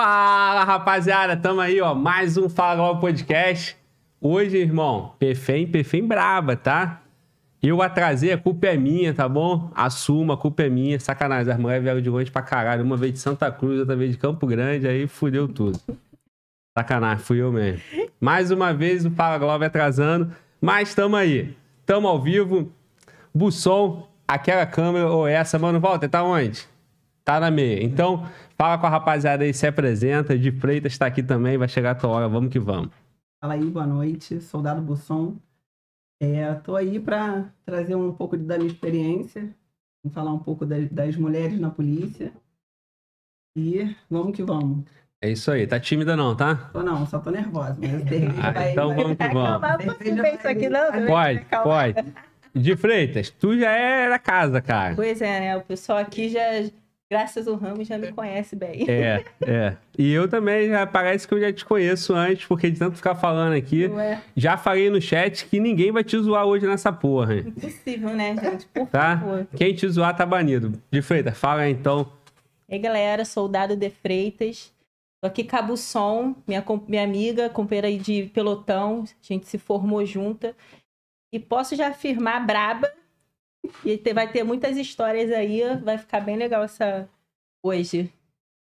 Fala, rapaziada, tamo aí, ó, mais um Fala Global Podcast. Hoje, irmão, Perfém, Perfém braba, tá? Eu atrasei, a culpa é minha, tá bom? Assuma, a culpa é minha. Sacanagem, as mulheres vieram de longe pra caralho. Uma vez de Santa Cruz, outra vez de Campo Grande, aí fudeu tudo. Sacanagem, fui eu mesmo. Mais uma vez o Fala Global atrasando, mas tamo aí. Tamo ao vivo. Busson, aquela câmera ou essa, mano, volta, tá onde? Tá na meia. Então, fala com a rapaziada aí, se apresenta. De Freitas tá aqui também, vai chegar a tua hora, vamos que vamos. Fala aí, boa noite, soldado Busson. É, tô aí para trazer um pouco da minha experiência, falar um pouco das, das mulheres na polícia. E vamos que vamos. É isso aí, tá tímida não, tá? Tô não, só tô nervosa, mas Ah, vai, então vai- vamos que vamos. Não vai- isso aqui, não. Pode, pode. De Freitas, tu já é da casa, cara. Pois é, né? O pessoal aqui já, graças ao Ramos, já me conhece bem. É, é. E eu também, já parece que eu já te conheço antes, porque de tanto ficar falando aqui, é já falei no chat que ninguém vai te zoar hoje nessa porra, hein? impossível, né, gente? Por tá? favor. Quem te zoar tá banido. De Freitas, fala aí, então. E aí, galera, soldado de Freitas. Tô aqui Cabuçom, minha, minha amiga, companheira aí de pelotão. A gente se formou junta. E posso já afirmar, braba. E vai ter muitas histórias aí. Vai ficar bem legal essa hoje.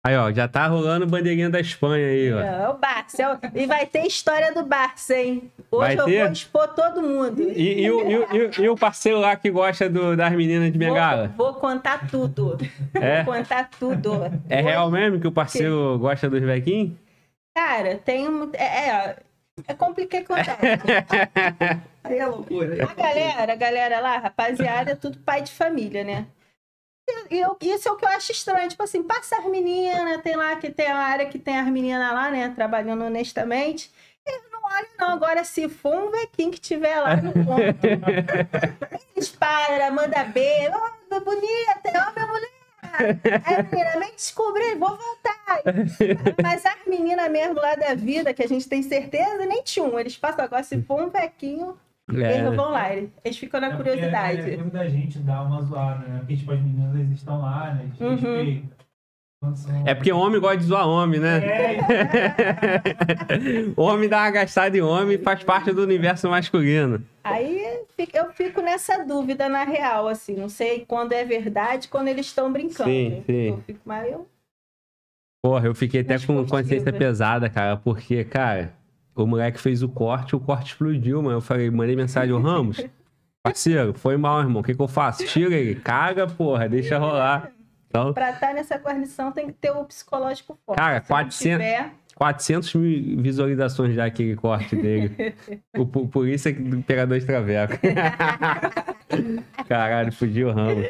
Aí, ó, já tá rolando bandeirinha da Espanha aí, ó. É, o Barça. é o- E vai ter história do Barça, hein? Hoje Vai eu ter? vou expor todo mundo. E, e o, e e o- parceiro lá que gosta do- das meninas de Bengala? Vou, vou contar tudo. É? Vou contar tudo. É real mesmo que o parceiro gosta dos vequinhos? Cara, tem um. É, é, é complicado contar. Aí é loucura. A galera, a galera lá, rapaziada, é tudo pai de família, né? E eu, isso é o que eu acho estranho. Tipo assim, passa as meninas, tem lá que tem a área que tem as meninas lá, né? Trabalhando honestamente. Eles não olham, não. Agora, se for um vequinho que tiver lá no ponto, eles param, manda beijo. Oh, bonita, ó, minha mulher. Aí a menina, vem descobrir, vou voltar. Mas as meninas mesmo lá da vida, que a gente tem certeza, nem tinha um. Eles passam agora, se for um vequinho, É. eles vão lá. Eles ficam na É porque curiosidade. É, é tempo da gente dar uma zoada, né? Porque, tipo, as meninas eles estão lá, né? A gente Uhum. respeita. É porque homem gosta de zoar homem, né? É, homem dá uma gastada em homem e faz parte do universo masculino. Aí eu fico nessa dúvida na real, assim. Não sei quando é verdade, quando eles estão brincando. Sim, sim. Eu fico, mas eu. Porra, eu fiquei até com consciência pesada, cara, porque, cara, o moleque fez o corte, o corte explodiu, mano. Eu falei, mandei mensagem ao Ramos. Parceiro, foi mal, irmão. O que, que eu faço? Tira ele, caga, porra, deixa rolar. Então, Pra estar nessa guarnição tem que ter o psicológico forte. Cara, Se não 400 tiver, 400 mil visualizações já aquele corte dele. o po- polícia do Imperador de Traveco. Caralho, fugiu o ramo.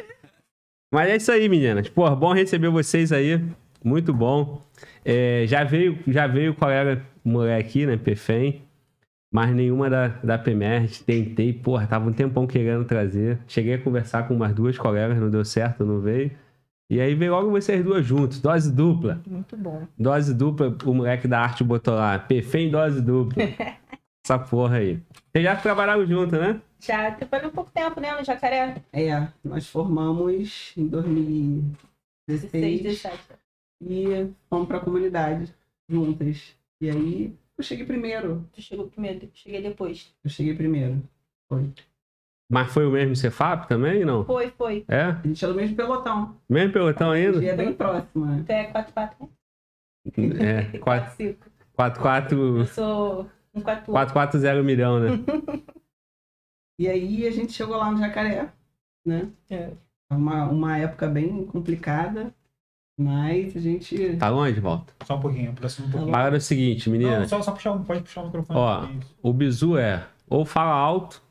Mas é isso aí, meninas. Porra, bom receber vocês aí. Muito bom. É, já veio, já veio o colega mulher aqui, né? Perfém. Mas nenhuma da, da PMR. Tentei, porra, tava um tempão querendo trazer. Cheguei a conversar com umas duas colegas, não deu certo, não veio. E aí veio logo vocês duas juntos, dose dupla. muito bom. Dose dupla, o moleque da arte botou lá. Perfém dose dupla. Essa porra aí. Vocês já trabalharam junto, né? Já trabalhei um pouco tempo, né, no Jacaré? É, nós formamos em 2016 16, 17. e fomos pra comunidade juntas. E aí eu cheguei primeiro. Tu chegou primeiro, cheguei depois. Eu cheguei primeiro. Foi. Mas foi o mesmo Cefap também, não? Foi, foi. É? A gente é do mesmo pelotão. Mesmo pelotão A ainda? gente é bem próximo, né? É 4-4, né? É, 4 4-5. 4 Eu sou um 4 440 milhão, né? E aí a gente chegou lá no Jacaré, né? É. Uma, uma época bem complicada, mas a gente. Tá longe, volta? só um pouquinho, aproxima um pouquinho. Para o seguinte, Não, menina. só, só puxar, um- pode puxar o microfone. Ó. O bizu é ou fala alto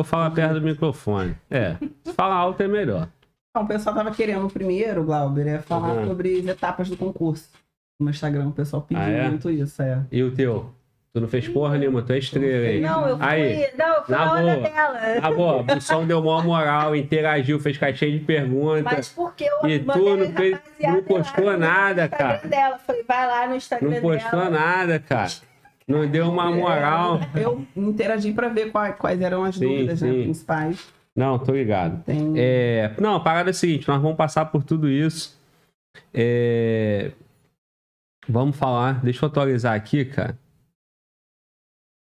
ou fala perto do microfone. É. Se fala alto é melhor. Então, o pessoal tava querendo primeiro, Glauber, é falar Uhum. sobre as etapas do concurso. No Instagram, o pessoal pediu Ah, é? muito isso, é. E o teu? Tu não fez porra nenhuma, tu é estrela aí. Não, eu fui. Aí. Não, eu fui Na na boa. dela. Tá bom, o som deu maior moral, interagiu, fez caixinha de pergunta. Mas porque eu E tu não fez- não postou nada, cara. Dela. Falei, vai lá no Instagram Não postou dela. nada, cara. Não deu uma moral. Eu interagi pra ver quais, quais eram as Sim, dúvidas né, sim. principais. Não, tô ligado. Tem... É, não, a parada é a seguinte, nós vamos passar por tudo isso. É, Vamos falar. Deixa eu atualizar aqui, cara.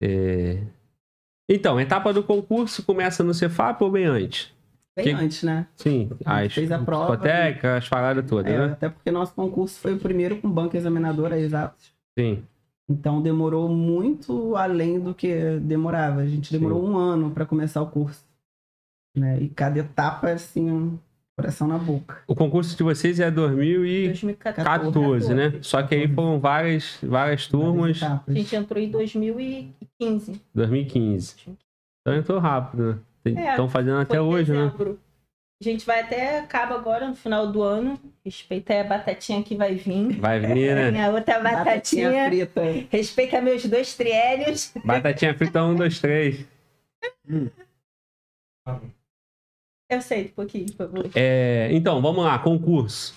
É, Então, a etapa do concurso começa no Cefap ou bem antes? Bem Que- antes, né? Sim, A as fez a prova. discotecas, as paradas todas, É, né? até porque nosso concurso foi o primeiro com banca examinadora exatos. Sim. Então demorou muito além do que demorava. A gente demorou um ano para começar o curso. Né? E cada etapa, assim, um coração na boca. O concurso de vocês é 2014, 2014. né? Só que aí foram várias, várias turmas, Várias. A gente entrou em 2015. 2015. Então entrou rápido, né? É, Estão fazendo até Foi em hoje, né? A gente vai até acaba agora no final do ano. Respeita aí a batatinha que vai vir. Vai vir, né? Minha outra Batatinha batatinha. frita. Respeita meus dois triélios. Batatinha frita 1, 2, 3. Eu sei um pouquinho, por favor. É, então, vamos lá, concurso.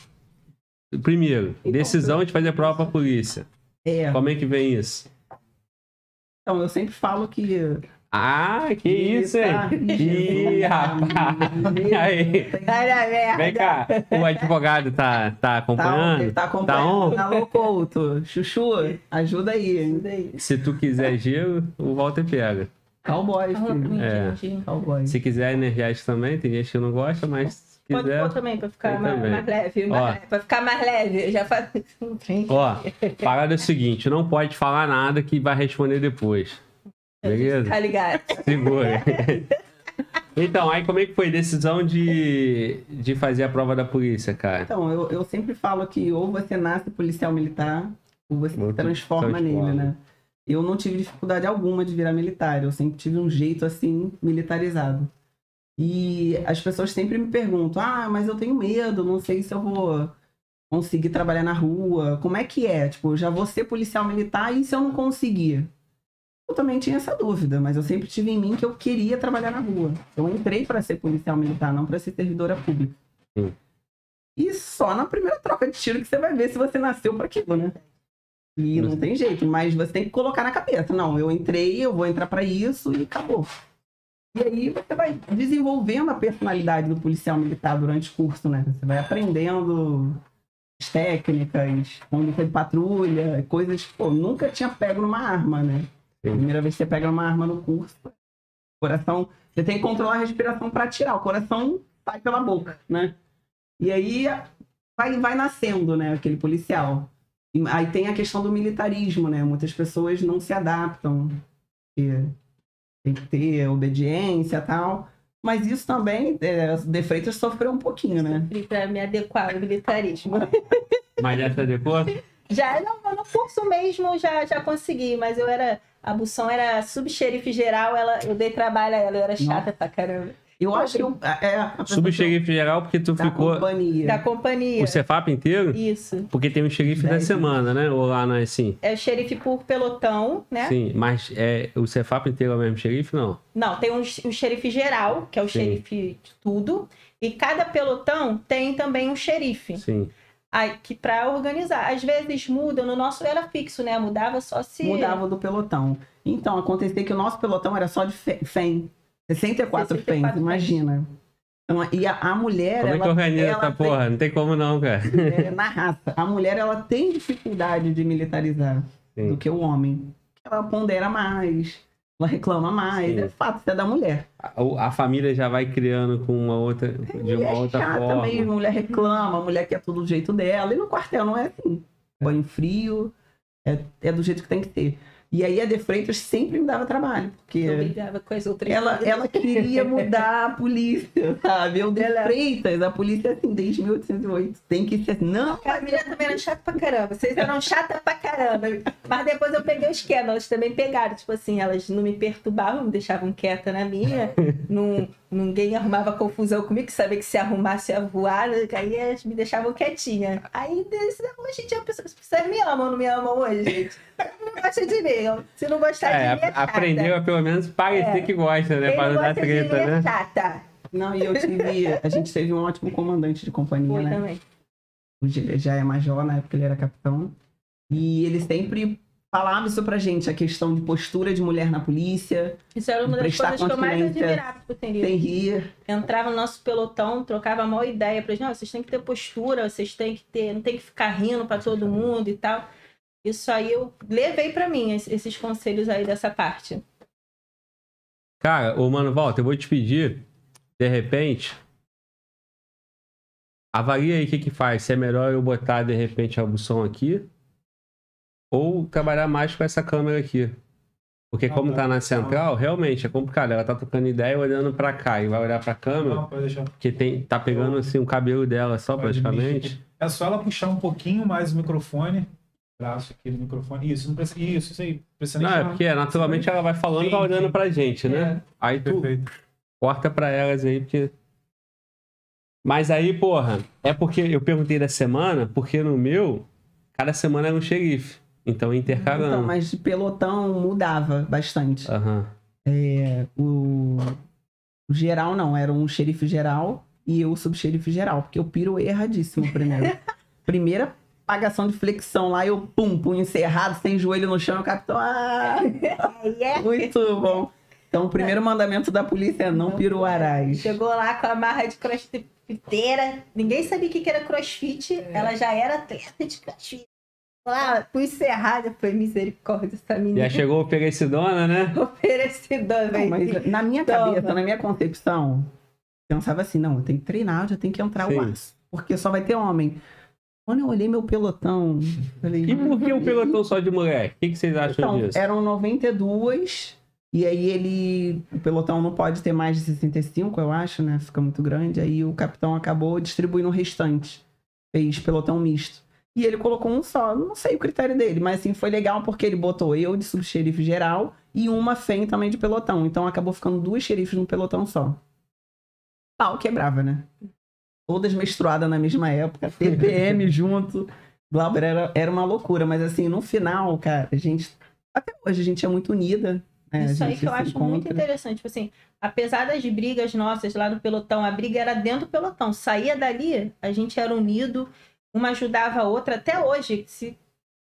Primeiro, Então, decisão de fazer prova pra polícia. É. Como é que vem isso? Então, eu sempre falo que. Ah, que isso, hein? Ih, rapaz. Aí, vem cá. O advogado tá, tá Tá, acompanhando? ele tá Tá acompanhando. on? Tá louco, Chuchu, ajuda aí. Ajuda aí. Se tu quiser gelo, o Walter pega. Cowboy, filho. É. Cowboy. Se quiser energético também, tem gente que não gosta, mas se Pode pôr também, pra ficar mais, também. mais leve. mais Ó. Pra ficar mais leve. Eu já faço. Ó, parada é o seguinte, não pode falar nada que vai responder depois. Beleza? Tá ligado? Segura. Então, aí como é que foi a decisão de, de fazer a prova da polícia, cara? Então, eu, eu sempre falo que ou você nasce policial militar, ou você Ou se transforma, nele, né? Eu não tive dificuldade alguma de virar militar, eu sempre tive um jeito assim, militarizado. E as pessoas sempre me perguntam: ah, mas eu tenho medo, não sei se eu vou conseguir trabalhar na rua. Como é que é? Tipo, já vou ser policial militar e se eu não conseguir? Eu também tinha essa dúvida, mas eu sempre tive em mim que eu queria trabalhar na rua. Eu entrei para ser policial militar, não para ser servidora pública. Sim. E só na primeira troca de tiro que você vai ver se você nasceu para aquilo, né? E não tem jeito, mas você tem que colocar na cabeça. Não, eu entrei, eu vou entrar para isso e acabou. E aí você vai desenvolvendo a personalidade do policial militar durante o curso, né? Você vai aprendendo as técnicas, conduta de patrulha, coisas que, pô, nunca tinha pego numa arma, né? Sim. Primeira vez que você pega uma arma no curso, coração, você tem que controlar a respiração para atirar, o coração sai pela boca, né? E aí vai, vai nascendo, né, aquele policial. E aí tem a questão do militarismo, né? Muitas pessoas não se adaptam, porque tem que ter obediência e tal. Mas isso também, é, De Freitas sofreu um pouquinho, né? E pra me adequar ao militarismo. Mas essa depois? Já não, no curso mesmo já, já consegui, mas eu era. A Bução era subxerife geral, ela, eu dei trabalho a ela, eu era chata pra caramba. Eu acho que eu, é, a pessoa Subxerife geral, porque tu da ficou companhia. Da companhia. o Cefap inteiro? Isso. Porque tem o xerife da Dez semana, né? Ou lá não é assim? É o xerife por pelotão, né? Sim, mas é, o Cefap inteiro é o mesmo xerife, não? Não, tem um, o xerife geral, que é o Sim. xerife de tudo. E cada pelotão tem também um xerife. Sim. Que para organizar. Às vezes mudam, no nosso era fixo, né? Mudava só se. mudava do pelotão. Então, acontecia que o nosso pelotão era só de fe- FEM. 64, 64 FEMs, FEMs. imagina. Então, e a, a mulher, Como é que ela, organiza ela essa tem- porra? Não tem como não, cara. é, na raça. A mulher, ela tem dificuldade de militarizar Sim. do que o homem. Ela pondera mais, ela reclama mais. Sim. É fato, isso é da mulher. A, a família já vai criando com uma outra, de uma outra chata forma. mesmo, mulher reclama, a mulher quer tudo do jeito dela. E no quartel não é assim. Banho frio, é, é do jeito que tem que ser. E aí a De Freitas sempre me dava trabalho, porque... Com as outras. Ela, ela queria mudar a polícia, sabe? Eu de Ela- Freitas, a polícia assim, desde 1808. Tem que ser. Não, A menina também era chata pra caramba. Vocês eram chata pra caramba. Mas depois eu peguei o esquema. Elas também pegaram. Tipo assim, elas não me perturbavam, me deixavam quieta na minha. não, ninguém arrumava confusão comigo, que sabia que se arrumasse ia voar. né? Aí elas me deixavam quietinha. Aí desse- hoje em dia, pessoas- vocês me amam ou não me amam hoje, gente? Não gosta de mim. Se não gostar É, de mim, é chata. aprendeu a pelo menos parecer É. que gosta, né? Quem Pra não dar de mim treta, é né? chata. não, e eu tive. A gente teve um ótimo comandante de companhia, Foi né? também. Hoje ele já é major, na época ele era capitão. E ele sempre falava isso pra gente, a questão de postura de mulher na polícia, Isso era uma das coisas que eu mais admirava pro Tenerife. sem rir. entrava no nosso pelotão, trocava a maior ideia pra gente, não, vocês têm que ter postura, vocês têm que ter, não tem que ficar rindo pra todo mundo e tal. Isso aí eu levei pra mim, es- esses conselhos aí dessa parte. Cara, ô mano, volta, eu vou te pedir, de repente, avalia aí o que que faz. Se é melhor eu botar, de repente, a bução aqui ou trabalhar mais com essa câmera aqui. Porque Ah, como tá. tá na central, realmente é complicado. Ela tá trocando ideia olhando pra cá e vai olhar pra câmera, Não, pode deixar. porque tem, tá pegando assim o cabelo dela só Pode praticamente. mexer. É só ela puxar um pouquinho mais o microfone. Braço aqui no microfone. Isso, não precisa. Isso, isso aí. Precisa nem Não, é porque naturalmente ela vai falando e vai olhando sim. pra gente, né? Aí tu Perfeito. corta pra elas aí, porque. Mas aí, porra, é porque eu perguntei da semana, porque no meu, cada semana era um xerife. Então intercalando. Então, mas de pelotão mudava bastante. Aham. É, o, o geral não, era um xerife geral e eu subxerife geral, porque eu piro erradíssimo primeiro. Primeira pagação de flexão lá, eu pum, punho encerrado, sem joelho no chão, o capitão. Ah, É. muito bom. Então, o primeiro mandamento da polícia é não piruarás. Chegou lá com a marra de crossfiteira. Ninguém sabia o que era crossfit. Ela já era atleta de crossfit. Lá, fui encerrada. Foi misericórdia essa menina. Já chegou oferecidona, né? Oferecidona, velho. mas na minha Toma. cabeça, na minha concepção, eu pensava assim, não, eu tenho que treinar, eu já tenho que entrar Sim. o aço. Porque só vai ter homem. Quando eu olhei meu pelotão, falei... E por que o pelotão só de mulher? O que, que vocês acham Então, disso? eram 92, e aí ele. O pelotão não pode ter mais de 65, eu acho, né? Fica muito grande. Aí o capitão acabou distribuindo o restante. Fez pelotão misto. E ele colocou um só. Não sei o critério dele, mas assim, foi legal porque ele botou eu de subxerife geral e uma FEM também de pelotão. Então acabou ficando duas xerifes no pelotão só. Pau quebrava, né? Todas menstruadas na mesma época, TPM junto. Glauber era, era uma loucura, mas assim, no final, cara, a gente. Até hoje a gente é muito unida. né? Isso aí que eu acho muito encontra. interessante. Tipo assim, apesar das brigas nossas lá no pelotão, a briga era dentro do pelotão. Saía dali, a gente era unido, uma ajudava a outra. Até hoje, se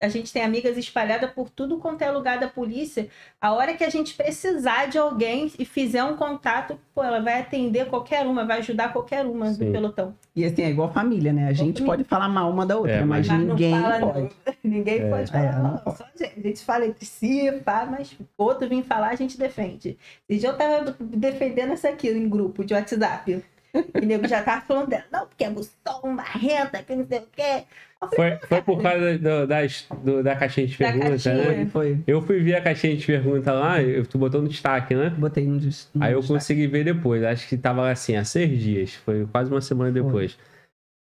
a gente tem amigas espalhadas por tudo quanto é lugar da polícia, a hora que a gente precisar de alguém e fizer um contato, pô, ela vai atender qualquer uma, vai ajudar qualquer uma Sim. do pelotão. E assim, é igual família, né? A gente pode falar mal uma da outra, É, mas, Mas ninguém não fala, pode. não. Ninguém É. pode falar. É, não não. pode. Só a gente. A gente fala entre si, pá, mas outro vir falar, a gente defende. Esse dia eu tava defendendo essa aqui em grupo de WhatsApp. E o nego já tava falando dela. Não, porque é bução, marrenta, que não sei o quê. Eu falei, Foi, foi por causa do- das- do- da caixinha de Da pergunta, caixinha. né? Foi, foi. Eu fui ver a caixinha de pergunta lá, eu- tu botou no destaque, né? Botei no, no Aí eu destaque. consegui ver depois. Acho que tava assim, há seis dias. Foi quase uma semana depois.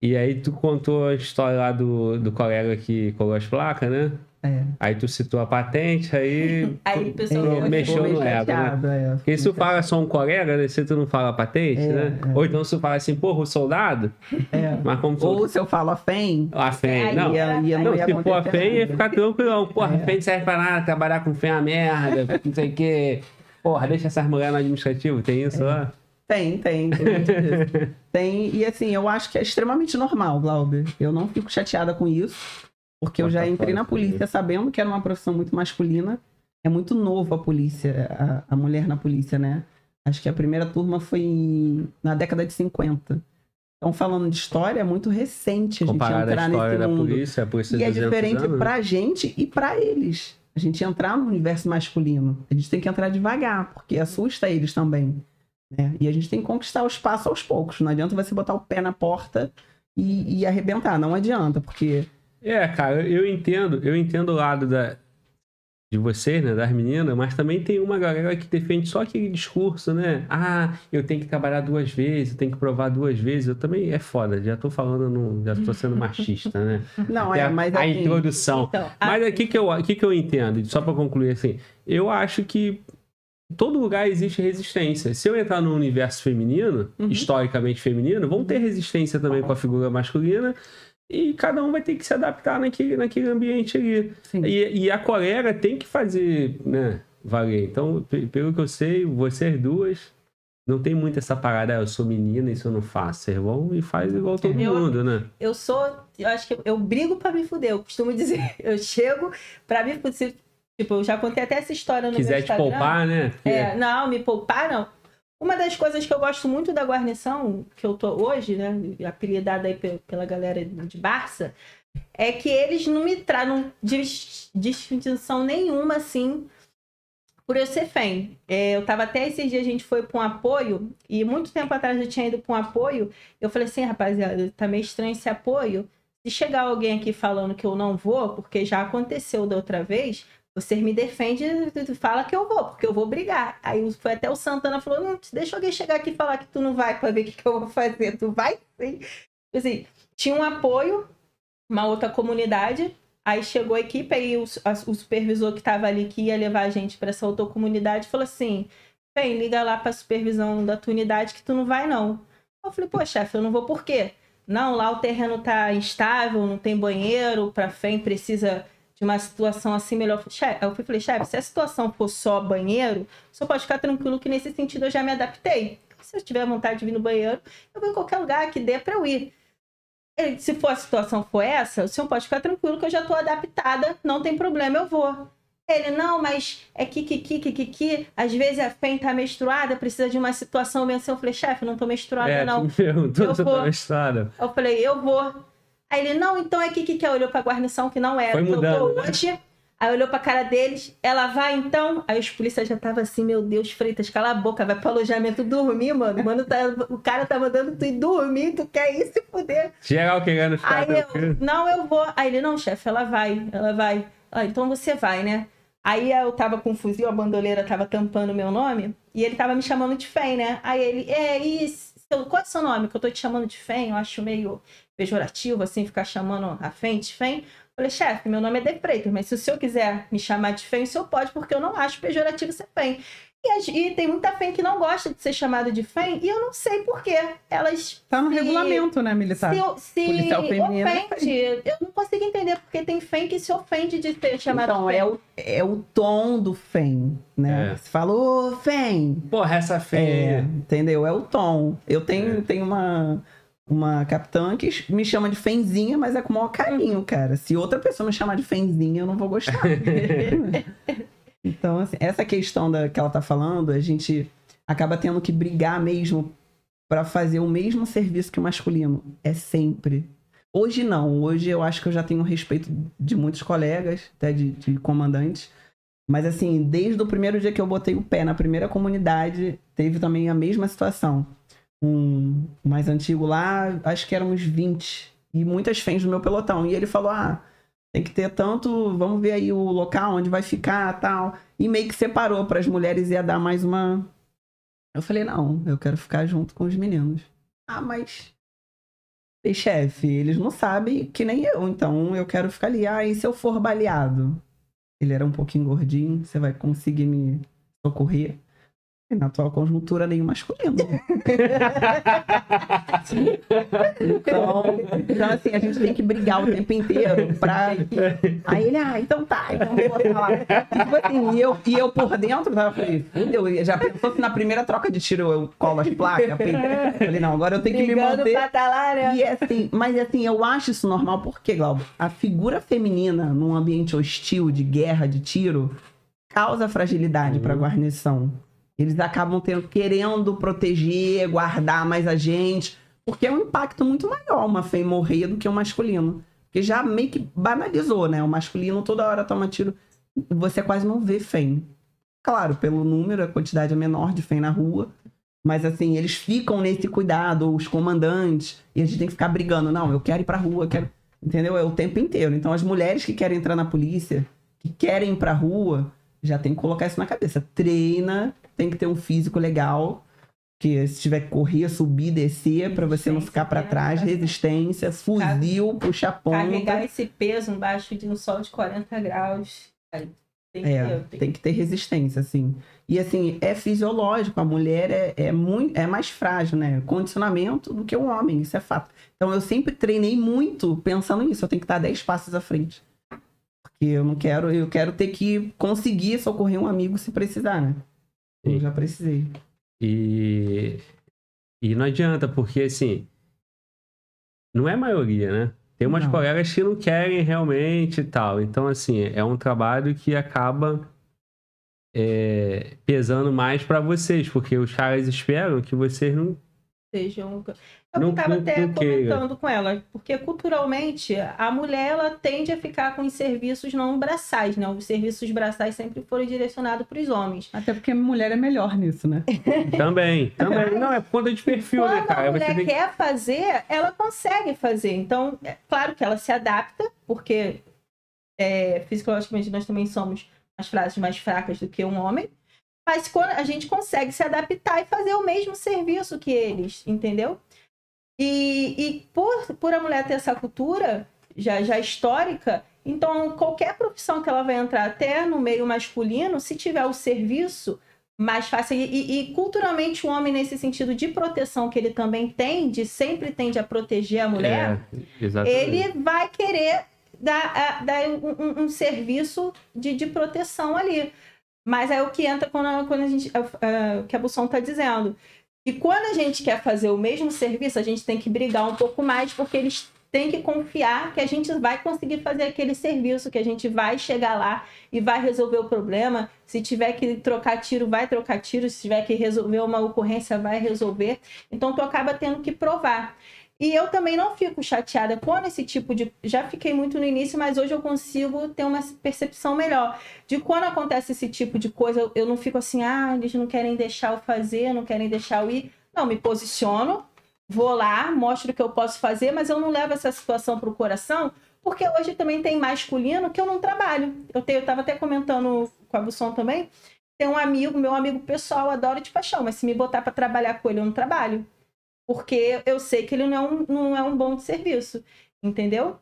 E aí tu contou a história lá do, do colega que colou as placas, né? É. Aí tu citou a patente, aí. Aí o pessoal É, ficou mexeu no ego, né? é. Porque se tu fala só um colega, né? Se tu não fala patente, É, né? é. Ou então se tu fala assim, porra, o soldado, É. mas como tu. Ou se eu falo a FEM, A FEM. Não, ia, ia, não, não ia se for a FEM, ia ficar tranquilão. Porra, É. FEM não serve pra nada, trabalhar com FEM é uma merda, não sei o quê. Porra, deixa essas mulheres no administrativo, tem isso lá? Tem, tem. Tem. Tem, e assim, eu acho que é extremamente normal, Glauber. Eu não fico chateada com isso, porque eu já entrei na polícia sabendo que era uma profissão muito masculina. É muito novo a polícia, a, a mulher na polícia, né? Acho que a primeira turma foi em- na década de 50. Então, falando de história, é muito recente a gente entrar história nesse da mundo. polícia, a polícia E é 200 diferente anos, pra gente e pra eles. A gente entrar no universo masculino. A gente tem que entrar devagar, porque assusta eles também. né? E a gente tem que conquistar o espaço aos poucos. Não adianta você botar o pé na porta e, e arrebentar. Não adianta, porque. É, cara, eu entendo, eu entendo o lado da, de vocês, né, das meninas, mas também tem uma galera que defende só aquele discurso, né? Ah, eu tenho que trabalhar duas vezes, eu tenho que provar duas vezes. Eu também é foda, já tô falando, no, já tô sendo machista, né? Não, Até é, a, mas a assim, introdução. Então, a- Mas o que, que, eu, que, que eu entendo? Só pra concluir assim, eu acho que em todo lugar existe resistência. Se eu entrar no universo feminino, Uhum. historicamente feminino, vão ter resistência também com a figura masculina e cada um vai ter que se adaptar naquele, naquele ambiente ali. E, e a colega tem que fazer, né, valer. Então, pe- pelo que eu sei, vocês duas não tem muito essa parada, ah, eu sou menina, isso eu não faço. Vocês vão e faz igual todo Eu- mundo, né? eu sou, eu acho que eu brigo pra me fuder. Eu costumo dizer, eu chego pra me fuder. Tipo, eu já contei até essa história no meu Quiser te Instagram. poupar, né? Porque- É, não, me poupar não. Uma das coisas que eu gosto muito da guarnição, que eu tô hoje, né, apelidada aí pe- pela galera de Barça, é que eles não me dis- distinção nenhuma, assim, por eu ser FEM. É, eu tava até esses dias, a gente foi para um apoio, e muito tempo atrás eu tinha ido para um apoio, eu falei assim, rapaziada, tá meio estranho esse apoio. Se chegar alguém aqui falando que eu não vou, porque já aconteceu da outra vez, você me defende fala que eu vou, porque eu vou brigar. Aí foi até o Santana falou: não, deixa alguém chegar aqui e falar que tu não vai para ver o que, que eu vou fazer. Tu vai sim. Assim, tinha um apoio, uma outra comunidade. Aí chegou a equipe, aí o, a- o supervisor que estava ali, que ia levar a gente para essa outra comunidade, falou assim: Bem, liga lá para a supervisão da tua unidade que tu não vai, não. Eu falei: pô, chefe, eu não vou por quê? Não, lá o terreno tá instável, não tem banheiro, para FEM precisa de uma situação assim melhor. Chefe, eu fui- falei, chefe, se a situação for só banheiro, senhor pode ficar tranquilo que nesse sentido eu já me adaptei. Se eu tiver vontade de vir no banheiro, eu vou em qualquer lugar que dê para eu ir. Ele, se for a situação for essa, o senhor pode ficar tranquilo que eu já estou adaptada, não tem problema, eu vou. Ele, não, mas é que, que, que, que, que, às vezes a FEM tá menstruada, precisa de uma situação assim. Eu falei, chefe, não tô menstruada, É, não. perguntou Eu se eu vou. tava estrada. Eu falei, eu vou. Aí ele, não, então é que que que é? Olhou pra guarnição que não era. Foi mudando, né? hoje. Aí olhou pra cara deles, ela vai então. Aí os policiais já tava assim, meu Deus, Freitas, cala a boca, vai pro alojamento dormir, mano. Mano, tá- o cara tá mandando tu ir dormir, tu quer ir se fuder. Geral querendo ficar Aí eu, tranquilo. não, eu vou. Aí ele, não, chefe, ela vai, ela vai. Ah, então você vai, né? Aí eu tava com um fuzil, a bandoleira tava tampando o meu nome, e ele tava me chamando de Fem, né? Aí ele, é, seu- qual é o seu nome? Que eu tô te chamando de Fem, eu acho meio pejorativo, assim, ficar chamando a Fem de Fem. Falei, chefe, meu nome é De Freitas, mas se o senhor quiser me chamar de Fem, o senhor pode, porque eu não acho pejorativo ser Fem. E, e tem muita Fem que não gosta de ser chamada de Fem, e eu não sei por quê. Elas Tá no se- regulamento, né, militar? se, se Policial feminino é ofende. Eu não consigo entender, porque tem fém que se ofende de ser chamado Então, fém. é o, é o tom do FEM, né? É. Você falou, FEM. Porra, essa É, feia. entendeu? É o tom. Eu tenho, É. tenho uma, uma capitã que me chama de Fenzinha, mas é com o maior carinho, cara. Se outra pessoa me chamar de Fenzinha, eu não vou gostar. então, assim, essa questão da, que ela tá falando, a gente acaba tendo que brigar mesmo pra fazer o mesmo serviço que o masculino. É sempre. Hoje não. Hoje eu acho que eu já tenho respeito de muitos colegas, até de, de comandantes. Mas assim, desde o primeiro dia que eu botei o pé na primeira comunidade, teve também a mesma situação. Um mais antigo lá, acho que eram uns 20. E muitas fãs do meu pelotão. E ele falou: ah, tem que ter tanto. Vamos ver aí o local onde vai ficar tal. E meio que separou para as mulheres ia dar mais uma. Eu falei: não, eu quero ficar junto com os meninos. Ah, mas. E chefe, eles não sabem que nem eu, então eu quero ficar ali. Ah, e se eu for baleado? Ele era um pouquinho gordinho, você vai conseguir me socorrer? E na atual conjuntura, nenhum masculino. Então, então, assim, a gente tem que brigar o tempo inteiro pra. Aí ele, ah, então tá, então vou botar lá. Tipo assim, e eu, e eu por dentro tava falei, fudeu, já pensou se na primeira troca de tiro eu colo as placas? Falei, não, agora eu tenho que me Brigando manter. pra tá lá, né? E é assim, mas assim, eu acho isso normal, porque, Glauber, a figura feminina num ambiente hostil de guerra, de tiro, causa fragilidade pra guarnição. Eles acabam tendo, querendo proteger, guardar mais a gente, porque é um impacto muito maior uma fêmea morrer do que o masculino. Porque já meio que banalizou, né? O masculino toda hora toma tiro, você quase não vê fêmea. Claro, pelo número, a quantidade é menor de fêmea na rua, mas assim, eles ficam nesse cuidado, os comandantes, e a gente tem que ficar brigando. Não, eu quero ir pra rua, quero. Entendeu? É o tempo inteiro. Então, as mulheres que querem entrar na polícia, que querem ir pra rua, já tem que colocar isso na cabeça. Treina, tem que ter um físico legal. Que se tiver que correr, subir, descer, pra você não ficar pra né? trás, resistência, fuzil, puxa ponta. Carregar esse peso embaixo de um sol de 40 graus. Tem que É, ter, tem tem que ter resistência, assim. E assim, é fisiológico, a mulher é, é, muito, é mais frágil, né? Condicionamento do que o homem, isso é fato. Então eu sempre treinei muito pensando nisso, eu tenho que estar 10 passos à frente. Porque eu não quero, eu quero ter que conseguir socorrer um amigo se precisar, né? Eu já precisei. E, e não adianta, porque assim, não é maioria, né? Tem umas Não. colegas que não querem realmente e tal. Então, assim, é um trabalho que acaba é, pesando mais pra vocês, porque os caras esperam que vocês não. Sejam. Eu Não- estava até não comentando com ela, porque culturalmente a mulher ela tende a ficar com os serviços não braçais, né? Os serviços braçais sempre foram direcionados para os homens. Até porque mulher é melhor nisso, né? Também, também. Não, é por conta de perfil, né, Quando cara? a mulher tem que- quer fazer, ela consegue fazer. Então, é claro que ela se adapta, porque é, fisiologicamente nós também somos as frases mais fracas do que um homem. Mas quando a gente consegue se adaptar e fazer o mesmo serviço que eles, entendeu? E, e por, por a mulher ter essa cultura já, já histórica, então qualquer profissão que ela vai entrar, até no meio masculino, se tiver o serviço mais fácil. E, e- e culturalmente o homem, nesse sentido de proteção que ele também tem, de sempre tende a proteger a mulher, É, ele vai querer dar, dar um, um- serviço de, de proteção ali. Mas é o que entra quando a, quando a gente. a- o que a Busson está dizendo. E quando a gente quer fazer o mesmo serviço, a gente tem que brigar um pouco mais, porque eles têm que confiar que a gente vai conseguir fazer aquele serviço, que a gente vai chegar lá e vai resolver o problema. Se tiver que trocar tiro, vai trocar tiro. Se tiver que resolver uma ocorrência, vai resolver. Então, tu acaba tendo que provar. E eu também não fico chateada com esse tipo de. Já fiquei muito no início, mas hoje eu consigo ter uma percepção melhor. De quando acontece esse tipo de coisa, eu- não fico assim, ah, eles não querem deixar eu fazer, não querem deixar eu ir. Não, me posiciono, vou lá, mostro o que eu posso fazer, mas eu não levo essa situação para o coração, porque hoje também tem masculino que eu não trabalho. Eu tenho, eu tava até comentando com a Busson também. Tem um amigo, meu amigo pessoal, adora de paixão, mas se me botar para trabalhar com ele, eu não trabalho. Porque eu sei que ele não é um, não é um bom de serviço, entendeu?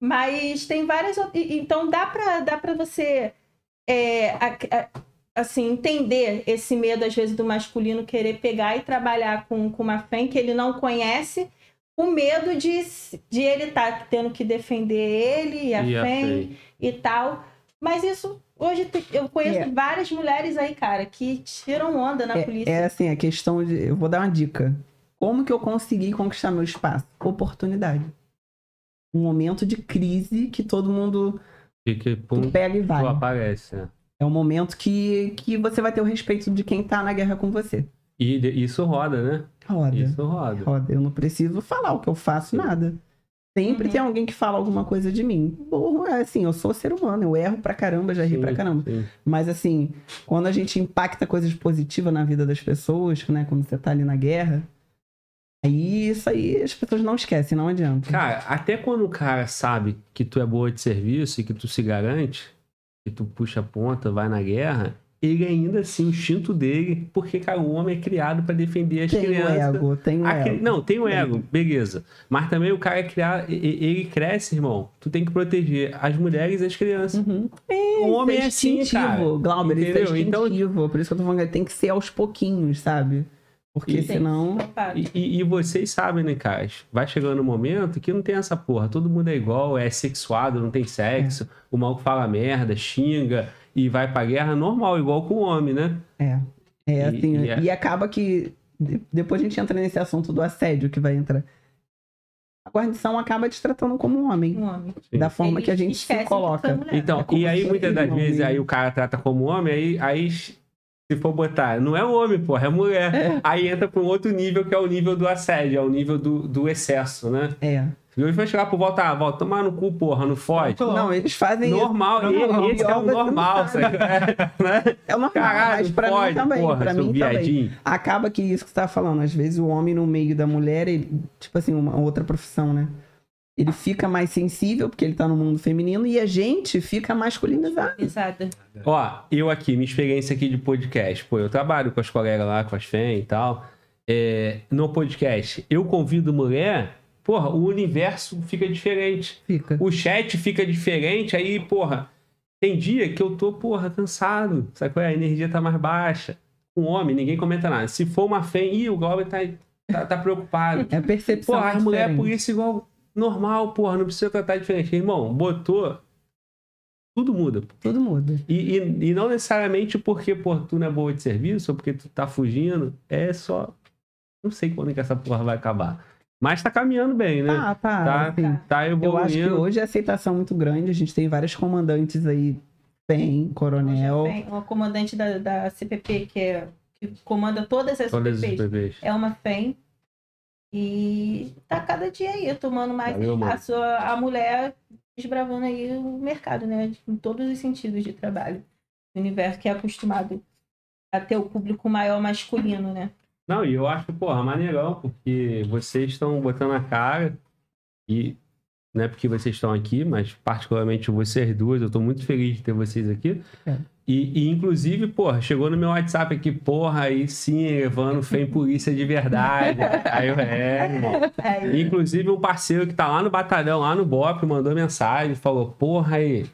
Mas tem várias. Então dá para dá pra você é, assim, entender esse medo, às vezes, do masculino querer pegar e trabalhar com, com uma fém que ele não conhece, o medo de, de ele estar tendo que defender ele e a, E a e tal. Mas isso, hoje eu conheço É. várias mulheres aí, cara, que tiram onda na É, polícia. é assim, a questão de. Eu vou dar uma dica. Como que eu consegui conquistar meu espaço? Oportunidade. Um momento de crise que todo mundo Fica, pum, pega e vai. tu aparece. né? É um momento que, que você vai ter o respeito de quem tá na guerra com você. E isso roda, né? Roda. Isso roda. Roda. Eu não preciso falar o que eu faço, nada. Sempre Uhum. tem alguém que fala alguma coisa de mim. Burro é assim, eu sou ser humano, eu erro pra caramba, já ri Sim, pra caramba. sim. Mas assim, quando a gente impacta coisas positivas na vida das pessoas, né? Quando você tá ali na guerra, aí isso aí as pessoas não esquecem, não adianta. Cara, até quando o cara sabe que tu é boa de serviço e que tu se garante, que tu puxa a ponta, vai na guerra, ele ainda assim, o instinto dele, porque, cara, o homem é criado pra defender as tem o crianças. ego, tem o A cri- ego. Não, tem o Tem. ego, beleza. Mas também o cara é criado, ele cresce, irmão. Tu tem que proteger as mulheres e as crianças. Uhum. o homem Isso é assim, cara. Glauber, isso é? Então- instintivo. Por isso que eu tô falando que tem que ser aos pouquinhos, sabe? Porque E- senão. E, e- e vocês sabem, né, cara? Vai chegando um momento que não tem essa porra. Todo mundo é igual, é sexuado, não tem sexo. O maluco fala merda, xinga e vai pra guerra normal, igual com o homem, né? É. É E- assim. e é- E acaba que. de- Depois a gente entra nesse assunto do assédio que vai entrar. A guarnição acaba te tratando como um homem. Um homem. Da forma Eles que a gente se é coloca. mulher. Então, É e aí muitas das um vezes aí o cara trata como homem, aí, aí se for botar, não é homem, porra, é mulher. É. Aí entra pra um outro nível que é o nível do assédio, é o nível do, do excesso, né? É. E hoje vai chegar pro volta, ah, volta, tomar no cu, porra, não fode. Não, eles fazem isso. Normal, Não, e- não, esse é o normal, sabe. sabe? né? É o normal, Caralho, mas pra pode, mim também. porra, pra mim também. viadinho. Acaba que isso que você tá falando, às vezes o homem no meio da mulher, ele, tipo assim, uma outra profissão, né? Ele fica mais sensível porque ele tá no mundo feminino e a gente fica masculinizado. Exato. Ó, eu aqui, minha experiência aqui de podcast, pô, eu trabalho com as colegas lá, com as FEM e tal. É, no podcast, eu convido mulher, porra, o universo fica diferente. Fica. O chat fica diferente, aí, porra, tem dia que eu tô, porra, cansado, sabe qual é? A energia tá mais baixa. Um homem, ninguém comenta nada. Se for uma FEM, ih, o Glauber tá, tá, tá preocupado. É a percepção. Porra, a mulher é por isso igual normal, porra, não precisa tratar diferente. Irmão, botou, tudo muda. Tudo muda. E, e, e não necessariamente porque, pô, tu não é boa de serviço ou porque tu tá fugindo. É só. Não sei quando que essa porra vai acabar. Mas tá caminhando bem, né? Tá, tá. Tá, assim. tá Eu acho que evoluindo. hoje a aceitação é muito grande. A gente tem várias comandantes aí FEM, coronel. FEM, o comandante da, da CPP, que, é, que comanda todas as Todas as CPPs, bebês. é uma FEM. E tá cada dia aí tomando mais Valeu, a, a mulher desbravando aí o mercado, né? Em todos os sentidos de trabalho. O universo que é acostumado a ter o público maior masculino, né? Não, e eu acho, porra, maneirão, porque vocês estão botando a cara e não é porque vocês estão aqui, mas particularmente vocês duas, eu tô muito feliz de ter vocês aqui. É. E, e, inclusive, porra, chegou no meu WhatsApp aqui, porra, aí sim, levando fé polícia de verdade. aí eu, é, irmão. Aí, Inclusive, um parceiro que tá lá no batalhão, lá no BOP, mandou mensagem, falou, porra aí,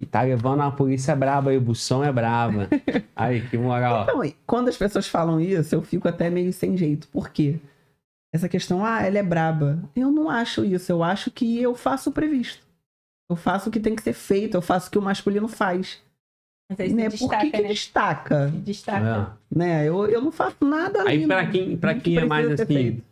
e tá levando uma polícia braba aí, o bução é braba. Aí, que moral. Então, quando as pessoas falam isso, eu fico até meio sem jeito. Por quê? Essa questão, ah, ela é braba. Eu não acho isso. Eu acho que eu faço o previsto. Eu faço o que tem que ser feito. Eu faço o que o masculino faz. mas Né? Por destaca, que, que né? destaca? Destaca. É. Né? Eu, eu não faço nada Aí, pra quem, pra que quem é mais assim, feito.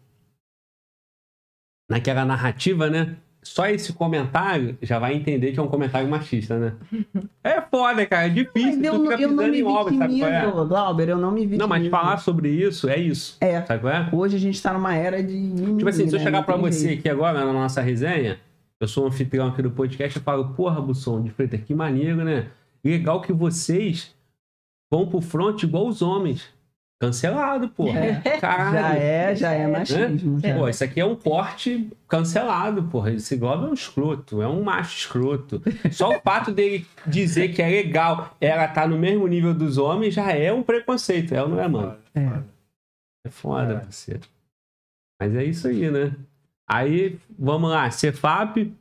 naquela narrativa, né? Só esse comentário já vai entender que é um comentário machista, né? É foda, cara. É difícil. Mas eu, não- eu não me obra, sabe qual é? Glauber, eu não me vitimizo. Não, mas falar sobre isso é isso. É. Sabe qual é? Hoje a gente tá numa era de mimimi, Tipo assim, se eu né? chegar tem você aqui agora na nossa resenha, eu sou um anfitrião aqui do podcast, eu falo, porra, Busson de Freitas, que maneiro, né? Legal que vocês vão pro front igual os homens. Cancelado, porra. É. Caralho. Já é, já é machismo. já. Pô, isso aqui é um corte cancelado, porra. Esse Globo é um escroto, é um macho escroto. Só o fato dele dizer que é legal ela tá no mesmo nível dos homens já é um preconceito, é ou não é, mano? É. É foda, É. parceiro. Mas é isso aí, né? Aí, vamos lá, Cefap,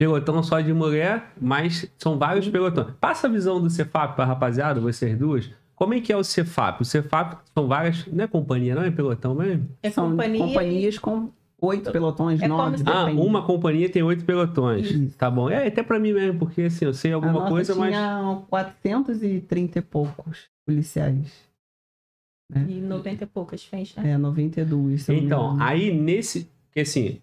pelotão só de mulher, mas são vários pelotões. Passa a visão do Cefap pra rapaziada, vocês duas. Como é que é o Cefap? O Cefap são várias, não é companhia, não é pelotão mesmo? É São companhia. companhias com oito pelotões, É nove, se- Ah, depende. uma companhia tem oito pelotões. Isso. Tá bom. É, até pra mim mesmo, porque assim, eu sei A alguma nossa coisa, mas. tinha 430 e poucos policiais. né? E 90 e poucas fez, né? É, 92. se eu não me Então, aí nesse. Que assim,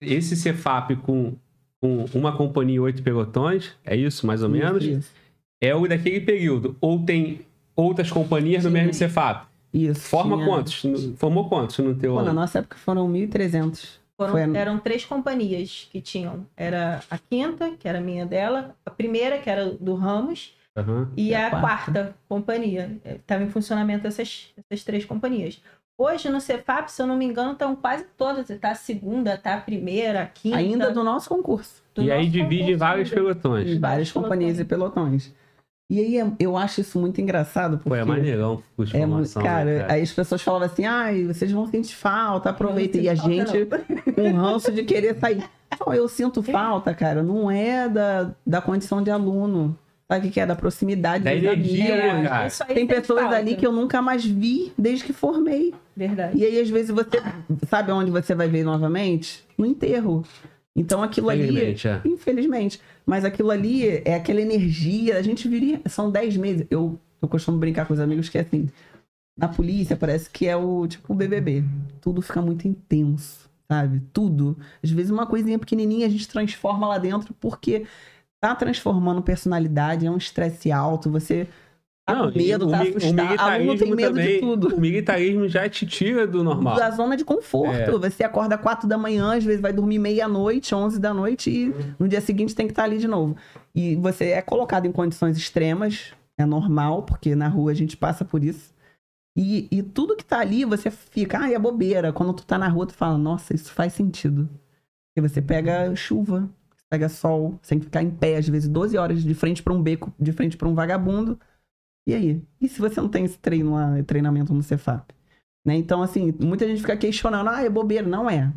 esse Cefap com, com uma companhia e oito pelotões, é isso, mais ou menos? Isso, isso. É o daquele período. Ou tem outras companhias no Sim. mesmo Cefap. Isso, Forma tinha- quantos? No- Formou quantos no teu Pô, na ano? nossa época foram 1.300. Foram- Foi Eram três companhias que tinham. Era a quinta, que era a minha dela, a primeira, que era do Ramos, Aham. e E a a quarta, companhia. Estava em funcionamento essas, essas três companhias. Hoje no Cefap, se eu não me engano, estão quase todas. Tá a segunda, tá a primeira, a quinta. Ainda do nosso concurso. do E aí nosso divide em vários ainda. pelotões. Em várias companhias e pelotões. E aí é- eu acho isso muito engraçado, porque... Pô, é maneirão É muito, formação, cara, né, cara? aí as pessoas falavam assim, ai, vocês vão sentir falta, aproveita. E a falta, gente com ranço de querer sair. Não, eu sinto falta, cara, não é da, da condição de aluno. Sabe o que é? Da proximidade Da dos energia, amigos. né, cara? Isso aí Tem pessoas falta. ali que eu nunca mais vi desde que formei. Verdade. E aí, às vezes, você sabe onde você vai ver novamente? No enterro. Então aquilo ali. Infelizmente, é. Infelizmente. Mas aquilo ali é aquela energia. A gente viria. São 10 meses. Eu, eu costumo brincar com os amigos que é assim. Na polícia parece que é o tipo o BBB. Tudo fica muito intenso, sabe? Tudo. Às vezes uma coisinha pequenininha a gente transforma lá dentro porque tá transformando personalidade, é um estresse alto, você Não, com e medo, o tá assustado. Aluno tem medo de também- tudo O militarismo já te tira do normal. da zona de conforto. É. Você acorda 4 da manhã, às vezes vai dormir meia-noite, 11 da noite e no dia seguinte tem que estar ali de novo. E você é colocado em condições extremas, é normal, porque na rua a gente passa por isso. E, e tudo que tá ali, você fica, ah, é bobeira. Quando tu tá na rua, tu fala, nossa, isso faz sentido. Porque você pega chuva, pega sol, você tem que ficar em pé, às vezes 12 horas de frente pra um beco, de frente pra um vagabundo. E aí? E se você não tem esse treino lá, treinamento no Cefap? Né? Então, assim, muita gente fica questionando, ah, é bobeira. Não é.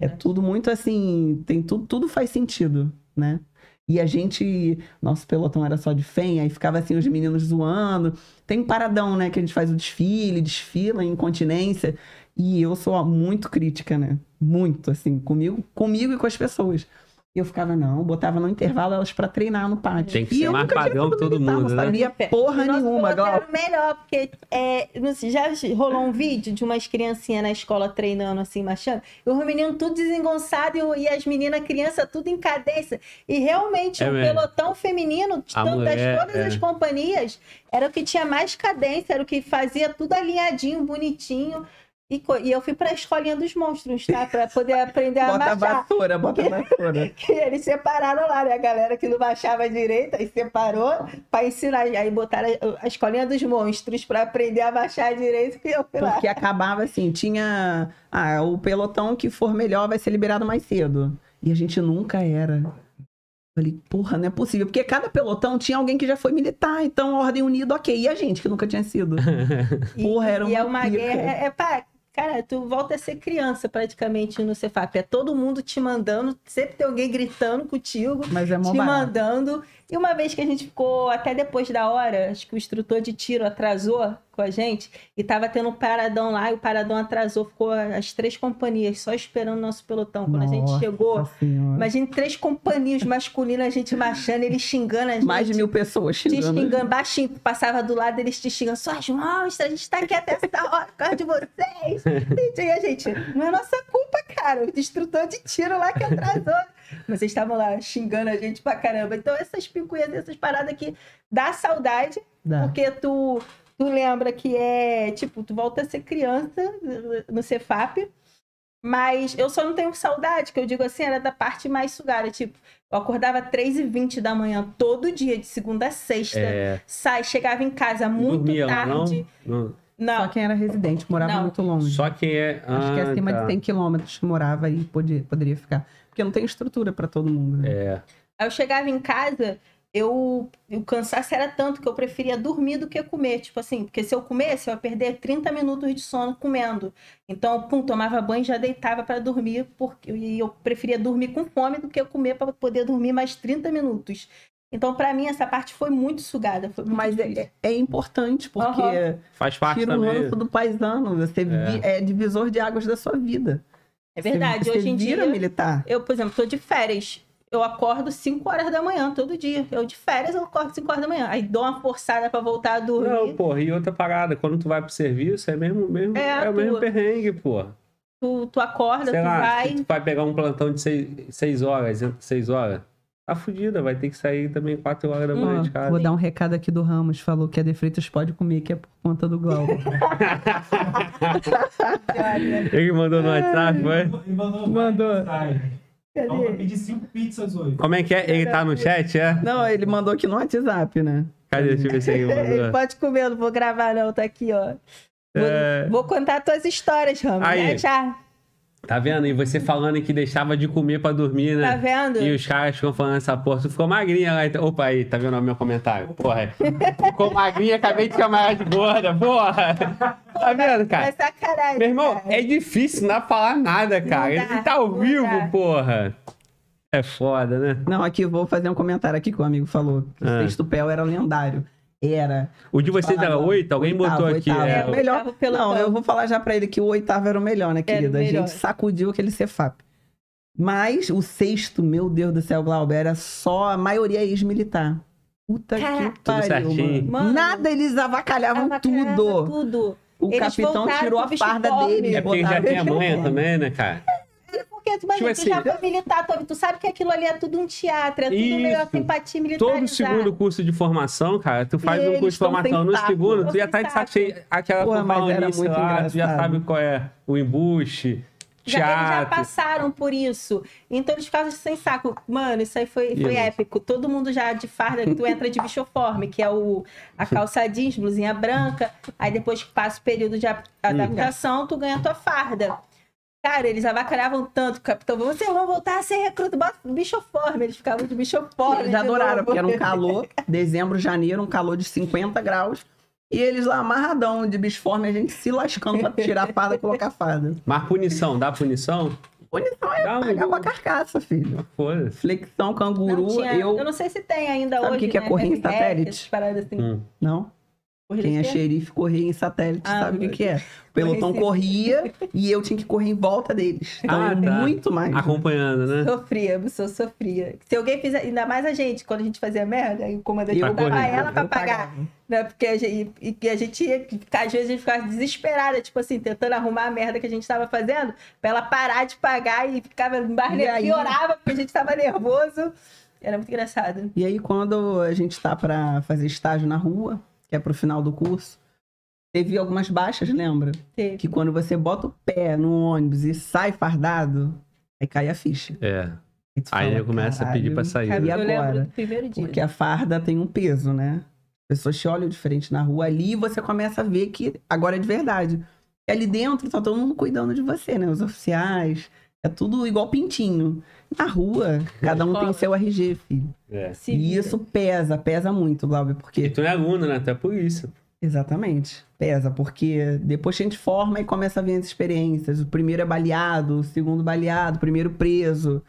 É tudo muito assim, tem tudo, tudo faz sentido, né? E a gente, nosso pelotão era só de FEM, aí ficava assim os meninos zoando. Tem paradão, né, que a gente faz o desfile, desfila em incontinência. E eu sou muito crítica, né? Muito, assim, comigo, comigo e com as pessoas. E eu ficava, não, botava no intervalo elas pra treinar no pátio. Tem que e ser eu mais padrão que todo mundo, não né? sabia porra nosso nenhuma, piloto Glau. era o melhor, porque é, não sei, já rolou um vídeo de umas criancinhas na escola treinando assim, marchando, e os meninos tudo desengonçado e, e as meninas, criança, tudo em cadência. E realmente É o mesmo. pelotão feminino, de mulher, das todas é. as companhias, era o que tinha mais cadência, era o que fazia tudo alinhadinho, bonitinho. E, e eu fui pra escolinha dos monstros, tá? Pra poder aprender a Bota a marchar. vassoura, bota a vassoura. Que eles separaram lá, né? A galera que não baixava direito, aí separou pra ensinar. Aí botaram a, a escolinha dos monstros pra aprender a baixar direito, que eu fui lá. Porque acabava assim, tinha. Ah, o pelotão que for melhor vai ser liberado mais cedo. E a gente nunca era. Falei, porra, não é possível. Porque cada pelotão tinha alguém que já foi militar, então Ordem Unida, ok. E a gente que nunca tinha sido. Porra, era E é uma uma pica. guerra. É, é pá, cara, tu volta a ser criança praticamente no Cefap. É todo mundo te mandando, sempre tem alguém gritando contigo, Mas é te barato. mandando. E uma vez que a gente ficou até depois da hora, acho que o instrutor de tiro atrasou com a gente e tava tendo um paradão lá e o paradão atrasou, ficou as três companhias só esperando o nosso pelotão. Quando a gente Nossa chegou, Senhora. imagine três companhias masculinas, a gente marchando, eles xingando a gente. Mais de mil pessoas te xingando. xingando baixinho, passava do lado, eles te xingando, suas monstras, a gente tá aqui até essa hora por causa de vocês. E a gente, não é nossa culpa, cara, o instrutor de tiro lá que atrasou. Mas vocês estavam lá xingando a gente pra caramba. Então essas picuinhas, essas paradas aqui, dá saudade, Dá. porque tu, tu lembra que é, tipo, tu volta a ser criança no Cefap, mas eu só não tenho saudade, que eu digo assim, era da parte mais sugada. Tipo, eu acordava 3h20 da manhã todo dia, de segunda a sexta. É, Sai, chegava em casa muito dormia lá, não? tarde. Não. Não, Só quem era residente, morava Não. muito longe. Só quem é. Acho que Ah, acima tá. de 100 quilômetros que morava aí podia, poderia ficar. Porque não tem estrutura pra todo mundo. Né? É. Aí eu chegava em casa, eu o cansaço era tanto que eu preferia dormir do que comer. Tipo assim, porque se eu comesse, eu ia perder 30 minutos de sono comendo. Então, pum, tomava banho e já deitava para dormir, porque e eu preferia dormir com fome do que comer para poder dormir mais 30 minutos. Então, para mim, essa parte foi muito sugada. Foi muito Mas difícil. é, é importante, porque Aham. Faz parte tira o ranço do paisano. Você vi- é. divisor de águas da sua vida. É verdade. Você, Hoje em dia, militar. eu, por exemplo, tô de férias. Eu acordo 5 horas da manhã todo dia. Eu de férias, eu acordo 5 horas da manhã. Aí dou uma forçada para voltar a dormir. Não, porra, e outra parada, quando tu vai pro serviço, é mesmo, mesmo É, é, o mesmo perrengue, porra. Tu, tu acorda, Sei tu lá, vai. tu vai pegar um plantão de seis, seis horas, seis horas, tá fudida, vai ter que sair também quatro horas da manhã Ó, de casa. vou dar um recado aqui do Ramos. Falou que a De Freitas pode comer, que é por conta do Glauco. Ele mandou no WhatsApp, foi? Ele mandou. Mandou. Vou pedir cinco pizzas hoje. Como é que é? Ele tá no chat, é? não, ele mandou aqui no WhatsApp, né? Cadê? Deixa eu ver se ele Ele mandou. pode comer, eu não vou gravar, não, tá aqui, ó. Vou, É. vou contar tuas histórias, Ramos. Aí. Né, já? Tá vendo? E você falando que deixava de comer pra dormir, né? Tá vendo? E os caras ficam falando essa porra. Tu ficou magrinha lá. Então... Opa, aí, tá vendo o meu comentário? Porra. Ficou magrinha, acabei de chamar de gorda, porra. Tá vendo, É cara? sacanagem. Meu irmão, cara. é difícil não falar nada, cara. dá, Ele tá ao vivo, dá. porra. É foda, né? Não, aqui vou fazer um comentário aqui que o amigo falou. Que Ah. o sexto pé era lendário. Era. O de vocês Falar era oito? Alguém Oitavo, botou aqui. oitavo. é, É, o melhor. Não, eu vou falar já pra ele que o oitavo era o melhor, né, querida? A gente sacudiu aquele Cefap. Mas o sexto, meu Deus do céu, Glauber, era só a maioria ex-militar. Puta Caraca. que pariu, certinho. mano. Mano, Nada, eles avacalhavam Avacalhava tudo. tudo. O Eles capitão tirou a farda dele. É porque já tem a manha também, né, cara? Porque tu, imagina, Tipo tu já assim- foi militar, tu, tu sabe que aquilo ali é tudo um teatro, é tudo Isso. meio a simpatia militar. Todo segundo curso de formação, cara, tu faz um curso de formação no segundo, tu já tá de saco cheio. Aquela Porra, mas era muito lá, tu já sabe qual é o embuste, Já, eles já passaram por isso. Então eles ficavam sem saco. Mano, isso aí foi, foi épico. Todo mundo já de farda, que tu entra de bichoforme, que é o, a calça jeans, blusinha branca. Aí depois que passa o período de a- adaptação, tu ganha a tua farda. Cara, eles avacalhavam tanto, capitão. Vocês vão voltar a ser recruta, bota bichoforme. Eles ficavam de bichoforme. Eles de adoraram, novo. porque era um calor, dezembro, janeiro, um calor de 50 graus. E eles lá amarradão de bisforme, a gente se lascando pra tirar a farda e colocar a farda. Mas punição, dá punição? Punição é Dá um- pegar com a carcaça, filho. Foda-se. Flexão, canguru, Não tinha- eu... eu... não sei se tem ainda Sabe o hoje. que que é né? corrente satélite? assim. Hum. Não? Quem é xerife corria em satélite Ah, sabe o que, que é. O pelotão corria e eu tinha que correr em volta deles. Então, Ah, tá. muito mais. Acompanhando, né? Sofria, eu sou sofria. Se alguém fizer, ainda mais a gente, quando a gente fazia merda, aí o comandante Eu botava corria. ela pra eu pagar. pagava. Né? Porque a gente, e que a gente ia, às vezes a gente ficava desesperada, tipo assim, tentando arrumar a merda que a gente tava fazendo, pra ela parar de pagar e ficava mais E aí? piorava porque a gente tava nervoso. Era muito engraçado. E aí, quando a gente tá pra fazer estágio na rua, que é pro final do curso, teve algumas baixas, lembra? Teve. Que quando você bota o pé no ônibus e sai fardado, aí cai a ficha. É. Aí, fala, ele começa a pedir pra sair. Cara, E eu lembro agora? do primeiro dia. Porque a farda tem um peso, né? As pessoas te olham diferente na rua ali e você começa a ver que agora é de verdade. E ali dentro tá todo mundo cuidando de você, né? Os oficiais. É tudo igual pintinho. Na rua, cada um tem Escola. seu RG, filho. É. E isso pesa, pesa muito, Glauber, E porque. tu é aluno, né? Até por isso. Exatamente. Pesa, porque depois a gente forma e começa a ver as experiências. O primeiro é baleado, o segundo baleado, o primeiro preso.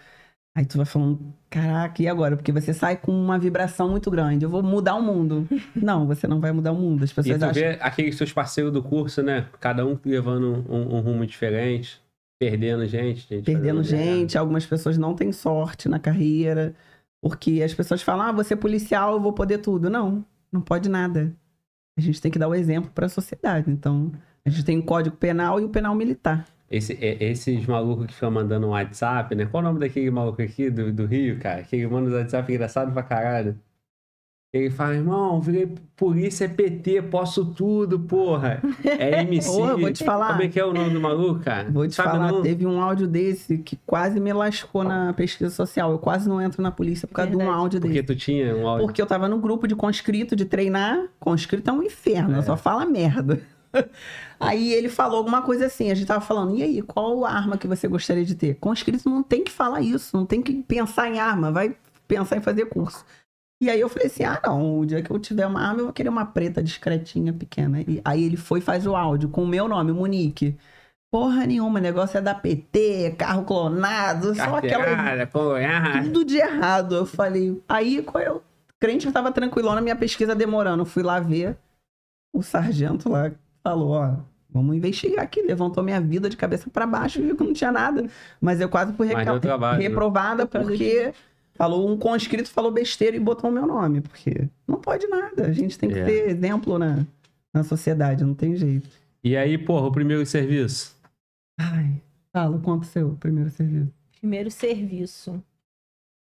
Aí tu vai falando, caraca, e agora? Porque você sai com uma vibração muito grande. Eu vou mudar o mundo. Não, você não vai mudar o mundo. As E pessoas tu acham. vê aqueles seus parceiros do curso, né? Cada um levando um, um rumo diferente, perdendo gente. gente Perdendo merda. gente, algumas pessoas não têm sorte na carreira. Porque as pessoas falam, ah, você é policial, eu vou poder tudo. Não, não pode nada. A gente tem que dar o exemplo para a sociedade. Então, a gente tem o Código Penal e o Penal Militar. Esse, é- esses malucos que ficam mandando um WhatsApp, né? Qual o nome daquele maluco aqui do, do Rio, cara? Que manda um WhatsApp engraçado pra caralho. Ele fala, irmão, virei polícia, é PT, posso tudo, porra. É MC. Ô, eu vou te falar. Como é que é o nome do maluco, cara? Vou te Sabe falar, não? teve um áudio desse que quase me lascou na pesquisa social. Eu quase não entro na polícia por causa de um Verdade. áudio Porque desse. tu tinha um áudio. Porque eu tava no grupo de conscrito de treinar. Conscrito é um inferno, É. só fala merda. Aí ele falou alguma coisa assim, a gente tava falando, e aí, qual arma que você gostaria de ter? Conscrito não tem que falar isso, não tem que pensar em arma, vai pensar em fazer curso. E aí eu falei assim, ah não, o dia que eu tiver uma arma eu vou querer uma preta discretinha, pequena. E aí ele foi e faz o áudio com o meu nome, Monique. Porra nenhuma, o negócio é da PT, carro clonado, só aquela porra. tudo de errado. Eu falei, aí qual é crente que tava tranquilona, minha pesquisa demorando. Fui lá ver, o sargento lá falou, ó, vamos investigar aqui. Levantou minha vida de cabeça pra baixo e viu que não tinha nada. Mas eu quase fui reca- trabalho, reprovada porque falou um conscrito falou besteira e botou o meu nome. Porque não pode nada. A gente tem que É. ter exemplo na, na sociedade, não tem jeito. E aí, porra, o primeiro serviço? Ai, fala, quanto seu primeiro serviço? Primeiro serviço.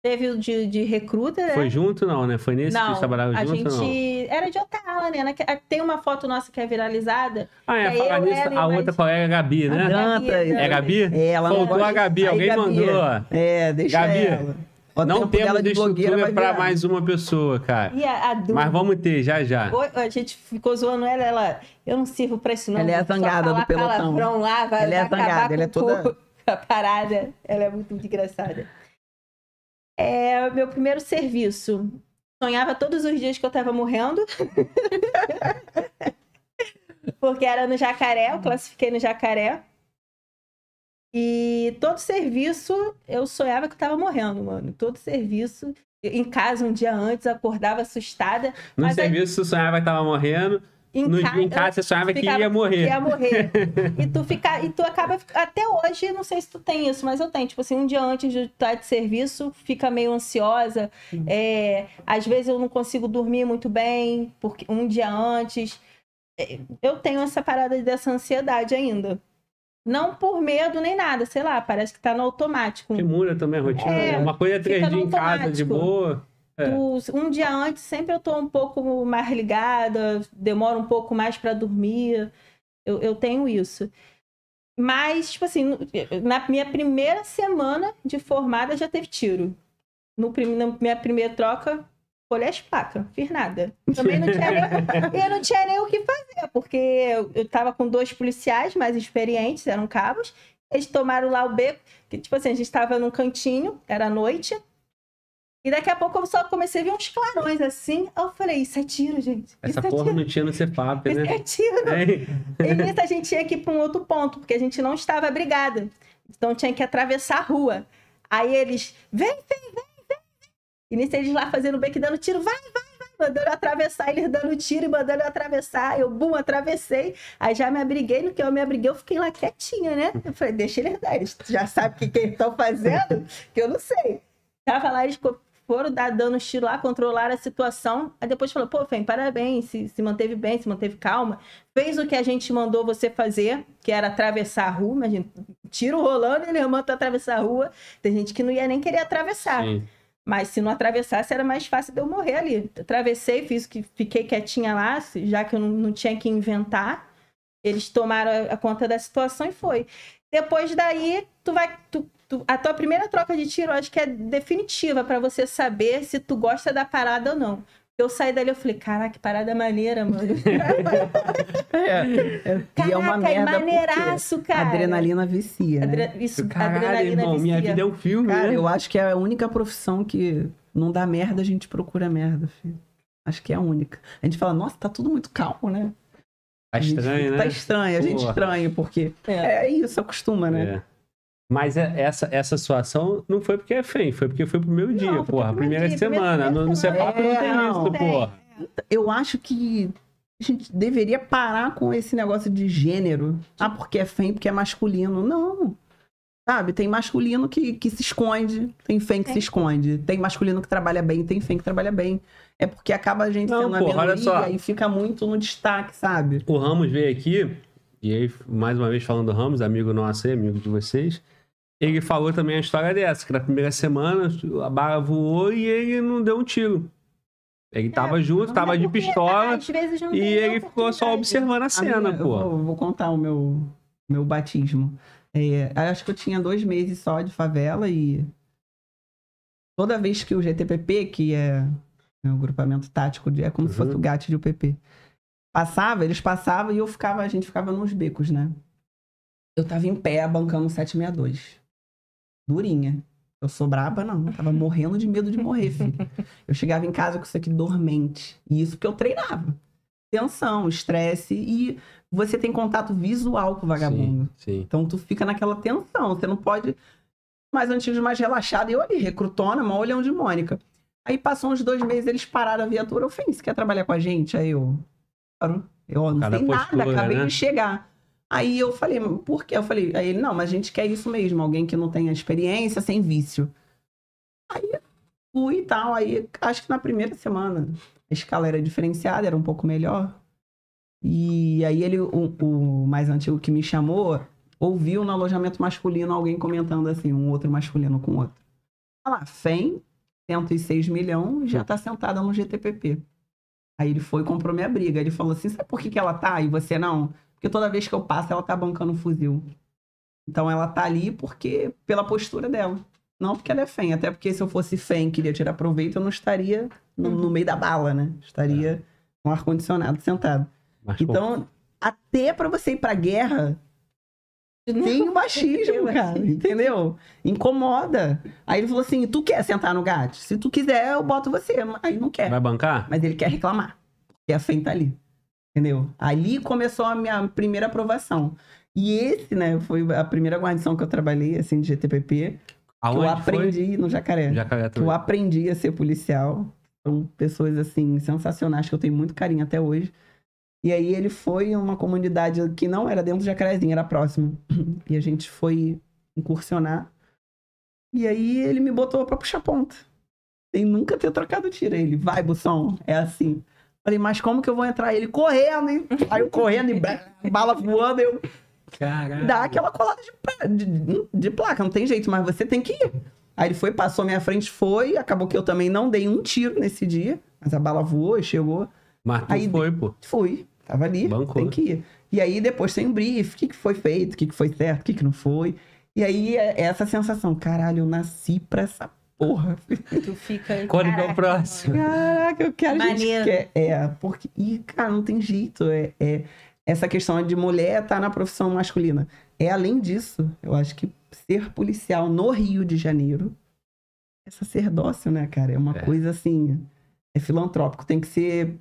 Teve o de, de recruta, né? Foi junto não, né? Foi nesse que não, vocês trabalharam a junto gente não? era de outra ala, né? Tem uma foto nossa que é viralizada. Ah, é, É, eu, nisso, a outra colega é a Gabi, A né? Dantas. É a Gabi? É, ela Faltou a Gabi, Aí, alguém Gabi, mandou. É, deixa Gabi, ela. O Não tempo temos de estrutura virar. mais uma pessoa, cara. E a, a Du, Mas vamos ter, já já. A gente ficou zoando ela, ela, eu não sirvo pra isso não. Ela é zangada do pelotão. lá, vai, Ela é zangada, ela é toda- a parada. Ela é muito, muito engraçada. É, meu primeiro serviço. Sonhava todos os dias que eu tava morrendo. Porque era no Jacaré, eu classifiquei no Jacaré. E todo serviço eu sonhava que eu tava morrendo, mano. Todo serviço. Em casa, um dia antes, acordava assustada. No Mas aí- serviço, você sonhava que tava morrendo. no, ca- em casa, você sonhava que ia morrer. que ia morrer. e tu fica, e tu acaba até hoje, não sei se tu tem isso, mas eu tenho, tipo assim, um dia antes de estar de serviço, fica meio ansiosa. É, às vezes eu não consigo dormir muito bem, porque um dia antes É, eu tenho essa parada dessa ansiedade ainda. Não por medo nem nada, sei lá, parece que tá no automático. Que muda também a rotina. É, né? Uma coisa é três dias em casa, de boa. É. Um dia antes, sempre eu tô um pouco mais ligada, demora um pouco mais para dormir. Eu, eu tenho isso. Mas, tipo assim, na minha primeira semana de formada já teve tiro. No, na minha primeira troca, olhei as placas, fiz nada. Também não tinha nem, eu não tinha nem o que fazer, porque eu, eu tava com dois policiais mais experientes, eram cabos. Eles tomaram lá o beco, que tipo assim, a gente tava num cantinho, era noite. E daqui a pouco eu só comecei a ver uns clarões assim. Eu falei, isso é tiro, gente. Essa isso é porra tiro. não tinha no Isso né? é tiro. É. E nisso a gente tinha que ir para um outro ponto, porque a gente não estava abrigada. Então tinha que atravessar a rua. Aí eles, vem, vem, vem, nisso eles lá fazendo beco e dando tiro, vai, vai, vai, mandando eu atravessar, eles dando tiro e mandando eu atravessar. Eu, bum, atravessei. Aí já me abriguei, no que eu me abriguei, eu fiquei lá quietinha, né? Eu falei, deixa eles dar, eles já sabem o que, que eles estão fazendo, que eu não sei. Tava lá, eles foram dar, dando tiro lá, controlaram a situação. Aí depois falou, pô, Fem, parabéns, se, se manteve bem, se manteve calma. Fez o que a gente mandou você fazer, que era atravessar a rua. Imagina, tiro rolando ele manda atravessar a rua. Tem gente que não ia nem querer atravessar. Sim. Mas se não atravessasse, era mais fácil de eu morrer ali. Atravessei, fiz o que fiquei quietinha lá, já que eu não, não tinha que inventar. Eles tomaram a, a conta da situação e foi. Depois daí, tu vai. tu- tu- a tua primeira troca de tiro, eu acho que é definitiva pra você saber se tu gosta da parada ou não. Eu saí dali, eu falei, caraca, que parada maneira, mano. É, é, e é uma Caraca, é merda porque maneiraço, cara. adrenalina vicia, né? Adre- Isso, Caralho, adrenalina irmão, minha vicia. vida é um filme, Cara, né? eu acho que é a única profissão que não dá merda, a gente procura merda, filho. Acho que é a única. A gente fala, nossa, tá tudo muito calmo, né? Tá estranho, né? Tá estranho, a gente Porra. estranha, porque É. é isso, acostuma, né? É. Mas é- essa, essa situação não foi porque é feio, foi porque foi pro meu dia, porque porra. Primeira dia, primeira semana. No, no semana. Cefap não tem É, isso, não. porra. Eu acho que a gente deveria parar com esse negócio de gênero. Ah, porque é feio, porque é masculino. Não. Sabe, tem masculino que, que se esconde, tem fem que Tem. se esconde. Tem masculino que trabalha bem, tem fem que trabalha bem. É porque acaba a gente Não, sendo a porra, olha só. minoria e fica muito no destaque, sabe? O Ramos veio aqui, e aí, mais uma vez falando do Ramos, amigo nosso aí, amigo de vocês. Ele falou também a história dessa, que na primeira semana a bala voou e ele não deu um tiro. Ele tava junto, Não tava é de pistola e ele ficou só observando a A cena, minha- eu pô. vou, vou contar o meu, meu batismo. É, acho que eu tinha dois meses só de favela e toda vez que o GTPP, que é o grupamento tático, é como se Uhum. fosse o GAT de UPP, passava, eles passavam e eu ficava, a gente ficava nos becos, né? Eu tava em pé bancando um 762. Durinha. Eu sou braba, não. Eu tava morrendo de medo de morrer, filho. Eu chegava em casa com isso aqui dormente. E isso que eu treinava. Tensão, estresse e você tem contato visual com o vagabundo. Sim, sim. Então tu fica naquela tensão, você não pode mais antigos, mais relaxado. E eu ali, recrutona, mó olhão de Mônica. Aí passou uns dois meses, eles pararam a viatura. Eu falei, você quer trabalhar com a gente? Aí eu, eu não Cada sei postura, nada, acabei né? de chegar. Aí eu falei, por quê? Eu falei, aí ele, não, mas a gente quer isso mesmo, alguém que não tenha experiência, sem vício. Aí fui e tal, aí acho que na primeira semana a escala era diferenciada, era um pouco melhor. E aí ele, o, o mais antigo que me chamou, ouviu no alojamento masculino alguém comentando assim, um outro masculino com outro. Olha lá, FEM, 106 milhões, já tá sentada no GTPP. Aí ele foi e comprou minha briga. Ele falou assim, sabe por que, que ela tá e você não? Porque toda vez que eu passo, ela tá bancando um fuzil. Então ela tá ali porque pela postura dela. Não porque ela é FEM. Até porque se eu fosse FEM e queria tirar proveito, eu não estaria no, no meio da bala, né? Estaria com ar-condicionado sentado. Mas, pô, Então, até pra você ir pra guerra, tem o machismo, cara. machismo. Entendeu? Incomoda. Aí ele falou assim: tu quer sentar no gato? Se tu quiser, eu boto você. Aí não quer. vai bancar? Mas ele quer reclamar. Porque a FEM tá ali. Entendeu? Ali começou a minha primeira aprovação. E esse, né, foi a primeira guarnição que eu trabalhei, assim, de GTPP. Que Aonde eu aprendi no Jacaré. foi? Jacaré Que eu aprendi a ser policial. São pessoas, assim, sensacionais, que eu tenho muito carinho até hoje. E aí ele foi em uma comunidade que não era dentro do Jacarezinho, era próximo. E a gente foi incursionar. E aí ele me botou pra puxar ponta. Sem nunca ter trocado tiro. Ele, vai, Bução, é assim. Falei, mas como que eu vou entrar? Ele correndo, e aí eu correndo e bala voando, eu Caralho. dá aquela colada de, de, de placa, não tem jeito, mas você tem que ir. Aí ele foi, passou minha frente, foi, acabou que eu também não dei um tiro nesse dia, mas a bala voou e chegou. Mas Aí- foi, pô. Fui, tava ali, Bancou. tem que ir. E aí depois tem um brief, o que, que foi feito, o que, que foi certo, o que, que não foi. E aí é essa sensação, caralho, eu nasci pra essa porra. Tu fica. Quando que é o próximo? Caraca, eu quero, a gente Maneiro. quer. É, porque. E, cara, não tem jeito. É, é essa questão de mulher estar na profissão masculina. É além disso, eu acho que ser policial no Rio de Janeiro é sacerdócio, né, cara? É uma É. coisa assim. É filantrópico, tem que ser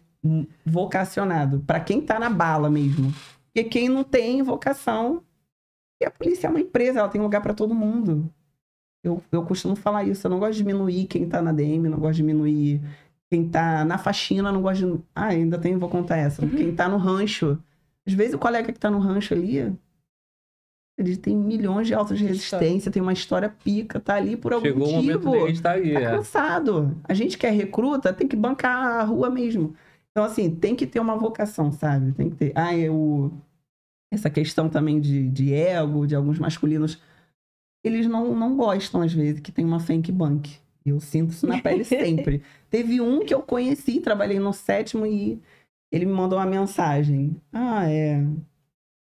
vocacionado. Pra quem tá na bala mesmo. Porque quem não tem vocação. E a polícia é uma empresa, ela tem lugar pra todo mundo. Eu, eu costumo falar isso, eu não gosto de diminuir quem tá na DM, não gosto de diminuir Quem tá na faxina não gosta de. Ah, ainda tem, vou contar essa. Quem tá no rancho. Às vezes o colega que tá no rancho ali. Ele tem milhões de autos de resistência, tem uma história pica, tá ali por algum Chegou o momento motivo. dele estar aí. Tá é. cansado. A gente que é recruta tem que bancar a rua mesmo. Então, assim, tem que ter uma vocação, sabe? Tem que ter. Ah, eu. Essa questão também de, de ego, de alguns masculinos, eles não, não gostam, às vezes, que tem uma que banque. Eu sinto isso na pele sempre. Teve um que eu conheci, trabalhei no sétimo e ele me mandou uma mensagem. Ah, é.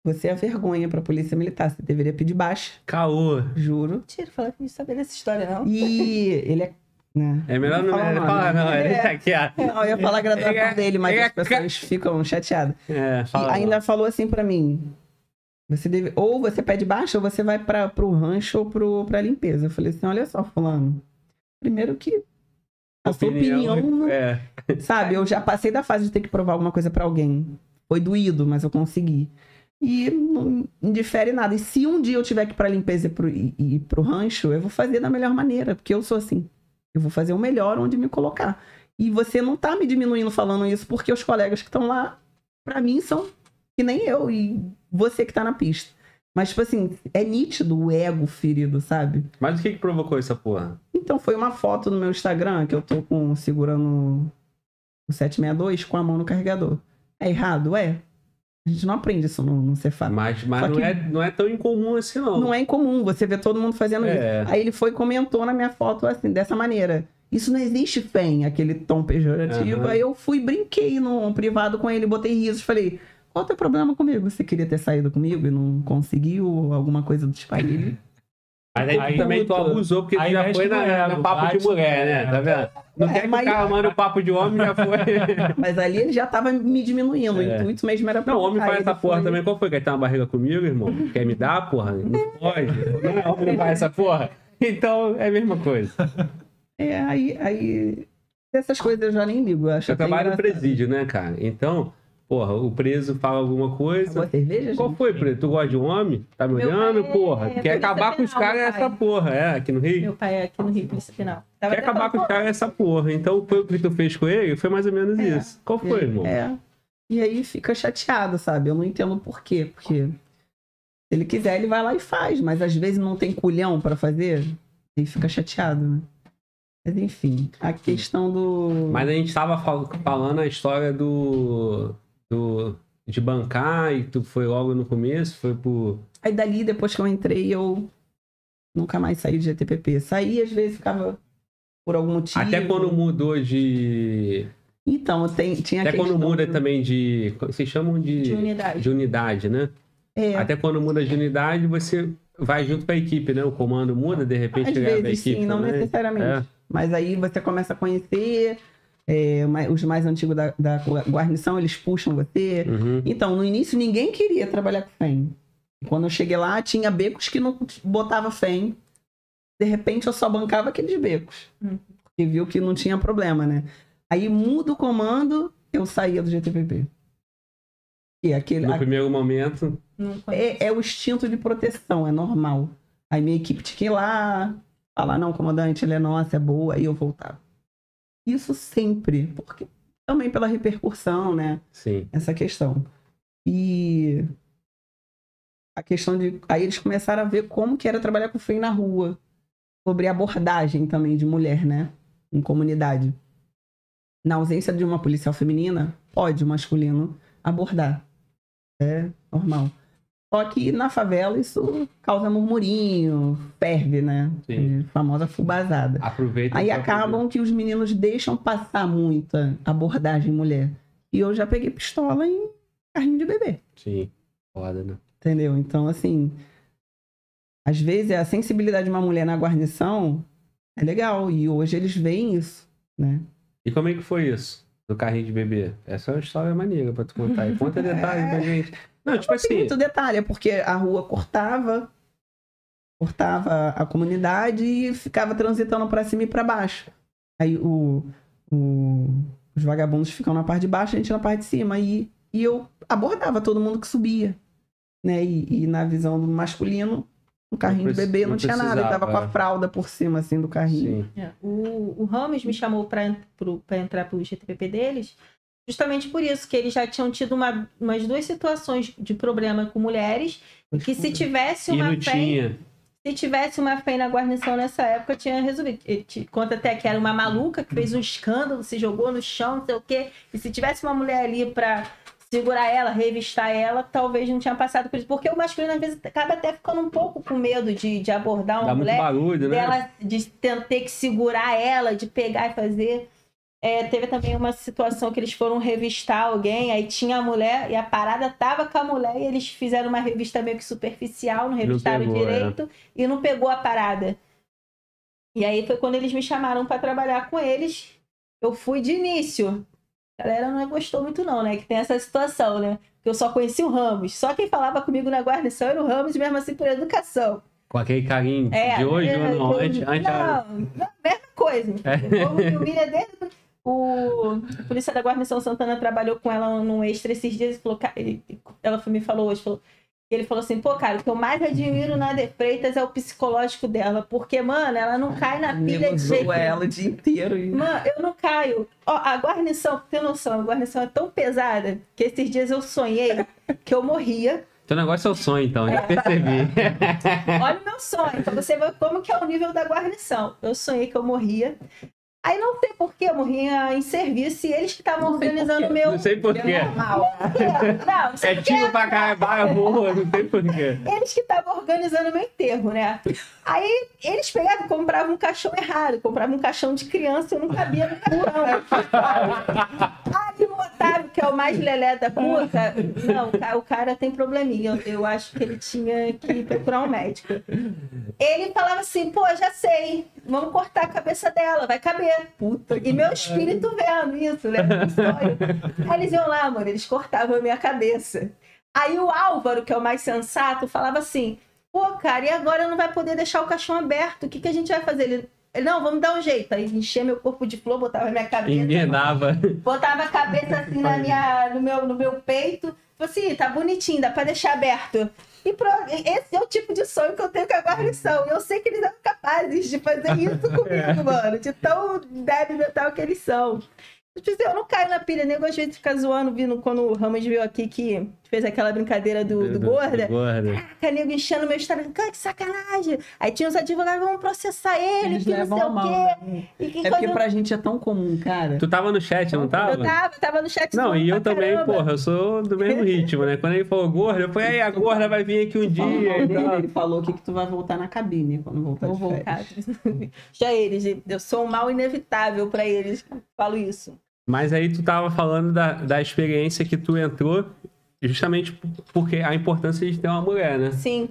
Você é vergonha pra polícia militar, você deveria pedir baixa, Caô. juro. Mentira, falar que não sabia dessa história, não. E ele é. Né? É melhor não, falar é, nome, falar, não. Ele É. tá aqui, ó. Não, eu ia falar a graduação É, dele, mas é, as pessoas ficam chateadas. É, E fala. ainda falou assim pra mim: você deve, ou você pede baixa, ou você vai para pro rancho ou pro, pra limpeza. Eu falei assim: olha só, Fulano. Primeiro que a sua opinião, É. sabe? Eu já passei da fase de ter que provar alguma coisa pra alguém. Foi doído, mas eu consegui. E não indifere nada. E se um dia eu tiver que ir pra limpeza e pro, e, e pro rancho, eu vou fazer da melhor maneira, porque eu sou assim. Eu vou fazer o melhor onde me colocar. E você não tá me diminuindo falando isso, porque os colegas que estão lá, pra mim, são que nem eu e você que tá na pista. Mas, tipo assim, é nítido o ego ferido, sabe? Mas o que que provocou essa porra? Então, foi uma foto no meu Instagram que eu tô com, segurando o 762 com a mão no carregador. É errado? É. A gente não aprende isso no, no Cefap. Mas, mas não, é, não é tão incomum assim, não. Não é incomum, você vê todo mundo fazendo É. isso. Aí ele foi e comentou na minha foto assim, dessa maneira. Isso não existe fém, aquele tom pejorativo. Aham. Aí eu fui, brinquei no privado com ele, botei risos, falei, qual é o teu problema comigo? Você queria ter saído comigo e não conseguiu alguma coisa do tipo aí? Ele, Mas aí, Aí tu também tu abusou, porque tu já foi no na, no papo de bate mulher, no né? Tá vendo? Não É, quer que mas- o papo de homem, já foi. Mas ali ele já tava me diminuindo. O É. intuito mesmo era Não, o homem faz essa porra foi- também. Qual foi? Quer ter uma barriga comigo, irmão? Quer me dar, porra? Não pode. Não, homem não faz essa porra. Então, é a mesma coisa. É, aí, aí. Essas coisas eu já nem ligo. Eu acho Eu trabalho no presídio, né, cara? Então, porra, o preso fala alguma coisa. Cerveja, Qual gente? foi, preso? Tu gosta de homem? Tá me Meu olhando, é porra? Quer polícia acabar com os caras essa porra, é, aqui no Rio? Meu pai é aqui no Rio, Polícia Penal. Tava Quer acabar com os caras essa porra. Então, foi o que tu fez com ele? Foi mais ou menos É. isso. Qual foi, irmão? É. E aí fica chateado, sabe? Eu não entendo por quê. Porque se ele quiser, ele vai lá e faz. Mas às vezes não tem culhão pra fazer. Aí fica chateado, né? Mas enfim, a questão do. Mas a gente tava fal- falando a história do, do. de bancar e tu foi logo no começo, foi por. Aí dali, depois que eu entrei, eu nunca mais saí de GTPP. Saí, às vezes ficava por algum motivo. Até quando mudou de. Então, tem, tinha Até quando muda do- também de. Vocês chamam de. de unidade. de unidade, né? É, Até quando muda de unidade, você vai junto com a equipe, né? O comando muda, de repente às leva a vezes equipe sim, não também. necessariamente. É. Mas aí você começa a conhecer é, os mais antigos da, da guarnição, eles puxam você. Uhum. Então, no início, ninguém queria trabalhar com FEM. Quando eu cheguei lá, tinha becos que não botava FEM. De repente, eu só bancava aqueles becos. Hum. Porque viu que não tinha problema, né? Aí muda o comando, eu saía do GTPP. E aquele, No primeiro momento. É, é o instinto de proteção, é normal. Aí minha equipe tinha que ir lá, falar, não, comandante, ele é nossa, é boa, aí eu voltava. Isso sempre, porque também pela repercussão, né? Sim. Essa questão. E a questão de. Aí eles começaram a ver como que era trabalhar com freio na rua. Sobre abordagem também de mulher, né? Em comunidade. Na ausência de uma policial feminina, pode o masculino abordar. É normal. Só que na favela isso causa murmurinho, ferve, né? Sim. A famosa fubazada. Aproveita. Aí acabam que os meninos deixam passar muita abordagem mulher. E eu já peguei pistola em carrinho de bebê. Sim. Foda, né? Entendeu? Então, assim. Às vezes a sensibilidade de uma mulher na guarnição é legal. E hoje eles veem isso, né? E como é que foi isso? Do carrinho de bebê? Essa é uma história maneira pra tu contar. E conta detalhes pra gente. Não, tipo Tem assim. muito detalhe, é porque a rua cortava, cortava a comunidade e ficava transitando pra cima e pra baixo. Aí o, o- os vagabundos ficam na parte de baixo, a gente na parte de cima. E, e eu abordava todo mundo que subia. Né? E, e na visão do masculino, no carrinho Não de bebê, não, preci- tinha não nada. Ele tava com precisava, a é. fralda por cima, assim, do carrinho. Sim. É, O, o Ramos me chamou para entrar pro GTPP deles, justamente por isso, que eles já tinham tido uma- umas duas situações de problema com mulheres, que se tivesse uma FEM, tinha. se tivesse uma FEM na guarnição nessa época, tinha resolvido. Ele te conta até que era uma maluca que fez um escândalo, se jogou no chão, não sei o quê, e se tivesse uma mulher ali para segurar ela, revistar ela, talvez não tinha passado por isso. Porque o masculino, às vezes, acaba até ficando um pouco com medo de, de abordar uma Dá muito mulher barulho, né? dela de ter que segurar ela, de pegar e fazer. É, teve também uma situação que eles foram revistar alguém, aí tinha a mulher e a parada tava com a mulher e eles fizeram uma revista meio que superficial, não revistaram pegou, é. direito e não pegou a parada. E aí foi quando eles me chamaram para trabalhar com eles. Eu fui de início. A galera não gostou muito não, né? Que tem essa situação, né? Que eu só conheci o Ramos. Só quem falava comigo na guarnição era o Ramos, mesmo assim por educação. Com aquele carinho É, de hoje é, ou não? Antes, antes não, não, mesma coisa. É. O povo me humilha desde o a polícia da Guarnição Santana trabalhou com ela num extra esses dias e falou, ele- ela me falou hoje, falou, ele falou assim, pô, cara, o que eu mais admiro na De Freitas é o psicológico dela, porque, mano, ela não cai na pilha de jeito ela o dia inteiro. E... Mano, eu não caio. Ó, a guarnição, ter noção, a guarnição é tão pesada que esses dias eu sonhei que eu morria. Teu negócio é o sonho, então, já percebi. Olha o meu sonho, pra você ver como que é o nível da guarnição. Eu sonhei que eu morria. Aí não sei por que eu morria em serviço e eles que estavam por organizando o quê. meu. Não sei porquê. É normal. Não, não sei É por quê. tiro pra caralho, boa, não sei porquê. Eles que estavam organizando o meu enterro, né? Aí eles pegavam e compravam um caixão errado, compravam um caixão de criança e eu não cabia no caixão. Aí Otávio, que é o mais lelé da puta, não, o ca- o cara tem probleminha. Eu, eu acho que ele tinha que procurar um médico. Ele falava assim, pô, já sei, vamos cortar a cabeça dela, vai caber. Puta E meu espírito vendo isso, né? Aí eles iam lá, mano, eles cortavam a minha cabeça. Aí o Álvaro, que é o mais sensato, falava assim: pô, cara, e agora não vai poder deixar o caixão aberto? O que, que a gente vai fazer? Ele, não, vamos dar um jeito. Aí enchia meu corpo de flor, botava minha cabeça, Envenenava. botava a cabeça assim na minha, no, meu, no meu peito. Falei assim, tá bonitinho, dá pra deixar aberto. E pro- esse é o tipo de sonho que eu tenho com a guarnição. E eu sei que eles eram capazes de fazer isso comigo, mano. De tão débil mental que eles são. Tipo assim, Eu não caio na pilha, nego às vezes fica zoando, vindo quando o Ramos veio aqui que fez aquela brincadeira do, do, gorda. gorda. Caraca, nego enchendo meu Instagram, cara, que sacanagem. Aí tinha os advogados, vamos processar ele, Eles que não sei o mal. quê. né? E que É porque pra gente é tão comum, cara. Tu tava no chat, não tava? Eu tava, tava no chat Não, e eu também, caramba. porra, eu sou do mesmo ritmo, né? Quando ele falou gorda, eu falei, aí, a gorda vai vir aqui um dia e dele, ele falou que, que tu vai voltar na cabine quando voltar Vou de férias. voltar. Já eles, eu sou um mal inevitável pra eles. Falo isso. Mas aí tu tava falando da, da experiência que tu entrou, justamente porque a importância de ter uma mulher, né? Sim.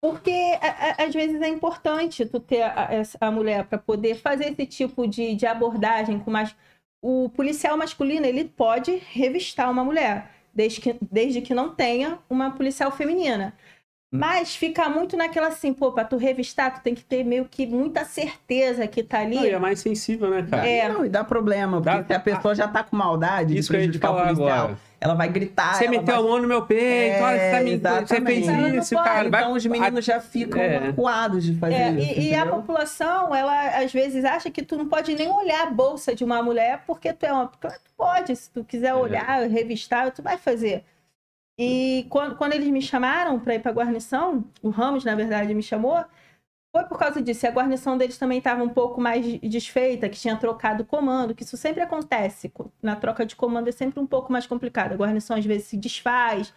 Porque às vezes é importante tu ter a, a mulher para poder fazer esse tipo de, de abordagem com mais. O policial masculino ele pode revistar uma mulher, desde que, desde que não tenha uma policial feminina. Mas fica muito naquela assim, pô, pra tu revistar, tu tem que ter meio que muita certeza que tá ali. Não, e é mais sensível, né, cara? É. Não, e dá problema, porque Dá- se a pessoa já tá com maldade Isso de prejudicar o policial, agora. ela vai gritar. Você meteu vai... a mão no meu peito, olha, você, tá me... É, você fez isso, cara. vai- Então os meninos já ficam É. acuados de fazer É, isso. e, e a população, ela às vezes acha que tu não pode nem olhar a bolsa de uma mulher porque tu é uma. Tu pode, se tu quiser olhar, revistar, tu vai fazer. E quando, quando eles me chamaram para ir para guarnição, o Ramos, na verdade, me chamou, foi por causa disso. E a guarnição deles também estava um pouco mais desfeita, que tinha trocado comando, que isso sempre acontece. Na troca de comando é sempre um pouco mais complicado. A guarnição às vezes se desfaz,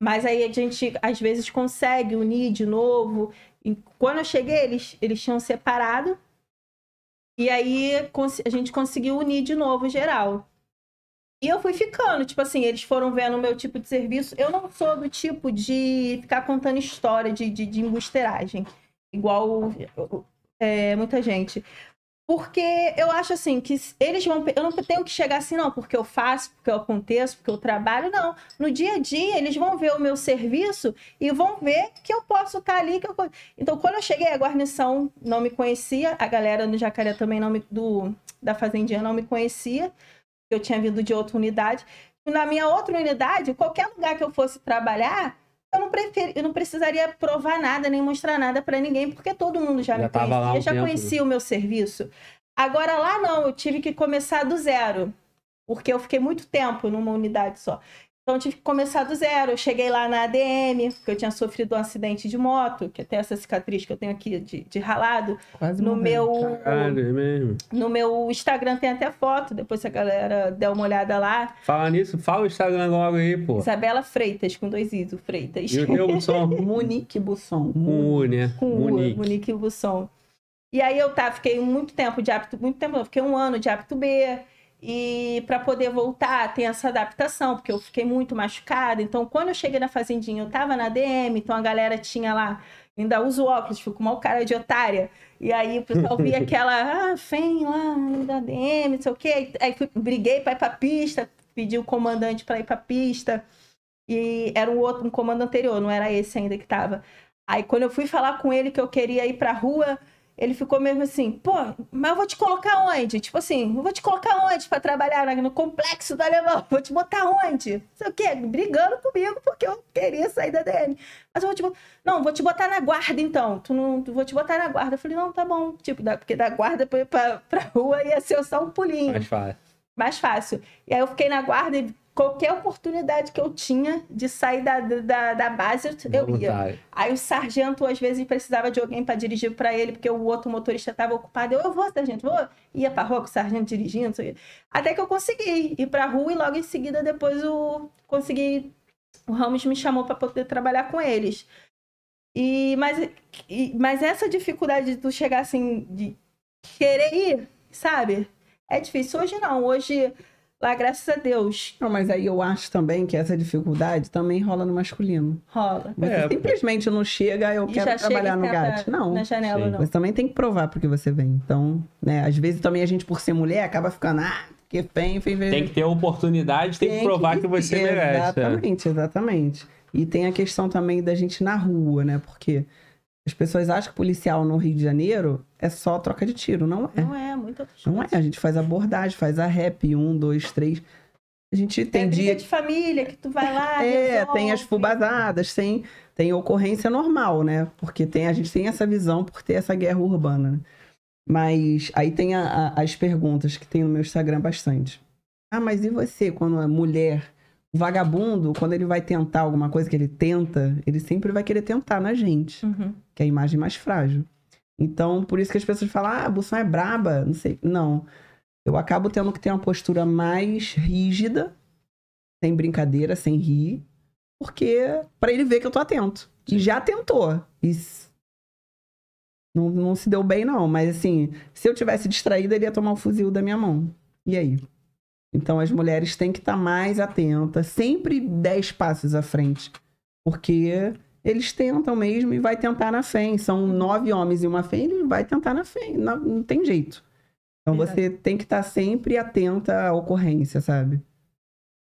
mas aí a gente às vezes consegue unir de novo. E quando eu cheguei, eles, eles tinham separado. E aí a gente conseguiu unir de novo geral. E eu fui ficando, tipo assim, eles foram vendo o meu tipo de serviço. Eu não sou do tipo de ficar contando história de, de, de embusteiragem, igual é, muita gente. Porque eu acho assim, que eles vão. Eu não tenho que chegar assim, não, porque eu faço, porque eu aconteço, porque eu trabalho, não. No dia a dia, eles vão ver o meu serviço e vão ver que eu posso estar ali. Que eu... Então, quando eu cheguei, a guarnição não me conhecia, a galera no Jacaré também não me, do, da Fazendinha não me conhecia, eu tinha vindo de outra unidade. Na minha outra unidade, qualquer lugar que eu fosse trabalhar, eu não, preferi, eu não precisaria provar nada, nem mostrar nada pra ninguém, porque todo mundo já, Já me há um conhecia, já tempo, conhecia o meu serviço. Agora lá não, eu tive que começar do zero, porque eu fiquei muito tempo numa unidade só. Então eu tive que começar do zero. Eu cheguei lá na ADM, porque eu tinha sofrido um acidente de moto, que até essa cicatriz que eu tenho aqui de, de ralado. Quase No morreu. meu, Caralho, é mesmo. no meu Instagram tem até foto, depois se a galera der uma olhada lá. Fala nisso, fala o Instagram logo aí, pô. Isabela Freitas, com dois iso, Freitas. E o teu som Monique Busson. com U, né? com U, Monique. Monique Busson. E aí eu tá, fiquei muito tempo de hábito, muito tempo, não, fiquei um ano de hábito B. E para poder voltar, tem essa adaptação, porque eu fiquei muito machucada. Então, quando eu cheguei na fazendinha, eu tava na DM, então a galera tinha lá, ainda uso óculos, fico uma cara de otária. E aí o pessoal via aquela, ah, Fem lá da DM, não sei o quê. Aí fui, briguei para ir pra pista, pedi o comandante para ir pra pista. E era um outro, um comando anterior, não era esse ainda que tava. Aí quando eu fui falar com ele que eu queria ir pra rua, ele ficou mesmo assim, pô, mas eu vou te colocar onde? Tipo assim, eu vou te colocar onde pra trabalhar no complexo do alemão? Vou te botar onde? Não sei o quê, brigando comigo porque eu queria sair da DM. Mas eu vou te botar. Não, vou te botar na guarda então. Tu não, vou te botar na guarda. Eu falei, não, tá bom. Tipo, da- porque da guarda pra, pra, pra rua ia ser só um pulinho Mais fácil. mais fácil. E aí eu fiquei na guarda e qualquer oportunidade que eu tinha de sair da, da, da base, eu ia. Aí o sargento, às vezes, precisava de alguém para dirigir para ele, porque o outro motorista estava ocupado. Eu, eu vou, sargento, vou. Ia pra rua com o sargento dirigindo. Até que eu consegui ir pra rua e logo em seguida, depois, o consegui. O Ramos me chamou para poder trabalhar com eles. E, mas, e- mas essa dificuldade de tu chegar assim, de querer ir, sabe? É difícil. Hoje não. Hoje, lá, graças a Deus, Não, mas aí eu acho também que essa dificuldade também rola no masculino. rola. Você É, simplesmente não chega, eu quero trabalhar no GAT. Não. Na janela, Sim. não. Você também tem que provar porque você vem. Então, né, às vezes também a gente, por ser mulher, acaba ficando, ah, que vem, vem, vem. Tem que ter oportunidade, tem, que provar que, você merece. é. Exatamente, exatamente. E tem a questão também da gente na rua, né? Porque as pessoas acham que policial no Rio de Janeiro é só troca de tiro. Não é. Não é, muito Não é. A gente faz abordagem, faz a rap, um, dois, três. A gente tem Tem dia de família que tu vai lá. é, resolve. tem as fubazadas, tem, tem ocorrência normal, né? Porque tem, a gente tem essa visão por ter essa guerra urbana. né? Mas aí tem a- a- as perguntas que tem no meu Instagram bastante. Ah, mas e você, quando é mulher? O vagabundo, quando ele vai tentar alguma coisa que ele tenta, ele sempre vai querer tentar na gente, Uhum. que é a imagem mais frágil. Então, por isso que as pessoas falam, ah, a Bussão é braba, não sei. Não. Eu acabo tendo que ter uma postura mais rígida, sem brincadeira, sem rir, porque para ele ver que eu tô atento. E já tentou. S- não, não se deu bem, não. Mas assim, se eu tivesse distraído, ele ia tomar o fuzil da minha mão. E aí? Então as mulheres têm que estar mais atentas, sempre dez passos à frente. Porque eles tentam mesmo e vai tentar na FEM. São nove homens e uma FEM, ele vai tentar na FEM. Não, não tem jeito. Então Verdade. você tem que estar sempre atenta à ocorrência, sabe?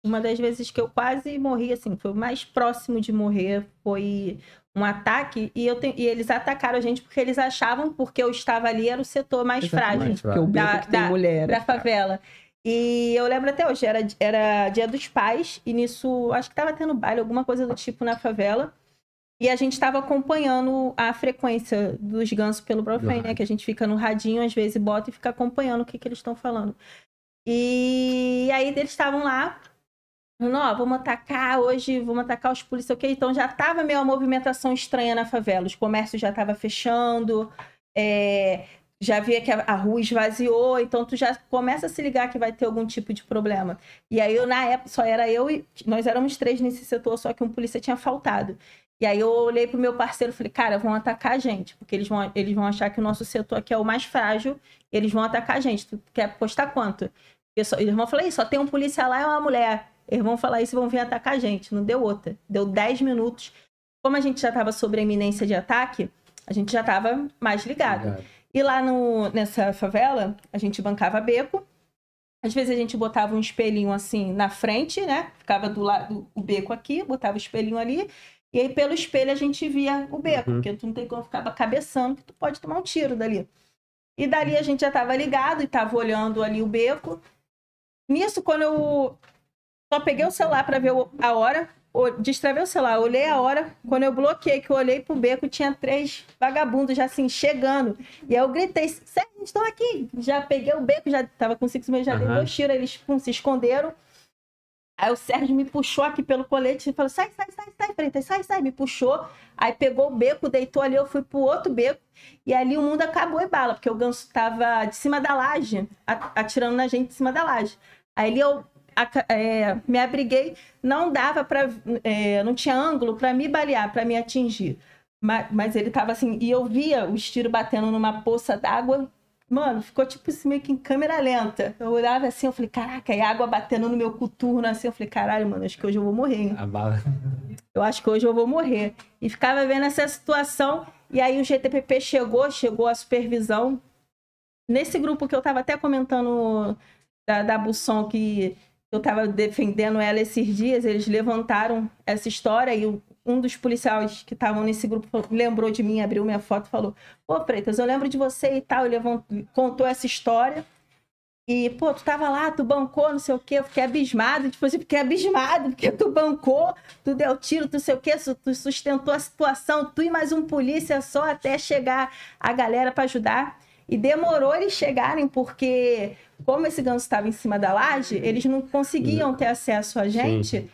Uma das vezes que eu quase morri, assim, foi o mais próximo de morrer, foi um ataque, e, eu te- e eles atacaram a gente porque eles achavam, porque eu estava ali, era o setor mais Exatamente, frágil o Da- da- mulher. da favela. E eu lembro até hoje, era, era dia dos pais, e nisso, acho que tava tendo baile, alguma coisa do tipo na favela. E a gente estava acompanhando a frequência dos gansos pelo Brofém, né? rádio. Que a gente fica no radinho, às vezes bota e fica acompanhando o que, que eles estão falando. E aí eles estavam lá, falando, ó, vamos atacar hoje, vamos atacar os policiais, ok? Então já tava meio uma movimentação estranha na favela, os comércios já tava fechando, é, já via que a, rua esvaziou, então tu já começa a se ligar que vai ter algum tipo de problema. E aí eu, na época, só era eu e nós éramos três nesse setor, só que um polícia tinha faltado. E aí eu olhei pro meu parceiro e falei, cara, vão atacar a gente, porque eles vão, eles vão achar que o nosso setor aqui é o mais frágil, eles vão atacar a gente. Tu quer apostar quanto? Eu só- eles vão falar isso, só tem um policial lá e uma mulher. Eles vão falar isso e vão vir atacar a gente. Não deu outra. Deu 10 minutos. Como a gente já estava sobre a iminência de ataque, a gente já estava mais ligado. Obrigado. E lá no, nessa favela, a gente bancava beco. Às vezes a gente botava um espelhinho assim na frente, né? Ficava do lado o beco aqui, botava o espelhinho ali. E aí pelo espelho a gente via o beco, Uhum. porque tu não tem como ficar cabeçando, que tu pode tomar um tiro dali. E dali a gente já tava ligado e tava olhando ali o beco. Nisso, quando eu só peguei o celular para ver a hora, destravei o celular, olhei a hora, quando eu bloqueei, que eu olhei pro beco, tinha três vagabundos já assim, chegando. E aí eu gritei, Sérgio, eles estão aqui. Já peguei o beco, já tava com cinco meses, já dei Aham. dois tiros, eles pum, se esconderam. Aí o Sérgio me puxou aqui pelo colete e falou: sai, sai, sai, sai, Freitas, sai, sai. Me puxou. Aí pegou o beco, deitou ali, eu fui pro outro beco. E ali o mundo acabou e bala, porque o ganso tava de cima da laje, atirando na gente de cima da laje. Aí ali eu é, me abriguei, não dava para, não tinha ângulo para me balear, para me atingir. Mas, mas ele tava assim, e eu via os tiros batendo numa poça d'água. Mano, ficou tipo assim, meio que em câmera lenta. Eu olhava assim, eu falei, caraca, e água batendo no meu coturno assim. Eu falei, caralho, mano, acho que hoje eu vou morrer, hein? A bala. eu acho que hoje eu vou morrer. E ficava vendo essa situação. E aí o GTPP chegou, chegou a supervisão. Nesse grupo que eu tava até comentando da, da Busson, que eu tava defendendo ela esses dias, eles levantaram essa história e um dos policiais que estavam nesse grupo lembrou de mim, abriu minha foto e falou: Pô, Freitas, eu lembro de você e tal. Ele contou essa história. E, pô, tu tava lá, tu bancou, não sei o quê, eu fiquei abismado, tipo assim, fiquei abismado, porque tu bancou, tu deu tiro, tu não sei o quê, tu sustentou a situação, tu e mais um polícia só até chegar a galera pra ajudar. E demorou eles chegarem, porque como esse ganso estava em cima da laje, eles não conseguiam ter acesso a gente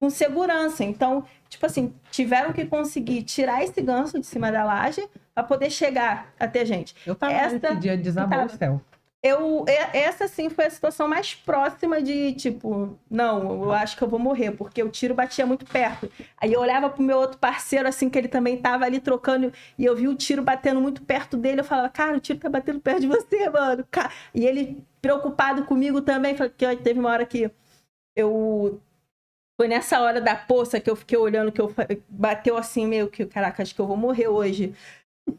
com segurança. Então, tipo assim, tiveram que conseguir tirar esse ganso de cima da laje para poder chegar até a gente. Eu tava Esta- nesse dia, desabou tava. o céu. Eu, essa sim foi a situação mais próxima de tipo, não, eu acho que eu vou morrer, porque o tiro batia muito perto. Aí eu olhava pro meu outro parceiro, assim, que ele também tava ali trocando, e eu vi o tiro batendo muito perto dele. Eu falava, cara, o tiro tá batendo perto de você, mano. E ele preocupado comigo também, ó, teve uma hora que eu. Foi nessa hora da poça que eu fiquei olhando, que eu bateu assim, meio que, caraca, acho que eu vou morrer hoje.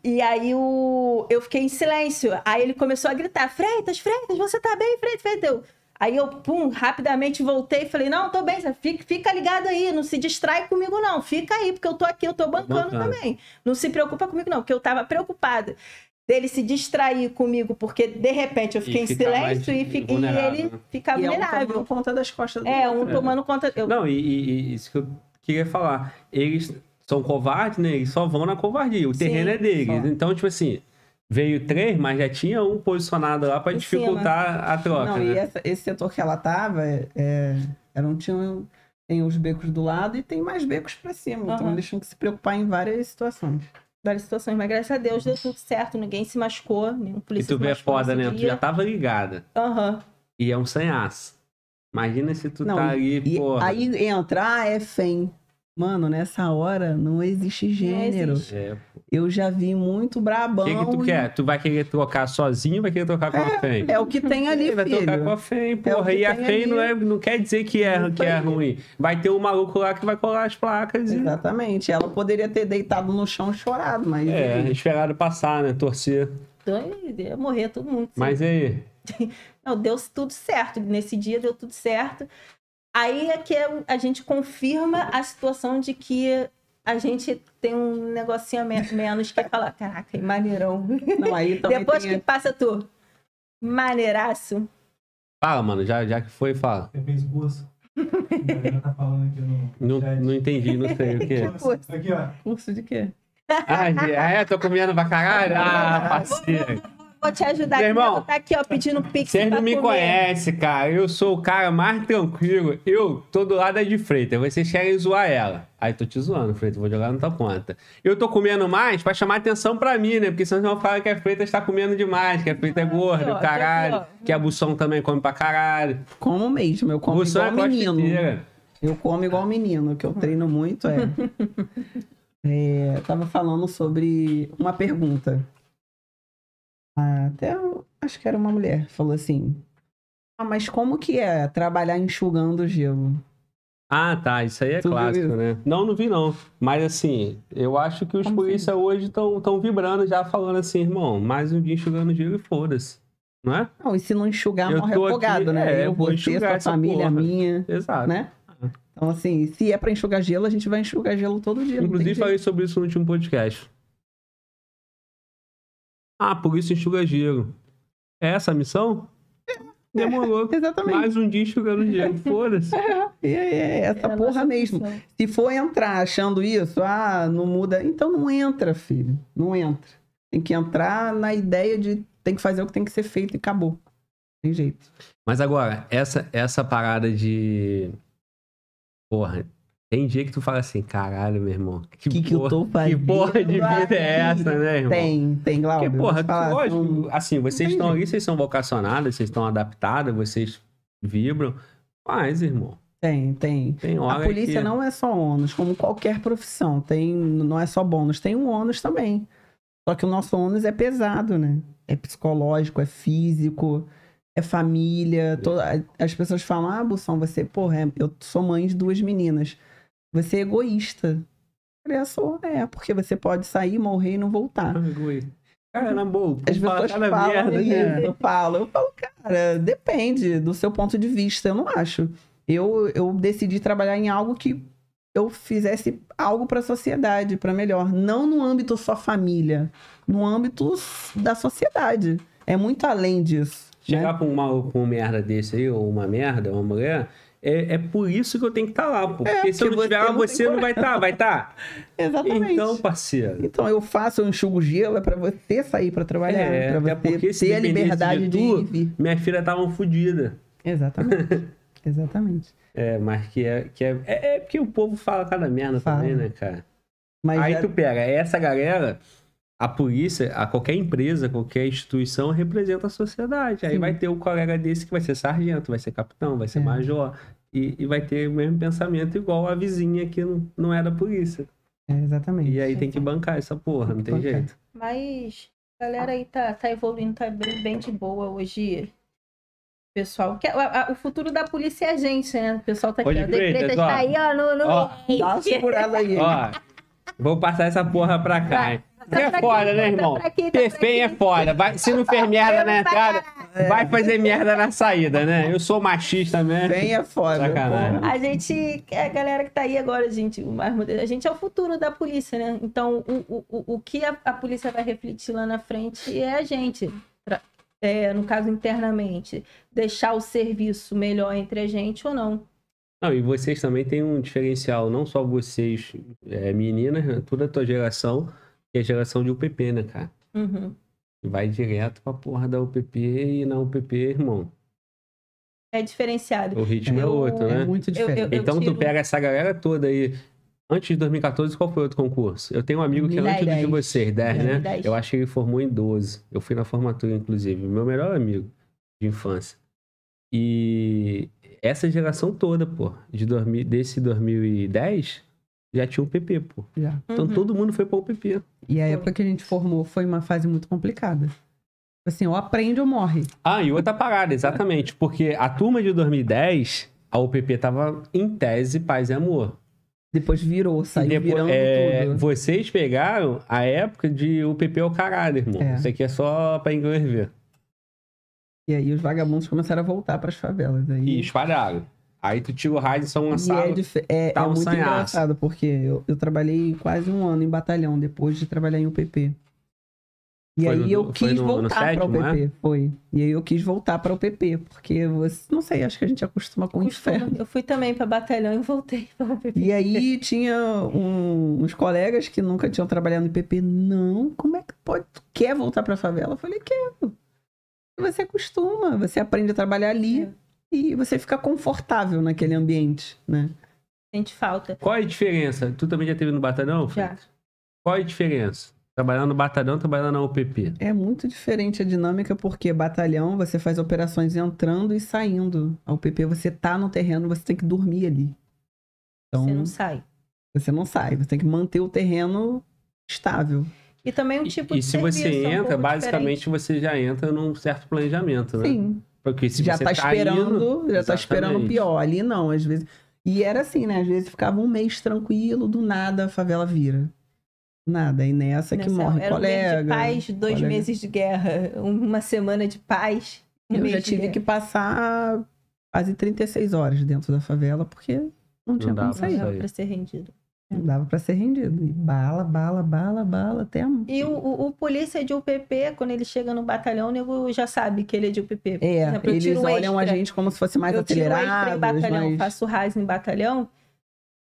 E aí o... eu fiquei em silêncio. Aí ele começou a gritar: Freitas, Freitas, você tá bem, Freitas, Freitas? Eu... Aí eu, pum, rapidamente voltei e falei: Não, tô bem, fica, fica ligado aí, não se distrai comigo, não. Fica aí, porque eu tô aqui, eu tô bancando também. Não se preocupa comigo, não, porque eu tava preocupada dele se distrair comigo, porque de repente eu E fiquei em silêncio e, fi- e vulnerável, ele né? ficar E é um vulnerável. tomando conta das costas do É, um tomando conta. Eu, Não, e, e- e isso que eu queria falar. Eles são covardes, né? Eles só vão na covardia. O Sim, terreno é deles. só. Então, tipo assim, veio três, mas já tinha um posicionado lá pra Em dificultar a troca, Não, né? e essa- esse setor que ela tava, é, é, eram, tinha, tem os becos do lado e tem mais becos pra cima. Então Aham. eles tinham que se preocupar em várias situações. várias situações, mas graças a Deus deu tudo certo, ninguém se machucou, nenhum E polícia tu vê foda, né? Tu já tava ligada. Aham. E é um sanhaço. Imagina se tu Não, tá ali, E porra. aí entra, ah, é FEM. Mano, nessa hora não existe gênero. existe. É. Eu já vi muito O brabão. que, que tu e- quer? Tu vai querer trocar sozinho ou vai querer trocar com a FEM? É o que tem ali, vai trocar com a filho. FEM, É o porra. que e a FEM não, é, não quer dizer que é, que é ruim. Vai ter um maluco lá que vai colar as placas e. Exatamente. Ela poderia ter deitado no chão e chorado, mas. É, esperado passar, né? Torcer. Então, ia morrer todo mundo. Mas e aí? Não, deu tudo certo. Nesse dia deu tudo certo. Aí é que a gente confirma a situação de que a gente tem um negocinho menos que falar, caraca, que maneirão. Não, aí Depois tem- que passa tu, maneiraço. Fala, mano, já, já que foi, fala. Você fez curso? Tá falando aqui no Não, entendi, não sei o quê. Curso. Aqui, ó. Curso de quê? Ah, é? Tô comendo pra caralho? Ah, parceiro. Vou te ajudar Meu aqui. irmão, tá aqui, ó, pedindo pix Vocês pra não me comer. conhecem, cara. Eu sou o cara mais tranquilo. Eu tô do lado de Freitas. Vocês querem zoar ela. Aí tô te zoando, Freitas. Vou jogar na tua conta. Eu tô comendo mais pra chamar atenção pra mim, né? Porque senão vão falar que a Freitas tá comendo demais, que a Freitas é gorda, caralho. Que a Bução também come pra caralho. Como mesmo, eu como Bução é igual menino. crossfiteira. Eu como igual menino, que eu treino muito, é. é tava falando sobre uma pergunta. Ah, Até eu acho que era uma mulher, falou assim. Ah, mas como que é trabalhar enxugando gelo? Ah, tá. Isso aí é Tu clássico, né? Não, não vi não. Mas assim, eu acho que os Como polícia hoje estão tão vibrando já, falando assim, irmão, mais um dia enxugando gelo e foda-se. Não é? Não, e se não enxugar, Eu morre aqui, afogado, né? é, eu, vou enxugar sua família, porra. minha, Exato. né? Então, assim, se é pra enxugar gelo, a gente vai enxugar gelo todo dia. Inclusive, falei sobre isso no último podcast. Ah, por isso enxuga gelo. É essa a missão? Demorou. Exatamente. Mais um dia enxugando dinheiro. Foda-se. É, é essa É a porra nossa mesmo. função. Se for entrar achando isso, ah, não muda. Então não entra, filho. Não entra. Tem que entrar na ideia de tem que fazer o que tem que ser feito e acabou. Tem jeito. Mas agora, essa, essa parada de. Porra, tem dia que tu fala assim, caralho, meu irmão. Que, Que que eu porra, tô Que fazendo porra de vida é essa, né, irmão? Tem, tem, Glauber. Porque, porra, falar, lógico, assim, vocês estão ali, vocês são vocacionados, vocês estão adaptados, vocês vibram. Mas, irmão, Tem, tem. tem hora A polícia que... não é só ônus, como qualquer profissão. Tem, não é só bônus, tem um ônus também. Só que o nosso ônus é pesado, né? É psicológico, é físico, é família. Toda... As pessoas falam, ah, Bução, você, porra, é- eu sou mãe de duas meninas. Você é egoísta. Falei, "Eu sou, é, porque você pode sair, morrer e não voltar. Cara, na boa, As pessoas falam merda, isso, né? eu falo. Eu falo, cara, depende do seu ponto de vista. Eu não acho. Eu, eu decidi trabalhar em algo que eu fizesse algo para a sociedade, para melhor. Não no âmbito só família, no âmbito da sociedade. É muito além disso. né? Chegar pra, uma, pra um merda desse aí, ou uma merda, uma mulher, é, é por isso que eu tenho que estar lá, pô. Porque se eu não estiver lá, você não vai estar, vai estar. Exatamente. Então, parceiro. Então eu faço, eu enxugo gelo, é para você sair para trabalhar, É, até você porque se ter a liberdade de de, tu- vir. Minha filha estavam fodida. Exatamente. Exatamente. É, mas que é, que é, é. é porque o povo fala cada merda Fala. também, né, cara? Mas Aí já- tu pega, essa galera, a polícia, a qualquer empresa, qualquer instituição representa a sociedade. Aí Sim. vai ter o colega desse que vai ser sargento, vai ser capitão, vai ser É. major. E, e vai ter o mesmo pensamento igual a vizinha que não, não é da polícia. É, exatamente. E aí tem que bancar essa porra, não tem Bancar. jeito. Mas a galera aí tá, tá evoluindo, tá bem, bem de boa hoje. Pessoal, que, a- a- o futuro da polícia é a gente, né? O pessoal tá aqui, Ô, ó. Decretas tá aí, ó, no, no Ó. Dá uma segurada aí. Ó, vou passar essa porra pra cá. hein? Tá é pra foda, né, tá irmão? pra aqui, tá Perfeito é foda. Vai, se não fez merda na entrada, vai fazer merda na saída, né? Eu sou machista mesmo. Vem é foda. Sacanagem. A gente, a galera que tá aí agora, gente, o mais moderno, a gente é o futuro da polícia, né? Então, o, o, o- que a, a polícia vai refletir lá na frente é a gente. É, no caso, internamente. Deixar o serviço melhor entre a gente ou não. Não, e vocês também têm um diferencial, não só vocês, é, meninas, né? toda a tua geração, que é a geração de UPP, né, cara? Uhum. Vai direto pra porra da UPP e na UPP, irmão. É diferenciado. O ritmo é Eu- outro, É né? muito Eu- diferente. eu- Então tu tiro- pega essa galera toda aí. Antes de 2014, qual foi outro concurso? Eu tenho um amigo que é antes do de 2010. vocês, 10, né? 2010. Eu acho que ele formou em 12. Eu fui na formatura, inclusive. Meu melhor amigo de infância. E essa geração toda, pô, de 2000, desse 2010, já tinha o PP, pô. Já. Então Uhum. todo mundo foi pra UPP. E a época que a gente formou foi uma fase muito complicada. Assim, ou aprende ou morre. Ah, e outra parada, exatamente. Porque a turma de 2010, a UPP tava em tese paz e amor. Depois virou, saiu E depois, virando é, tudo. Vocês pegaram a época de UPP é o caralho, irmão. É. Isso aqui é só pra inglês ver. E aí os vagabundos começaram a voltar pras favelas. Aí... E espalharam. Aí tu tira o são uma E sala. é, dif- é, tá é um muito sanhaço. engraçado, porque eu, eu trabalhei quase um ano em batalhão depois de trabalhar em UPP. E Foi aí no- eu quis no- voltar para sétimo, o é? UPP. Foi. E aí eu quis voltar para o UPP, porque você, não sei, acho que a gente acostuma com o inferno. Eu fui também pra batalhão e voltei pra PP. E aí tinha um- uns colegas que nunca tinham trabalhado no IPP. Não, como é que pode? Tu quer voltar pra favela? Eu falei, quero. Você acostuma, você aprende a trabalhar ali É. e você fica confortável naquele ambiente, né? Sente falta. Qual é a diferença? Tu também já teve no batalhão? Já. Qual é a diferença? Trabalhar no batalhão, trabalhar na UPP. É muito diferente a dinâmica, porque batalhão você faz operações entrando e saindo. A UPP você tá no terreno, você tem que dormir ali. Então, Você não sai. você não sai, você tem que manter o terreno estável. E também um E- tipo e, de se serviço, você é um entra, pouco basicamente diferente. você já entra num certo planejamento, né? Sim, Porque se já você tá esperando, indo- já tá esperando o pior. Ali não, às vezes. E era assim, né? Às vezes ficava um mês tranquilo, do nada a favela vira. Nada. E nessa que Nessa- morre era um mês colega. de paz, dois colega. meses de guerra, uma semana de paz. um Eu mês já de tive guerra. que passar quase 36 horas dentro da favela, porque não tinha dava como sair. sair. Dava pra ser rendido. Não dava pra ser rendido. E bala, bala, bala, bala, até a... E o, o, o polícia de UPP, quando ele chega no batalhão, o nego já sabe que ele é de UPP. É, exemplo, eu eles tiro um olham a extra. gente como se fosse mais eu tiro um extra em acelerado, batalhão, mas... faço RAS em batalhão.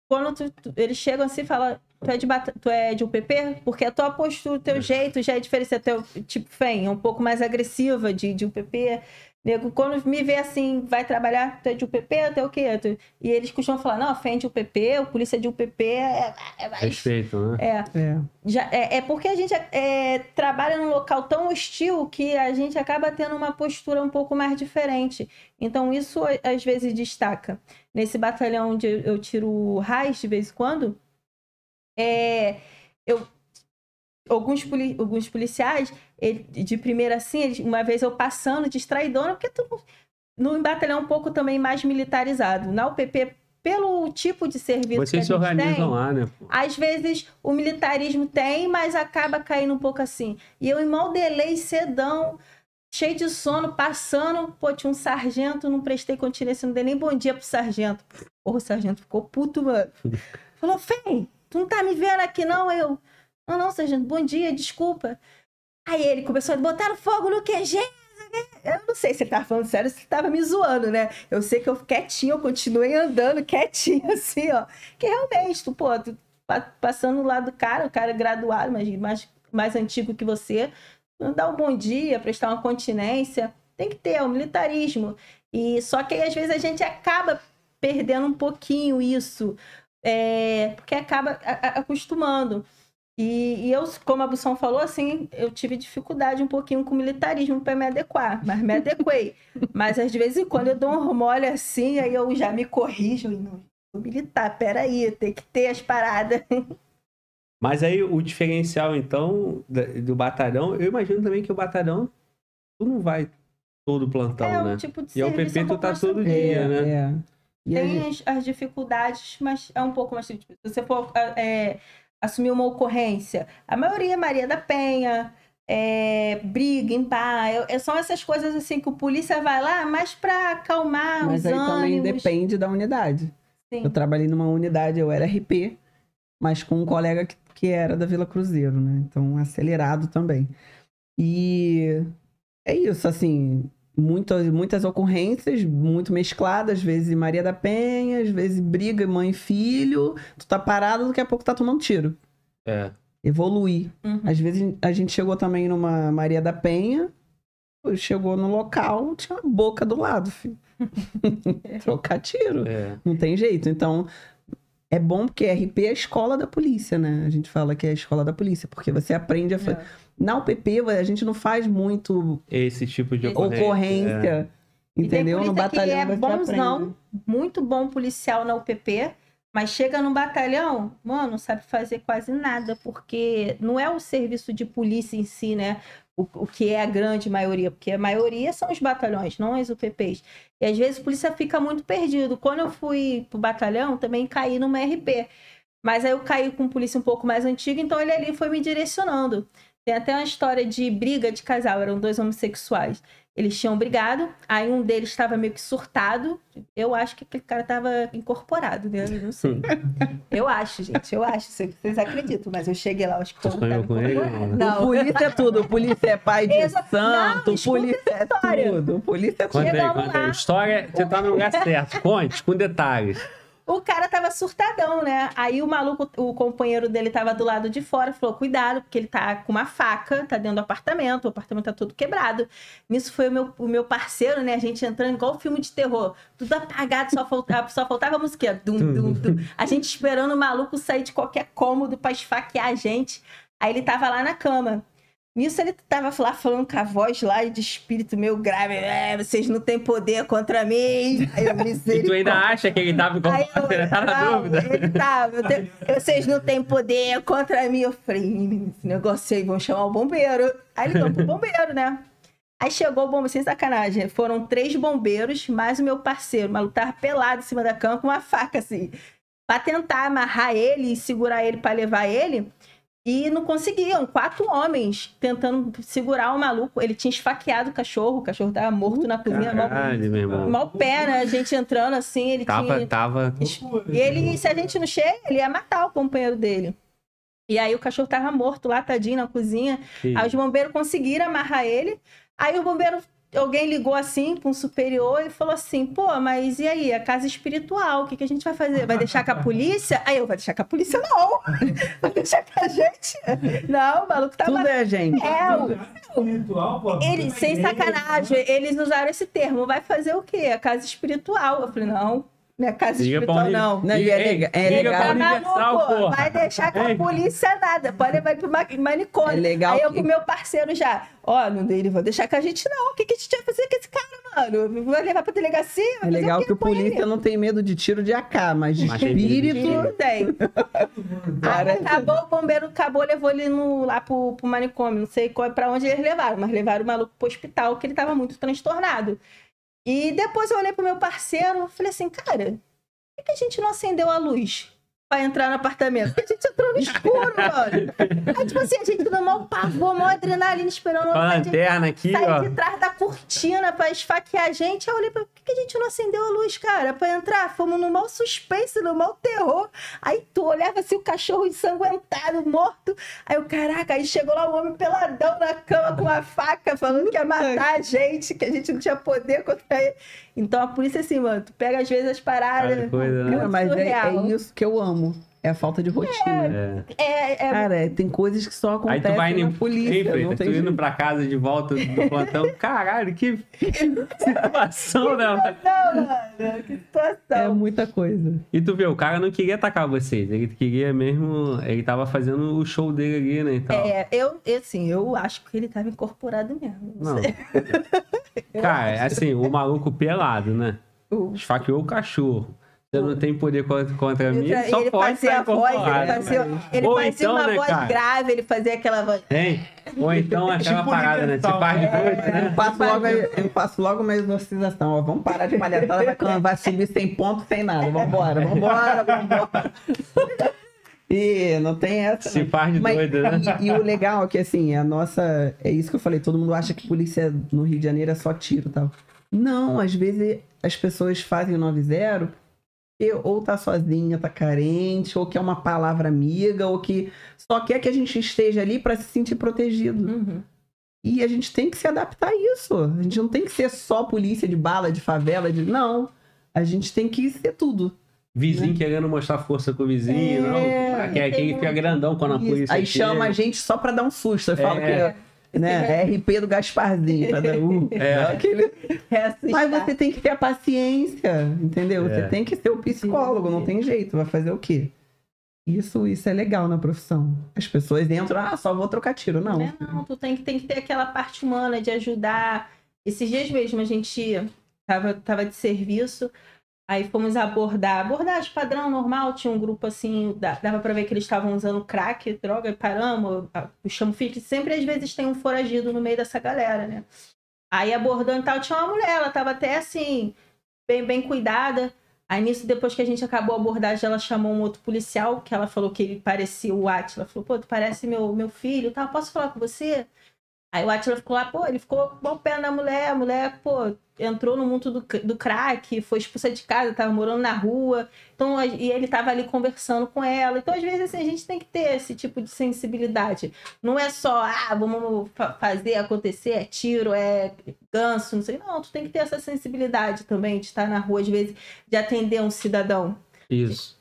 Quando tu- tu- eles chegam assim e falam, tu é, de bata- tu é de UPP? Porque a tua postura, o teu jeito já é diferente. Teu, tipo, FEM, é um pouco mais agressiva de, de UPP. Nego, quando me vê assim, vai trabalhar, tu é de UPP, tu é o quê? Tu- E eles costumam falar, não, FEM é de UPP, o polícia de UPP é, é mais... Respeito, né? É, É. já, é, é porque a gente é, trabalha num local tão hostil que a gente acaba tendo uma postura um pouco mais diferente. Então, isso às vezes destaca. Nesse batalhão onde eu eu tiro raiz de vez em quando, é, eu, alguns, poli- alguns policiais, ele- de primeira assim, eles- uma vez eu passando, distraidona, porque tu, no batalhão um pouco também mais militarizado. Na UPP, pelo tipo de serviço que Vocês se gente organizam tem, lá, né? às vezes o militarismo tem, mas acaba caindo um pouco assim. E eu emoldelei cedão, cheio de sono, passando. Pô, tinha um sargento, não prestei continência, não dei nem bom dia pro sargento. Porra, o sargento ficou puto, mano. Falou, Fem, tu não tá me vendo aqui não? Eu, não, não, sargento, bom dia, desculpa. Aí ele começou a botar fogo no QG. Eu não sei se ele tava falando sério, se ele tava me zoando, né? Eu sei que eu quietinho, eu continuei andando quietinho, assim, ó. Que realmente, tu, pô, tu pa- passando lá do cara, o cara é graduado, mas mais, mais antigo que você, dá um bom dia, prestar uma continência. Tem que ter, é o militarismo. E só que às vezes, a gente acaba perdendo um pouquinho isso, é, porque acaba acostumando. E, e eu, como a Bução falou, assim, eu tive dificuldade um pouquinho com o militarismo para me adequar, mas me adequei. mas às vezes em quando eu dou um mole assim, aí eu já me corrijo e não sou militar, peraí, tem que ter as paradas. Mas aí o diferencial, então, do batalhão, eu imagino também que o batalhão, tu não vai todo plantão, é um né? tipo de E ao serviço PP tu tá todo dia, né? É. E a Tem as, as dificuldades, mas é um pouco mais tipo, se você for é, assumir uma ocorrência, a maioria é Maria da Penha, é, briga em bar, é- é- são essas coisas assim que o polícia vai lá mais para acalmar Mas os aí também depende da unidade. Sim. Eu trabalhei numa unidade, eu era RP, mas com um colega que, que era da Vila Cruzeiro, né? Então, acelerado também. E é isso, assim, muitas, muitas ocorrências, muito mescladas, às vezes Maria da Penha, às vezes briga mãe e filho, tu tá parado, daqui a pouco tá tomando tiro. É. Evoluir. Uhum. Às vezes a gente chegou também numa Maria da Penha, chegou no local, tinha uma boca do lado, filho. Trocar tiro. É. Não tem jeito. Então, é bom porque RP é a escola da polícia, né? A gente fala que é a escola da polícia, porque você aprende a fazer. É. Na UPP, a gente não faz muito Esse tipo de ocorrência. ocorrência, é. E tem entendeu? No batalhão é bonzão, muito bom policial na UPP, mas chega no batalhão, mano, não sabe fazer quase nada, porque não é o serviço de polícia em si, né? O, o que é a grande maioria, porque a maioria são os batalhões, não as UPPs. E às vezes o polícia fica muito perdido. Quando eu fui pro batalhão, também caí numa RP. Mas aí eu caí com um polícia um pouco mais antigo, então ele ali foi me direcionando. Tem até uma história de briga de casal, eram dois homossexuais. Eles tinham brigado, aí um deles estava meio que surtado. Eu acho que aquele cara estava incorporado, né? Eu não sei. Eu acho, gente, eu acho. Sei que vocês acreditam, mas eu cheguei lá, eu acho que o Tu homem sonhou tava com ele? incorporado. Não. Não, O polícia é tudo. O polícia é pai de Exa- santo. Não, polícia é tudo. O polícia é tudo. Conta aí, conta aí. História, você tá no lugar certo. Conte, com detalhes. O cara tava surtadão, né? Aí o maluco, o companheiro dele tava do lado de fora, falou: cuidado, porque ele tá com uma faca, tá dentro do apartamento, o apartamento tá todo quebrado. Nisso foi o meu, o meu parceiro, né? A gente entrando igual filme de terror, tudo apagado, só faltava, só faltava a música. Dum, dum, dum. A gente esperando o maluco sair de qualquer cômodo pra esfaquear a gente. Aí ele tava lá na cama. Nisso ele tava lá falando com a voz lá de espírito meio grave. É, vocês não têm poder contra mim. Aí eu E tu ainda acha que ele tava incorporado? eu, tá na não, dúvida? Ele tava. eu te- Vocês não têm poder contra mim. Eu falei, "Ih, esse negócio aí, vão chamar o bombeiro. Aí ligou pro bombeiro, né? Aí chegou o bombeiro, sem sacanagem. Foram três bombeiros, mais o meu parceiro. O maluco tava pelado em cima da cama com uma faca, assim. Pra tentar amarrar ele e segurar ele pra levar ele. E não conseguiam. Quatro homens tentando segurar o maluco. Ele tinha esfaqueado o cachorro. O cachorro tava morto na cozinha. Mal, Caralho, meu irmão. mal pé, né? A gente entrando assim, ele Tava, tinha... tava. E ele, se a gente não chega, ele ia matar o companheiro dele. E aí o cachorro tava morto lá, tadinho, na cozinha. Aí os bombeiros conseguiram amarrar ele. Aí o bombeiro, alguém ligou assim para um superior e falou assim: pô, mas e aí, a casa espiritual, o que, que a gente vai fazer? Vai deixar com a polícia? Aí eu, vai deixar com a polícia não! Vai deixar com a gente? Não, o maluco tava. Tudo é gente. É, o- Espiritual, pô. ele, sem sacanagem, eles usaram esse termo. Vai fazer o quê? A casa espiritual. Eu falei, não, é casa Liga espiritual, não. Não, e é legal- é liga pra tá Universal, maluco, porra. vai deixar com a polícia nada, pode levar pro ma- manicômio. É legal Aí eu que- com o meu parceiro já, ó, não dele, vou deixar com a gente não, o que, que a gente vai fazer com esse cara, mano? Vai levar pra delegacia? Vai É legal que o com ele? polícia não tem medo de tiro de AK, mas de Mas tem medo de espírito. Não tem. Aí acabou, o bombeiro acabou, levou ele no- lá pro, pro manicômio. Não sei qual, pra onde eles levaram, mas levaram o maluco pro hospital, que ele tava muito transtornado. E depois eu olhei pro meu parceiro e falei assim, cara, por que, a gente não acendeu a luz? Pra entrar no apartamento. Porque a gente entrou no escuro, mano. Aí, tipo assim, a gente no maior pavor, maior adrenalina, esperando a lanterna aqui, sair ó. de trás da cortina pra esfaquear a gente. Aí eu olhei pra. Por que a gente não acendeu a luz, cara? Pra entrar? Fomos no mau suspense, no mau terror. Aí tu olhava assim o cachorro ensanguentado, morto. Aí o caraca, aí chegou lá um homem peladão na cama com uma faca, falando que ia matar a gente, que a gente não tinha poder contra ele. Então a polícia, assim, mano, tu pega às vezes as paradas. Coisa, né? Cara, mas é, é isso que eu amo. É a falta de rotina. É. É, é, Cara, é, tem coisas que só Aí acontecem tu vai na indo, polícia. Não Freitas, tem tu indo pra casa de volta do plantão. Caralho, que situação, né? Não, mano, que situação. É muita coisa. E tu vê, o cara não queria atacar vocês. Ele queria mesmo. Ele tava fazendo o show dele ali, né? E tal. É, eu, eu, assim, eu acho que ele tava incorporado mesmo. Não. sei. Cara, assim, o maluco pelado, né? O- Esfaqueou o cachorro. Você não tem poder contra, contra mim, Ele, só ele pode fazia sair a voz, ele fazia, ele Ou fazia então, uma né, voz cara? grave, ele fazia aquela voz. Hein? Ou então aquela Tipo parada, né? Você universal. faz de doido, Eu né? faço, logo, eu faço logo uma exorcização. Ó, vamos parar de palhaçada, vai, vai subir sem ponto, sem nada. Vambora, vambora, vambora. E não tem essa. Se né? faz de Mas- doido, né? E, e o legal é que, assim, a nossa. É isso que eu falei, todo mundo acha que polícia no Rio de Janeiro é só tiro e tal. Não, às vezes as pessoas fazem o 9-0 ou tá sozinha, tá carente, ou quer uma palavra amiga, ou que só quer que a gente esteja ali para se sentir protegido. Uhum. E a gente tem que se adaptar a isso. A gente não tem que ser só polícia de bala, de favela, de. Não. A gente tem que ser tudo. Vizinho querendo mostrar força com o vizinho, É, não. Que é quem fica grandão quando a polícia. Aí chega. chama a gente só pra dar um susto. Eu falo É. que né, é RP do Gasparzinho. Pra dar, uh, É. aquele-. Mas você tem que ter a paciência, entendeu? É. Você tem que ser o psicólogo, não tem jeito. Vai fazer o quê? Isso, isso é legal na profissão. As pessoas entram, ah, só vou trocar tiro. Não. Né? Não, tu tem que, tem que ter aquela parte humana de ajudar. Esses dias mesmo a gente tava, tava de serviço, aí fomos abordar, abordagem padrão, normal, tinha um grupo assim, dava pra ver que eles estavam usando crack, droga, e paramos, a- puxamos fit, sempre às vezes tem um foragido no meio dessa galera, né? Aí abordando tal, tinha uma mulher, ela tava até assim, bem, bem cuidada. Aí nisso, depois que a gente acabou a abordagem, ela chamou um outro policial, que ela falou que ele parecia o Atila. Falou, pô, tu parece meu, meu filho, tá? Posso falar com você? Aí o Atila ficou lá, pô, ele ficou bom pé na mulher, a mulher, pô, entrou no mundo do, do crack, foi expulsa de casa, tava morando na rua. Então, e ele tava ali conversando com ela. Então, às vezes, assim, a gente tem que ter esse tipo de sensibilidade. Não é só, ah, vamos fa- fazer acontecer, é tiro, é ganso, não sei. Não, tu tem que ter essa sensibilidade também de estar na rua, às vezes, de atender um cidadão. Isso.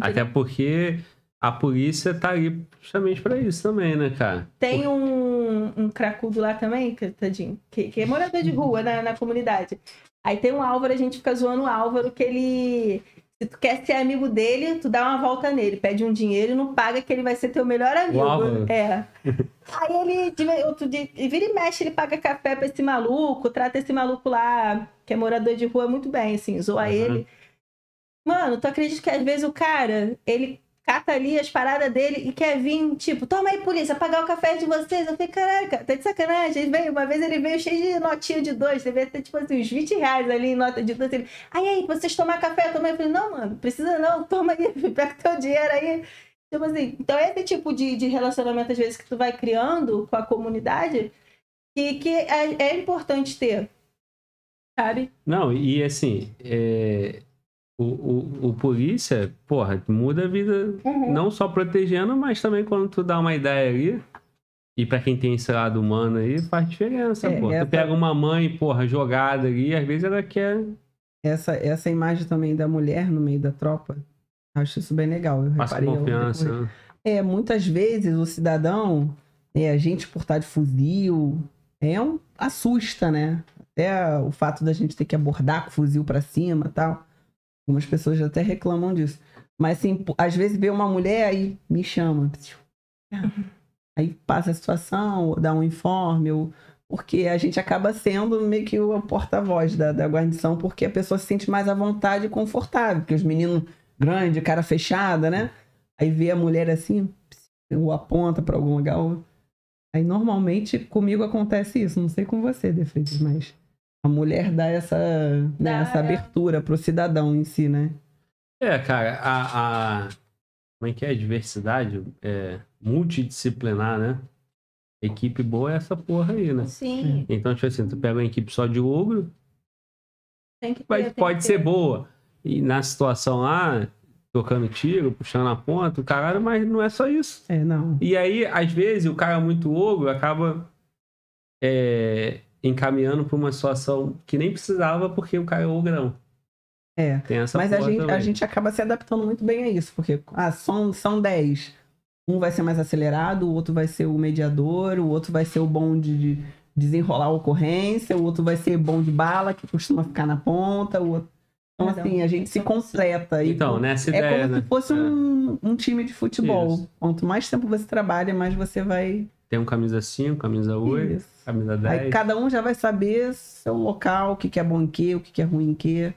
Até porque a polícia tá ali justamente pra isso também, né, cara? Tem um, um cracudo lá também, que, tadinho, que, que é morador de rua na, na comunidade. Aí tem um Álvaro, a gente fica zoando o Álvaro, que ele. Se tu quer ser amigo dele, tu dá uma volta nele, pede um dinheiro e não paga que ele vai ser teu melhor amigo. Álvaro? É. Aí ele, de, outro dia, vira e mexe, ele paga café pra esse maluco, trata esse maluco lá, que é morador de rua, muito bem, assim, zoa Uhum. ele. Mano, tu acredita que às vezes o cara, ele cata ali as paradas dele e quer vir, tipo, toma aí, polícia, pagar o café de vocês. Eu falei, caraca, tá de sacanagem. Ele veio, uma vez ele veio cheio de notinha de dois, devia ter, tipo assim, uns 20 reais ali em nota de dois. Ele, aí, aí, vocês tomar café também? Eu falei, não, mano, precisa não, toma aí, pega teu dinheiro aí. Tipo assim, então esse tipo de, de relacionamento, às vezes, que tu vai criando com a comunidade, que, que é, é importante ter. Sabe? Não, e assim, é, o, o, o polícia, porra, muda a vida Uhum. não só protegendo, mas também quando tu dá uma ideia ali. E pra quem tem esse lado humano aí, faz diferença, É, pô. essa- Tu pega uma mãe, porra, jogada ali, às vezes ela quer Essa, essa imagem também da mulher no meio da tropa, acho isso bem legal. Eu passar reparei confiança. né? É, muitas vezes o cidadão, é, a gente portar de fuzil, é um, assusta, né? Até o fato da gente ter que abordar com o fuzil pra cima e tal. Algumas pessoas até reclamam disso. Mas, assim, às vezes vê uma mulher aí, me chama. Aí passa a situação, ou dá um informe, ou... porque a gente acaba sendo meio que o porta-voz da, da guarnição, porque a pessoa se sente mais à vontade e confortável. Porque os meninos grandes, cara fechada, né? Aí vê a mulher assim, ou aponta pra algum lugar. Aí normalmente comigo acontece isso, não sei com você, De Freitas, mas a mulher dá essa, né, Dá, essa é. abertura pro cidadão em si, né? É, cara, a, a- Como é que é? Diversidade é multidisciplinar, né? Equipe boa é essa porra aí, né? Sim. Então, tipo assim, tu pega uma equipe só de ogro, Tem que ter, tem pode que ser ter. boa. E na situação lá, tocando tiro, puxando a ponta, o caralho, mas não é só isso. É, não. E aí, às vezes, o cara muito ogro acaba é, encaminhando pra uma situação que nem precisava porque o cara é ogrão. É. Tem essa Mas a gente, a gente acaba se adaptando muito bem a isso, porque ah, são, são 10. Um vai ser mais acelerado, o outro vai ser o mediador, o outro vai ser o bom de, de desenrolar a ocorrência, o outro vai ser bom de bala, que costuma ficar na ponta, o outro... Então, um assim, a gente se completa. e Então, nessa É ideia, como né? se fosse É. um, um time de futebol. Isso. Quanto mais tempo você trabalha, mais você vai. Tem um camisa 5, camisa 8, Isso. Camisa 10. Aí cada um já vai saber seu local, o que, que é bom em que, o que, que é ruim em que.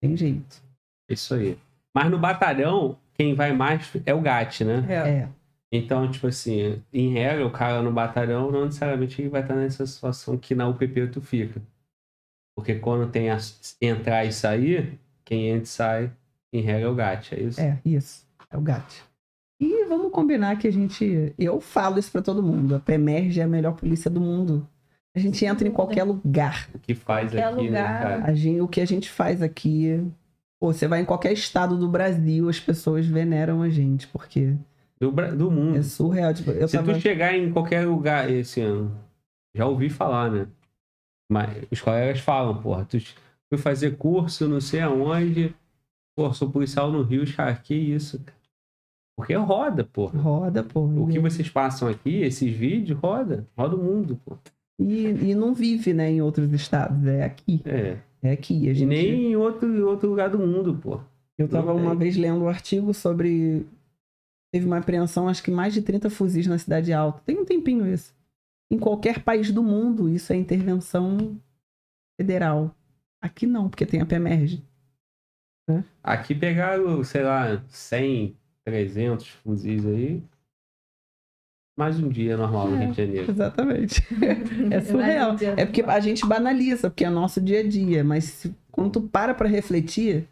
Tem jeito. Isso aí. Mas no batalhão, quem vai mais é o GAT, né? É. É. Então, tipo assim, em regra, o cara no batalhão não necessariamente ele vai estar nessa situação que na UPP tu fica. Porque quando tem a entrar e sair, quem entra e sai, em regra, é o GAT, é isso? É, isso. É o gato. E vamos combinar que a gente. Eu falo isso pra todo mundo. A PEMERG é a melhor polícia do mundo. A gente entra em qualquer lugar. O que faz Qualquer aqui, lugar. né, cara? A gente, o que a gente faz aqui. Pô, você vai em qualquer estado do Brasil, as pessoas veneram a gente, porque Do, do mundo. é surreal. Tipo, eu Se tava... tu chegar em qualquer lugar esse ano, já ouvi falar, né? Mas os colegas falam, porra, tu fui fazer curso não sei aonde, pô, sou policial no Rio, os caras, que isso, cara? Porque roda, porra. Roda, pô. O que vocês passam aqui, esses vídeos, roda. Roda o mundo, pô. E, e não vive, né, em outros estados. É aqui. É. É aqui. A gente... nem em outro, em outro lugar do mundo, pô. Eu tava uma vez lendo um artigo sobre. Teve uma apreensão, acho que mais de 30 fuzis na Cidade Alta. Tem um tempinho isso. Em qualquer país do mundo, isso é intervenção federal. Aqui não, porque tem a PEMERG. Aqui pegaram, sei lá, 100, 300 fuzis aí. Mais um dia normal no É. Rio de Janeiro. Exatamente. É surreal. É porque a gente banaliza, porque é nosso dia a dia. Mas se- quando tu para pra refletir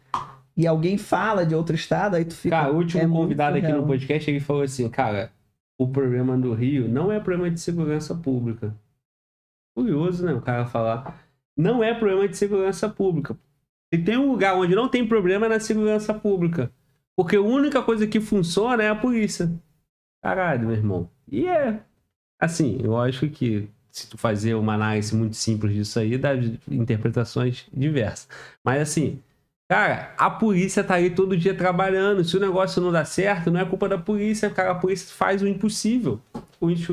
e alguém fala de outro estado, aí tu fica. Cara, o último é convidado aqui no podcast, ele falou assim, cara, o problema do Rio não é problema de segurança pública. Curioso, né? O cara falar. Não é problema de segurança pública. E tem um lugar onde não tem problema é na segurança pública. Porque a única coisa que funciona é a polícia. Caralho, meu irmão. E é. Assim, eu acho que se tu fazer uma análise muito simples disso aí, dá interpretações diversas. Mas assim, Cara, a polícia tá aí todo dia trabalhando. Se o negócio não dá certo, não é culpa da polícia, cara. A polícia faz o impossível. O. Se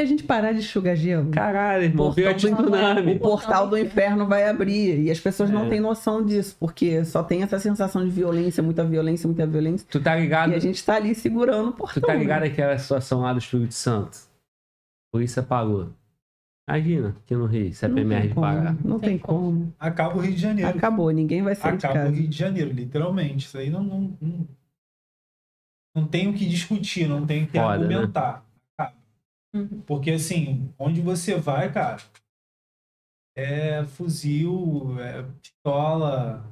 a gente parar de enxugar gelo, Caralho, irmão, veio a do- tsunami. o portal do inferno vai abrir. E as pessoas não É. têm noção disso, porque só tem essa sensação de violência, muita violência, muita violência. Tu tá ligado? E a gente tá ali segurando o Tu portão. tá né? ligado aquela situação lá do Espírito Santo? A polícia parou. Imagina, aqui no Rio, se a Não PMR parar. Não tem Tem como. Acaba o Rio de Janeiro. Acabou, ninguém vai sair de Acaba o casa. Rio de Janeiro, literalmente. Isso aí não, não, não, não tem o que discutir, não tem o que Foda, né? argumentar. Acaba. Uhum. Porque assim, onde você vai, cara, é fuzil, é pistola,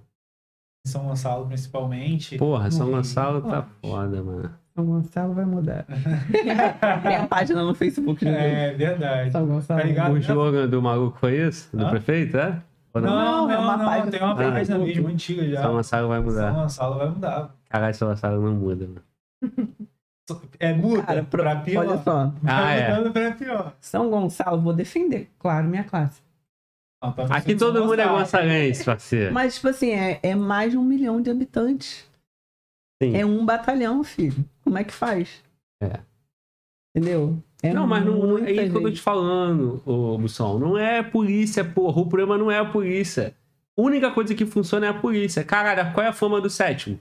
São Gonçalo, principalmente. Porra, São Gonçalo tá foda, mano. São Gonçalo vai mudar. Tem a página no Facebook. né? É verdade. São Gonçalo. Tá ligado? O slogan do maluco foi isso? Do Hã? prefeito, é? Não, Não, não, é uma não, página tem uma página Facebook. mesmo antiga já. São Gonçalo vai São mudar. Gonçalo vai mudar. Caralho, São Gonçalo não muda, mano. É muda Cara, pro- pra pior. olha só. Ah, Vai é. mudando pra pior. São Gonçalo, vou defender, claro, minha classe. Tá Aqui todo mundo é gonçalense, parceiro. Mas, tipo assim, é, é mais de um milhão de habitantes. Sim. É um batalhão, filho. Como é que faz? É. Entendeu? É não, mas não, não- é isso que eu tô te falando, ô Busson. Não é polícia, porra. O problema não é a polícia. A única coisa que funciona é a polícia. Caralho, qual é a fama do sétimo?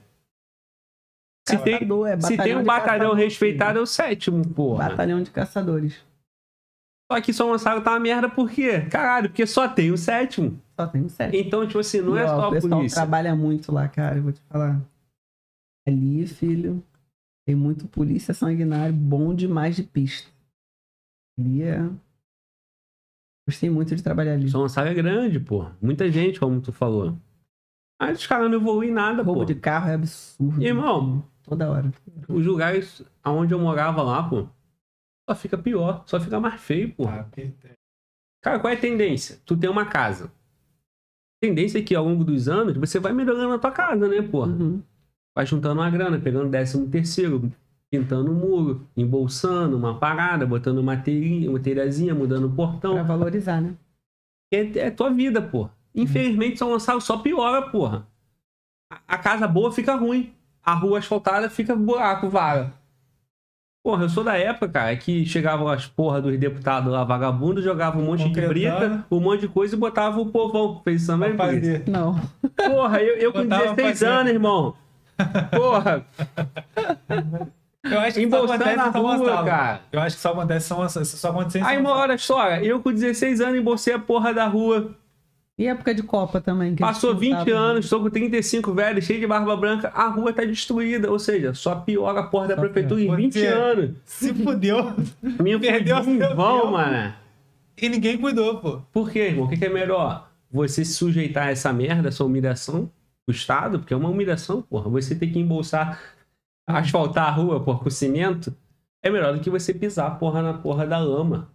Se tem, Caçador, é se tem um batalhão caçador, respeitado, é o sétimo, filho. porra. Batalhão de caçadores. Só que São Gonçalo tá uma merda por quê? Caralho, porque só tem o sétimo. Só tem um sete. Então, tipo assim, não E, é ó, só O a pessoal polícia. trabalha muito lá, cara. Eu vou te falar. Ali, filho, tem muito polícia sanguinário bom demais de pista. Ali é. Gostei muito de trabalhar ali. São Gonçalo é grande, porra. Muita gente, como tu falou. Mas os caras não evoluem nada, Roubo pô. de carro é absurdo. Irmão. Toda hora. Os lugares onde eu morava lá, pô, só fica pior, só fica mais feio, porra. Ah, Cara, qual é a tendência? Tu tem uma casa. A tendência é que ao longo dos anos você vai melhorando a tua casa, né, porra? Uhum. Vai juntando uma grana, pegando décimo terceiro, pintando um muro, embolsando uma parada, botando uma telha- uma telhazinha, mudando o portão. Pra valorizar, né? É, é tua vida, porra. Infelizmente, São Gonçalo só piora, porra. A, a casa boa fica ruim. A rua asfaltada fica buraco, vaga. Porra, eu sou da época, cara, que chegavam as porra dos deputados lá, vagabundo, jogavam um monte de Concretando. brita, um monte de coisa e botava o povão. Isso? fazer. Não. Porra, eu, eu com Botava 16 pra anos, irmão. Porra, Eu acho que só embolsando acontece na rua, Gonçalo. cara. Eu acho que só acontece São só acontece Aí uma hora só, eu com 16 anos embolsei a porra da rua. E época de Copa também. que Passou eles 20 pintavam. anos, estou com 35 velho, cheio de barba branca, a rua tá destruída. Ou seja, só piora a porra da Só prefeitura em piora. 20 Você- anos. Se fudeu. Me Perdeu em seu vão, mano. E ninguém cuidou, pô. Por quê, irmão? O que, que é melhor? Você se sujeitar a essa merda, essa humilhação, o Estado, porque é uma humilhação, porra. Você ter que embolsar, asfaltar a rua, porra, com cimento, é melhor do que você pisar, porra, na porra da lama.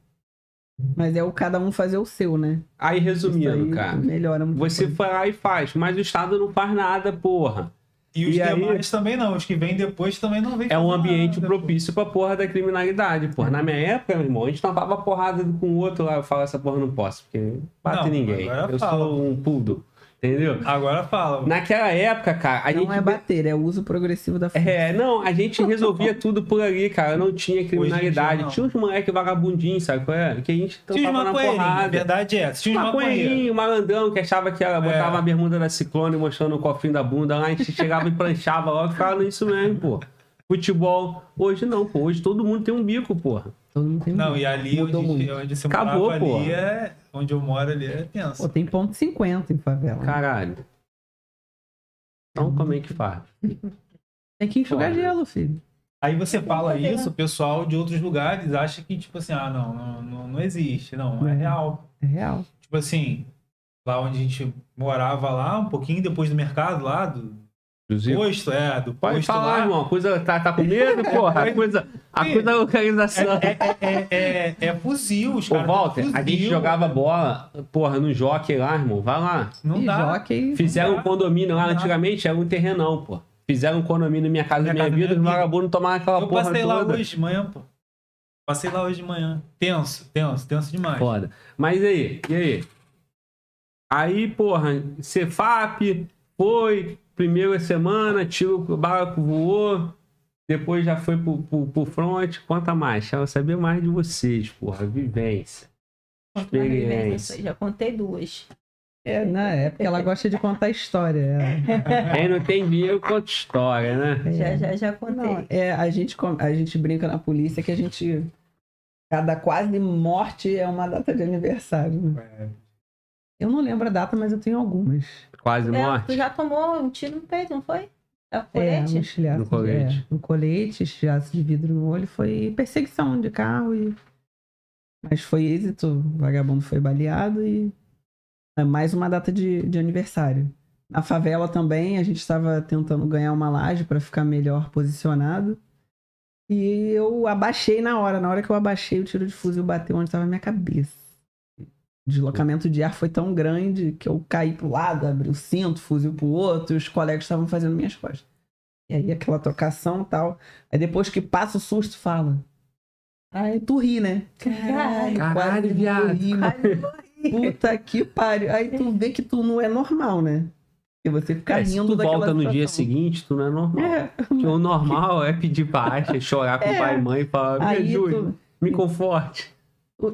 Mas é o cada um fazer o seu, né? Aí, resumindo, aí cara, Melhora muito. você vai lá e faz, mas o Estado não faz nada, porra. E os E aí- demais também não. Os que vêm depois também não vêm É um ambiente nada, propício pra porra da criminalidade, porra. Na minha época, meu irmão, a gente tampava porrada com o outro lá. Eu falo, essa porra não posso, porque bate Não, ninguém. Eu fala. sou um pudo, entendeu? Agora fala. Naquela época, cara, a Não gente. é bater, é o uso progressivo da força. É, não, a gente resolvia tudo por ali, cara. Não tinha criminalidade. não. Tinha uns moleque vagabundinhos, sabe qual é? Que a gente tampava na maconheirinhos. A porrada. verdade é essa. Tinha os maconheirinhos. Maconheirinho, malandrão, que achava que ela botava É. a bermuda da Ciclone mostrando o cofrinho da bunda lá, a gente chegava e planchava logo e ficava nisso mesmo, pô. Futebol. Hoje não, pô. Hoje todo mundo tem um bico, porra. Todo mundo tem Não, e ali Mudou onde, muito. onde você Acabou, morava pô. ali é... Onde eu moro ali é tenso. Pô, tem ponto 50 em favela. Caralho. Então como é que faz? Tem que enxugar Foda. gelo, filho. Aí você fala isso, o pessoal de outros lugares acha que, tipo assim, ah, não, não, não, não existe. Não, é Uhum. real. É real. Tipo assim, lá onde a gente morava lá, um pouquinho depois do mercado lá, do Inclusive. posto, é, do Pode posto falar, lá. irmão. A coisa tá, tá com medo, porra. A coisa, a coisa da localização. É, é, é, é, é fuzil, os Ô, caras. Walter, têm a gente fuzil. jogava bola, porra, no jockey lá, irmão. Vai lá. Não e dá. jockey. Fizeram um condomínio lá antigamente, era um terrenão, pô. Fizeram um condomínio na minha casa, Minha minha, casa, vida, os vagabundos tomavam aquela Eu porra passei lá hoje de manhã, pô. Passei lá hoje de manhã. Tenso, tenso, tenso demais. Foda. Mas e aí? E aí? Aí, porra, Cefap foi, primeira semana, tiro o barco voou, depois já foi pro, pro, pro front. Conta mais, quero saber mais de vocês, porra. Vivência. Experiência. Já contei duas. É, né? É porque ela gosta de contar história. É. Quem não tem dinheiro, conta história, né? Já, já, já contei. Não, é, a, gente, a gente brinca na polícia que a gente. Cada quase morte é uma data de aniversário. né? É. Eu não lembro a data, mas eu tenho algumas. Quase É, tu morte. já tomou um tiro no peito, não foi? É o É, colete? um estilhaço. No colete. É, no colete, estilhaço de vidro no olho. Foi perseguição de carro e. Mas foi êxito. O vagabundo foi baleado e. É mais uma data de, de aniversário. Na favela também, a gente estava tentando ganhar uma laje para ficar melhor posicionado. E eu abaixei na hora. Na hora que eu abaixei, o tiro de fuzil bateu onde estava a minha cabeça. O deslocamento de ar foi tão grande que eu caí pro lado, abri o cinto, fuzil pro outro, e os colegas estavam fazendo minhas costas. E aí aquela trocação e tal. Aí depois que passa o susto, fala. Aí tu ri, né? Caralho, Caralho, quase viado. mano. Puta que pariu. Aí tu vê que tu não é normal, né? Porque você fica É, se rindo tu daquela volta no dia situação. seguinte, tu não é normal. É, Porque o normal é pedir baixa, chorar com É. o pai e mãe e falar, me ajude, tu, me conforte.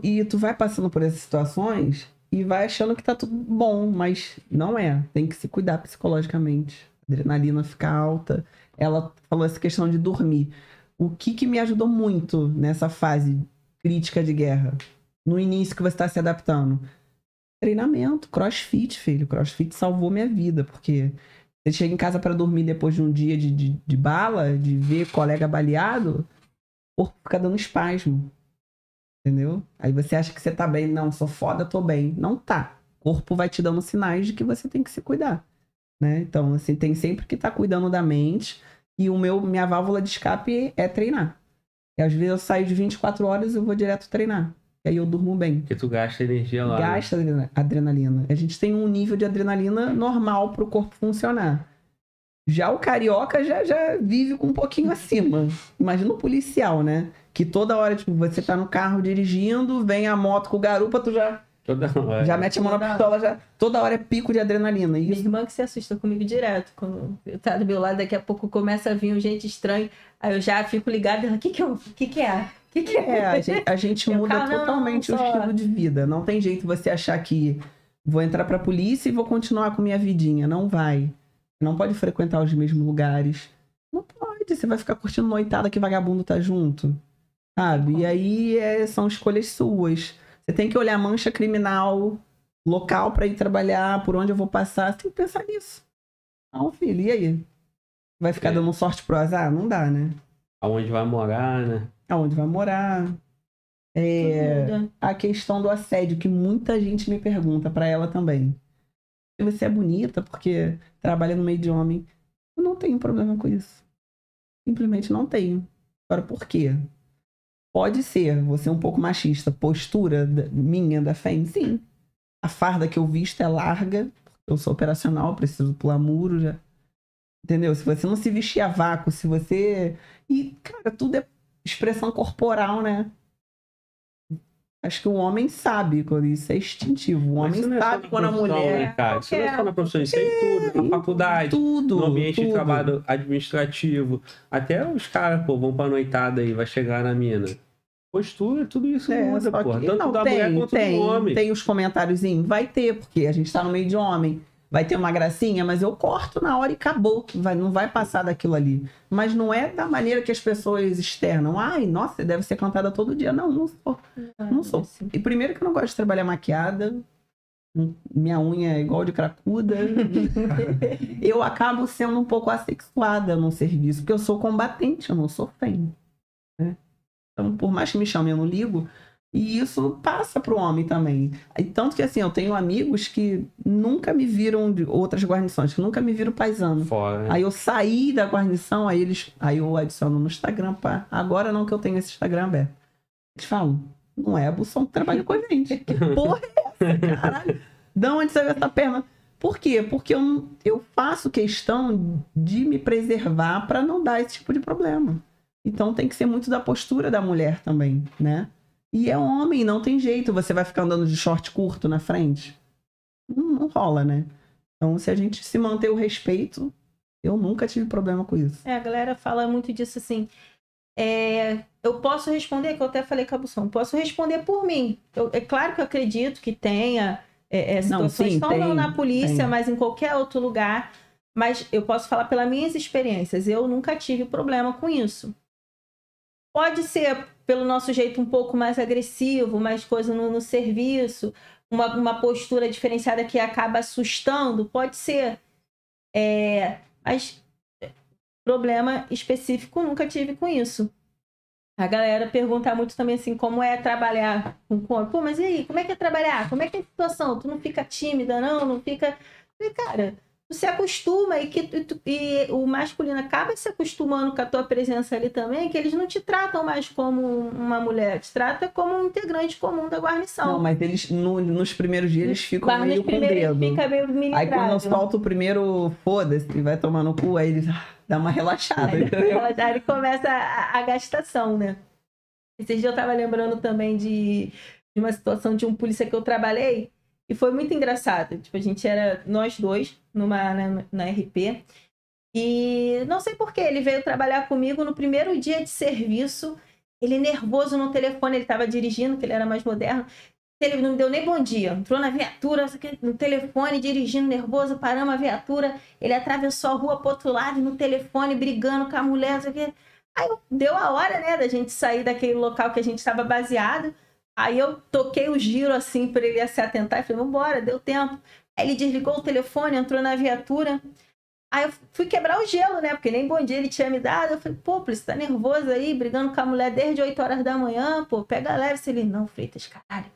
E tu vai passando por essas situações e vai achando que tá tudo bom, mas não é. Tem que se cuidar psicologicamente. A adrenalina fica alta. Ela falou essa questão de dormir. O que que me ajudou muito nessa fase crítica de guerra? No início que você está se adaptando? Treinamento, crossfit, filho. Crossfit salvou minha vida, porque você chega em casa para dormir depois de um dia de, de, de bala, de ver colega baleado, o corpo fica dando espasmo. Entendeu? Aí você acha que você tá bem. Não, sou foda, tô bem. Não tá. O corpo vai te dando sinais de que você tem que se cuidar. Né? Então, assim, tem sempre que estar cuidando da mente. E o meu, minha válvula de escape é treinar. E às vezes eu saio de 24 horas e eu vou direto treinar. E aí eu durmo bem. Porque tu gasta energia lá. né? Gasta adrena- adrenalina. A gente tem um nível de adrenalina normal pro corpo funcionar. Já o carioca já, já vive com um pouquinho acima. Imagina o policial, né? Que toda hora, tipo, você tá no carro dirigindo, vem a moto com o garupa, tu já, Toda hora. já mete a mão na pistola, já. Toda hora é pico de adrenalina. E Minha isso irmã que se assusta comigo direto. Quando eu tá do meu lado, daqui a pouco começa a vir um gente estranho. Aí eu já fico ligada. O que que, eu, que, que é? O que, que é? É, a gente, a gente muda totalmente o estilo de vida. Não tem jeito você achar que vou entrar pra polícia e vou continuar com minha vidinha. Não vai. Não pode frequentar os mesmos lugares. Não pode. Você vai ficar curtindo noitada que vagabundo tá junto. Sabe? E aí é, são escolhas suas. Você tem que olhar a mancha criminal, local pra ir trabalhar, por onde eu vou passar. Você tem que pensar nisso. Não, filho, e aí? Vai ficar É. dando sorte pro azar? Não dá, né? Aonde vai morar, né? Aonde vai morar? É, a questão do assédio, que muita gente me pergunta pra ela também. Você é bonita porque trabalha no meio de homem. Eu não tenho problema com isso. Simplesmente não tenho. Agora, por quê? Pode ser, você é um pouco machista. Postura da- minha da FEM, sim. A farda que eu visto é larga. Eu sou operacional, preciso pular muro já. Entendeu? Se você não se vestir a vácuo, se você. E, cara, tudo é expressão corporal, né? Acho que o homem sabe quando isso é instintivo. O homem é sabe quando a mulher. Né, cara? Isso não é só na profissão, isso é em tudo. em Na faculdade, Tudo. no ambiente tudo. de trabalho administrativo. Até os caras, pô, vão pra noitada aí, vai chegar na mina. Postura, tudo isso É, muda, que- Tanto não, da tem, mulher quanto tem, do homem. Tem os comentáriozinhos. Vai ter, porque a gente tá no meio de homem. Vai ter uma gracinha, mas eu corto na hora e acabou. Vai, não vai passar daquilo ali. Mas não é da maneira que as pessoas externam. Ai, nossa, deve ser cantada todo dia. Não, não sou. Não sou. E primeiro que eu não gosto de trabalhar maquiada. Minha unha é igual de cracuda. eu acabo sendo um pouco assexuada no serviço, porque eu sou combatente, eu não sou fém. né? Então, por mais que me chamem, eu não ligo. E isso passa pro homem também. E tanto que, assim, eu tenho amigos que nunca me viram de outras guarnições, que nunca me viram paisano. Fora? Aí eu saí da guarnição, aí eles. Aí eu adiciono no Instagram, pá. Agora não que eu tenho esse Instagram aberto. Eles falam, não é a Busson que trabalha com a gente. Que porra é essa, caralho? De onde saiu essa perna? Por quê? Porque eu, eu faço questão de me preservar para não dar esse tipo de problema. Então tem que ser muito da postura da mulher também, né? E é homem, não tem jeito. Você vai ficar andando de short curto na frente? Não, não rola, né? Então, se a gente se manter o respeito, eu nunca tive problema com isso. É, a galera fala muito disso assim. É, eu posso responder, que eu até falei com a Bução, posso responder por mim. Eu- é claro que eu acredito que tenha é, é, Não, situações, sim, não, tem, não na polícia, tem. mas em qualquer outro lugar. Mas eu posso falar pelas minhas experiências. Eu nunca tive problema com isso. Pode ser pelo nosso jeito um pouco mais agressivo, mais coisa no, no serviço, uma, uma postura diferenciada que acaba assustando, pode ser. É, mas problema específico nunca tive com isso. A galera pergunta muito também assim, como é trabalhar com corpo. Pô, mas e aí, como é que é trabalhar? Como é que é a situação? Tu não fica tímida, não? Não fica. Falei, cara, se acostuma e que e o masculino acaba se acostumando com a tua presença ali também, que eles não te tratam mais como uma mulher, te trata como um integrante comum da guarnição. Não, mas eles, no- nos primeiros dias, eles ficam meio com dedo. fica meio miligrado. Aí quando solta o primeiro, foda-se, vai tomar no cu, aí eles ah, dá uma relaxada, Aí, entendeu? aí começa a, a gastação, né? Esses dias eu tava lembrando também de, de uma situação de um polícia que eu trabalhei e foi muito engraçado. Tipo, a gente era nós dois numa, na, na RP e não sei porquê, ele veio trabalhar comigo no primeiro dia de serviço. Ele nervoso no telefone, ele tava dirigindo, que ele era mais moderno. Ele não me deu nem bom dia. Entrou na viatura, no telefone, dirigindo, nervoso, paramos a viatura. Ele atravessou a rua pro outro lado, no telefone, brigando com a mulher. Aí eu- deu a hora, né, da gente sair daquele local que a gente estava baseado. Aí eu toquei o giro assim para ele se atentar e falei, vambora, deu tempo. Aí ele desligou o telefone, entrou na viatura. Aí eu fui quebrar o gelo, né? Porque nem bom dia ele tinha me dado. Eu falei, pô, polícia, tá nervoso aí, brigando com a mulher desde 8 horas da manhã, pô, pega leve. Se ele, não, Freitas, caralho.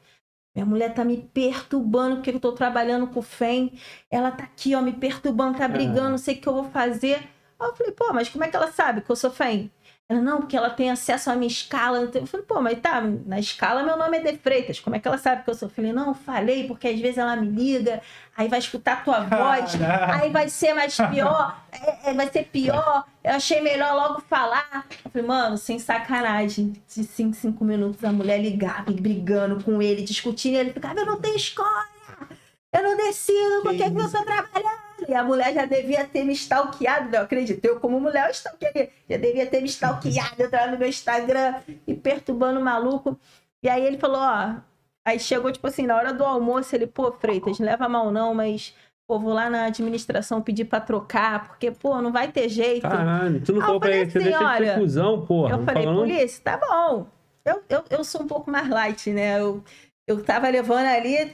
Minha mulher tá me perturbando porque eu tô trabalhando com o FEM. Ela tá aqui, ó, me perturbando, tá brigando, não sei o que eu vou fazer. Aí eu falei, pô, mas como é que ela sabe que eu sou FEM? Ela, não, porque ela tem acesso à minha escala. Eu falei, pô, mas tá, na escala meu nome é De Freitas. Como é que ela sabe que eu sou? Eu falei, não, falei, porque às vezes ela me liga, aí vai escutar tua voz, aí vai ser mais pior, é, é, vai ser pior. Eu achei melhor logo falar. Eu falei, mano, sem sacanagem. De 5, 5 minutos a mulher ligava, brigando com ele, discutindo. Ele ficava, eu não tenho escola, eu não decido porque que eu tô trabalhando. E a mulher já devia ter me stalkeado, não acredito. Eu, como mulher, eu stalkearia. Já devia ter me stalkeado, entrar no meu Instagram e perturbando o maluco. E aí ele falou, ó. Aí chegou, tipo assim, na hora do almoço, ele, pô, Freitas, não leva mal não, mas, pô, vou lá na administração pedir pra trocar, porque, pô, não vai ter jeito. Caralho, tu não Ah, falou pra ele, você assim, deixa de ser cuzão, porra. Eu falei, polícia, tá bom. Eu, eu, eu sou um pouco mais light, né? Eu, eu tava levando ali,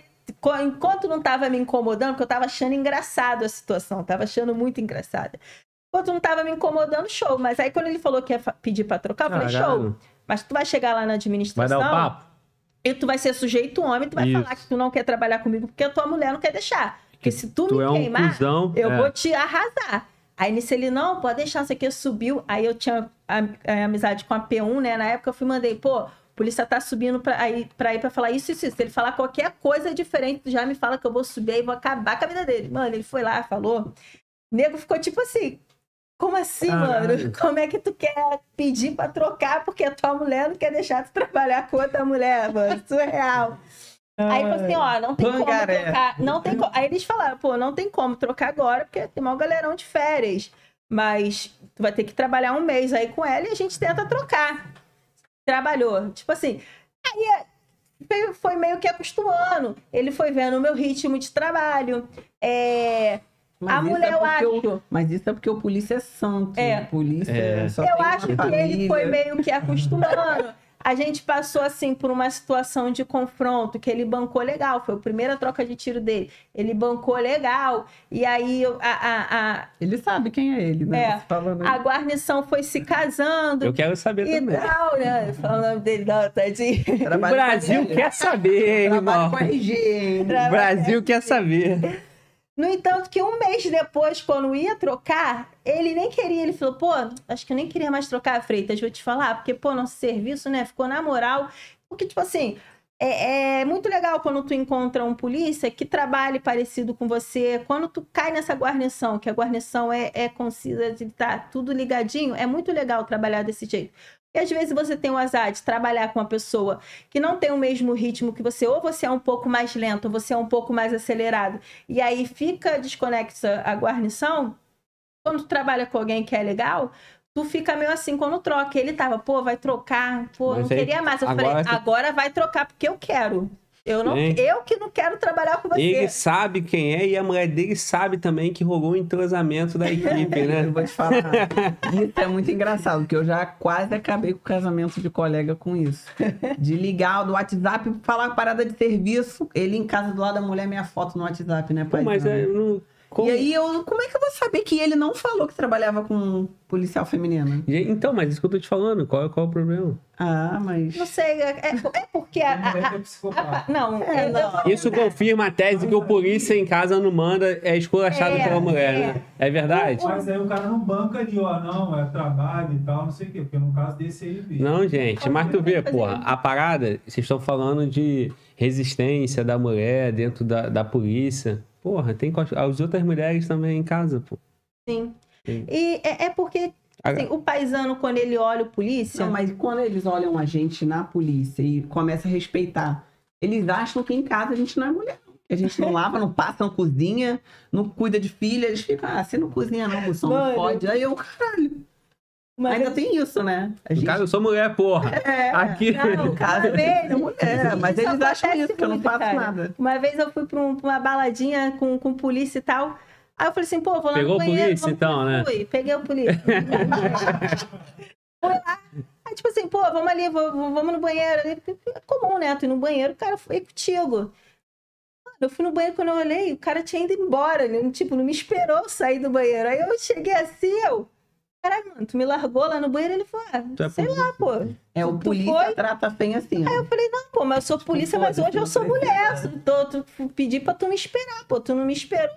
enquanto não tava me incomodando, porque eu tava achando engraçado a situação, tava achando muito engraçada. Enquanto não tava me incomodando, show. Mas aí quando ele falou que ia pedir pra trocar, eu falei, show. Mas tu vai chegar lá na Vai administração dar o papo? e tu vai ser sujeito homem, tu vai Isso. falar que tu não quer trabalhar comigo porque a tua mulher não quer deixar. Porque se tu, Tu me é um queimar, cuzão. eu é. vou te arrasar. Aí nisso ele, não, pode deixar, isso aqui subiu. Aí eu tinha a, a amizade com a P1, né? Na época eu fui mandei, pô, a polícia tá subindo pra, aí, pra ir pra falar isso, isso, isso. Se ele falar qualquer coisa diferente, já me fala que eu vou subir aí e vou acabar com a vida dele. Mano, ele foi lá, falou. O nego ficou tipo assim. Como assim, Caralho. mano? Como é que tu quer pedir pra trocar porque a tua mulher não quer deixar tu trabalhar com outra mulher, mano? Surreal. Aí falou assim, ó, não tem como Pangaré. trocar. Não tem co- Aí eles falaram, pô, não tem como trocar agora, porque tem maior galerão de férias. Mas tu vai ter que trabalhar um mês aí com ela e a gente tenta trocar. Trabalhou. Tipo assim, aí é- foi- meio que acostumando. Ele foi vendo o meu ritmo de trabalho. É, Mas a isso mulher, é eu porque o- acho. Mas isso é porque o polícia é santo. É. O polícia É. só Eu acho que ele família. foi meio que acostumando. A gente passou assim por uma situação de confronto que ele bancou legal. Foi a primeira troca de tiro dele. Ele bancou legal. E aí a, a, a, Ele sabe quem é ele, né? É. Falando a guarnição foi se casando Eu quero saber e também. tal, né? Fala o nome dele, não, tadinho. O Brasil quer saber, Trabalho irmão. com RG, hein? O Brasil quer saber. No entanto, que um mês depois, quando ia trocar, ele nem queria. Ele falou, pô, acho que eu nem queria mais trocar a Freitas, vou te falar, porque, pô, nosso serviço, né, ficou na moral. Porque, tipo assim, é, é muito legal quando tu encontra um polícia que trabalhe parecido com você. Quando tu cai nessa guarnição, que a guarnição é, é concisa, tá tudo ligadinho, é muito legal trabalhar desse jeito. E às vezes você tem o azar de trabalhar com uma pessoa que não tem o mesmo ritmo que você, ou você é um pouco mais lento, ou você é um pouco mais acelerado e aí fica desconexa a guarnição, quando tu trabalha com alguém que é legal, tu fica meio assim quando troca. Ele tava, pô, vai trocar, pô, Mas não aí, queria mais. Eu agora falei, tu- agora vai trocar porque eu quero. Eu, não, eu que não quero trabalhar com você. Ele sabe quem é e a mulher dele sabe também que rolou um entrosamento da equipe, Eu né? vou te falar. Isso é muito engraçado, porque eu já quase acabei com o casamento de colega com isso. De ligar do WhatsApp, falar parada de serviço, ele em casa do lado da mulher, minha foto no WhatsApp, né, Pô, pai? mas é, eu não- Como- E aí, eu, como é que eu vou saber que ele não falou que trabalhava com policial feminina? Gente, Então, mas isso que eu tô te falando, qual, qual é o problema? Ah, mas. Não sei, é, é- é porque a. a- é a- a- não, É, não. Isso confirma a tese que o polícia em casa não manda, é esculachado É, pela mulher, é. né? É verdade? Mas aí o cara não banca ali, ó, não, é trabalho e tal, não sei o quê, porque no caso desse aí, bicho. Não, gente, mas tu vê, porra, a parada, vocês estão falando de resistência da mulher dentro da, da polícia. Porra, tem com as, as outras mulheres também em casa, pô. Sim. Sim. E é, é porque assim, o paisano, quando ele olha o polícia. Não, mas quando eles olham a gente na polícia e começam a respeitar, eles acham que em casa a gente não é mulher. a gente não lava, não passa, não cozinha, não cuida de filha. Eles ficam, ah, você não cozinha não, moção, não pode. Aí eu, caralho. Uma Ainda vez- tem isso, né? A No gente... caso, eu sou mulher, porra. É, Aqui. Não, uma vez- é mulher, mas eles acham isso, que eu não muito, faço cara. nada. Uma vez eu fui pra, um- pra uma baladinha com, com polícia e tal. Aí eu falei assim, pô, vou lá Pegou no banheiro. polícia, vamos- então, né? Fui, peguei o polícia. Fui lá. Aí, tipo assim, pô, vamos ali, vamos, vamos no banheiro. É comum, né? Tu ir no banheiro, o cara foi contigo. Mano, eu fui no banheiro quando eu olhei, o cara tinha ido embora. Ele, tipo, não me esperou sair do banheiro. Aí eu cheguei assim, eu... Caralho, mano, tu me largou lá no banheiro? Ele falou, ah, Tu é sei lá, pô. É, o polícia foi? trata bem assim. ó. Aí eu falei, não, pô, mas eu sou polícia, mas hoje eu sou mulher. Tô, tu, pedi pra tu me esperar, pô, tu não me esperou.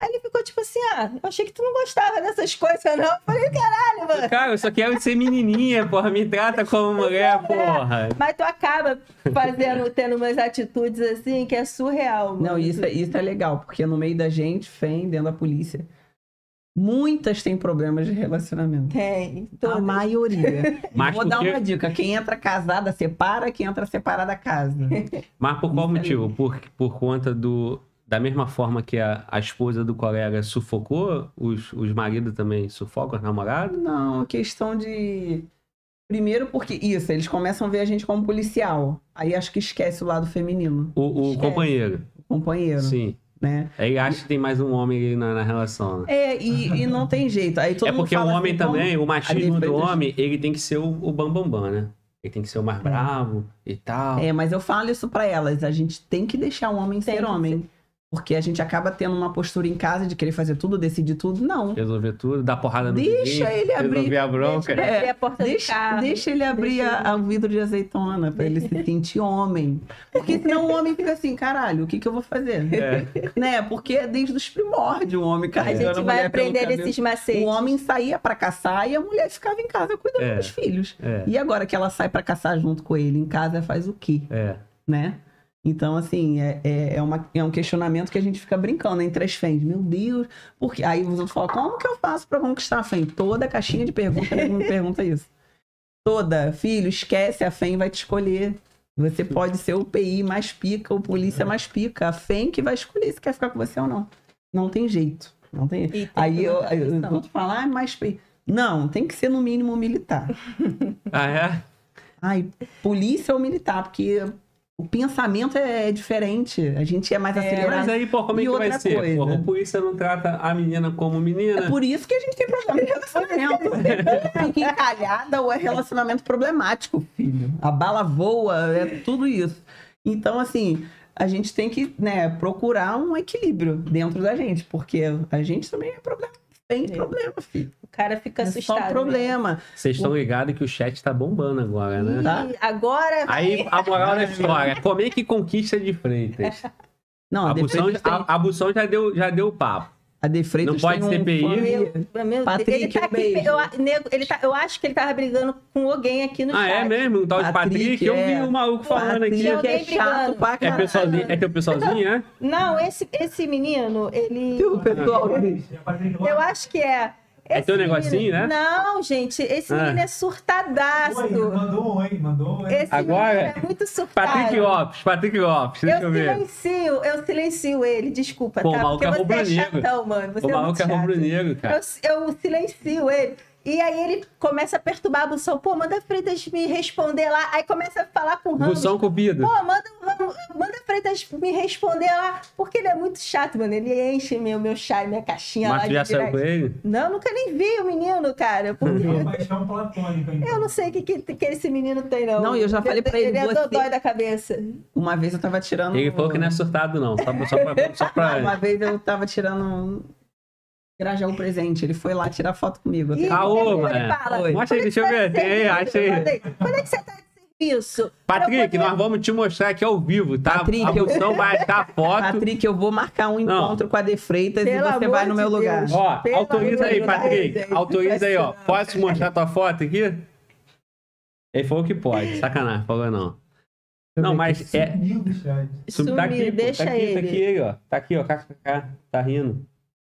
Aí ele ficou tipo assim, ah, eu achei que tu não gostava dessas coisas, não. Eu falei, caralho, mano. Cara, eu só quero ser menininha, porra. Me trata como mulher, porra. Mas tu acaba fazendo, tendo umas atitudes assim que é surreal, mano. Não, isso, é- isso é legal, porque no meio da gente, FEM, dentro da polícia, muitas têm problemas de relacionamento. Tem. A todas. maioria. Mas Vou por, dar uma dica: quem entra casada separa, quem entra separada casa. Mas por qual motivo? Por, por conta do. Da mesma forma que a, a esposa do colega sufocou, os, os maridos também sufocam os namorados? Não, questão de. Primeiro porque isso, eles começam a ver a gente como policial. Aí acho que esquece o lado feminino, O, o companheiro. companheiro, Sim. Né? Aí acha que tem mais um homem na, na relação. né? É, e, e não tem jeito. Aí todo É mundo porque o homem assim, também, o machismo do homem, ele tem que ser o, o bambambam, bam, bam, né? Ele tem que ser o mais bravo e tal. É, mas eu falo isso pra elas. A gente tem que deixar o homem Tem ser homem. Porque a gente acaba tendo uma postura em casa de querer fazer tudo, decidir tudo. Não. Resolver tudo, dar porrada no Deixa vizinho, ele abrir. Resolver a bronca. Deixa ele abrir a porta do Deixa, carro. deixa ele abrir Deixa a- o vidro de azeitona pra ele se sentir homem. Porque senão o homem fica assim, caralho, o que, que eu vou fazer? É. Né? Porque é desde os primórdios o homem A carregando gente vai mulher pelo aprender esses macetes. O homem saía pra caçar e a mulher ficava em casa cuidando É. dos filhos. É, E agora que ela sai pra caçar junto com ele em casa, faz o quê? é. né? Então, assim, é, é, é, uma, é um questionamento que a gente fica brincando entre as fãs. Meu Deus, porque aí os outros falam, como que eu faço pra conquistar a fã? Toda caixinha de perguntas ele me pergunta isso. Toda, filho, esquece, a FEM vai te escolher. Você pode ser o PI mais pica, o polícia mais pica. A FEM que vai escolher se quer ficar com você ou não. Não tem jeito. Não tem tem Aí eu, os atenção. outros falam, ah, é mais PI. Não, tem que ser no mínimo militar. Ah, é? Ai, polícia ou militar, porque o pensamento é diferente. A gente é mais Mas acelerado. aí, pô, como é que vai ser? coisa. Porra, o polícia não trata a menina como É menina. por isso que a gente tem problema de relacionamento. Fica encalhada ou é relacionamento problemático, filho. A bala voa, é tudo isso. Então, assim, a gente tem que né, procurar um equilíbrio dentro da gente, porque a gente também é problema. Tem É. problema, filho. O cara fica É assustado. só problema. Vocês estão ligados que o chat tá bombando agora, né? Tá. Agora. Aí a moral da história, como é que conquista de Freitas? Não, a, A De Bução, Freitas tem- a, a Bução já deu, já deu papo. A De Freitas não pode tem ser um PI. fã- Meu, meu Patrick, ele tá um aqui. Eu, a- nego, ele tá, eu acho que ele tava brigando com alguém aqui no Ah, chat. é mesmo? Um tal de Patrick? Patrick, eu vi é. o maluco falando Patrick aqui. É chato pra É, pessoalzinho, é teu pessoalzinho, é? Não, esse, esse menino, ele. O pessoal Eu acho que é. É teu negocinho, né? Não, gente, esse Ah. menino é Oi, surtadaço. mandou um oi, mandou um oi. Esse Agora- menino é muito surtado. Patrick Lopes, Patrick Lopes, deixa eu, Eu ver. silencio, eu silencio ele, desculpa, Pô, o tá? maluco Porque é você é rubro-negro. chatão, mano. Você O é maluco é chato. rubro-negro, cara. Eu, eu silencio ele. E aí ele começa a perturbar a Bução. Pô, manda Freitas me responder lá. Aí começa a falar com o Ramos. Bução cupido. Pô, manda, manda Freitas me responder lá. Porque ele é muito chato, mano. Ele enche meu, meu chá, minha caixinha lá Mas tu de já saiu com ele? Não, nunca nem vi o menino, cara. Porque É uma paixão platônica. então. eu não sei o que, que, que esse menino tem, não. Não, e eu já falei pra ele, Ele é você- dodói da cabeça. Uma vez eu tava tirando. Ele falou que não é surtado, não. Só, pra- só pra. Só pra... Uma vez eu tava tirando. Grajar um presente. Ele foi lá tirar foto comigo. Ih, Caô, mano. fala, Oi. Mostra aí, deixa eu ver. Tem, acha aí. Quando é que você tá de serviço? Patrick, eu nós vamos te mostrar aqui ao vivo, tá? Patrick, a eu- Bução vai a foto. Patrick, eu vou marcar um Não. encontro com a De Freitas Pelo e você vai no meu de lugar. Deus. Ó, Pelo autoriza aí, Patrick. Deus, Autoriza aí, ó. não. Posso mostrar tua foto aqui? Ele falou que pode. Sacanagem, falou não. Não, mas é. Sumiu. Sumiu, tá aqui, pô, deixa tá aqui, ele. Tá aqui ó. Tá aqui, ó. Tá rindo.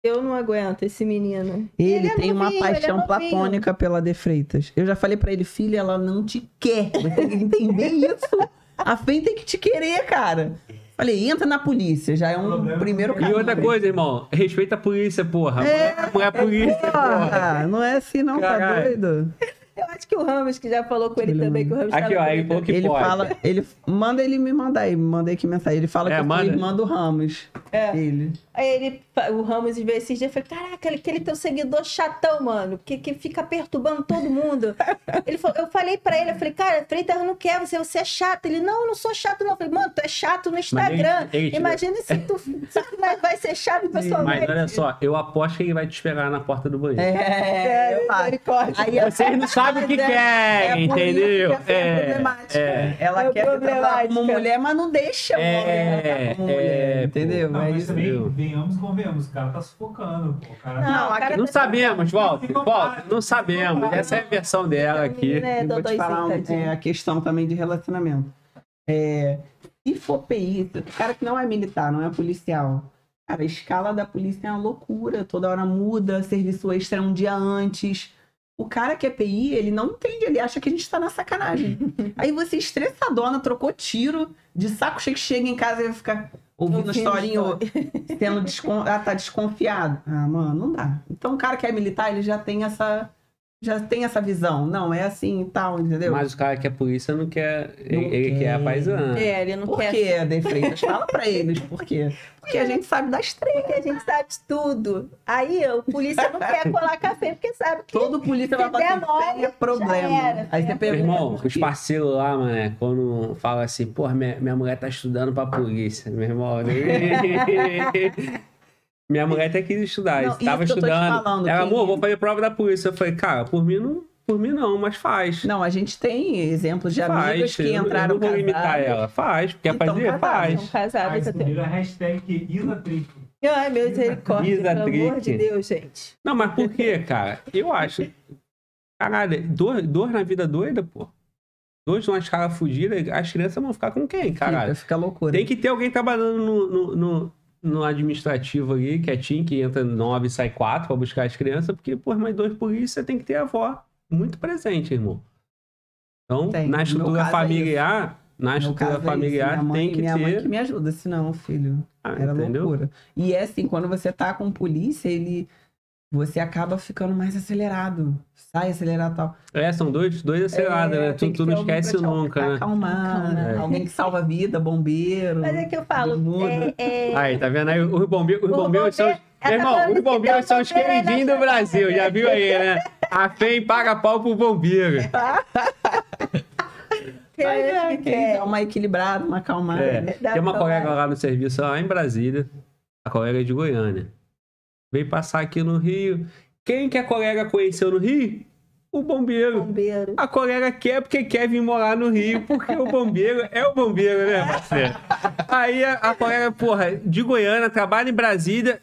Eu não aguento esse menino. Ele, é tem uma novinho, ele é paixão novinho. platônica pela De Freitas. Eu já falei pra ele, filho, ela não te quer. Você tem que entender isso. A Fê tem que te querer, cara. Falei, entra na polícia, já é um Problema primeiro é- E caminho. outra coisa, irmão. Respeita a polícia, porra. É, Não é polícia, porra. Porra, não é assim não, tá Caralho. doido? Eu acho que o Ramos, que já falou com ele Ele também, que o Ramos Aqui, tava ó. Ele falou que ele pode. fala, ele manda ele me mandar aí, mandei aqui mensagem. Ele fala É, que eu manda. sou irmã do Ramos. É. Ele. Aí ele, o Ramos veio esses dias e falou: Caraca, aquele teu seguidor chatão, mano, que, que fica perturbando todo mundo. ele falou, eu falei pra ele, eu falei, cara, Freitas não quer você, você é chato. Ele, não, eu não sou chato, não. Eu falei, mano, tu é chato no Instagram. ele- ele- Imagina se tu, se tu não vai ser chato pessoalmente. Mas olha só, eu aposto que ele vai te esperar na porta do banheiro. É, eu acho. misericórdia. Aí é- Vocês não sabem o que é- é por isso entendeu? que é problemática. é. Ela É quer tratar problemática. como mulher, mas não deixa o É, homem tratar como mulher, é, entendeu? Não, é mas isso. também, viu? venhamos convenhamos. O cara tá sufocando. Pô. O cara Não, tá... cara Não tá- sabemos, Walter. Walter, não sabemos. Essa é a versão dela aqui. Menina é Eu vou te falar um- é, a questão também de relacionamento. É, se for PI, o cara que não é militar, não é policial, cara, a escala da polícia é uma loucura. Toda hora muda, serviço extra um dia antes. O cara que é PI, ele não entende, ele acha que a gente tá na sacanagem. Aí você estressadona, trocou tiro, de saco cheio que chega em casa e vai ficar ouvindo historinho, sendo descon... ah, tá desconfiado. Ah, mano, não dá. Então o cara que é militar, ele já tem essa já tem essa visão. Não, é assim e tal, entendeu? Mas o cara que é polícia não quer. Ele, Não ele quer a quer. paisana. É, ele não Por quer. que, De Freitas? Fala pra eles por quê. Porque a gente sabe das três. Porque a gente sabe de tudo. Aí o polícia não quer colar café porque sabe que. Todo polícia vai mole, tem já problema. era, Aí você tem pergunta. Meu irmão, por os parceiros lá, mano, quando fala assim, porra, minha, minha mulher tá estudando pra polícia, meu irmão. minha mulher até quis estudar, Não, estava estudando. falando, Ela, que- amor, vou fazer prova da polícia. Eu falei, cara, por mim não, por mim não, mas faz. Não, a gente tem exemplos de faz. amigas que entraram eu não vou limitar casadas. ela. Faz, quer Então, fazer? casadas, Faz. Casados até. vira a hashtag Isatrick. Ai, misericórdia, Isa pelo amor de Deus, gente. Não, mas por quê, cara? Eu acho. Caralho, dor, dor na vida doida, pô. Dois numa escala fugida, as crianças vão ficar com quem, caralho? Fica, fica loucura. Tem que ter alguém trabalhando no, no, no, no administrativo ali, quietinho, que entra nove e sai quatro pra buscar as crianças, porque, pô, mais dois polícia tem que ter a avó muito presente, irmão. Então, Tem. na estrutura é familiar, na No estrutura caso é isso, familiar minha mãe, tem que minha mãe ter. que me ajuda, senão, filho, Ah, era entendeu? loucura. E é assim, quando você tá com polícia, ele... Você acaba ficando mais acelerado. Sai acelerado e tal. É, são dois, dois acelerados, né? Tu, tu não esquece nunca, né? Acalmar, né? Alguém que salva a vida, bombeiro. Mas é que eu falo, é, é, Aí, tá vendo aí? Os bombeiros, os bombeiros são. bombeiro- Meu tá irmão, os bombeiros são os queridinhos do. Brasil, já viu aí, né? A FEM paga pau pro bombeiro. Mas é, é, que que é. dá uma equilibrada, uma acalmada. É. né? Tem uma colega lá no serviço, lá em Brasília, a colega é de Goiânia. Veio passar aqui no Rio. Quem que a colega conheceu no Rio? O bombeiro. Bombeiro. A colega quer porque quer vir morar no Rio, porque o bombeiro é o bombeiro, né, parceiro? Aí a, a colega, porra, de Goiânia, trabalha em Brasília,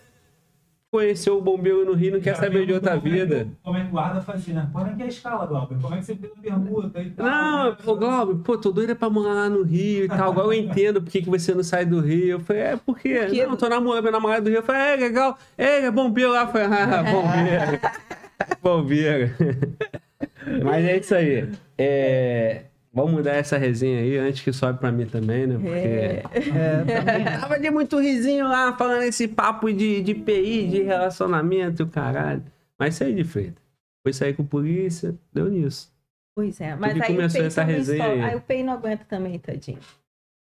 conheceu o bombeiro no Rio, não quer saber de outra perguntou como é que vida. Como é que o guarda fazia, né? Como é que é a escala, Glauber? Como é que você fez a pergunta e tal? Não, ô Glauber, pô, tô doida pra morar lá no Rio e tal. Agora eu entendo por que, que você não sai do Rio. Eu falei, é porque. Porque- Não, tô namorando, meu namorado do Rio. Eu falei, é legal. É, ele é bombeiro lá. Eu falei, ah, bombeiro. bombeiro. Mas é isso aí. É, Vamos mudar essa resenha aí antes que sobe pra mim também, né? Porque. É, Tava de muito risinho lá, falando esse papo de, de PI, de relacionamento, caralho. Mas isso aí de Freitas. Foi sair com polícia, deu nisso. Pois é, mas que aí o começou Pei essa resenha aí? aí o Pei não aguenta também, tadinho.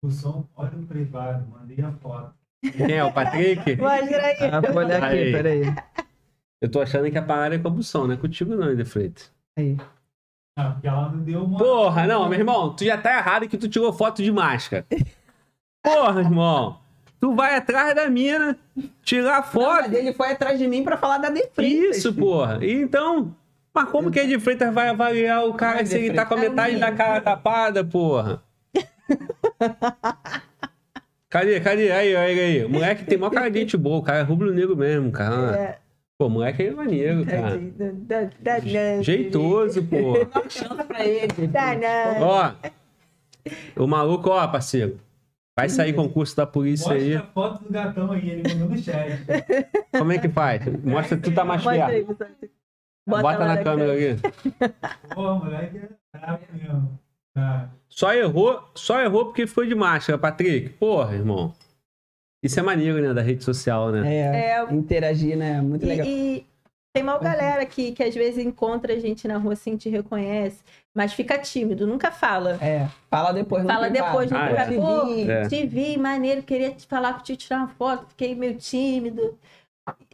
O som, olha o privado, mandei a foto. Quem é? O Patrick? Mostra aí. Ah, vou olhar aqui, Aí. peraí. Eu tô achando que a parada é com a Bução, não é contigo não, Eder Freitas. Aí. Ah, porque ela não deu uma. Porra, não, meu irmão, tu já tá errado que tu tirou foto de máscara. Porra, irmão. Tu vai atrás da mina, tirar Não, foto. mas ele foi atrás de mim pra falar da De Freitas. Isso, porra. E então. Mas como que a de Freitas vai avaliar o cara Ai, se ele tá com a metade da cara tapada, porra? Cadê, cadê? Aí, aí, aí. O moleque tem mó cara de gente boa, o cara é rubro-negro mesmo, cara. É, Pô, o moleque é maneiro, cara. dá- dá- Jeitoso, uma chance pra ele. Dá não. Ó, o maluco, ó, parceiro. Vai sair concurso da polícia Mostra aí. a foto do gatão aí, ele mandou no chat. Como é que faz? Mostra que tu tá mais Mostra perto. Bota, lá na câmera aí. Pô, moleque é brabo mesmo. Tá. Só errou, só errou porque foi de máscara, Patrick. Porra, irmão. Isso é maneiro, né? Da rede social, né? É, É, interagir, né? Muito E, legal. e tem uma galera que, que às vezes encontra a gente na rua assim, te reconhece, mas fica tímido, nunca fala. É, fala depois. no Fala depois no Ah, é. Pô, Te É. te vi, maneiro, queria te falar contigo, tirar uma foto, fiquei meio tímido.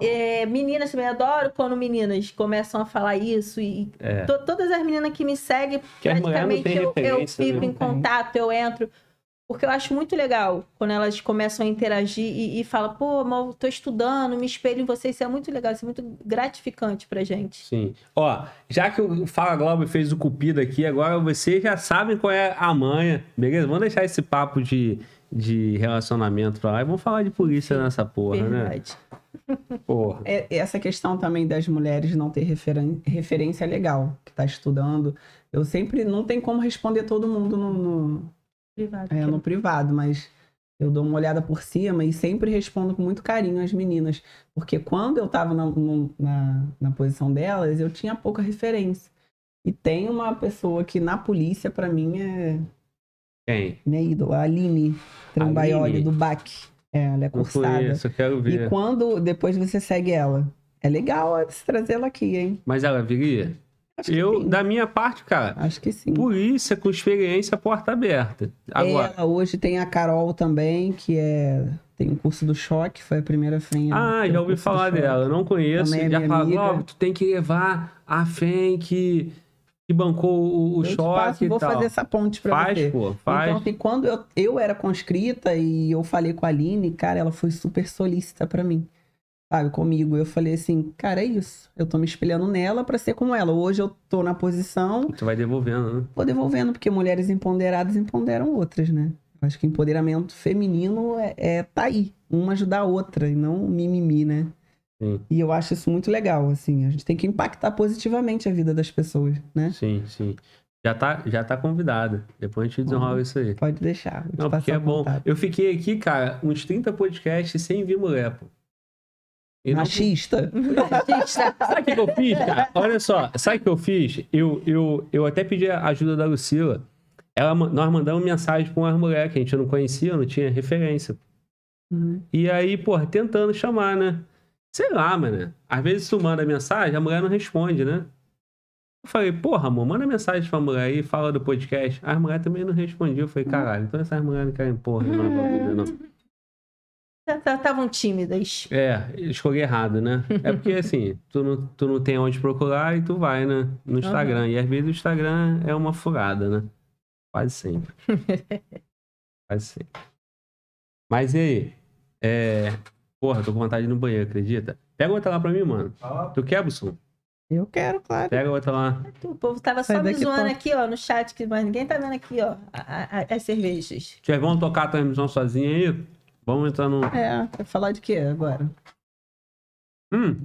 É, meninas também adoro quando meninas começam a falar isso e É. to- todas as meninas que me seguem, Que não praticamente eu, eu fico né? em contato, eu entro. Porque eu acho muito legal quando elas começam a interagir e, e falam, pô, eu tô estudando, me espelho em vocês, isso é muito legal, isso é muito gratificante pra gente. Sim. Ó, já que o Fala Globo fez o cupido aqui, agora vocês já sabem qual é a manha, beleza? Vamos deixar esse papo de, de relacionamento pra lá e vamos falar de polícia nessa porra, né? Verdade. Porra. É, essa questão também das mulheres não ter referen- referência é legal, que tá estudando. Eu sempre não tem como responder todo mundo no, no, Privado. é, no privado, mas eu dou uma olhada por cima e sempre respondo com muito carinho as meninas. Porque quando eu tava na, no- na, na posição delas, eu tinha pouca referência. E tem uma pessoa que na polícia, pra mim, é Quem? minha ídola, a Aline Trambaioli, do BAC. É, ela é cursada. eu quero ver. E quando depois você segue ela, é legal se trazer ela aqui, hein? Mas ela viria? Eu, sim. da minha parte, cara, Acho que sim. polícia com experiência, porta aberta. Agora. Ela hoje tem a Carol também, que é tem o curso do choque, foi a primeira fêmea. Ah, já ouvi falar dela. Eu não conheço. Também é já fala, amiga. "Ó, tu tem que levar a FEM que, que bancou o, o choque passo, e vou tal. fazer essa ponte pra Faz, você. pô, faz. Então, assim, quando eu, eu era conscrita e eu falei com a Aline, cara, ela foi super solícita pra mim. Sabe, comigo. Eu falei assim, cara, é isso. Eu tô me espelhando nela pra ser como ela. Hoje eu tô na posição, Tu vai devolvendo, né? vou devolvendo, porque mulheres empoderadas empoderam outras, né? Acho que empoderamento feminino é, é tá aí. Uma ajudar a outra e não mimimi, né? Sim. E eu acho isso muito legal, assim. A gente tem que impactar positivamente a vida das pessoas, né? Sim, sim. Já tá, já tá convidada. Depois a gente desenrola isso aí. Pode deixar. Não, porque é bom. Eu fiquei aqui, cara, uns 30 podcasts sem vir mulher, pô. E não- Machista. Tá- Sabe o que, eu fiz, cara? Olha só, sabe o que eu fiz? Eu, eu, eu até pedi a ajuda da Lucila. Ela, nós mandamos mensagem pra umas mulheres que a gente não conhecia, não tinha referência. Uhum. E aí, porra, tentando chamar, né? Sei lá, mano. Às vezes tu manda mensagem, a mulher não responde, né? Eu falei, porra, amor, manda mensagem pra mulher aí, fala do podcast. As mulheres também não respondiam. Eu falei, caralho, então essas mulheres não querem porra nenhuma pra vida, não. Estavam tímidas. É, escolhi errado, né? É porque assim, tu não, tu não tem onde procurar e tu vai, né? No Instagram. E às vezes o Instagram é uma furada, né? Quase sempre. Quase sempre. Mas e aí? É... Porra, tô com vontade de ir no banheiro, acredita? Pega outra lá pra mim, mano. Tu quer, Busson? Eu quero, claro. Pega outra lá. O povo tava só me zoando pô. aqui, ó, no chat, que mas ninguém tá vendo aqui, ó, as cervejas. Vocês vão tocar a transmissão sozinha aí? Vamos entrar no. É, vai falar de quê agora? Hum.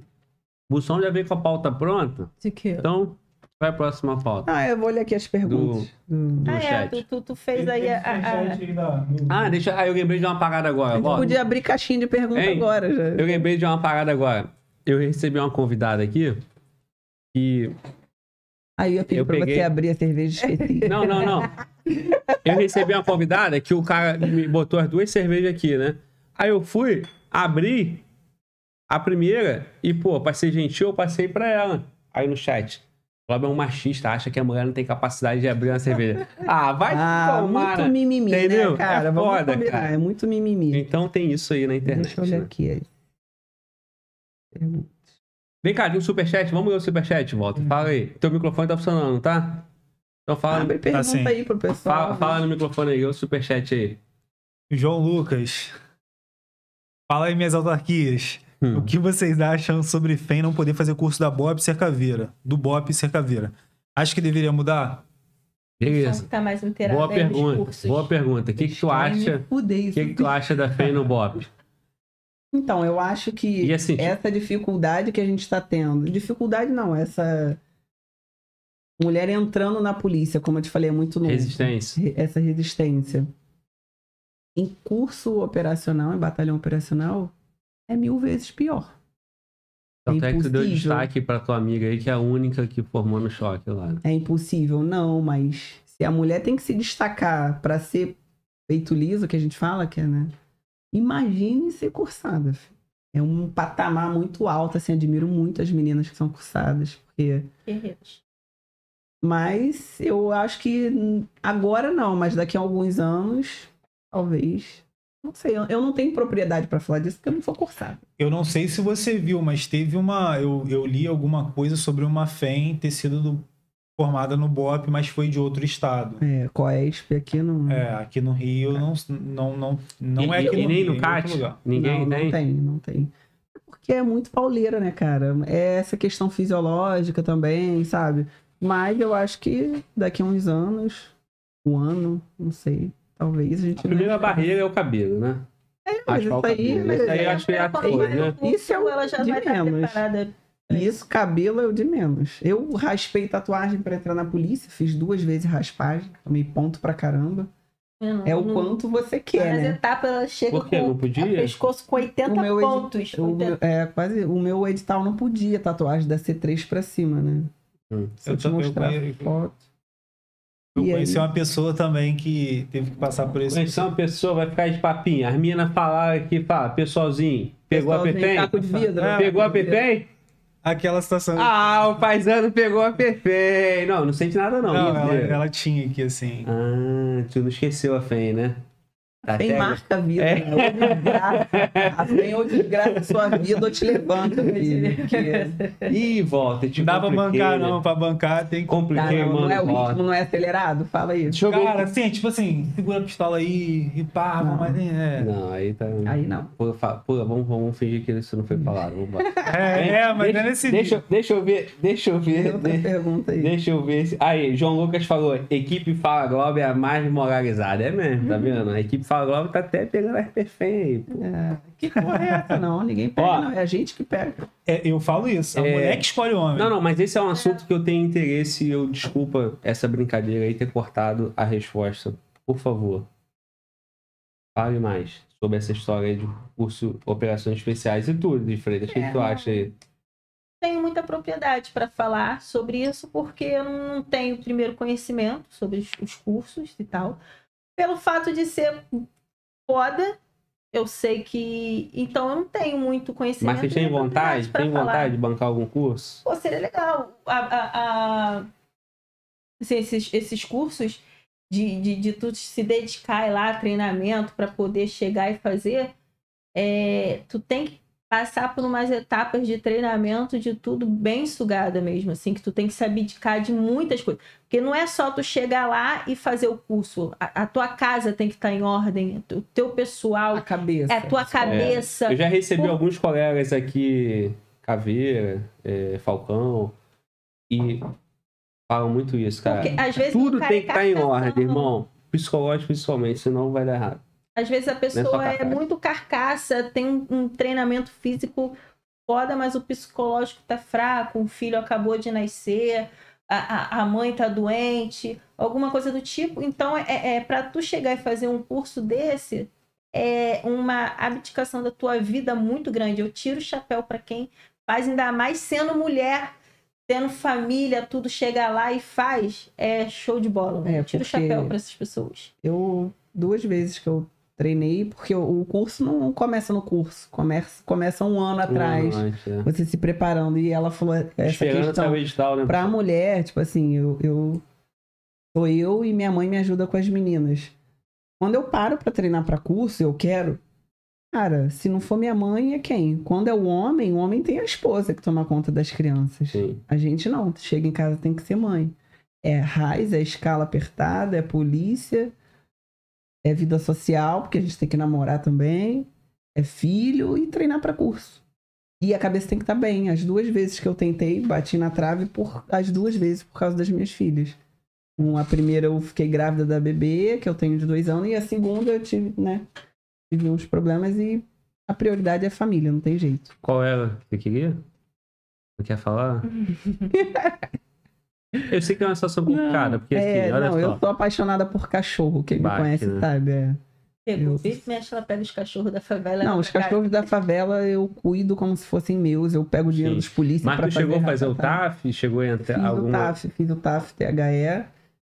Busson já veio com a pauta pronta. De quê? Então, vai a próxima pauta. Ah, eu vou ler aqui as perguntas. Do... Do Ah, é, chat. tu, tu, tu fez aí a. a- Ah, deixa. Ah, eu lembrei de uma parada A agora. gente Ó, podia abrir caixinha de pergunta Hein? agora já. Eu lembrei de uma parada agora. Eu recebi uma convidada aqui que. Aí eu pedi Eu pra peguei- você abrir a cerveja e esqueci. Não, não, não. Eu recebi uma convidada que o cara me botou as duas cervejas aqui, né? Aí eu fui, abri a primeira e, pô, pra ser gentil, eu passei pra ela aí no chat. Cláudio é um machista, acha que a mulher não tem capacidade de abrir uma cerveja. Ah, vai Ah, tomar. muito mimimi, Entendeu? né, cara? É Vamos foda, combinar, cara. É muito mimimi. Então tem isso aí na internet. Deixa eu olhar né? aqui. aí. Pergunta. Vem cá, tem um superchat. Vamos ver o superchat, volta. Fala aí. Teu microfone tá funcionando, tá? Então fala, Abre pergunta Assim. aí pro pessoal. fala, fala no microfone aí, o superchat aí. João Lucas. Fala aí, minhas autarquias. Hum. O que vocês acham sobre FEM não poder fazer curso da BOP ser caveira? Do BOP ser caveira? Acho que deveria mudar? Beleza. Tá Boa pergunta. Boa pergunta. O que, que tu acha? O que, que tu acha da FEI no BOP? Então, eu acho que assim, tipo- essa dificuldade que a gente está tendo, dificuldade não, essa mulher entrando na polícia, como eu te falei, é muito novo. resistência. Re- Essa resistência. Em curso operacional, em batalhão operacional, é mil vezes pior. Tanto é que tu deu destaque pra tua amiga aí, que é a única que formou no choque lá. É impossível, não, mas se a mulher tem que se destacar para ser peito liso, que a gente fala que é, né? Imagine ser cursada. filho. É um patamar muito alto, assim, admiro muito as meninas que são cursadas, porque Guerreiros. Mas eu acho que agora não, mas daqui a alguns anos, talvez. Não sei, eu, não tenho propriedade pra falar disso porque eu não sou cursada. Eu não sei se você viu, mas teve uma. Eu, eu li alguma coisa sobre uma FEM ter sido do- formada no BOP, mas foi de outro estado. É, Coesp aqui não. É, aqui no Rio não, não, não, não e, é e- aqui e no nem Rio, no é CAT? Ninguém não, tem? não tem, não tem. É Porque é muito pauleira, né, cara? É essa questão fisiológica também, sabe? Mas eu acho que daqui a uns anos, um ano, não sei, talvez a gente. A primeira barreira é o cabelo, né? mas é o isso aí-. Isso aí é- acho que é a Quando coisa, no né? Isso é o ela já de vai estar menos. Preparada. Isso, cabelo é o de menos. Eu raspei tatuagem pra entrar na polícia, fiz duas vezes raspagem, tomei ponto pra caramba. Não, É o não- quanto você quer, Nas né? etapas ela chega Por quê? com Não podia? a pescoço com 80 O meu edi- pontos. O meu, é, quase, o meu edital não podia tatuagem da C3 pra cima, né? Hum. Se eu, Eu te eu mostrar conhe- foto. Eu E conheci aí? uma pessoa também que teve que passar por esse. Conhecer uma pessoa vai ficar de papinho. As minas falaram aqui, fala, pessoalzinho, pegou a Pessoalzinho, Pepen? Caco de vidro. É, Pegou a. Pepen? Aquela situação. Ah, o paisano pegou a Pepen. Não, não sente nada não. não, ela, ela tinha aqui assim. Ah, tu não esqueceu a FEM, né? Tá Tem até- marca a vida, É. né? Ou desgraça. A Tem ou desgraça a sua vida ou te levanta, filho. Porque... Ih, volta, te Não dá pra bancar, né? não. Pra bancar tem que. Compliquei, Cara, mano. não é o volta. ritmo, não é acelerado? Fala aí. Deixa eu ver. Cara, assim, tipo assim, segura a pistola aí e pá, Não. mas é. Não, aí tá. Aí não. Fa- pula, vamos, vamos fingir que isso não foi falado. Vamos embora. É, é, mas deixa, não é nesse deixa, nível. deixa eu ver, deixa eu ver. Tem outra de- pergunta aí. Deixa eu ver. se- Aí, João Lucas falou: equipe Fala Globo é a mais moralizada. É mesmo, tá vendo? A equipe Fala Globo tá até pegando perfeitas aí, pô. É, que porra é essa? Não, ninguém pega, Ó. não. É a gente que pega. É, eu falo isso. A É. mulher que escolhe o homem. Não, não, mas esse é um assunto que eu tenho interesse e eu desculpa essa brincadeira aí ter cortado a resposta. Por favor. Fale mais sobre essa história aí de curso Operações Especiais e tudo, de Freitas. O que, que tu É. acha aí? tenho muita propriedade para falar sobre isso, porque eu não tenho primeiro conhecimento sobre os cursos e tal. Pelo fato de ser foda, eu sei que. Então eu não tenho muito conhecimento. Mas você tem vontade? Tem falar. vontade de bancar algum curso? Pô, seria legal. A, a- a- assim, esses, esses cursos de, de, de tu se dedicar lá, treinamento, para poder chegar e fazer, é, tu tem que passar por umas etapas de treinamento de tudo bem sugada mesmo, assim, que tu tem que se abdicar de muitas coisas. Porque não é só tu chegar lá e fazer o curso. A, a tua casa tem que estar em ordem, o teu pessoal, A cabeça. é a tua cabeça. Eu já recebi Por- alguns colegas aqui, Caveira, é, Falcão, e falam muito isso, cara. Porque às vezes Tudo cara tem é que estar em carcação. ordem, irmão. Psicológico, principalmente, senão vai dar errado. Às vezes a pessoa é muito carcaça, tem um, um treinamento físico foda, mas o psicológico tá fraco, um filho acabou de nascer, a, a, a mãe tá doente, alguma coisa do tipo. Então, é, é para tu chegar e fazer um curso desse, é uma abdicação da tua vida muito grande. Eu tiro o chapéu para quem faz, ainda mais sendo mulher, tendo família, tudo chega lá e faz, é show de bola. É, Eu tiro o chapéu para essas pessoas. Eu, duas vezes que eu Treinei porque o curso não começa no curso, começa, começa um ano atrás. Um ano antes, é. Você se preparando. E ela falou essa Esperando questão edital, né? pra mulher, tipo assim, eu, eu sou eu e minha mãe me ajuda com as meninas. Quando eu paro pra treinar pra curso, eu quero. Cara, se não for minha mãe, é quem? Quando é o homem, o homem tem a esposa que toma conta das crianças. Sim. A gente não. Chega em casa tem que ser mãe. É raiz, é escala apertada, é polícia, é vida social, porque a gente tem que namorar também, é filho e treinar pra curso. E a cabeça tem que estar bem. As duas vezes que eu tentei, bati na trave por as duas vezes por causa das minhas filhas. Um, A primeira eu fiquei grávida da bebê, que eu tenho de dois anos, e a segunda eu tive, né? Tive uns problemas e a prioridade é a família, não tem jeito. Qual era que você queria? Não quer falar? eu sei que é uma situação complicada, porque é, assim, olha não, só. eu sou apaixonada por cachorro. Quem Bate, me conhece né? sabe. é. Eu- vira mexe, ela pega os cachorros da favela. Não, os cachorros da favela eu cuido como se fossem meus. Eu pego o dinheiro Sim. dos polícias Mas pra tu chegou a fazer o. TAF? Chegou a entrar Fiz o alguma... TAF, fiz o TAF THE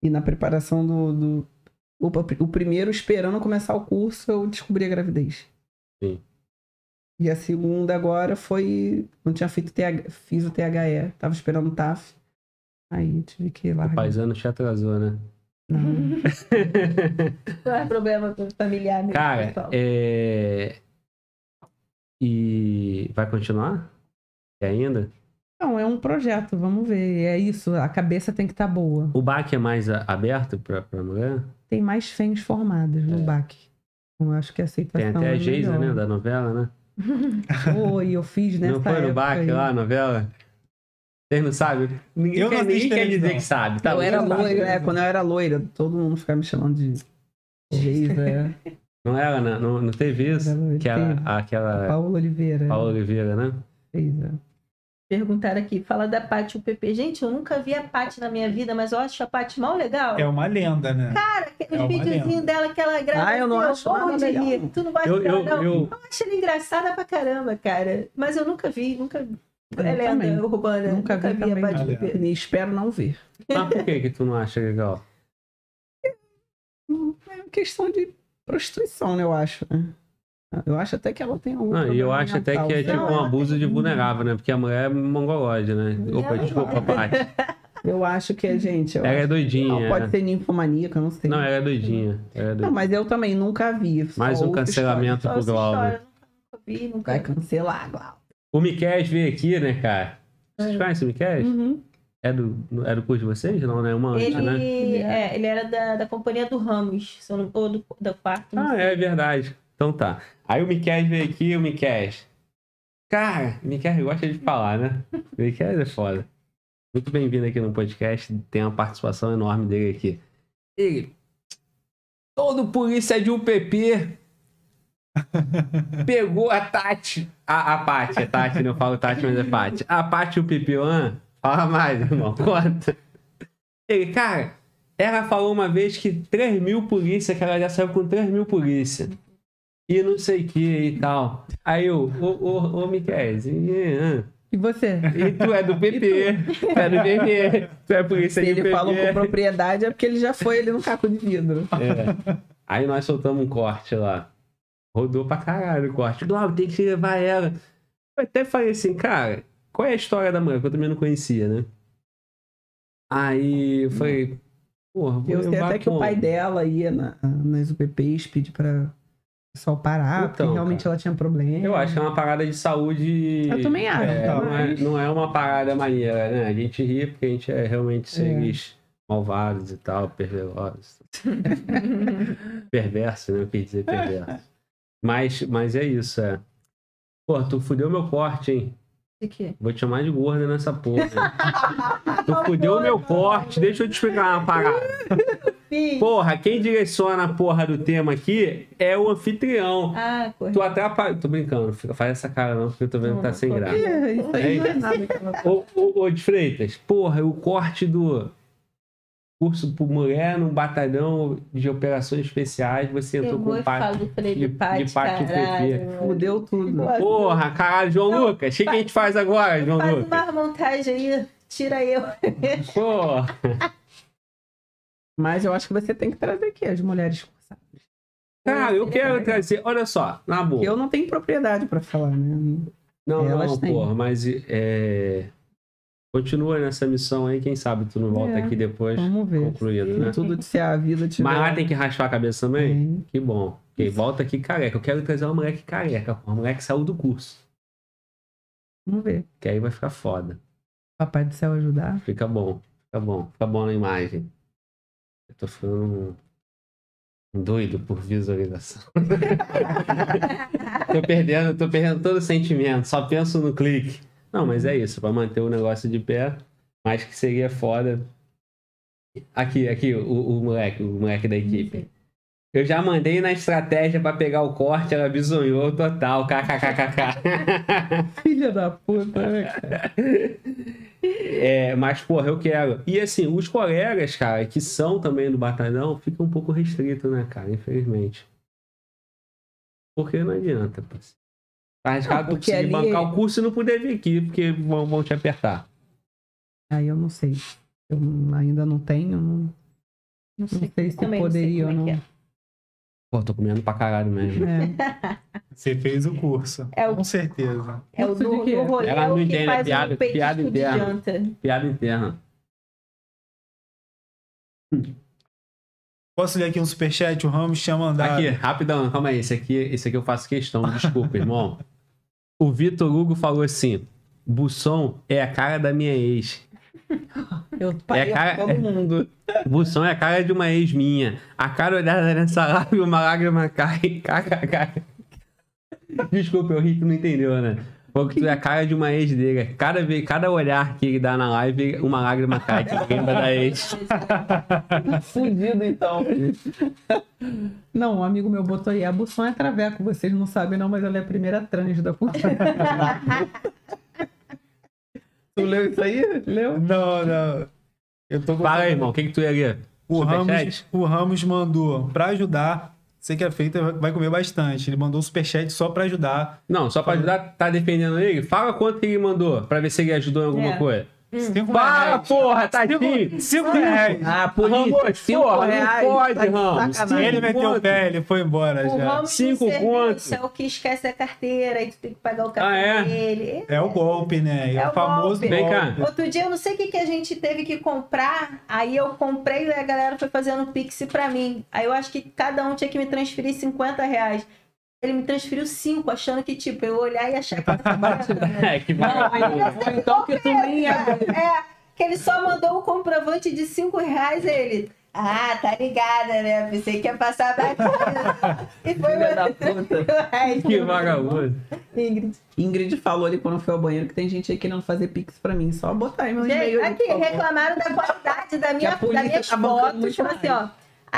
e na preparação do, do- Opa, o primeiro, esperando começar o curso, eu descobri a gravidez. Sim. E a segunda agora foi. Não tinha feito TH, fiz o THE, tava esperando o TAF. Aí tive que ir lá. O paisano te atrasou, né? Não. Não é problema familiar mesmo. Cara, pessoal. é... E vai continuar? E ainda? Não, é um projeto, vamos ver. É isso, a cabeça tem que estar boa. O BAC é mais a- aberto pra, pra mulher? Tem mais fêmeas formadas no BAC. Eu acho que a É. Tem aceitação até a é Geisa, melhor. né? Da novela, né? Foi, eu fiz nessa não foi no BAC aí. lá, a novela? Vocês não sabem? Ninguém, Eu não quer, ninguém assisto quer dizer televisão. que sabe. Tá eu era loira, é, quando eu era loira, todo mundo ficava me chamando de Geisa. é. Não era, né? Não, não teve isso? Que era teve. aquela Paola Oliveira. Paula Oliveira, né? fez, é. Perguntaram aqui, fala da Paty UPP. Gente, eu nunca vi a Paty na minha vida, mas eu acho a Paty mal legal. É uma lenda, né? Cara, é os uma videozinhos dela que ela grava. Ah, eu não assim, acho morro nada de legal, rir. não. Tu não gosta Eu, dela, eu, não? eu, Eu acho ela engraçada pra caramba, cara. Mas eu nunca vi, nunca vi. Eu É lenda também. urbana. Nunca vi a também. Paty não. UPP. E espero não ver. Mas por que que tu não acha legal? É uma questão de prostituição, né, eu acho. né? Eu acho até que ela tem um. Não, e eu acho até que é tipo Não, um ela abuso de vulnerável, né? Porque a mulher é mongolóide, né? Opa, Ela- desculpa, Paty. Eu acho que é, gente. Ela é acho- doidinha. Não, pode é. ser ninfomaníaca, eu não sei. Não, ela é doidinha. Ela é Não, doidinha. mas eu também nunca vi. Mais um cancelamento pro Glauber. nunca vi, nunca Vai cancelar, Glau. O Miquel veio aqui, né, cara? Vocês conhecem o Miquel? Uhum. É do, é do curso de vocês? Não, né? Uma antes, Ele, né? é, ele era da, da companhia do Ramos, ou do, quarto. não Ah, sei. é verdade. Então tá. Aí o Miquel veio aqui, o Miquel. Cara, o Miquel gosta de falar, né? O Miquel é foda. Muito bem-vindo aqui no podcast. Tem uma participação enorme dele aqui. Ele. Todo polícia de UPP pegou a Tati. A, a Paty, é Tati, não falo Tati, mas é Paty. A Paty UPP, hã? Fala mais, irmão. Conta. Ele, cara, ela falou uma vez que 3 mil polícia, que ela já saiu com 3 mil polícia. E não sei o que e tal. Aí eu, ô, ô, ô, Miquel, e, você? e tu é do PP, tu é do PP, tu é polícia Se ele PP. falou com propriedade é porque ele já foi ali no caco de vidro. É. Aí nós soltamos um corte lá. Rodou pra caralho o corte. Glauber, tem que levar ela. Eu até falei assim, cara, qual é a história da mulher? Que eu também não conhecia, né? Aí eu falei, porra, vou Eu sei até que o como? pai dela ia na- nas UPPs pedir pra o pessoal parar, porque Então, realmente cara. ela tinha problema. Eu acho que é uma parada de saúde. Eu também acho, É, não, é, não é uma parada maneira, né? A gente ri porque a gente é realmente seres malvados e tal, perversos. Perverso, né? Eu quis dizer perverso. Mas, mas é isso, é. Pô, tu fudeu meu corte, hein? De quê? Vou te chamar de gorda nessa porra. tu fudeu o meu corte. Deixa eu te explicar uma parada. Sim. Porra, quem direciona a porra do tema aqui é o anfitrião. Ah, correto. Tu atrapalha. Tô brincando, faz essa cara não, porque eu tô vendo que tá sem graça. É, é ô, ô, de Freitas, porra, o corte do curso por mulher no batalhão de operações especiais, você entrou Eu com o pai. falo do Freio de- Pati caralho. mano. fudeu tudo. Porra, caralho, João Não, Lucas, o que, que a gente faz agora, João Faz Lucas? uma montagem aí, tira eu. Porra. Mas eu acho que você tem que trazer aqui as mulheres cursadas. Cara, eu quero trazer. Olha só, na boa. Eu não tenho propriedade pra falar, né? Não, Elas não, têm. porra, mas é. Continua nessa missão aí, quem sabe tu não volta É, aqui depois Vamos ver. concluído, né? Tudo a vida tiver... Mas lá tem que raspar a cabeça também? Que bom. Ok, volta aqui careca. Eu quero trazer uma moleque careca, uma moleque que saiu do curso. Vamos ver. Que aí vai ficar foda. Papai do céu ajudar. Fica bom. Fica bom. Fica bom na imagem. Eu tô ficando doido por visualização. tô perdendo, tô perdendo todo o sentimento. Só penso no clique. Não, mas é isso. Pra manter o negócio de pé. Mas que seria foda. Aqui, aqui, o, o moleque, o moleque da equipe. Eu já mandei na estratégia pra pegar o corte, ela bisonhou total. KKKKK. Filha da puta, né, cara? É, mas, porra, eu quero. E assim, os colegas, cara, que são também do batalhão, fica um pouco restrito, né, cara? Infelizmente. Porque não adianta, parceiro. Tá arriscado tu porque conseguir ali- bancar o curso e não poder vir aqui, porque vão, vão te apertar. Aí eu não sei. Eu ainda não tenho. Não, Não não sei, sei se também não sei poderia ou não. é que Pô, tô comendo pra caralho mesmo. É. Você fez o curso. É o- Com certeza. é. É o do, do rolê Ela não entende, é piada- petisco piada de interna. Piada interna. Posso ler aqui um superchat? O Ramos tinha mandado. Aqui, rapidão, calma aí. Esse aqui, esse aqui eu faço questão, desculpa, irmão. O Vitor Hugo falou assim: Busson é a cara da minha ex. Eu parei cara- todo mundo. Busson é a cara de uma ex minha. A cara olhada nessa lágrima, uma lágrima cai. Desculpa, eu ri que não entendeu, né? Falou que tu é a cara de uma ex dele. Cada, vez, cada olhar que ele dá na live, uma lágrima cai. Que lembra da ex. Fudido, então. Não, um amigo meu botou aí. A Busson é traveco. Vocês não sabem, não, mas ela é a primeira trans da cultura. tu leu isso aí? Leu? Não, não. Eu tô Fala aí, irmão. O que, que tu ia ler? O Ramos, o Ramos mandou pra ajudar. Você que é feita vai comer bastante. Ele mandou um superchat só pra ajudar. Não, só pra ajudar, tá defendendo ele? Fala quanto que ele mandou, pra ver se ele ajudou em alguma É. coisa. Cinco Fala, reais. porra, tá aqui. Cinco reais. Ah, Ramos, cinco porra, reais, não pode, tá Ramos. sacanagem. Ele meteu o pé, ele foi embora O já. ramo Cinco de serviço conto. é o que esquece a carteira, aí tu tem que pagar o café Ah, é? dele. É o golpe, né? É, É o o famoso golpe. Vem cá. golpe. Outro dia eu não sei o que, que a gente teve que comprar, aí eu comprei e a galera foi fazendo pix pra mim. Aí eu acho que cada um tinha que me transferir 50 reais. Ele me transferiu 5, achando que, tipo, eu olhar e achar que era barato, né? É, que vagabundo. ou então que tu nem é. É, que ele só mandou o comprovante de 5 reais ele. Ah, tá ligada, né? Pensei que ia passar bacana. E foi Filha da puta. Que vagabundo. Ingrid. Ingrid falou ali quando foi ao banheiro que tem gente aí querendo fazer pix pra mim. Só botar aí meu e-mail. aqui, reclamaram da qualidade da minha, a polícia das minhas tá fotos. Tipo assim, ó.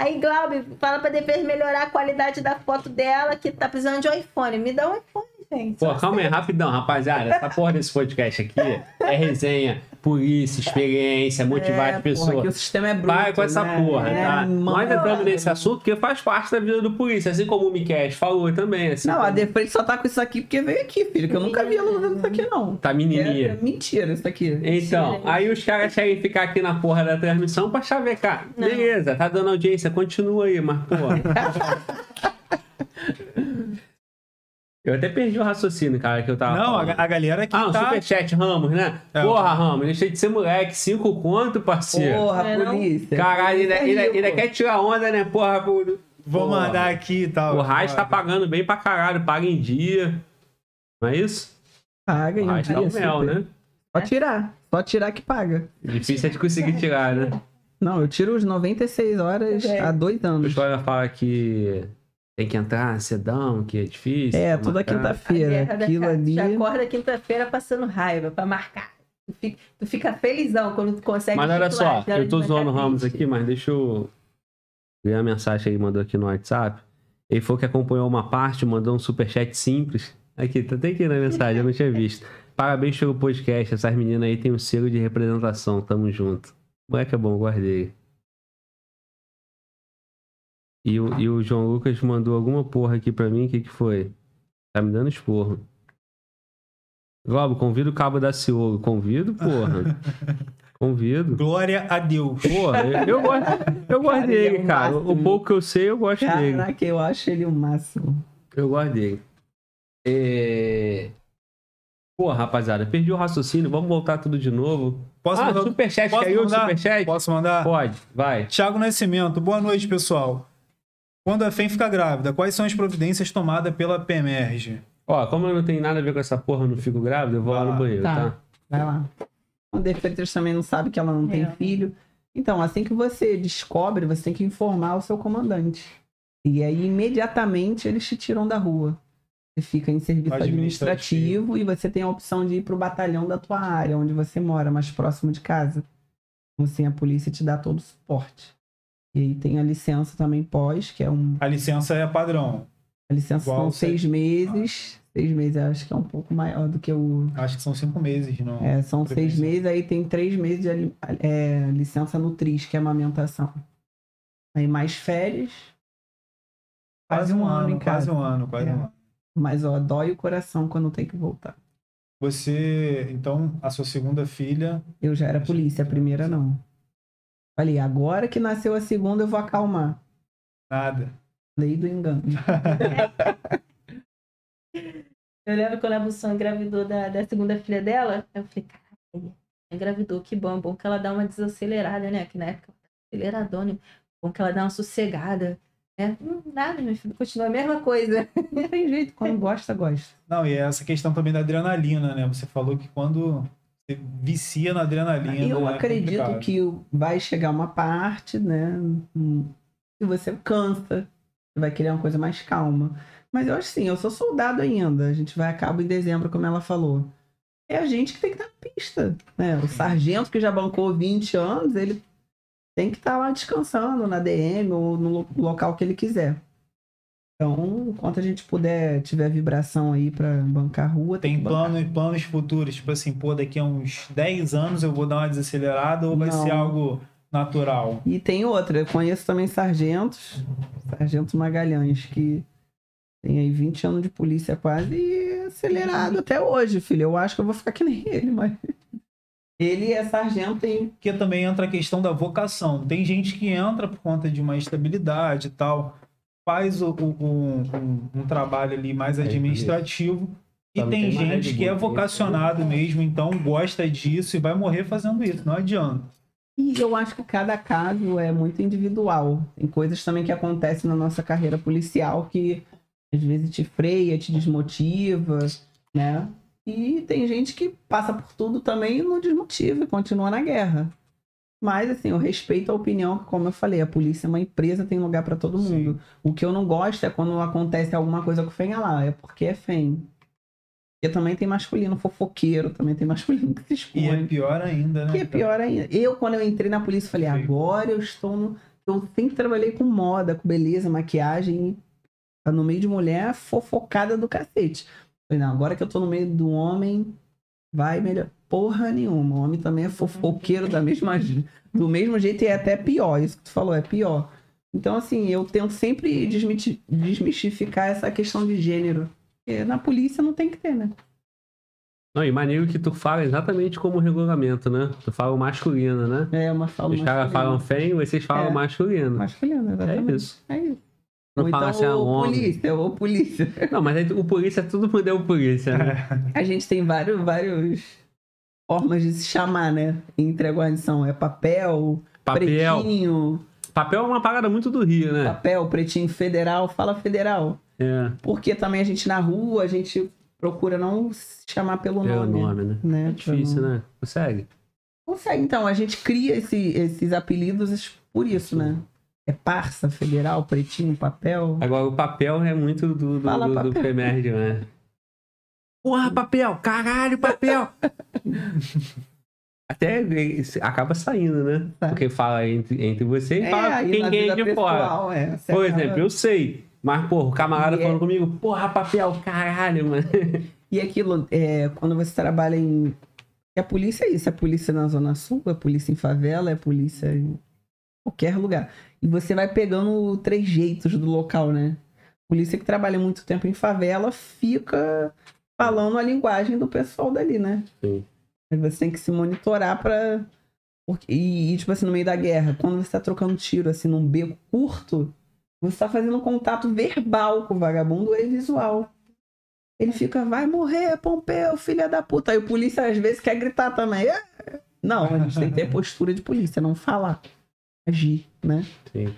Aí, Glauber, fala pra depois melhorar a qualidade da foto dela, que tá precisando de um iPhone. Me dá um iPhone, gente. Pô, calma aí, rapidão, rapaziada. Essa porra desse podcast aqui é resenha, polícia, experiência, motivar É, as porra, que o pessoas. sistema é bruto. Vai com essa né? porra, É, tá? mano. Nós entramos nesse assunto porque faz parte da vida do polícia, assim como o Miquel falou também. Assim, Não, a como- Defrente só tá com isso aqui porque veio aqui, filho. Que eu nunca vi ela usando isso aqui, não. Tá É, é menininha. mentira isso aqui. Então, aí os caras querem ficar aqui na porra da transmissão pra chavecar. Não. Beleza, tá dando audiência, continua aí, mas porra. Eu até perdi o raciocínio, cara, que eu tava Não, a, falando. a galera aqui Ah, o tá... superchat Ramos, né? É, Porra, Ramos, deixei de ser moleque. Cinco conto, parceiro. Porra, É, polícia. Caralho, ainda, É ainda, ainda quer tirar onda, né? Porra, o, Vou Porra. mandar aqui e tal. o Raiz tá pagando bem pra caralho, paga em dia. Não é isso? Paga, O Raiz tá o mel, né? Só tirar. Só tirar que paga. Difícil é de conseguir tirar, né? Não, eu tiro os 96 horas É. há dois O anos. pessoal fala que tem que entrar cedão, que é difícil. É, toda. A quinta-feira. Aquilo ali. Já acorda quinta-feira passando raiva pra marcar. Tu fica, tu fica felizão quando tu consegue. Mas olha só, eu tô zoando o Ramos aqui, mas deixa eu ver a mensagem que ele mandou aqui no WhatsApp. Ele falou que acompanhou uma parte, mandou um superchat simples. Aqui, tá até aqui na mensagem, eu não tinha visto. Parabéns pelo podcast, essas meninas aí têm um selo de representação, tamo junto. Moleque é bom, guardei. E o, e o João Lucas mandou alguma porra aqui pra mim, o que que foi? Tá me dando esporro. Globo, convido o Cabo da Ciolo. Convido, porra. Convido. Glória a Deus. Porra, eu, eu gosto, eu gosto é dele, o cara. máximo. O pouco que eu sei, eu gosto dele. Caraca, eu acho ele o máximo. Eu gosto dele. É... Pô, rapaziada, perdi o raciocínio. Vamos voltar tudo de novo. Posso ah, mandar- superchat. posso Caiu o mandar? superchat? Posso mandar? Pode, vai. Tiago Nascimento, boa noite, pessoal. Quando a FEM fica grávida, quais são as providências tomadas pela PEMERGE? Ó, como eu não tenho nada a ver com essa porra, eu não fico grávida, eu vou lá Vai no lá. banheiro, Tá. tá? Vai lá. O De Freitas também não sabe que ela não tem É. filho. Então, assim que você descobre, você tem que informar o seu comandante. E aí, imediatamente, eles te tiram da rua. Você fica em serviço Administrativo. administrativo, e você tem a opção de ir para o batalhão da tua área, onde você mora, mais próximo de casa. Então, assim, a polícia te dá todo o suporte. E aí tem a licença também pós, que é um. A licença é padrão. A licença Igual são seis meses. Seis meses, acho que é um pouco maior do que o. Acho que são cinco meses, não? É, são seis meses, aí tem três meses de é, licença nutris, que é amamentação. Aí mais férias. Quase um ano, em quase um ano, quase É. um ano. Mas, ó, dói o coração quando tem que voltar. Você, então, a sua segunda filha, Eu já era polícia, a primeira não. Falei, agora que nasceu a segunda, eu vou acalmar. nada. Lei do engano. Eu lembro quando a Bussão engravidou da, da segunda filha dela, eu falei, caralho, engravidou, que bom, bom que ela dá uma desacelerada, né? Que na época aceleradona, bom que ela dá uma sossegada. Né? Hum, nada, meu filho, continua a mesma coisa. Não tem jeito, quando gosta, gosta. Não, e é essa questão também da adrenalina, né? Você falou que quando vicia na adrenalina. Eu é acredito complicado. que vai chegar uma parte, né? hum, Que você cansa, você vai querer uma coisa mais calma. Mas eu acho assim, eu sou soldado ainda. A gente vai a cabo em dezembro, como ela falou. É a gente que tem que estar na pista. Né? O sargento que já bancou 20 anos, ele tem que estar lá descansando na DM ou no lo- local que ele quiser. Então, enquanto a gente puder, tiver vibração aí pra bancar a rua, Tem que bancar. plano, planos futuros, tipo assim, pô, daqui a uns 10 anos eu vou dar uma desacelerada ou vai Não. ser algo natural? E tem outra, eu conheço também sargentos, Sargento Magalhães, que tem aí 20 anos de polícia quase e acelerado até hoje, filho. Eu acho que eu vou ficar que nem ele, mas. Ele é sargento em. Porque também entra a questão da vocação. Tem gente que entra por conta de uma estabilidade e tal, faz o, o- um, um- trabalho ali mais É, administrativo. E tem tem gente que é vocacionado mesmo, então gosta disso e vai morrer fazendo isso. Não adianta. E eu acho que cada caso é muito individual. Tem coisas também que acontecem na nossa carreira policial que às vezes te freia, te desmotiva, né? E tem gente que passa por tudo também e não desmotiva e continua na guerra. Mas, assim, eu respeito a opinião, como eu falei, a polícia é uma empresa, tem lugar para todo Sim. mundo. O que eu não gosto é quando acontece alguma coisa com o FEM, lá, é porque é FEM. Porque também tem masculino fofoqueiro, também tem masculino que se E é expõe. pior ainda, né? Que é pior ainda. Eu, quando eu entrei na polícia, falei, Sim. agora eu estou no. Eu sempre trabalhei com moda, com beleza, maquiagem. tá No meio de mulher fofocada do cacete. Falei, não, agora que eu tô no meio do homem, vai melhor. Porra nenhuma. O homem também é fofoqueiro da mesma, do mesmo jeito e é até pior. Isso que tu falou, é pior. Então, assim, eu tento sempre desmistificar essa questão de gênero. Porque na polícia não tem que ter, né? Não, e maneiro que tu fala exatamente como regulamento, né? Tu fala o masculino, né? É uma fala Os caras falam fêmea, vocês falam É. masculino. Masculino, É exatamente. isso. É isso. Não ou fala então, assim, ah, polícia, ou polícia. Não, mas aí o polícia, tudo mundo é o polícia, né? A gente tem vários, vários formas de se chamar, né? Entre a guarnição. É papel, Papel. pretinho, Papel é uma parada muito do Rio, né? papel, pretinho, federal. Fala federal. É, Porque também a gente na rua, a gente procura não se chamar pelo pelo nome. nome, né? né? É difícil, né? Consegue. Consegue. Então, a gente cria esse- esses apelidos por isso, né? É parça, federal, pretinho, papel. Agora, o papel é muito do, do, Fala do, do. Femerge, né? Porra, papel! Caralho, papel! Até acaba saindo, né? Tá. Porque fala entre, entre você e É, fala quem é de fora. é, Por acaba- exemplo, eu sei. Mas, porra, o camarada E é- falando comigo, porra, papel, caralho, mano. E aquilo, é, quando você trabalha em. E a polícia é isso, é polícia na Zona Sul, é polícia em favela, é polícia em qualquer lugar. E você vai pegando trejeitos do local, né? Polícia que trabalha muito tempo em favela fica falando a linguagem do pessoal dali, né? Sim. Aí você tem que se monitorar pra Porque- e, tipo assim, no meio da guerra, quando você tá trocando tiro, assim, num beco curto, você tá fazendo um contato verbal com o vagabundo e visual. Ele fica, vai morrer, Pompeu, filha da puta. Aí o polícia às vezes quer gritar também. "É". Não, a gente tem que ter postura de polícia, não falar. Agir, né? Sim.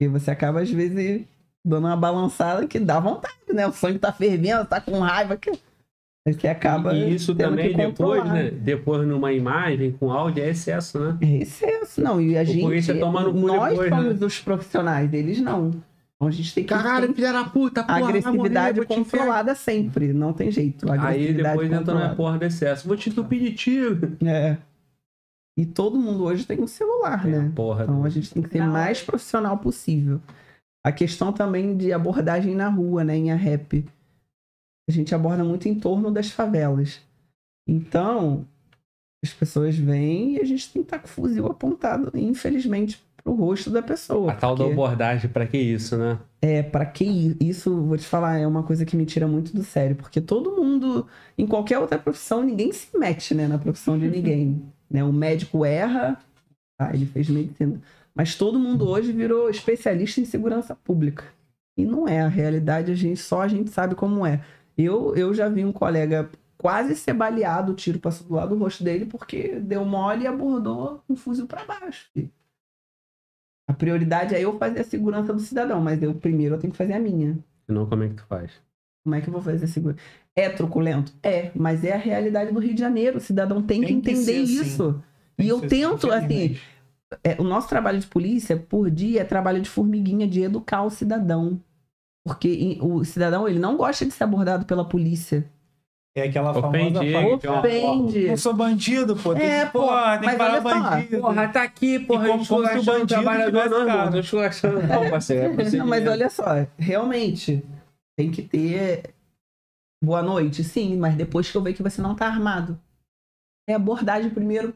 E você acaba, às vezes, dando uma balançada que dá vontade, né? O sangue tá fervendo, tá com raiva. Que... Você acaba. E isso também que depois, controlar. né? Depois numa imagem com áudio é excesso, né? É excesso, não. E a gente. polícia toma no cu nós depois, somos né? os profissionais, eles não. Então a gente tem que ter filha da puta, a agressividade controlada sempre. Não tem jeito. A Aí depois entra na controlada. porra do excesso. Vou te entupir de tiro. É. E todo mundo hoje tem um celular, É, né? porra. Então a gente tem que ser Não. mais profissional possível. A questão também de abordagem na rua, né, em rap. A gente aborda muito em torno das favelas. Então, as pessoas vêm e a gente tem que estar com o fuzil apontado, infelizmente, pro rosto da pessoa. A tal da porque- abordagem, pra que isso, né? é, pra que isso, vou te falar, é uma coisa que me tira muito do sério, porque todo mundo, em qualquer outra profissão, ninguém se mete, né, na profissão de ninguém, né? O médico erra, ah, ele fez medicina, mas todo mundo hoje virou especialista em segurança pública. E não é a realidade, a gente só a gente sabe como é. Eu, eu já vi um colega quase ser baleado, o tiro passou do lado do rosto dele porque deu mole e abordou um fuzil pra baixo. A prioridade é eu fazer a segurança do cidadão, mas eu primeiro eu tenho que fazer a minha. Senão, como é que tu faz? Como é que eu vou fazer a segurança? É truculento? É, mas é a realidade do Rio de Janeiro. O cidadão tem, Tem que que entender assim. isso. E eu tento, assim, é, o nosso trabalho de polícia, por dia, é trabalho de formiguinha de educar o cidadão. Porque o cidadão, ele não gosta de ser abordado pela polícia. É aquela Ofende famosa fala, Ofende. Eu sou bandido, pô. Tem, É, pô, porra, tem mas que parar olha só, bandido. Porra, tá aqui, porra, E como- como se o esculachando bandido trabalhador. Não, irmão, cara. tô esculachando não, parceiro. É Não, mas procedimento. olha só, realmente, tem que ter boa noite, sim, mas depois que eu ver que você não tá armado. É abordagem primeiro,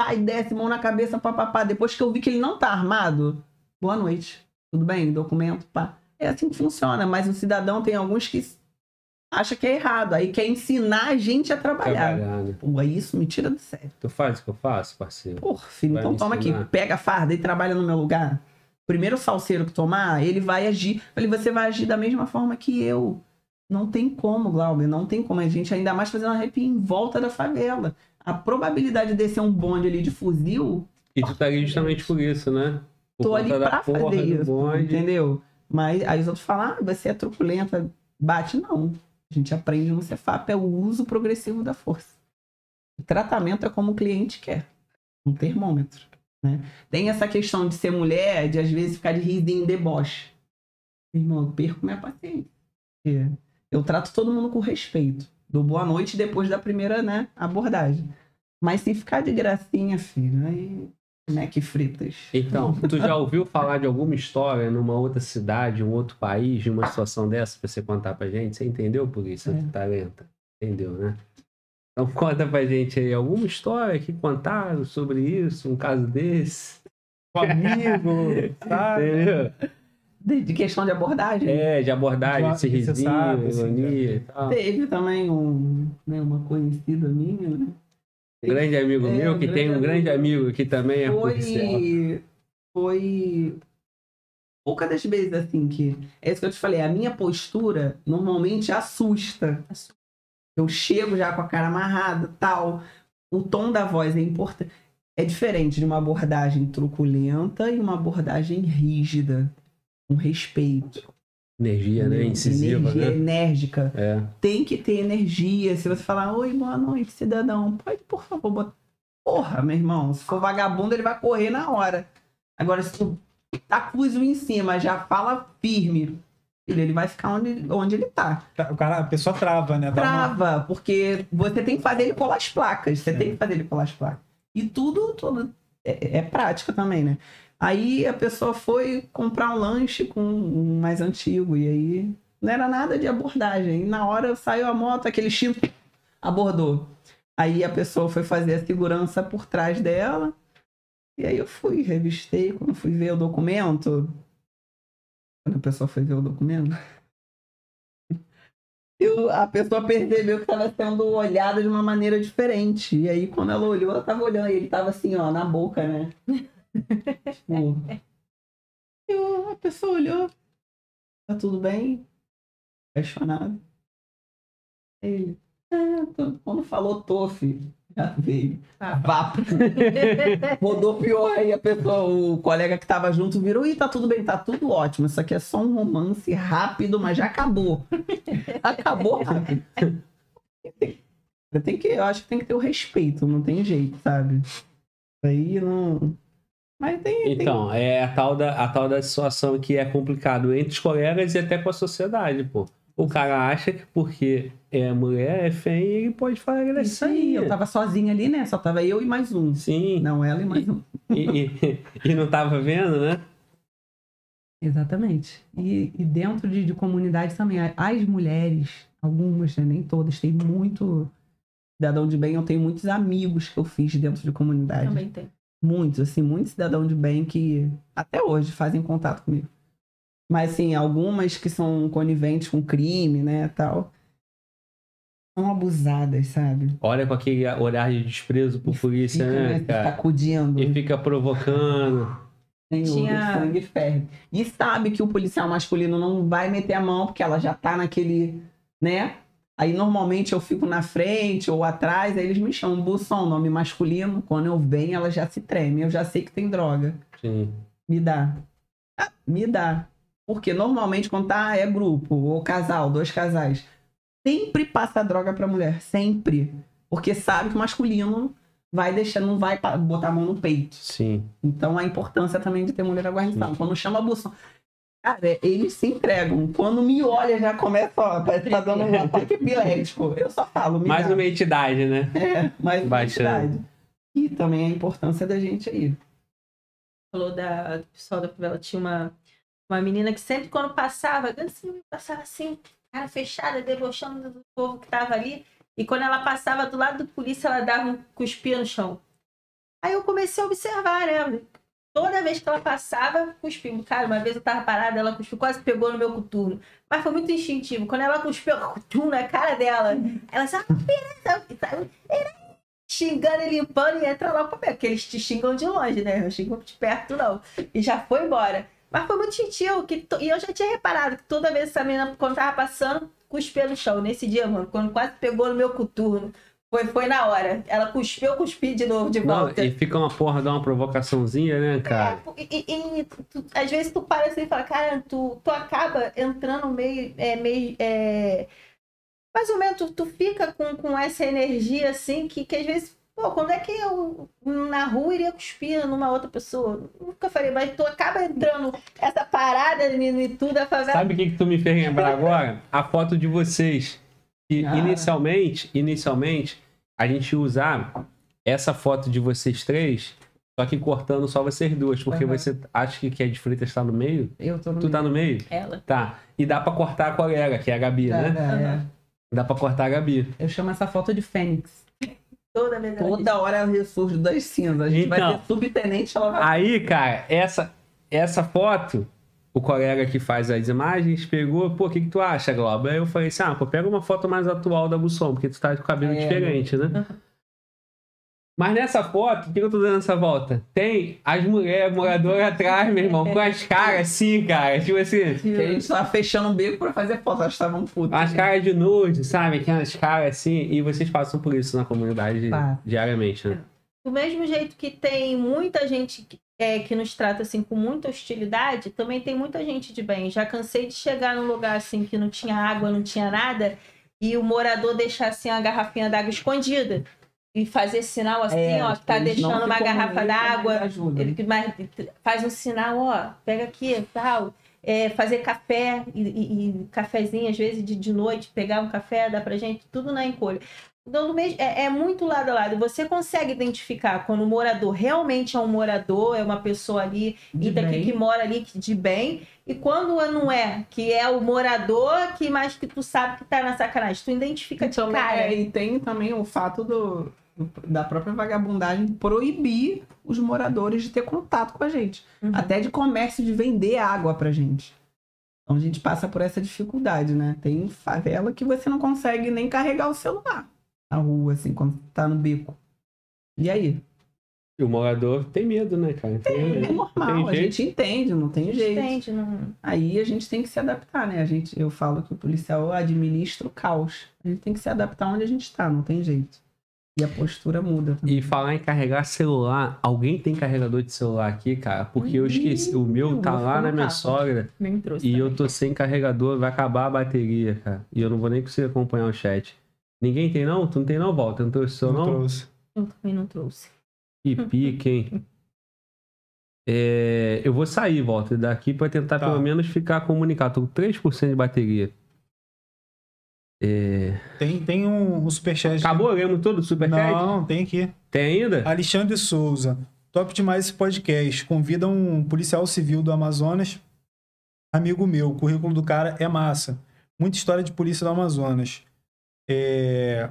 sai, desce, mão na cabeça, papapá. Depois que eu vi que ele não tá armado, boa noite. Tudo bem? Documento, pá. É assim que funciona, mas o cidadão tem alguns que acha que é errado, aí quer ensinar a gente a trabalhar. Trabalhar, né? Pô, isso me tira do sério. Tu faz o que eu faço, parceiro? Porra, filho, Vai então toma aqui, pega a farda e trabalha no meu lugar. Primeiro salseiro que tomar, ele vai agir. Falei, você vai agir da mesma forma que eu. Não tem como, Glauber, não tem como. A gente ainda mais fazendo uma rap em volta da favela. A probabilidade de descer um bonde ali de fuzil, E tu tá ali justamente por isso, né? Por tô ali pra fazer isso, bonde. entendeu? Mas aí os outros falam, ah, você é truculenta, bate, não. A gente aprende no Cefap, é o uso progressivo da força. O tratamento é como o cliente quer, um termômetro. Né? Tem essa questão de ser mulher, de às vezes ficar de risinho em deboche. Irmão, eu perco minha paciência. Eu trato todo mundo com respeito. Dou boa noite depois da primeira né, abordagem. Mas se ficar de gracinha, filho, aí. Mac fritas. Então, tu já ouviu falar de alguma história numa outra cidade, um outro país, de uma situação dessa pra você contar pra gente? Você entendeu, polícia? É. Tu tá lenta. Entendeu, né? Então conta pra gente aí alguma história que contaram sobre isso, um caso desse. Com amigo, sabe? Entendeu? De, de questão de abordagem. É, de abordagem, De esse uma- que você risinho, sabe, assim, ironia e tal. Teve também um, né, uma conhecida minha, né? Um grande amigo É, meu, um que tem um grande grande amigo que também é policial. Foi. Foi. Poucas das vezes, assim, que. É isso que eu te falei, a minha postura normalmente assusta. Eu chego já com a cara amarrada tal. O tom da voz é importante. É diferente de uma abordagem truculenta e uma abordagem rígida, com respeito. Energia, né? entendeu? Incisiva, Energia né? enérgica. É. tem que ter energia. Se você falar, oi, boa noite, cidadão, pode, por favor, botar. Porra, meu irmão, se for vagabundo, ele vai correr na hora. Agora, se tu tá com o fuzil em cima, já fala firme, filho, ele vai ficar onde, onde ele tá. Tá, O cara, a pessoa trava, né? Dá uma- Trava, porque você tem que fazer ele colar as placas. Você Sim. tem que fazer ele colar as placas. E tudo, tudo é, é prática também, né? Aí a pessoa foi comprar um lanche com um mais antigo, e aí não era nada de abordagem. E na hora saiu a moto, aquele chino abordou. Aí a pessoa foi fazer a segurança por trás dela. E aí eu fui, revistei, quando fui ver o documento. Quando a pessoa foi ver o documento. eu- a pessoa percebeu que estava sendo olhada de uma maneira diferente. E aí, quando ela olhou, ela tava olhando. E ele tava assim, ó, na boca, né? Tipo. E o- a pessoa olhou. Tá tudo bem? Apaixonado. Ele. "Ah, tô- quando falou tô, filho. Já veio. Ah. Vapo. Rodopiou aí a pessoa, o colega que tava junto virou, e tá tudo bem, tá tudo ótimo. Isso aqui é só um romance rápido, mas já acabou. acabou rápido. Tem, que, eu acho que tem que ter o respeito, não tem jeito, sabe? Aí não. Mas tem. tem- Então, é a tal, da, a tal da situação que é complicado entre os colegas e até com a sociedade, pô. O cara acha que porque é mulher, é feia, ele pode falar que ela é Isso aí, eu tava sozinha ali, né? Só tava eu e mais um. Sim, Não, ela e mais um. e, e, e não tava vendo, né? Exatamente. E, e dentro de, de comunidade também, as mulheres, algumas, né, nem todas, tem muito cidadão de bem. Eu tenho muitos amigos que eu fiz dentro de comunidade. Também tem. Muitos, assim, muitos cidadão de bem que até hoje fazem contato comigo. Mas, assim, algumas que são coniventes com crime, né, tal, são abusadas, sabe? Olha com aquele olhar de desprezo por polícia, Fica, né, né, cara? sacudindo. E fica provocando. Senhor, Tinha- o sangue ferve. E sabe que o policial masculino não vai meter a mão, porque ela já tá naquele, né? Aí normalmente eu fico na frente ou atrás, aí eles me chamam Busson, nome masculino. Quando eu venho, ela já se treme. Eu já sei que tem droga. Sim. Me dá. Ah, me dá. Porque normalmente quando tá é grupo ou casal, dois casais, sempre passa droga pra mulher, sempre. Porque sabe que o masculino vai deixar, não vai botar a mão no peito. Sim. Então a importância também de ter mulher aguardada. Quando chama Busson, cara, eles se entregam. Quando me olha, já começa, ó, parece que tá dando um ataque epilético. Eu só falo, me Mais dá. uma entidade, né? É, mais uma Baixando. entidade. E também a importância da gente aí. falou da do pessoal da favela, tinha uma, uma menina que sempre quando passava, assim, passava assim, cara fechada, debochando do povo que tava ali. E quando ela passava do lado do polícia, ela dava um cuspia no chão. Aí eu comecei a observar, né? Toda vez que ela passava, cuspiu. Cara, uma vez eu tava parada, ela cuspiu, quase pegou no meu coturno. Mas foi muito instintivo. Quando ela cuspiu, cutum na cara dela, ela disse, ah, xingando e limpando e entra lá comer. Porque eles te xingam de longe, né? Eu xingo de perto, não. E já foi embora. Mas foi muito gentil. Que to- E eu já tinha reparado que toda vez essa menina, quando tava passando, cuspia no chão. Nesse dia, mano, quando quase pegou no meu coturno, foi, foi na hora. Ela cuspiu, eu cuspi de novo, de Não, volta. e fica uma porra, dá uma provocaçãozinha, né, cara? É, e, e- e tu- às vezes tu para assim e fala, cara, tu, tu acaba entrando meio, é, meio é, mais ou menos, tu, tu fica com, com essa energia assim, que, que às vezes, pô, quando é que eu na rua iria cuspir numa outra pessoa? Nunca falei, mas tu acaba entrando essa parada em tudo, a favela. Sabe o que, que tu me fez lembrar agora? A foto de vocês. Que Cara. inicialmente, inicialmente, a gente ia usar essa foto de vocês três, só que cortando só vocês duas, porque Aham. você acha que, a de Freitas tá no meio? Eu tô no Tu tá no meio? Ela. Tá. E dá pra cortar a colega, que é a Gabi, Tá, né? tá, é. Dá pra cortar a Gabi. Eu chamo essa foto de Fênix. Toda vez Toda hora ela ressurge das cinzas. A gente vai Então. ter subtenente, ela vai. Aí, cara, essa, essa foto, o colega que faz as imagens pegou, pô, o que, que tu acha, Globo? Aí eu falei assim, ah, pô, pega uma foto mais atual da Busson, porque tu tá com o cabelo É. diferente, né? Mas nessa foto, o que eu tô dando essa volta? Tem as mulheres moradoras atrás, meu irmão, com as caras assim, cara. Tipo assim, Que a gente tava fechando um beco pra fazer foto. Elas estavam putas. as caras de nude, sabe? Aquelas caras assim. E vocês passam por isso na comunidade diariamente, né? Do mesmo jeito que tem muita gente que, é, que nos trata assim com muita hostilidade, também tem muita gente de bem. Já cansei de chegar num lugar assim que não tinha água, não tinha nada, e o morador deixar assim a garrafinha d'água escondida e fazer sinal assim, É, ó, que tá deixando uma garrafa mas d'água. Ele que mais faz um sinal, ó, pega aqui, tal. É, fazer café e, e- e cafezinho, às vezes de, de noite, pegar um café, dar pra gente, tudo na encolha. Então, é, muito lado a lado. Você consegue identificar quando o morador realmente é um morador, é uma pessoa ali De ita- que, mora ali de bem, e quando não é, que é o morador que mais que tu sabe que tá na sacanagem. Tu identifica de Também, cara. é, e tem também o fato do, do- da própria vagabundagem proibir os moradores de ter contato com a gente. Uhum. Até de comércio de vender água pra gente. Então a gente passa por essa dificuldade, né? Tem favela que você não consegue nem carregar o celular na rua, assim, quando tá no beco. E aí? E o morador tem medo, né, cara? Então, É normal, a jeito. gente entende, não tem jeito. Entende? Não... Aí a gente tem que se adaptar, né? A gente, eu falo que o policial administra o caos. A gente tem que se adaptar onde a gente tá, não tem jeito. E a postura muda também. E falar em carregar celular, alguém tem carregador de celular aqui, cara? Porque eu esqueci, o meu tá lá na minha colocar. sogra Nem trouxe. e também. eu tô sem carregador, vai acabar a bateria, cara. E eu não vou nem conseguir acompanhar o chat. Ninguém tem não? Tu não tem não, Volta? Não trouxe o seu Não não? trouxe. Eu também não trouxe. Que pique, hein? É, eu vou sair, Volta, daqui pra tentar Tá. pelo menos ficar comunicado. Tô com 3% de bateria. É... Tem, tem um, um superchat. Acabou? Lemos todo o superchat? Não, tem aqui. Tem ainda? Alexandre Souza. Top demais esse podcast. Convida um policial civil do Amazonas. Amigo meu. O currículo do cara é massa. Muita história de polícia do Amazonas. É,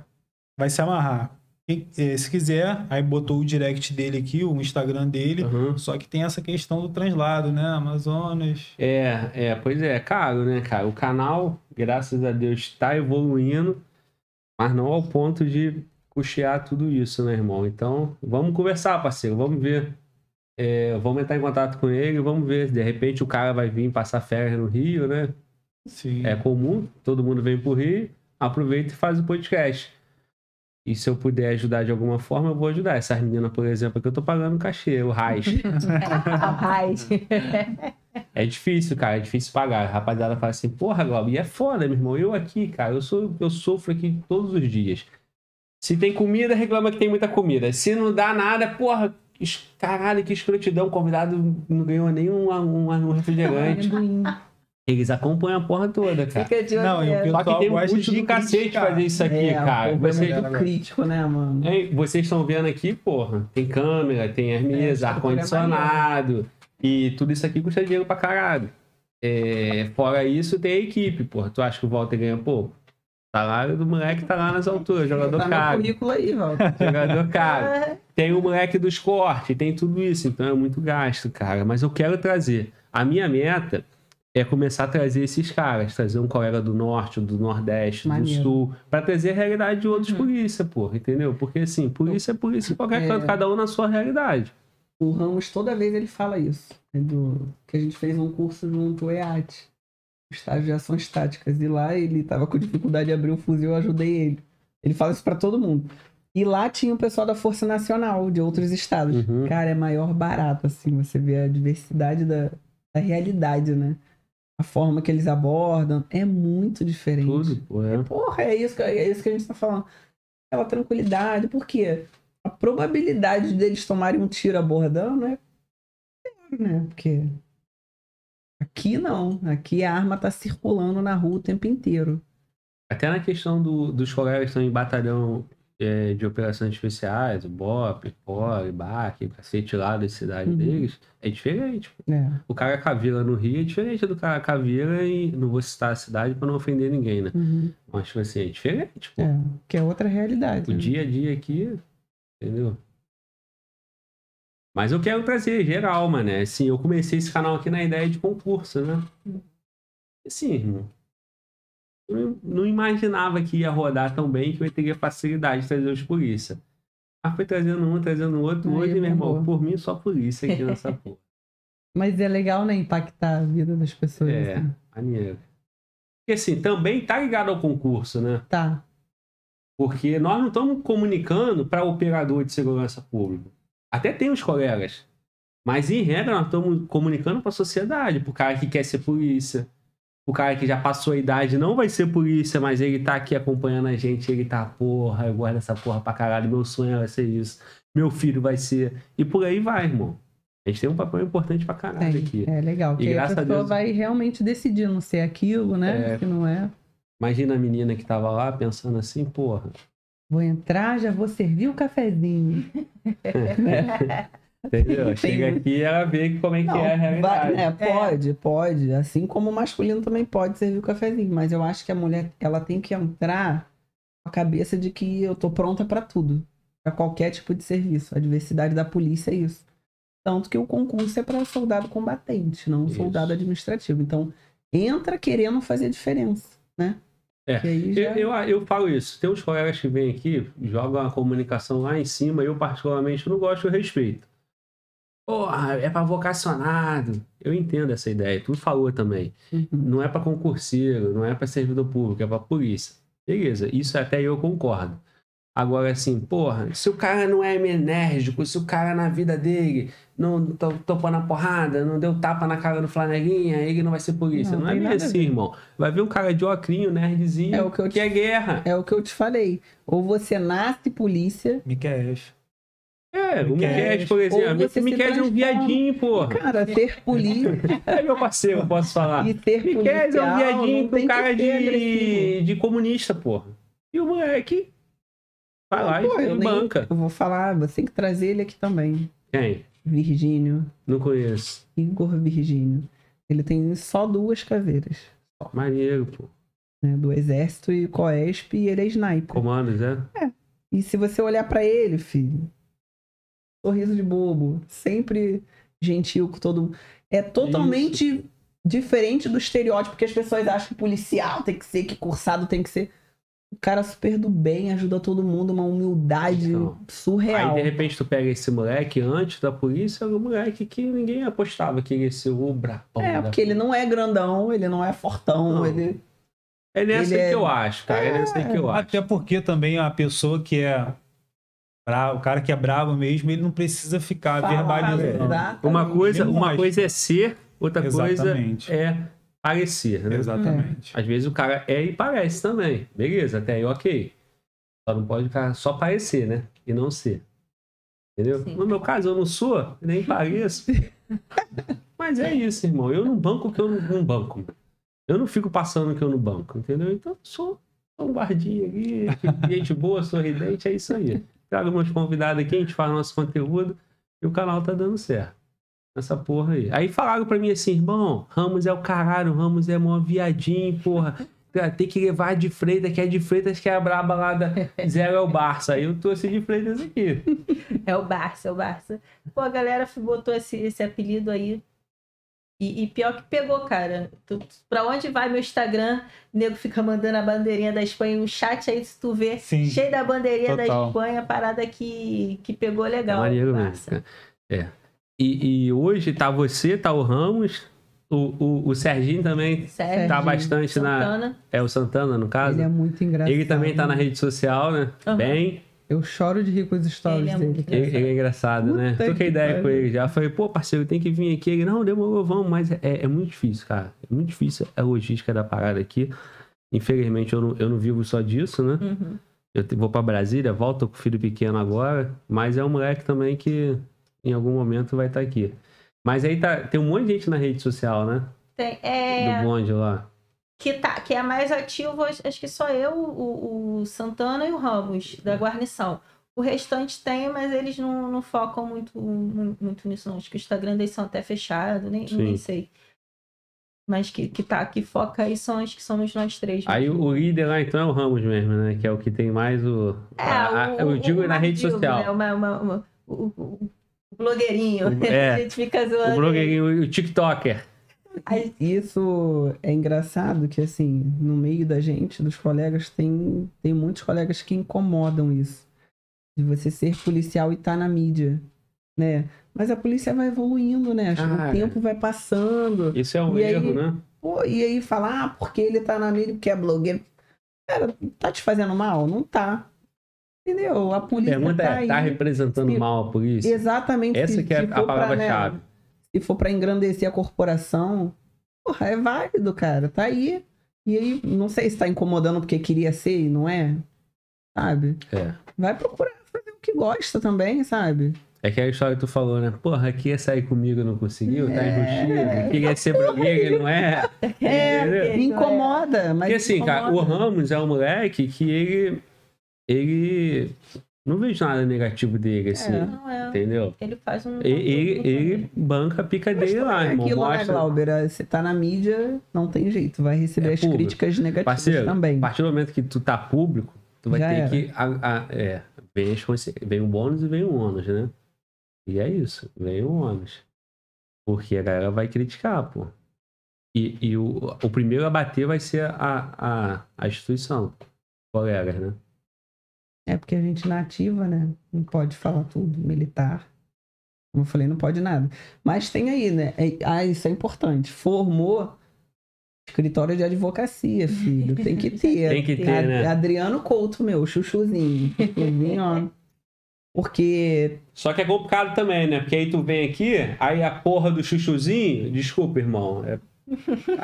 Vai se amarrar. Quem- é, se quiser, aí botou o direct dele aqui, o Instagram dele. Aham. Só que tem essa questão do translado, né? Amazonas. É, é, pois é, caro, né, cara? O canal, graças a Deus, está evoluindo, mas não ao ponto de custear tudo isso, né, irmão? Então, vamos conversar, parceiro, vamos ver. É, vamos entrar em contato com ele, vamos ver. De repente o cara vai vir passar férias no Rio, né? Sim. É comum, todo mundo vem pro Rio, aproveita e faz o podcast. E se eu puder ajudar de alguma forma, eu vou ajudar. Essas meninas, por exemplo, que eu tô pagando cachê, o Raiz. Ai. É difícil, cara, é difícil pagar. A rapaziada fala assim, porra, Glauber, e é foda, meu irmão. Eu aqui, cara, eu, sou, eu sofro aqui todos os dias. Se tem comida, reclama que tem muita comida. Se não dá nada, porra, caralho, que escrotidão. O convidado não ganhou nem um, um, um refrigerante. Eles acompanham a porra toda, cara. Fica de Não, e o olho. Só que tem um gosta custo de do cacete criticar. fazer isso aqui, é, cara. o povo é Você- muito crítico, né, mano? Vocês estão vendo aqui, porra, tem câmera, tem as mesas, estrutura ar-condicionado. E tudo isso aqui custa dinheiro pra caralho. É, fora isso, tem a equipe, porra. Tu acha que o Walter ganha pouco? O salário do moleque tá lá nas alturas, jogador tá caro. currículo aí, Val. Jogador caro. Tem o moleque dos cortes, tem tudo isso, então é muito gasto, cara. Mas eu quero trazer. A minha meta é começar a trazer esses caras, trazer um colega do norte, do nordeste, Maneiro. do sul, pra trazer a realidade de outros polícia, porra, entendeu? Porque assim, polícia é polícia em qualquer É. canto, cada um na sua realidade. O Ramos, toda vez ele fala isso. É do, que a gente fez um curso junto, o EAT. Estágio de ações táticas. E lá ele tava com dificuldade de abrir o fuzil, eu ajudei ele. Ele fala isso pra todo mundo. E lá tinha o pessoal da Força Nacional, de outros estados. Uhum. Cara, é maior barato, assim, você vê a diversidade da, da realidade, né? A forma que eles abordam é muito diferente. Tudo, porra. Porra, é isso, que, é isso que a gente tá falando. Aquela tranquilidade, por quê? A probabilidade deles tomarem um tiro abordando é. né? Porque. Aqui não. Aqui a arma tá circulando na rua o tempo inteiro. Até na questão do- dos colegas que estão em batalhão é, de operações especiais, o BOP, POR, BAC, cacete lá da cidade Uhum. deles, é diferente. É. O cara Caveira no Rio é diferente do cara Caveira e não vou citar a cidade pra não ofender ninguém, né? Uhum. Mas, tipo assim, é diferente, pô. É. Que é outra realidade. O né? dia a dia aqui, entendeu? Mas eu quero trazer geral, mano. Assim, eu comecei esse canal aqui na ideia de concurso, né? Assim, irmão. Eu não- imaginava que ia rodar tão bem que eu teria facilidade de trazer os polícia. Mas foi trazendo um, trazendo outro. Aí, Hoje, meu irmão, bombou. por mim, só polícia aqui nessa porra. Mas é legal, né? Impactar a vida das pessoas. É. assim. Maneiro. Porque assim, também tá ligado ao concurso, né? Tá. Porque nós não estamos comunicando para operador de segurança pública. Até tem os colegas. Mas, em regra, nós estamos comunicando para a sociedade, para o cara que quer ser polícia. O cara que já passou a idade não vai ser polícia, mas ele tá aqui acompanhando a gente. Ele tá, porra, eu gosto dessa porra pra caralho. Meu sonho vai ser isso. Meu filho vai ser. E por aí vai, irmão. A gente tem um papel importante pra caralho aqui. É legal. E Que aí a pessoa Deus- vai realmente decidir não ser aquilo, né? É. Que não é. Imagina a menina que tava lá pensando assim, porra. Vou entrar, já vou servir o cafezinho. Entendeu? Tem- Chega aqui e ela vê como é que Não, é a realidade. vai- é, pode, pode. Assim como o masculino também pode servir o cafezinho. Mas eu acho que a mulher, ela tem que entrar com a cabeça de que eu tô pronta pra tudo. Pra qualquer tipo de serviço. A diversidade da polícia é isso. Tanto que o concurso é para soldado combatente, não Isso. soldado administrativo. Então, entra querendo fazer diferença, né? É, já- Eu, eu, eu falo isso. Tem uns colegas que vêm aqui, jogam a comunicação lá em cima, eu particularmente não gosto, eu respeito. Porra, é pra vocacionado. Eu entendo essa ideia, tu falou também. Uhum. Não é pra concurseiro, não é pra servidor público, é pra polícia. Beleza, isso até eu concordo. Agora, assim, porra, se o cara não é enérgico, se o cara na vida dele não to- topou na porrada, não deu tapa na cara do flanelinha, ele não vai ser polícia. Não, Não, é bem assim, irmão. Vai ver um cara de ocrinho, nerdzinho, É o que eu te- é guerra. É o que eu te falei. Ou você nasce polícia, Miquel. É, o Miquel, por exemplo. você O Miquel é um viadinho, porra. cara, ser polícia É meu parceiro, eu posso falar. e ser Miquel é um viadinho com cara agressivo. de, de comunista, porra. E o moleque vai lá Pô, e eu nem- banca. Eu vou falar, você tem que trazer ele aqui também. Quem? Virgínio, Não conheço. Igor Virgínio. Ele tem só duas caveiras. Maneiro, pô. né, do Exército e Coesp, e ele é sniper. Comandos, é? E se você olhar pra ele, filho, sorriso de bobo, sempre gentil com todo mundo. É totalmente diferente do estereótipo que as pessoas acham que policial tem que ser, que cursado tem que ser. O cara super do bem, ajuda todo mundo, uma humildade Então, surreal. Aí, de repente, tu pega esse moleque antes da polícia, era um moleque que ninguém apostava que ia ser o brapão. É, porque ele não é grandão, ele não é fortão, Não. ele. É nessa ele aí é- que eu acho, cara. É, nessa aí que eu acho. Até porque também a pessoa que é o cara que é bravo mesmo, ele não precisa ficar Falar, verbalizando. Uma coisa, uma coisa é ser, outra coisa Exatamente. é parecer, né? Exatamente. Às vezes o cara é e parece também. Beleza, até aí ok. Só não pode ficar só parecer, né? E não ser. Entendeu? Sim. No meu caso, eu não sou, nem pareço. Mas é isso, irmão. Eu não banco o que eu não, não banco. Eu não fico passando o que eu não banco, entendeu? Então, eu sou, um guardinha ali, gente boa, sorridente, é isso aí. Trago meus convidados aqui, a gente faz nosso conteúdo e o canal tá dando certo. Essa porra aí. Aí falaram pra mim assim, irmão, Ramos é o caralho, Ramos é mó viadinho, porra. Tem que levar de Freitas, que é de Freitas que é a braba lá da Zero é o Barça. Aí eu trouxe de Freitas aqui. É o Barça, é o Barça. Pô, a galera botou esse, esse apelido aí. E, e pior que pegou, cara. Tu, pra onde vai meu Instagram, o nego fica mandando a bandeirinha da Espanha. O chat aí, se tu vê, Sim. cheio da bandeirinha da Total. Espanha, parada que, que pegou É legal. maneiro mesmo. É. E, e hoje tá você, tá o Ramos, o, o, o Serginho também Sério. tá Serginho. bastante na. Santana. É o Santana, no caso? Ele é muito engraçado. Ele também tá na rede social, né? Aham. Bem. Eu choro de rir com os stories Ele é dele. muito Ele, ele é engraçado, né? Puta Troquei que ideia com ele já. Falei, pô, parceiro, tem que vir aqui. Ele, não, demorou, vamos, mas é, é muito difícil, cara. É muito difícil a logística da parada aqui. Infelizmente, eu não, eu não vivo só disso, né? Uhum. Eu vou pra Brasília, volto com o filho pequeno agora, mas é um moleque também que em algum momento vai estar aqui. Mas aí tá, tem um monte de gente na rede social, né? Tem, é, Do bonde lá. Que, tá, que é mais ativo, acho que só eu, o, o Santana e o Ramos, da guarnição. O restante tem, mas eles não, não focam muito, muito, nisso, não. Acho que o Instagram deles são até fechado, nem, Sim. nem sei. Mas que, que tá, que foca aí são acho que somos nós três. Aí o, líder lá então é o Ramos mesmo, né? Que é o que tem mais o. É, a- a- o- eu digo o na rede social. Né? Uma, uma- uma- o, o- blogueirinho. O- é. a gente fica zoando. O blogueirinho, o TikToker. Aí- Isso é engraçado que, assim, no meio da gente, dos colegas, tem, tem muitos colegas que incomodam isso. De você ser policial e estar na mídia, né? Mas a polícia vai evoluindo, né? Acho que Cara. o tempo vai passando. Isso é um E aí- erro, né? Pô, e aí falar, ah, porque ele tá na mídia, porque é blogueiro. Cara, tá te fazendo mal? Não tá. Entendeu? A polícia Pergunta tá é, aí. tá representando Se- mal a polícia? Exatamente. Essa se- que é a palavra-chave. né, se for pra engrandecer a corporação, porra, é válido, cara. Tá aí. E aí, não sei se tá incomodando porque queria ser e não é. Sabe? É. Vai procurar fazer o que gosta também, sabe? É que a história que tu falou, né? Porra, aqui ia sair comigo, não conseguiu, tá É. enrustido. Queria ser blogueiro, não é? É, me incomoda, mas. Porque assim, cara, o incomoda. Ramos é um moleque que ele. Ele. Não vejo nada negativo dele, assim. É. Não, é. Entendeu? Ele faz um. E- Ele, ele banca a pica Mas dele lá, é irmão. aquilo, né, Mostra. Glauber? Você tá na mídia, não tem jeito. Vai receber É as público. críticas negativas Parceiro, também. a partir do momento que tu tá público, tu vai Já ter era. que. a- a- é, vem, as vem o bônus e vem o ônus, né? E é isso, vem o ônus. Porque a galera vai criticar, pô. E, e o, o primeiro a bater vai ser a, a, a instituição, colegas, né? É porque a gente na ativa, né? Não pode falar tudo, militar. Como eu falei, não pode nada. Mas tem aí, né? É- ah, isso é importante. Formou escritório de advocacia, filho. Tem que ter. Tem que ter, A- né? Adriano Couto, meu, chuchuzinho. Chuchuzinho, ó. Porque Só que é complicado também, né? Porque aí tu vem aqui, aí a porra do chuchuzinho, desculpa, irmão, é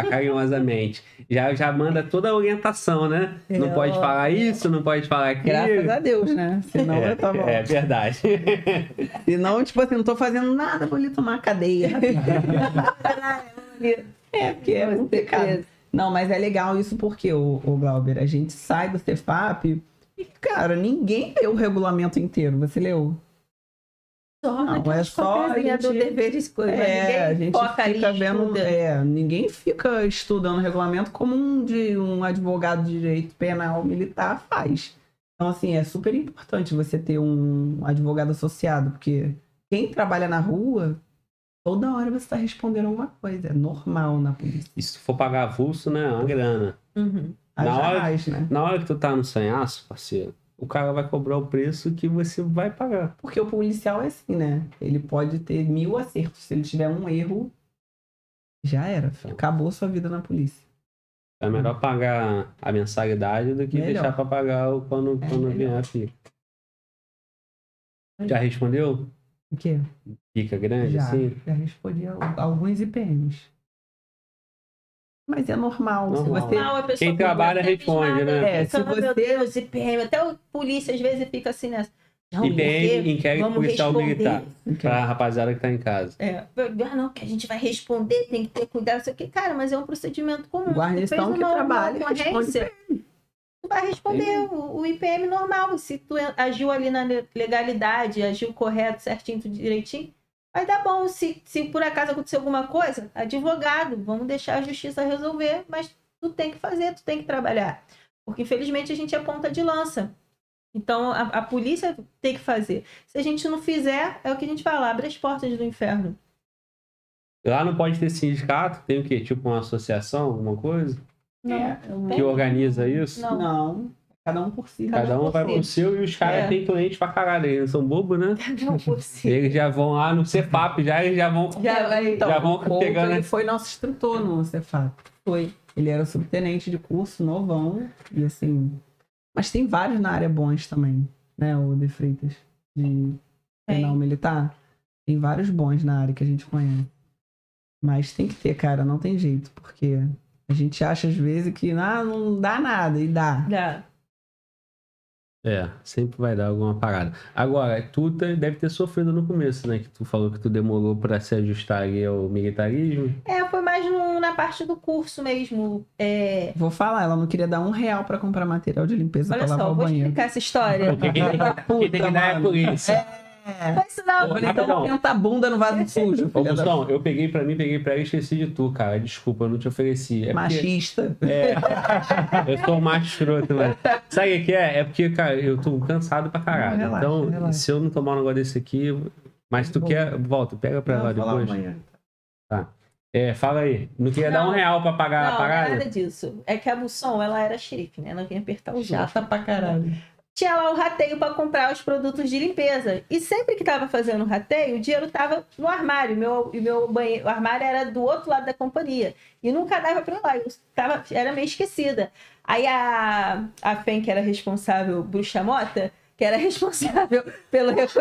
carinhosamente, já, já manda toda a orientação, né? Não É, pode falar isso, não pode falar aquilo. Graças a Deus, né? Senão eu tava. É, é verdade. Senão, tipo assim, não tô fazendo nada, vou lhe tomar cadeia. é, porque é complicado. Não, mas é legal isso porque, o, o Glauber, a gente sai do Cefap e, cara, ninguém leu o regulamento inteiro. Você leu? Só Não, é só a coisinhas do gente- deveres coisas. É, a ninguém gente fica vendo. É, ninguém fica estudando regulamento como um, de, um advogado de direito penal militar faz. Então, assim, é super importante você ter um advogado associado, porque quem trabalha na rua, toda hora você está respondendo alguma coisa. É normal na polícia. E se for pagar avulso, né? É uma grana. Uhum. A Na hora- né? Na hora que tu tá no sanhaço, parceiro, o cara vai cobrar o preço que você vai pagar. Porque o policial é assim, né? Ele pode ter mil acertos. Se ele tiver um erro, já era. filho. Acabou sua vida na polícia. É melhor pagar a mensalidade do que Melhor. deixar pra pagar o- quando, É quando melhor. vier a pica. Já respondeu? O quê? Pica grande, Já, assim? já respondi alguns IPMs. Mas é normal. Se Normal. você... Não, pessoa Quem que trabalha responde, nada, né? É, se "Ah, Meu você- Deus, IPM. Até o polícia às vezes fica assim nessa. Não, IPM, inquérito vamos policial responder. militar. Pra rapaziada que tá em casa. É, ah, não, que a gente vai responder, tem que ter cuidado, não sei o que. Cara, mas é um procedimento comum. Guarnição que trabalha, uma responde ocorrência, Tu vai responder o, o IPM normal. Se tu agiu ali na le- legalidade, agiu correto, certinho, direitinho, vai dar bom. Se, se por acaso acontecer alguma coisa, advogado, vamos deixar a justiça resolver, mas tu tem que fazer, tu tem que trabalhar. Porque infelizmente a gente é ponta de lança. Então a, a polícia tem que fazer. Se a gente não fizer, é o que a gente fala, abre as portas do inferno. Lá não pode ter sindicato? Tem o quê? Tipo uma associação, alguma coisa? Não. É, Que organiza isso? Não. Não. Cada um por si. Cada um por vai si. pro seu e os caras É. têm cliente pra caralho. Eles não são bobos, né? Não por si. Eles já vão lá no Cefap, já eles já vão. Já Então, Já vão Couto, pegando- Ele foi nosso instrutor no Cefap. Foi. Ele era subtenente de curso, novão. E assim... Mas tem vários na área bons também, né? O De Freitas. De penal militar. Tem vários bons na área que a gente conhece. Mas tem que ter, cara. Não tem jeito. Porque a gente acha às vezes que ah, não dá nada. E dá. Dá. É, sempre vai dar alguma parada. Agora, tu te- deve ter sofrido no começo, né? Que tu falou que tu demorou pra se ajustar ali ao militarismo. É, foi mais no- na parte do curso mesmo. É, Vou falar, ela não queria dar um real pra comprar material de limpeza olha pra lavar só, o vou banheiro. explicar essa história. Quem tem que- quem tem que dar é a polícia. É. Foi isso não. Eu falei, Rapidão. então tenta a bunda no vaso sujo. Ô, Gustavo, eu peguei pra mim, peguei pra ela e esqueci de tu, cara. Desculpa, eu não te ofereci. É porque- Machista. É. Eu sou um macho escroto, mano. Sabe o que é? É porque, cara, eu tô cansado pra caralho. Não, relaxa, então, relaxa. se eu não tomar um negócio desse aqui. Mas tu Bom. quer. Volta, pega pra Não, lá depois. amanhã. É, fala aí. Não queria dar Não. um real pra pagar a Não, não é parada? nada disso. É que a Busson, ela era xerife, né? Ela vinha apertar outros. Chata pra caralho. Tinha lá o rateio para comprar os produtos de limpeza. E sempre que tava fazendo o rateio, o dinheiro tava no armário. Meu, meu banheiro, o armário era do outro lado da companhia. E nunca dava para lá. Eu tava, era meio esquecida. Aí a, a FEM, que era responsável, Bruxa Mota, que era responsável pelo reco-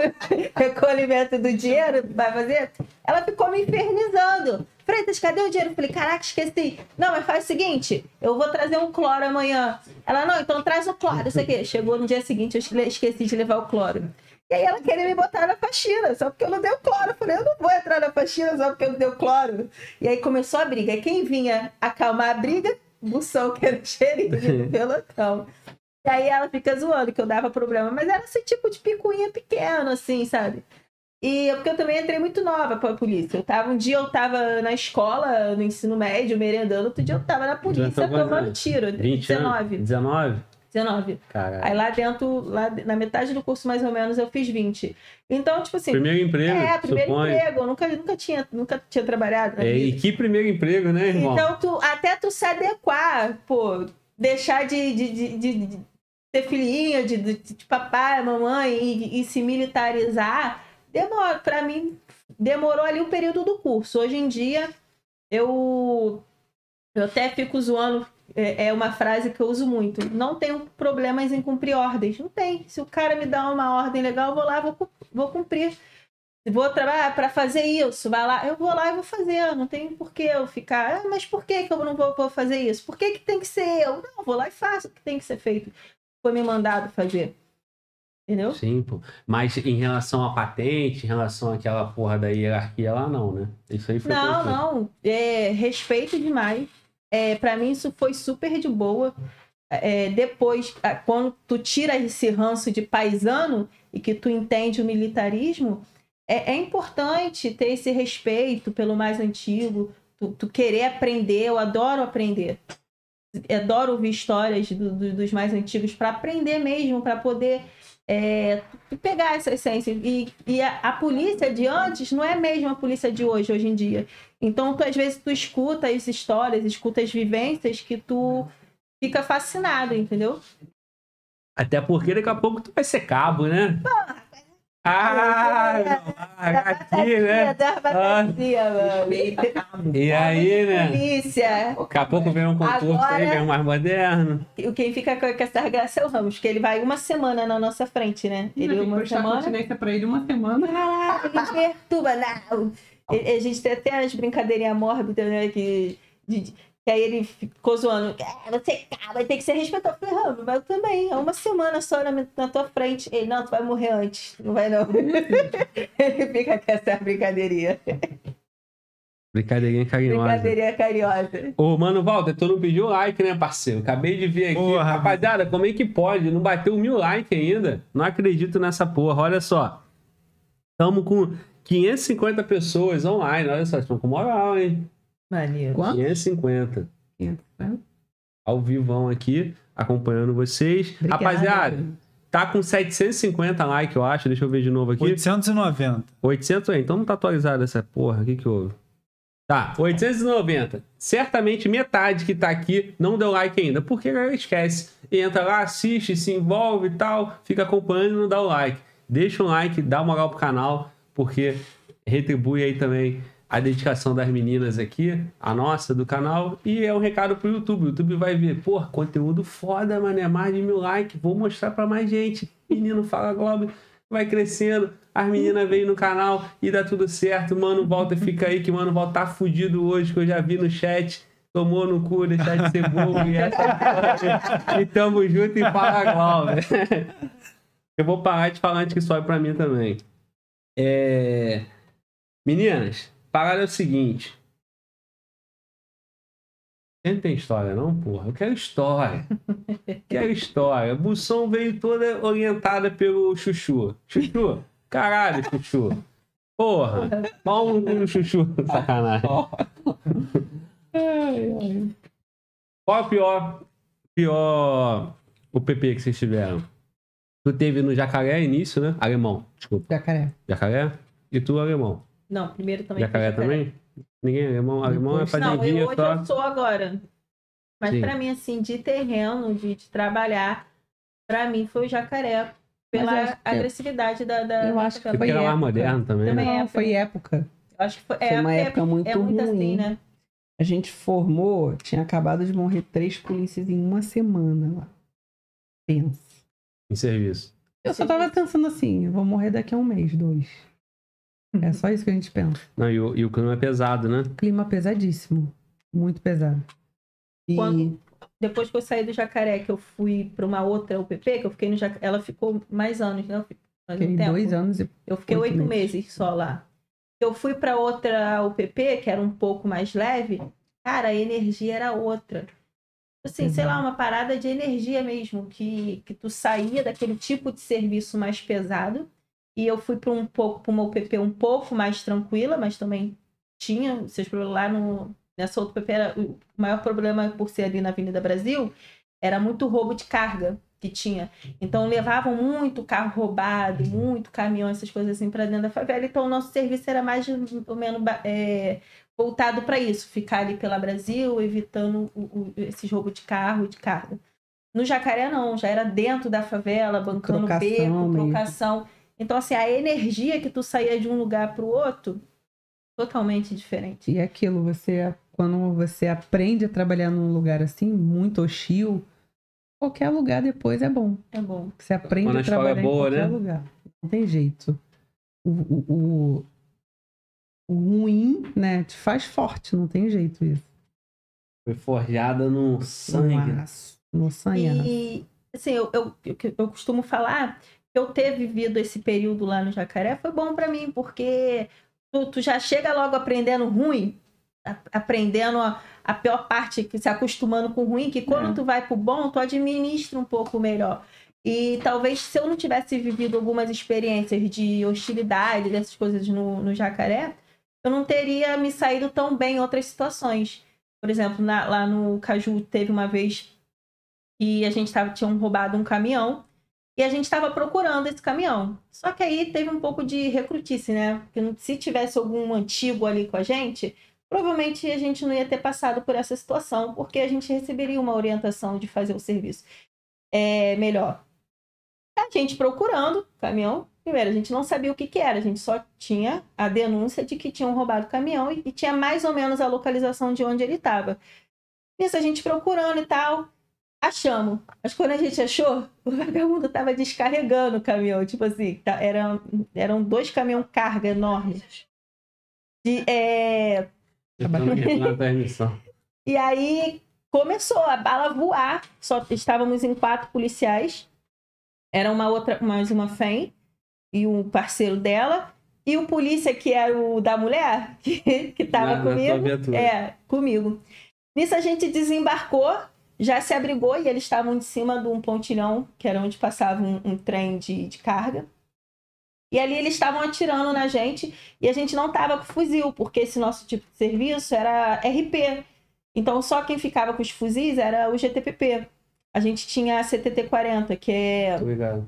recolhimento do dinheiro, vai fazer, ela ficou me infernizando. Freitas, cadê o dinheiro? Eu falei, caraca, esqueci. Não, mas faz o seguinte, eu vou trazer um cloro amanhã. Ela, não, então traz o cloro, isso aqui. Chegou no dia seguinte, eu esque- esqueci de levar o cloro. E aí ela queria me botar na faxina, só porque eu não dei o cloro. Eu falei, eu não vou entrar na faxina só porque eu não dei o cloro. E aí começou a briga. E quem vinha acalmar a briga? Bução, que era o xerife do pelotão. E aí ela fica zoando que eu dava problema. Mas era esse tipo de picuinha pequeno, assim, sabe? E porque eu também entrei muito nova pra polícia. Eu tava, um dia eu tava na escola, no ensino médio, merendando, outro dia eu tava na polícia foi quantos tomando tiro. 20 19. anos? 19? 19. Caralho. Aí lá dentro, lá na metade do curso, mais ou menos, eu fiz 20. Então, tipo assim. Primeiro emprego, é, primeiro suponho. emprego. Eu nunca, nunca, tinha, nunca tinha trabalhado. É, e que primeiro emprego, né, irmão? Então, tu, até tu se adequar, pô, deixar de, de, de, de- de ter filhinha, de, de, de papai, mamãe e, e se militarizar, demora. Pra mim, demorou ali o período do curso. Hoje em dia, eu, eu até fico zoando. É é uma frase que eu uso muito. Não tenho problemas em cumprir ordens. Não tem. Se o cara me dá uma ordem legal, eu vou lá, vou, vou cumprir. Vou trabalhar para fazer isso, vai lá, eu vou lá e vou fazer. Não tem por que eu ficar, ah, mas por que, que eu não vou, vou fazer isso? Por que, que tem que ser eu? Não, vou lá e faço o que tem que ser feito. Foi me mandado fazer. Entendeu? Sim, pô. Mas em relação à patente, em relação àquela porra da hierarquia lá, não, né? Isso aí foi Não, não. É, respeito demais. É, para mim, isso foi super de boa. É, depois, quando tu tira esse ranço de paisano e que tu entende o militarismo, é, é importante ter esse respeito pelo mais antigo, tu, tu querer aprender. Eu adoro aprender. Adoro ouvir histórias do- do- dos mais antigos para aprender mesmo, para poder é, pegar essa essência. E, e a, a polícia de antes não é mesmo a polícia de hoje, hoje em dia. Então, tu, às vezes, tu escuta as histórias, escuta as vivências que tu fica fascinado, entendeu? Até porque daqui a pouco tu vai ser cabo, né? Ah, aqui, né? Da bateria, mano. E aí, né? Polícia. Daqui a pouco vem um concurso aí, vem um mais moderno. E Quem fica com essa graça é o Ramos, que ele vai uma semana na nossa frente, né? Ele que uma semana. continência pra ele uma semana. Caraca, ele perturba, não. A gente tem até as brincadeirinhas mórbidas, né? Que, de- que aí ele ficou zoando. "Ah, Você cara, vai ter que ser respeitado. Eu falei, Ramos, mas eu também. É uma semana só na, na tua frente. Ele, não, tu vai morrer antes. Não vai, não. ele fica com essa brincadeirinha. Brincadeirinha carinhosa. Brincadeirinha carinhosa. Ô, mano, Walter, tu não pediu like, né, parceiro? Acabei de ver aqui. Porra. Rapaziada, como é que pode? Não bateu mil likes ainda? Não acredito nessa porra. Olha só. Estamos com 550 pessoas online. Olha só, estão com moral, hein? Maneiro. Quanto? 550. Ao vivão aqui, acompanhando vocês. Obrigada. Rapaziada, tá com 750 likes, eu acho. Deixa eu ver de novo aqui. 890. 800, é, então não tá atualizado essa porra. O que que houve? Tá, 890. Certamente metade que tá aqui não deu like ainda, porque a galera esquece. Entra lá, assiste, se envolve e tal, fica acompanhando e não dá o like. Deixa um like, dá moral pro canal, porque retribui aí também a dedicação das meninas aqui, a nossa, do canal, e é um recado pro YouTube. O YouTube vai ver, pô, conteúdo foda, mano, é mais de mil likes, vou mostrar pra mais gente. Menino Fala Globo vai crescendo, as meninas vêm no canal e dá tudo certo. Mano, Walter fica aí, que mano, Walter tá fudido hoje, que eu já vi no chat. Tomou no cu, deixar de ser bobo e essa história. E tamo junto e fala Glauber. Eu vou parar de falar antes que sobe pra mim também. É... Meninas, parada é o seguinte. Você não tem história, não, porra? Eu quero história. quero história. Bução veio toda orientada pelo Chuchu. Chuchu, caralho, Chuchu. Porra, pau no cu do Chuchu. Sacanagem. Ai, ai. Qual é o pior, pior o PP que vocês tiveram? Tu teve no Jacaré início, né? Alemão, desculpa. Jacaré. Jacaré? E tu, alemão? Não, primeiro também. Jacaré também? Ninguém é alemão? Alemão é Depois- Não, eu, fazendinha hoje só. eu sou agora. Mas Sim. pra mim, assim, de terreno, de, de trabalhar, pra mim foi o jacaré. Pela acho que- agressividade da, da. Eu acho que Porque foi mais época. moderno também, Também né? é Não, foi época. Eu acho que foi, Foi é, uma é- época muito é muito ruim. assim, né? A gente formou, tinha acabado de morrer três polícias em uma semana lá. Pensa. Em serviço. Eu só tava pensando assim, eu vou morrer daqui a um mês, dois. É só isso que a gente pensa. Não, e o, e o clima é pesado, né? Clima pesadíssimo. Muito pesado. E Quando- Depois que eu saí do jacaré, que eu fui pra uma outra UPP, que eu fiquei no jacaré, ela ficou mais anos, né? Eu fiquei mais um dois anos e Eu fiquei Oito meses. meses só lá. Eu fui pra outra UPP, que era um pouco mais leve. Cara, a energia era outra. Assim, sei lá, uma parada de energia mesmo, que, que tu saía daquele tipo de serviço mais pesado. E eu fui para um pouco para uma UPP um pouco mais tranquila, mas também tinha seus problemas lá no nessa outra UPP era o maior problema por ser ali na Avenida Brasil era muito roubo de carga que tinha. Então levavam muito carro roubado, muito caminhão, essas coisas assim para dentro da favela. Então o nosso serviço era mais ou menos é, voltado para isso, ficar ali pela Brasil, evitando o, o, esses roubos de carro e de carga. No Jacaré não, já era dentro da favela, bancando Trocação beco, mesmo. Então assim, a energia que tu saía de um lugar para o outro totalmente diferente. E é aquilo, você quando você aprende a trabalhar num lugar assim, muito hostil, qualquer lugar depois é bom. É bom. Você aprende Quando a é trabalhar boa, em qualquer né? lugar. Não tem jeito. O, o, o, o ruim, né, te faz forte, não tem jeito isso. Foi forjada no sangue. No aço, no sangue. E, assim, eu, eu, eu, eu costumo falar eu ter vivido esse período lá no Jacaré foi bom pra mim, porque tu, tu já chega logo aprendendo ruim, a- aprendendo a, a pior parte, que se acostumando com o ruim, que quando É. tu vai pro bom, tu administra um pouco melhor. E talvez se eu não tivesse vivido algumas experiências de hostilidade, dessas coisas no, no Jacaré, eu não teria me saído tão bem em outras situações. Por exemplo, na- lá no Caju teve uma vez que a gente tava, tinham roubado um caminhão e a gente estava procurando esse caminhão. Só que aí teve um pouco de recrutice, né? Porque se tivesse algum antigo ali com a gente, provavelmente a gente não ia ter passado por essa situação, porque a gente receberia uma orientação de fazer o serviço é, melhor. A gente procurando o caminhão, primeiro, a gente não sabia o que, que era, a gente só tinha a denúncia de que tinham roubado o caminhão e, e tinha mais ou menos a localização de onde ele estava. Isso a gente procurando e tal, achamos. Mas quando a gente achou, o vagabundo estava descarregando o caminhão, tipo assim, tá- eram, eram dois caminhão carga enormes. De, é, a transmissão. e aí começou a bala voar. Só estávamos em quatro policiais. Era uma outra, mais uma FEM e um parceiro dela. E o polícia que era o da mulher, que, que tava Na- na comigo. viatura. É, comigo. Nisso a gente desembarcou, já se abrigou e eles estavam de cima de um pontilhão, que era onde passava um, um trem de, de carga. E ali eles estavam atirando na gente e a gente não tava com fuzil, porque esse nosso tipo de serviço era RP. Então só quem ficava com os fuzis era o GTPP. A gente tinha a CTT-40, que é. Obrigado.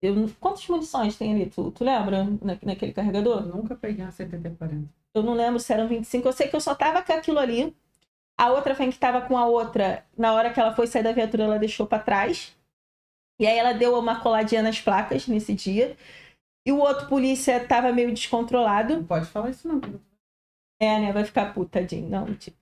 eu- quantas munições tem ali? Tu, tu lembra na- naquele carregador? Eu nunca peguei uma 7040. Eu não lembro se eram 25. Eu sei que eu só tava com aquilo ali. A outra FEM que tava com a outra, na hora que ela foi sair da viatura, ela deixou pra trás. E aí ela deu uma coladinha nas placas nesse dia. E o outro polícia tava meio descontrolado. Não pode falar isso não. É, né? Vai ficar putadinho. Não, tipo.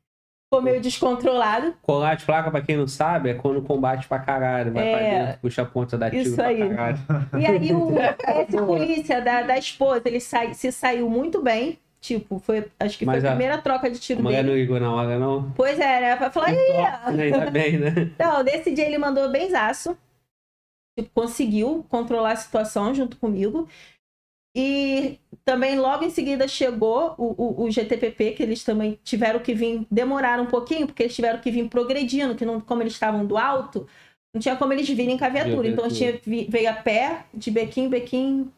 Ficou meio descontrolado. Colar de placa, pra quem não sabe, é quando combate pra caralho. Vai É. pra dentro, puxa a ponta da tiro Isso pra aí. caralho. E aí o, esse polícia da, da esposa, ele sai, se saiu muito bem. Tipo, foi. Acho que Mas foi a a- primeira troca de A tiro mulher dele. não ligou na hora, não. Pois é, né? Pra falar, "Ih, Ainda bem, né? Não, nesse dia ele mandou benzaço. Tipo, conseguiu controlar a situação junto comigo. E também logo em seguida chegou o, o, o GTPP, que eles também tiveram que vir, demoraram um pouquinho, porque eles tiveram que vir progredindo, que não, como eles estavam do alto, não tinha como eles virem com a viatura. Então tinha, veio a pé, de bequinho, bequinho,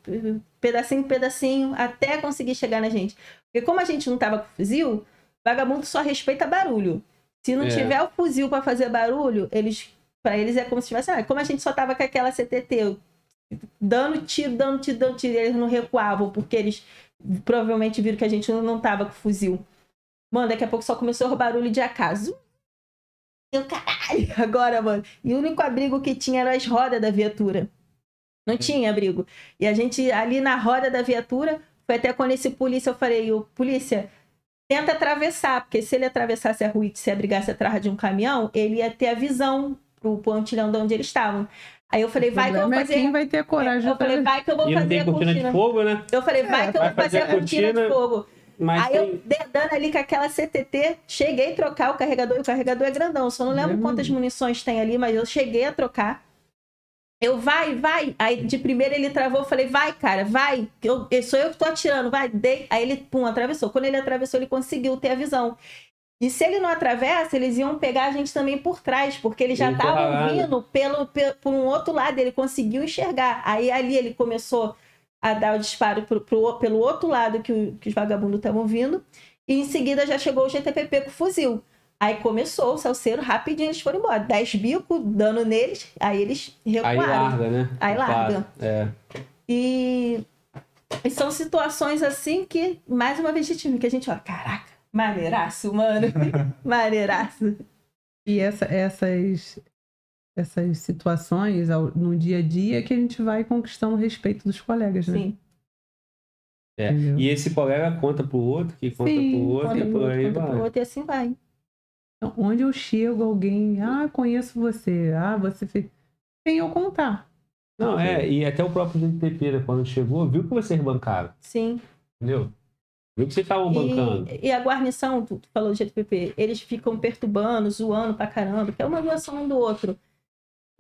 pedacinho, pedacinho, até conseguir chegar na gente. Porque como a gente não tava com fuzil, vagabundo só respeita barulho. Se não É. tiver o fuzil para fazer barulho, eles para eles é como se tivesse, ah, como a gente só tava com aquela CTT, dando tiro, dando tiro, dando tiro, eles não recuavam porque eles provavelmente viram que a gente não, tava com fuzil. Mano, daqui a pouco só começou o barulho de acaso. Eu, caralho, agora, mano. E o único abrigo que tinha eram as rodas da viatura. Não tinha abrigo. E a gente, ali na roda da viatura, foi até quando esse polícia, eu falei, o polícia, tenta atravessar, porque se ele atravessasse a rua e se abrigasse atrás de um caminhão, ele ia ter a visão pro pontilhão de onde eles estavam. Aí eu falei, vai que eu vou é fazer. quem vai ter coragem eu falei, vai que eu vou E não fazer tem a cortina de fogo, né? Eu falei, vai que eu vai vou fazer fazer a a cortina de cortina, fogo. Mas Aí tem... eu dedando ali com aquela CTT, cheguei a trocar o carregador, e o carregador é grandão, só não lembro quantas munições tem ali, mas eu cheguei a trocar. Eu, vai, vai. Aí de primeira ele travou, eu falei, vai, cara, vai. Eu, sou eu que tô atirando, vai. Dei. Aí ele, pum, atravessou. Quando ele atravessou, ele conseguiu ter a visão. E se ele não atravessa, eles iam pegar a gente também por trás, porque eles já estavam vindo pelo, pe- por um outro lado, ele conseguiu enxergar. Aí ali ele começou a dar o disparo pro, pro- pelo outro lado que, o- que os vagabundos estavam vindo. E em seguida já chegou o GTPP com fuzil. Aí começou o salseiro, rapidinho eles foram embora. Dez bicos, dando neles, aí eles Aí recuaram. larga, né? Aí larga. É. E, e são situações assim que, mais uma vez, a gente, que a gente fala, caraca, maneiraço, mano. maneiraço. E essa- essas, essas situações no dia a dia que a gente vai conquistando o respeito dos colegas, né? Sim. É. E esse colega conta pro outro, que conta Sim, pro outro, e por aí conta pro vai. outro, e assim vai. Então, onde eu chego, alguém, ah, conheço você, ah, você fez. Sem eu contar. Não, é, e até o próprio GTP, né, quando chegou, viu que vocês bancaram, Sim. entendeu? Viu que vocês estavam bancando. E, e a guarnição, tu, tu falou do GTPP, eles ficam perturbando, zoando pra caramba, que é uma zoação um do outro.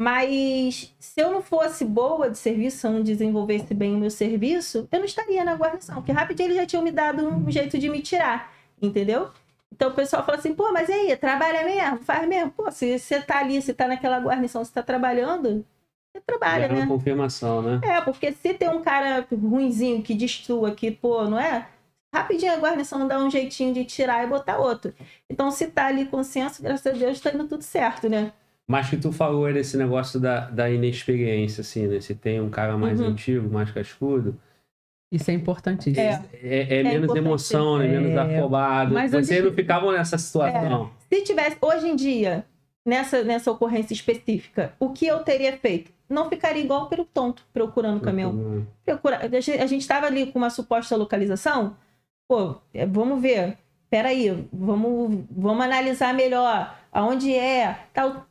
Mas se eu não fosse boa de serviço, se eu não desenvolvesse bem o meu serviço, eu não estaria na guarnição, porque rapidinho eles já tinham me dado um jeito de me tirar, entendeu? Então o pessoal fala assim, pô, mas aí, trabalha mesmo? Faz mesmo? Pô, se você tá ali, se tá naquela guarnição, você tá trabalhando, você trabalha, Já né? na confirmação, né? É, porque se tem um cara ruinzinho que destrua, que, pô, não é? Rapidinho a guarnição dá um jeitinho de tirar e botar outro. Então, se tá ali consenso, graças a Deus, tá indo tudo certo, né? Mas que tu falou desse negócio da, da inexperiência, assim, né? Se tem um cara mais Uhum. antigo, mais cascudo, Isso é importantíssimo. É. é, é menos importante. emoção, né? Menos É. afobado. Mas Vocês não ficavam nessa situação. Se tivesse, hoje em dia, nessa, nessa ocorrência específica, o que eu teria feito? Não ficaria igual pelo tonto procurando o caminhão. Procura- a gente- estava ali com uma suposta localização. Pô, é, vamos ver. Peraí, vamos, vamos analisar melhor aonde é. Tal.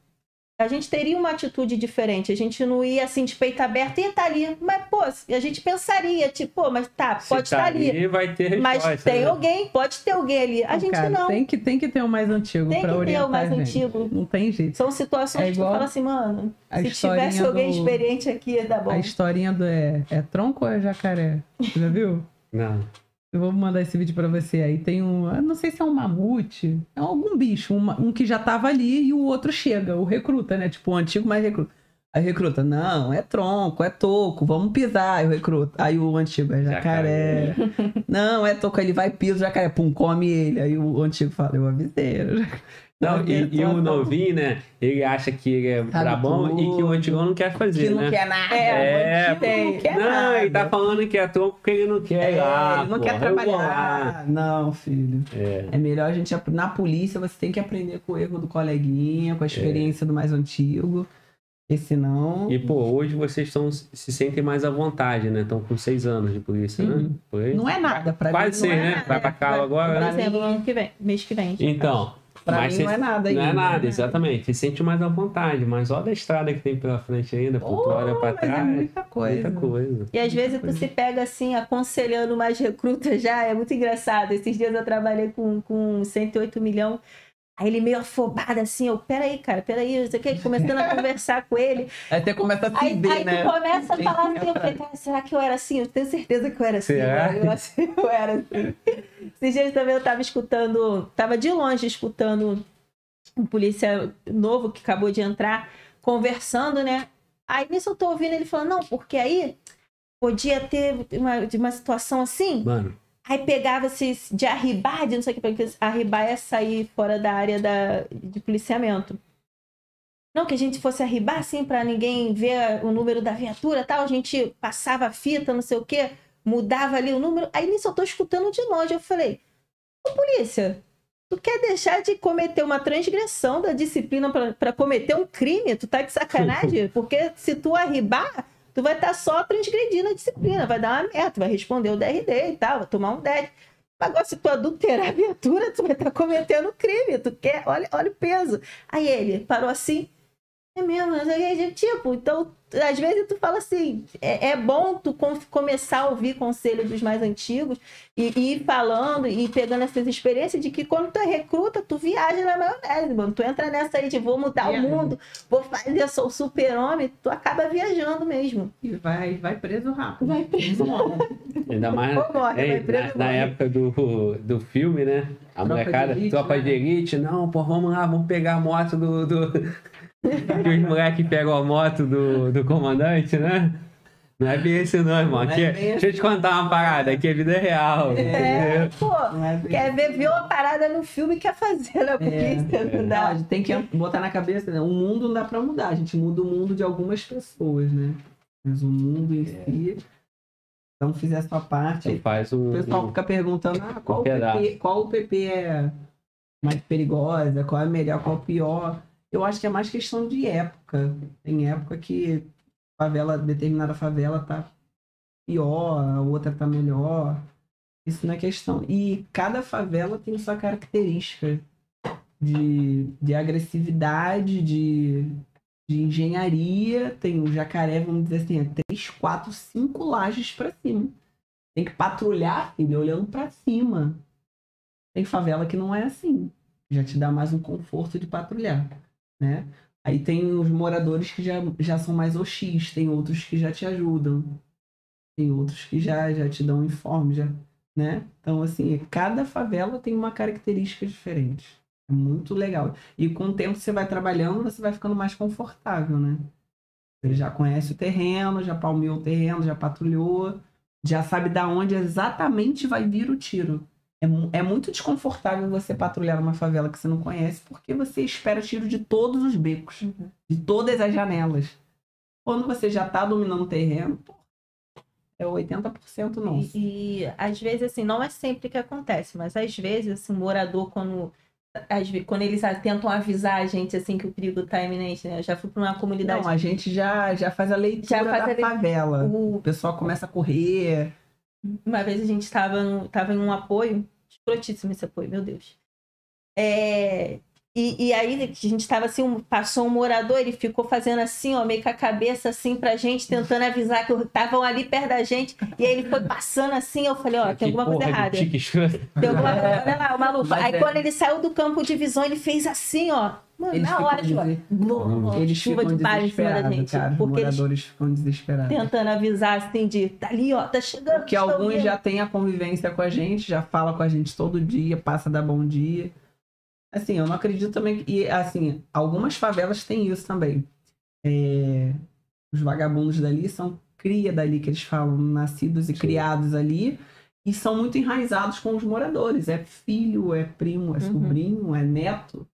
A gente teria uma atitude diferente. A gente não ia assim de peito aberto e tá ali. Mas, pô, a gente pensaria, tipo, pô, mas tá, Se pode tá estar ali. vai ter resposta. Mas tem né? alguém, pode ter alguém ali. A Não, gente cara, não. Tem que, tem que ter o mais antigo Tem pra que ter orientar o mais a gente. antigo. Não tem jeito. São situações É que tu fala assim, mano, a se tivesse alguém do- experiente aqui, ia dar bom. A historinha do é, é tronco ou é jacaré? Já viu? Não. Eu vou mandar esse vídeo pra você. Aí tem um. Não sei se é um mamute. É algum bicho. uma- um que já tava ali e o outro chega. O recruta, né? Tipo, o antigo mais recruta. Aí o recruta, não, é tronco, é toco, vamos pisar. Aí o recruta. Aí o antigo é jacaré. não, é toco, aí ele vai piso, jacaré, pum, come ele. Aí o antigo fala, eu avisei. Não, e, e o novinho, né? Ele acha que ele é Sabe brabão e que o tudo. antigão não quer fazer, Que não né? quer nada. É, É, não quer não, nada. ele tá falando que é tronco porque ele não quer ir É, lá, ele não porra, quer trabalhar. Não, filho. É. É melhor a gente. Na polícia, você tem que aprender com o erro do coleguinha, com a experiência do mais antigo. Porque senão. E, pô, hoje vocês estão, se sentem mais à vontade, né? Estão com seis anos de polícia, né? Uhum. Por aí? Não é nada pra Quase mim. ser, não é né? nada. Vai pra cá agora, Por né? exemplo, ano que vem, mês que vem. Então. Pra mas mim não é nada Não é ainda. nada, exatamente. Se sente mais à vontade, mas olha a estrada que tem pela frente ainda, pô, tu olha pra mas é trás. muita coisa. Muita coisa. E às vezes tu se pega assim, aconselhando mais recrutas já, é muito engraçado. Esses dias eu trabalhei com, com 108 milhões. Aí ele meio afobado assim, eu, peraí, cara, peraí, isso aqui, começando a conversar com ele. Aí você começa a se Aí, ver, aí né? tu começa a falar que assim, eu falei, cara, será que eu era assim? Eu tenho certeza que eu era assim. Será? mano. Eu, assim, eu era assim. Esses dias também eu tava escutando, tava de longe escutando um polícia novo que acabou de entrar, conversando, né? Aí nisso eu tô ouvindo ele falando, não, porque aí podia ter uma, uma situação assim, Mano, Aí pegava-se de arribar, de não sei o que, porque arribar é sair fora da área da, de policiamento. Não, que a gente fosse arribar assim para ninguém ver o número da viatura tal, a gente passava a fita, não sei o que, mudava ali o número. Aí nisso eu tô escutando de longe. Eu falei, ô polícia, tu quer deixar de cometer uma transgressão da disciplina para cometer um crime? Tu tá de sacanagem? Porque se tu arribar, tu vai estar só transgredindo a disciplina, vai dar uma merda, vai responder o DRD e tal, vai tomar um 10. Agora, se tu adulterar a viatura, tu vai estar cometendo crime, tu quer, olha, olha o peso. Aí ele parou assim, é mesmo, tipo, então, às vezes tu fala assim, é, é bom tu com- começar a ouvir conselho dos mais antigos e, e ir falando e pegando essas experiências de que quando tu é recruta, tu viaja na maionese, mano. Tu entra nessa aí de vou mudar Viaja. o mundo, vou fazer, sou super-homem, tu acaba viajando mesmo. E vai, vai preso rápido. Vai preso. ainda mais morre, na, na época do, do filme, né? A Tropa molecada, de elite, tropa né? de elite, não, pô, vamos lá, vamos pegar a moto do. do... que os moleques pegam a moto do, do comandante, né? Não é bem assim, não, irmão. Não é Aqui, bem deixa eu te contar uma parada. Aqui é vida real. É, entendeu? pô, Não é quer ver, viu uma parada no filme e quer fazer na polícia, não Não, dá. a gente tem que botar na cabeça, né? O mundo não dá pra mudar. A gente muda o mundo de algumas pessoas, né? Mas o mundo em si. Então fizer a sua parte. Você faz um. O pessoal um- fica perguntando ah, qual, o. PP, qual o PP é mais perigosa, qual é melhor, qual é pior. Eu acho que é mais questão de época. Tem época que favela, determinada favela tá pior, a outra tá melhor. Isso não é questão. E cada favela tem sua característica de, de agressividade, de, de engenharia. Tem o jacaré, vamos dizer assim, é três, quatro, cinco lajes pra cima. Tem que patrulhar, filho, olhando pra cima. Tem favela que não é assim. Já te dá mais um conforto de patrulhar, né? Aí tem os moradores que já, já são mais OX, tem outros que já te ajudam. Tem outros que já, já te dão informe, já, né? Então, assim, cada favela tem uma característica diferente. É muito legal. E com o tempo você vai trabalhando, você vai ficando mais confortável, né? Você já conhece o terreno, já palmeou o terreno, já patrulhou, já sabe da onde exatamente vai vir o tiro. É, é muito desconfortável você patrulhar uma favela que você não conhece, porque você espera tiro de todos os becos, de todas as janelas. Quando você já tá dominando o terreno, pô, é 80% nosso. E, e, às vezes, assim, não é sempre que acontece, mas às vezes, assim, o morador, quando, às quando eles tentam avisar a gente, assim, que o perigo tá iminente, né? Eu já fui pra uma comunidade. Não, a gente já, já faz a leitura Já faz da a favela. o- O pessoal começa a correr. Uma vez a gente estava tava em um apoio, escrotíssimo esse apoio, meu Deus. É, e, e aí a gente estava assim, um- passou um morador, ele ficou fazendo assim, ó, meio com a cabeça assim pra gente, tentando avisar que estavam ali perto da gente. E aí ele foi passando assim, eu falei, ó, Que tem alguma coisa porra de errada. Tem alguma coisa, olha lá, o maluco. Mas Aí é. quando ele saiu do campo de visão, ele fez assim, ó. Mano, Eles na hora, tipo, blum, Eles chuva de bala em cima da gente. cara. Os Porque eles moradores ficam desesperados. tentando avisar assim de, tá ali, ó, tá chegando. Porque alguns vindo. já têm a convivência com a gente, já fala com a gente todo dia, passa a dar bom dia. Assim, eu não acredito também. E, assim, algumas favelas têm isso também. É, os vagabundos dali são cria dali, que eles falam, nascidos e Sim. criados ali. E são muito enraizados com os moradores. É filho, é primo, é Uhum. sobrinho, é neto.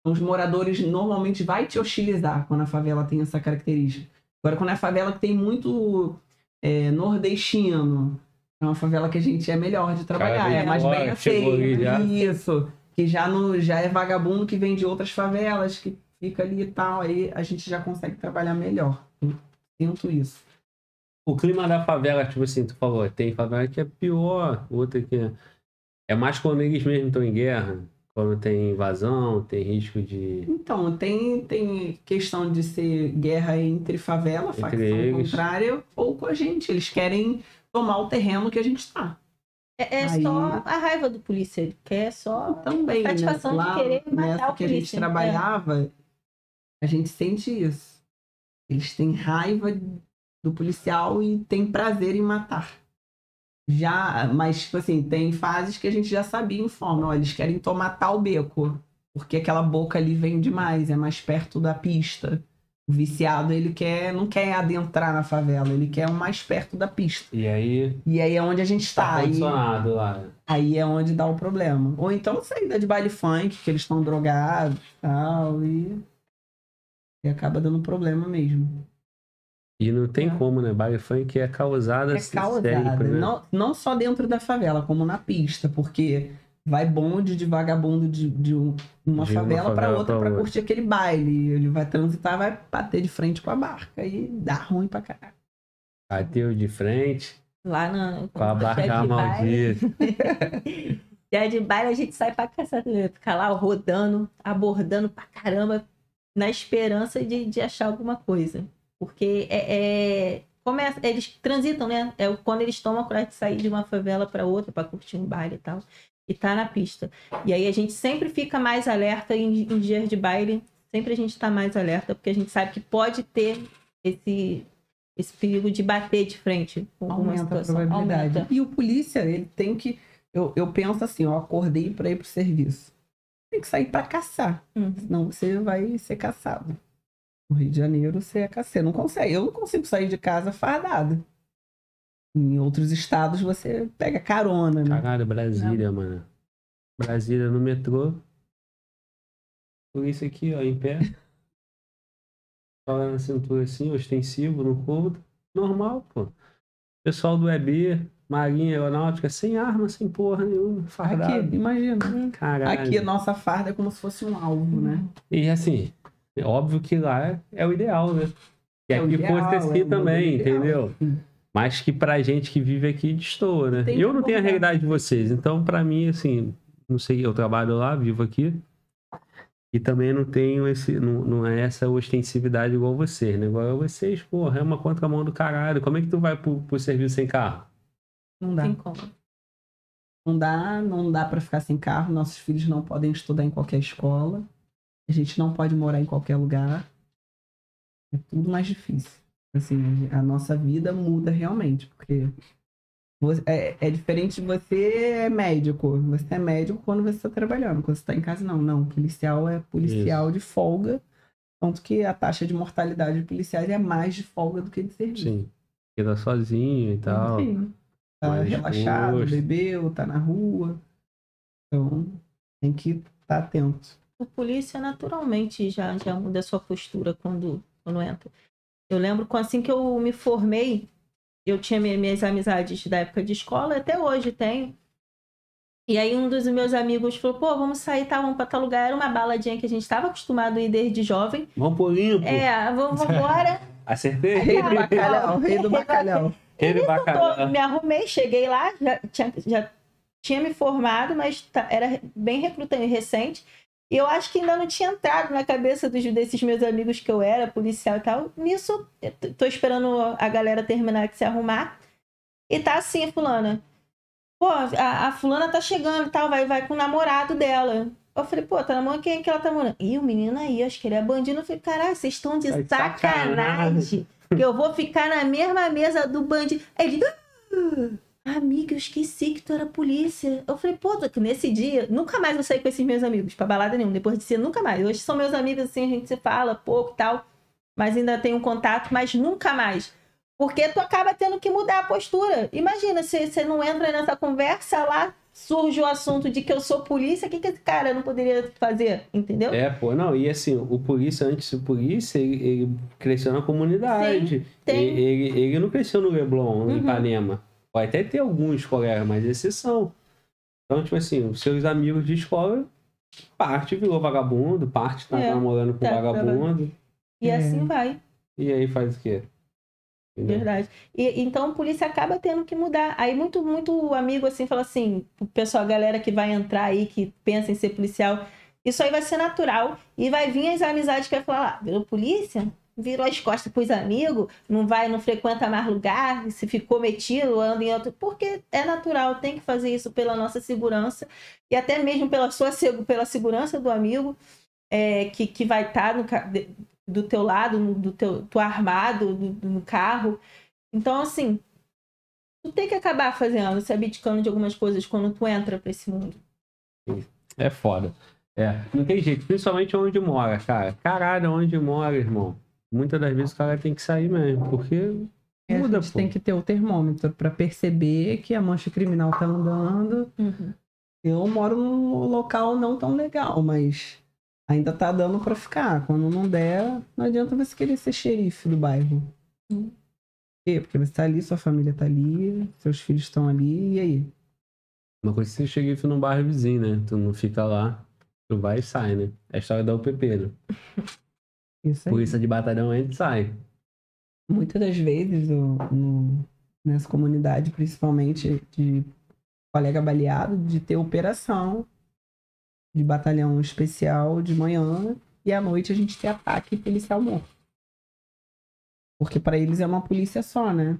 Então, os moradores normalmente vai te hostilizar quando a favela tem essa característica. Agora, quando é favela que tem muito é, nordestino, é uma favela que a gente é melhor de trabalhar, vem é mais bem aceito. Isso. Que já, no, já é vagabundo que vem de outras favelas, que fica ali e tal. Aí a gente já consegue trabalhar melhor. Eu Sinto isso. O clima da favela, tipo assim, tu falou, tem favela que é pior, outra que é- é mais quando eles mesmos estão em guerra, quando tem invasão, tem risco de. Então, tem, tem questão de ser guerra entre favela, Entre facção eles. contrária, ou com a gente. Eles querem tomar o terreno que a gente está. É, é Aí- só a raiva do polícia. Ele quer só. Também, né? Satisfação de Lá querer matar nessa o que a gente polícia, é. trabalhava, a gente sente isso. Eles têm raiva do policial e têm prazer em matar. Já, mas, tipo assim, tem fases que a gente já sabia em forma. Ó, eles querem tomar tal beco, porque aquela boca ali vem demais, é mais perto da pista. O viciado, ele quer, não quer adentrar na favela, ele quer o mais perto da pista. E aí E aí é onde a gente tá tá. Aí- condicionado lá. Aí é onde dá o problema. Ou então saída de baile funk, que eles estão drogados e tal, e... e acaba dando problema mesmo. E não tem É. como, né? Baile funk é causada É causada, sempre, né? não, não só dentro da favela, como na pista, porque vai bonde de vagabundo de, de um- uma De uma favela para outra pra para outra. curtir aquele baile. Ele vai transitar, vai bater de frente com a barca e dá ruim pra caralho. Bateu de frente Lá na. com a barca maldita. Dia de baile a gente sai pra caçar, fica lá rodando, abordando pra caramba, na esperança de, de achar alguma coisa. Porque é, é- começa, eles transitam, né? É quando eles tomam a coragem de sair de uma favela pra outra pra curtir um baile e tal. E tá na pista. E aí a gente sempre fica mais alerta em, em dias de baile. Sempre a gente tá mais alerta, porque a gente sabe que pode ter esse, esse perigo de bater de frente com alguma Aumenta a situação. probabilidade. Aumenta. E o polícia, ele tem que. Eu, eu penso assim, eu acordei para ir pro serviço. Tem que sair para caçar. Uhum. Senão você vai ser caçado. No Rio de Janeiro, você é cacete. Não consegue. Eu não consigo sair de casa fardada. Em outros estados, você pega carona, né? Caralho, Brasília, mano. Brasília no metrô. Por isso aqui, ó, em pé. Fala na cintura assim, ostensivo, no cômodo. Normal, pô. Pessoal do EB, Marinha Aeronáutica, sem arma, sem porra nenhuma, fardado. Aqui, imagina. Caralho. Aqui, a nossa farda é como se fosse um alvo, né? E assim, é óbvio que lá é o ideal, né? Que É aqui ideal, fosse é assim o também, ideal. entendeu? Sim. Mas que pra gente que vive aqui destoa, né? Tem eu não tenho a realidade de vocês, então pra mim, assim, não sei, eu trabalho lá, vivo aqui. E também não tenho esse, não, não é essa ostensividade igual vocês, né? Igual vocês, porra, é uma contramão do caralho. Como é que tu vai pro, pro serviço sem carro? Não dá. Tem como. Não dá, não dá para ficar sem carro. Nossos filhos não podem estudar em qualquer escola. A gente não pode morar em qualquer lugar. É tudo mais difícil. Assim, a nossa vida muda realmente, porque você- é, é diferente de você é médico. Você é médico quando você está trabalhando. Quando você está em casa, não. Não, policial é policial de folga. Tanto que a taxa de mortalidade de policiais é mais de folga do que de serviço. Sim. Queda sozinho e tal. Enfim, tá mais relaxado, exposto. bebeu, tá na rua. Então, tem que estar atento. O polícia naturalmente já, já muda a sua postura quando, quando entra. Eu lembro que assim que eu me formei, eu tinha minha- minhas amizades da época de escola, até hoje tenho. E aí um dos meus amigos falou, pô, vamos sair, tá, vamos pra tal lugar. Era uma baladinha que a gente estava acostumado a ir desde jovem. Vamos pro limpo. É, vamos embora. Acertei? Rei do bacalhau, rei do bacalhau. Ele Tô- bacalhau. me arrumei, cheguei lá, já tinha, já tinha me formado, mas tá- era bem recrutante recente. E eu acho que ainda não tinha entrado na cabeça dos, desses meus amigos que eu era, policial e tal. Nisso, tô esperando a galera terminar de se arrumar. E tá assim, fulana. Pô, a, a fulana tá chegando e tal, vai, vai com o namorado dela. Eu falei, pô, tá namorando quem é que ela tá namorando? Ih, o menino aí, acho que ele é bandido. Eu falei, caralho, vocês estão de sacanagem. Que eu vou ficar na mesma mesa do bandido. Aí ele, ah, amiga, eu esqueci que tu era polícia. Eu falei, pô, que nesse dia, nunca mais vou sair com esses meus amigos, pra balada nenhuma. Depois de ser, nunca mais. Hoje são meus amigos, assim, a gente se fala pouco e tal, mas ainda tem um contato, mas nunca mais. Porque tu acaba tendo que mudar a postura. Imagina, se você não entra nessa conversa lá, surge o assunto de que eu sou polícia, o que, que esse cara não poderia fazer? Entendeu? É, pô, não, e assim, o polícia, antes do polícia, ele, ele cresceu na comunidade. tem. Ele, ele, ele não cresceu no Leblon, no Uhum. Ipanema. Pode até ter alguns colegas, mas exceção. Então, tipo assim, os seus amigos de escola, parte virou vagabundo, parte tá É, namorando com tá, vagabundo. E É. assim vai. E aí faz o quê? Entendeu? Verdade. E, então a polícia acaba tendo que mudar. Aí muito, muito amigo assim fala assim, o pessoal, a galera que vai entrar aí, que pensa em ser policial, isso aí vai ser natural. E vai vir as amizades que vai falar, ah, virou polícia? Virou as costas pros amigos, não vai, não frequenta mais lugar, se ficou metido, anda em outro. Porque é natural, tem que fazer isso pela nossa segurança e até mesmo pela sua pela segurança do amigo é, que, que vai estar de- do teu lado, do teu tu armado do- do- no carro. Então, assim, tu tem que acabar fazendo, se abdicando de algumas coisas quando tu entra pra esse mundo. É foda. É, não tem jeito, principalmente onde mora, cara. Caralho, onde mora, irmão. Muitas das vezes o cara tem que sair mesmo, porque É, muda, a gente pô. tem que ter o termômetro para perceber que a mancha criminal tá andando. Eu moro num local não tão legal, mas ainda tá dando para ficar. Quando não der, não adianta você querer ser xerife do bairro. Hum. Por quê? Porque você tá ali, sua família tá ali, seus filhos estão ali, e aí? Uma coisa é você chega e no bairro vizinho, né? Tu não fica lá, tu vai e sai, né? É a história da UPP, né? Isso aí. Polícia de batalhão entra e sai. Muitas das vezes, o- no- nessa comunidade, principalmente de colega baleado, de ter operação de batalhão especial de manhã e à noite a gente ter ataque policial morto. Porque para eles é uma polícia só, né?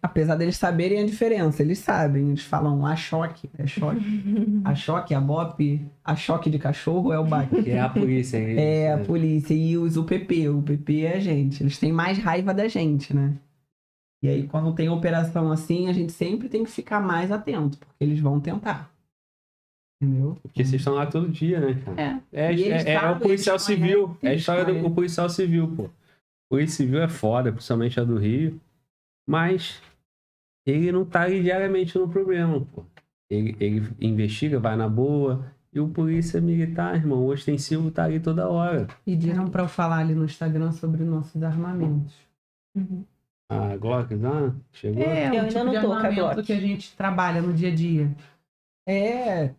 Apesar deles saberem a diferença, eles sabem. Eles falam a choque, é choque. A choque, a BOP, a choque de cachorro é o BAC. É a polícia. É, a polícia e os UPP. O UPP é a gente. Eles têm mais raiva da gente, né? E aí, quando tem operação assim, a gente sempre tem que ficar mais atento, porque eles vão tentar. Entendeu? Porque vocês estão lá todo dia, né, cara? É. É, é, é sabem, o policial civil. conhecem, É a história do policial civil, pô. O polícia civil é foda, principalmente a do Rio. Mas ele não tá ali diariamente no problema, pô. Ele, ele investiga, vai na boa. E o polícia militar, irmão, o ostensivo tá ali toda hora. Pediram pra eu falar ali no Instagram sobre nossos armamentos. Uhum. A Glock, ah, chegou? É, Eu o ainda tipo não de tô a armamento Glock. que a gente trabalha no dia a dia. É.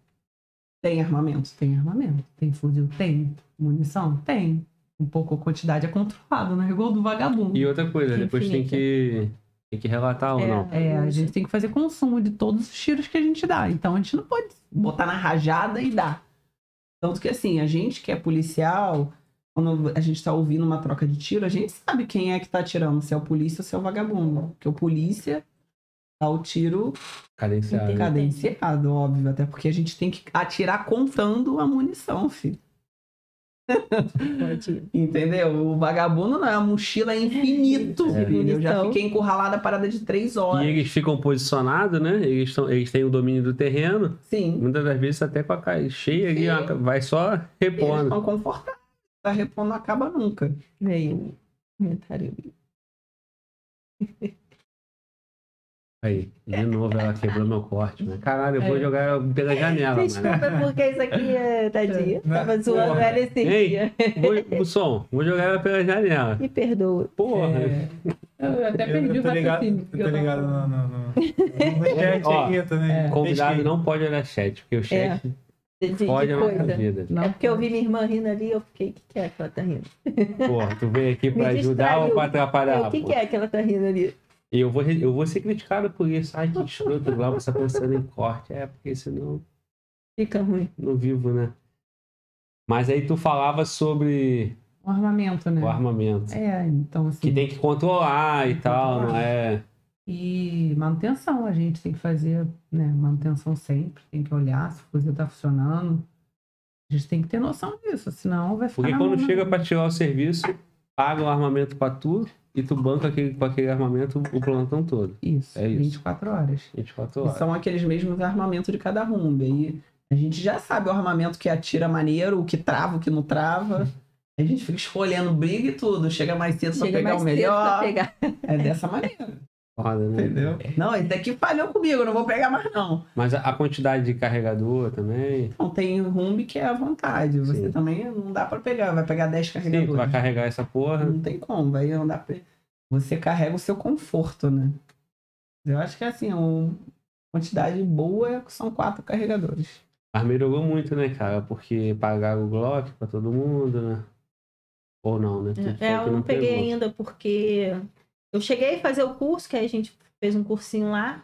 Tem armamento? Tem armamento. Tem fuzil? Tem. Munição? Tem. Um pouco a quantidade é controlada, não é igual do vagabundo. E outra coisa, depois tem que, tem que relatar ou É. não. É, a gente tem que fazer consumo de todos os tiros que a gente dá. Então a gente não pode botar na rajada e dar. Tanto que assim, a gente que é policial, quando a gente tá ouvindo uma troca de tiro, a gente sabe quem é que tá atirando, se é o polícia ou se é o vagabundo. Porque o polícia dá o tiro Cadenciado. Cadenciado, óbvio, até porque a gente tem que atirar contando a munição, filho. Entendeu? O vagabundo não é a mochila é infinito, É. Eu já fiquei encurralada a parada de três horas. E eles ficam posicionados, né? Eles, tão, eles têm o domínio do terreno. Sim. Muitas das vezes até com a caixa cheia Sim. vai só Eles repondo. estão confortáveis. Tá repondo não acaba nunca. Veio um comentário. Aí, de novo ela quebrou meu corte, né? Caralho, eu vou É. jogar ela pela janela, mano. Desculpa, porque isso aqui é tadinha. Né? Tava zoando Porra. ela esse Ei. dia. Vou, Busson, vou jogar ela pela janela. Me perdoa. Porra. É. Eu até Eu, perdi eu o tô ligado, raciocínio. eu tô eu ligado no, no, no, no chat Ó, aqui também. é. Convidado não pode olhar chat, porque o chat De, de pode a nossa coisa. vida. Não, É porque eu vi minha irmã rindo ali eu fiquei, o que, que é que ela tá rindo? Porra, tu veio aqui pra ajudar ou pra É, atrapalhar? o que, que é que ela tá rindo ali? E eu vou, eu vou ser criticado por isso. Ai, que escroto, o Glauber tá pensando em corte. É, porque senão Fica ruim. não vivo, né? Mas aí tu falava sobre O armamento, né? o armamento. É, então assim. Que tem que controlar e tal, não é? E manutenção, a gente tem que fazer, né? Manutenção sempre, tem que olhar se o fuzil tá funcionando. A gente tem que ter noção disso, senão vai ficar. Porque quando mão, chega né? pra tirar o serviço, paga o armamento pra tu e tu banca aquele, com aquele armamento o plantão todo. Isso, É isso. 24 horas. 24 E horas. são aqueles mesmos armamentos de cada rumba. E a gente já sabe o armamento que atira maneiro, o que trava, o que não trava. A gente fica escolhendo briga e tudo. Chega mais cedo pra Chega pegar mais o cedo melhor. pra pegar. É dessa maneira. Foda, né? Entendeu? Não, esse daqui falhou comigo, não vou pegar mais, não. Mas a, a quantidade de carregador também. Não tem rumbi que é à vontade. Você Sim. também não dá pra pegar. Vai pegar 10 Sim, tu vai carregadores. carregar essa porra. Não tem como, vai andar. pra- Você carrega o seu conforto, né? Eu acho que assim, uma quantidade boa são quatro carregadores. Mas melhorou muito, né, cara? Porque pagaram o Glock pra todo mundo, né? Ou não, né? É, eu não peguei pegou. ainda porque eu cheguei a fazer o curso, que aí a gente fez um cursinho lá.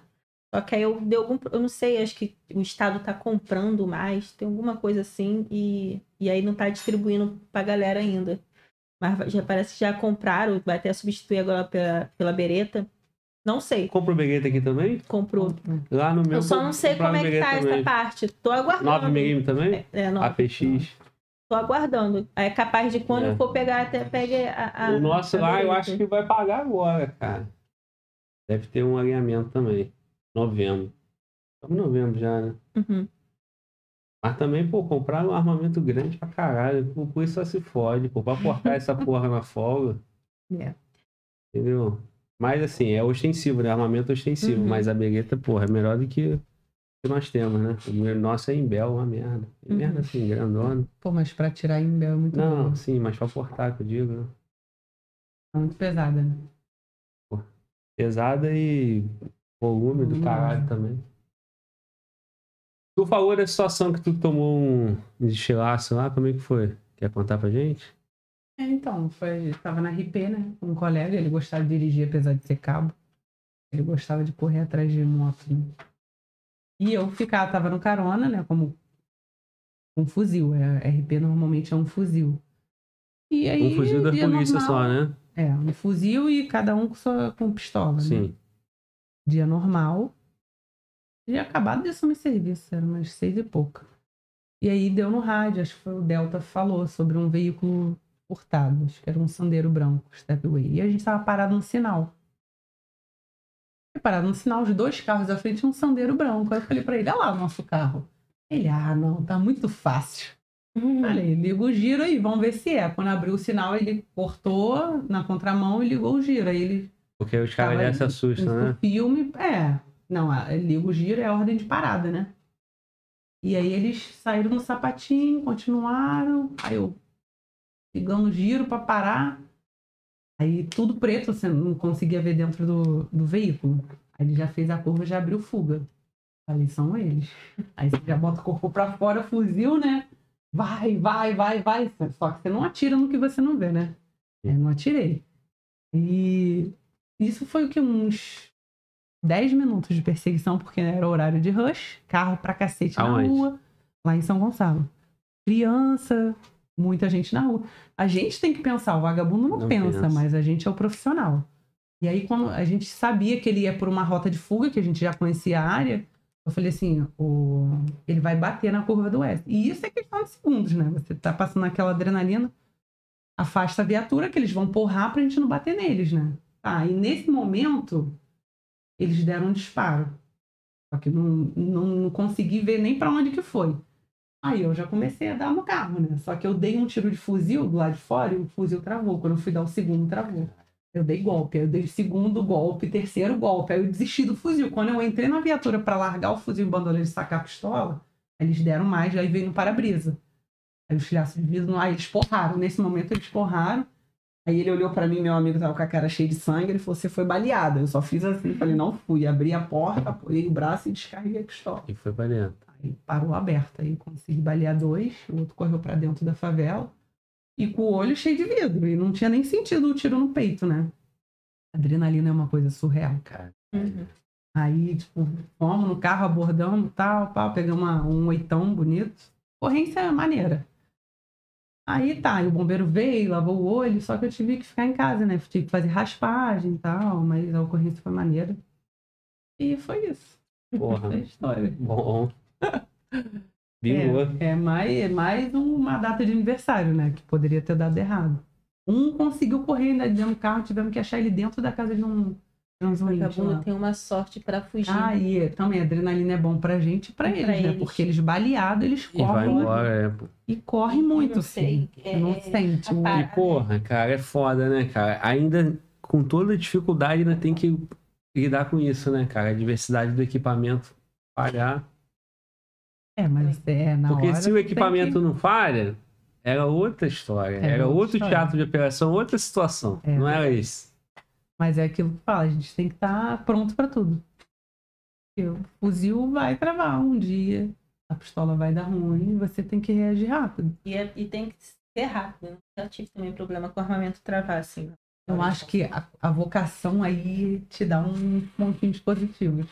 Só que aí eu dei algum. Eu não sei, acho que o Estado tá comprando mais, tem alguma coisa assim, e, e aí não tá distribuindo pra galera ainda. Mas já parece que já compraram, vai até substituir agora pela, pela Bereta. Não sei. Compra o Begueta aqui também? Comprou. Lá no meu. Eu só não sei como é que tá essa parte. Tô aguardando. 9mm também? É, não. APX. Tô aguardando. É capaz de quando É. eu for pegar, até pegue a. a o nosso a lá eu acho que vai pagar agora, cara. Deve ter um alinhamento também. Novembro. Estamos em novembro já, né? Uhum. Mas também, pô, comprar um armamento grande pra caralho. Por isso só se fode, pô. Pra portar essa porra na folga. É. Entendeu? Mas assim, é ostensivo, né? Armamento ostensivo. Uhum. Mas a Beretta, porra, é melhor do que o que nós temos, né? O nosso é em Bel, uma merda. Uhum. Merda assim, grandona. Pô, mas pra tirar em Bel é muito Não, bom. sim, mas pra portar, que eu digo, né? É muito pesada, né? Pesada e volume do Hum. caralho também. Tu falou da situação que tu tomou um desfilaço lá, como é que foi? Quer contar pra gente? É, então, foi, tava na RP, né? Com um colega, ele gostava de dirigir, apesar de ser cabo. Ele gostava de correr atrás de moto. né? E eu ficava, tava no carona, né? Como um fuzil. É, RP normalmente é um fuzil. E aí, Um fuzil da polícia normal- só, né? É, um fuzil e cada um com, sua, com pistola. né? Sim. Dia normal. Tinha acabado de assumir serviço, era umas seis e pouca. E aí deu no rádio, acho que foi o Delta falou sobre um veículo furtado, acho que era um sandeiro branco, Stepway. E a gente tava parado no sinal. E parado no sinal, os dois carros à frente e um sandeiro branco. Aí eu falei pra ele, olha lá o nosso carro. Ele, ah, não, tá muito fácil. Uhum. Falei, liga o giro aí, vamos ver se é. Quando abriu o sinal, ele cortou na contramão e ligou o giro. Aí ele Porque os caras já se assustam, no né? filme, é. Não, liga o giro é a ordem de parada, né? E aí eles saíram no sapatinho, continuaram. Aí eu ligando o giro pra parar. Aí tudo preto, você não conseguia ver dentro do, do veículo. Aí ele já fez a curva e já abriu fuga. Falei, são eles. Aí você já bota o corpo pra fora, fuzil, né? Vai, vai, vai, vai. Só que você não atira no que você não vê, né? Eu não atirei. E isso foi o que? Uns 10 minutos de perseguição, porque era horário de rush, carro pra cacete Aonde? na rua, lá em São Gonçalo. Criança, muita gente na rua. A gente tem que pensar, o vagabundo não, Não pensa, pensa. mas a gente é o profissional. E aí, quando a gente sabia que ele ia por uma rota de fuga, que a gente já conhecia a área, eu falei assim, o... ele vai bater na curva do oeste. E isso é questão de segundos, né? Você tá passando aquela adrenalina, afasta a viatura, que eles vão porrar pra gente não bater neles, né? Tá, e nesse momento, eles deram um disparo. Só que não, não, não consegui ver nem pra onde que foi. Aí eu já comecei a dar no carro, né? Só que eu dei um tiro de fuzil do lado de fora e o fuzil travou. Quando eu fui dar o segundo, travou. Eu dei golpe, eu dei o segundo golpe, terceiro golpe, aí eu desisti do fuzil. Quando eu entrei na viatura pra largar o fuzil e bandoleiro e sacar a pistola, eles deram mais, aí veio no para-brisa. Aí os filhaços de vidro, aí eles porraram. Nesse momento eles porraram. Aí ele olhou pra mim, meu amigo tava com a cara cheia de sangue, ele falou, você foi baleada. Eu só fiz assim, falei, não fui. Abri a porta, apoiei o braço e descarreguei a pistola. E foi dentro. Aí parou aberta. Aí consegui balear dois, o outro correu pra dentro da favela. E com o olho cheio de vidro. E não tinha nem sentido o tiro no peito, né? Adrenalina é uma coisa surreal. Cara. Uhum. Aí, tipo, fomos no carro, abordamos, tal, pau, pegamos uma- um oitão bonito. Corrência maneira. Aí tá, e o bombeiro veio, lavou o olho, só que eu tive que ficar em casa, né? Tive que fazer raspagem e tal, mas a ocorrência foi maneira. E foi isso. Porra. É a história. Bom. É, é mais, é mais uma data de aniversário, né? Que poderia ter dado errado. Um conseguiu correr ainda dentro do carro, tivemos que achar ele dentro da casa de um transuinte Vagabundo tem uma sorte pra fugir. Ah, e é- também a adrenalina é bom pra gente e pra eles, pra né? eles. Porque eles baleados, eles E vai correm embora, é. e correm muito, não assim. é- não sente. E porra, cara, é foda, né, cara? Ainda com toda a dificuldade, ainda tem que lidar com isso, né, cara? A diversidade do equipamento falhar. É, mas é na Porque hora se o equipamento que- não falha, era outra história. Era Era outra outro história. teatro de operação, outra situação. É. Não era isso. Mas é aquilo que fala, a gente tem que estar pronto pra tudo. Porque O fuzil vai travar um dia, a pistola vai dar ruim, você tem que reagir rápido. E, é- e tem que ser rápido. né? Já tive também problema com armamento travar, assim. Eu acho que a, a vocação aí te dá um montinho de positivos.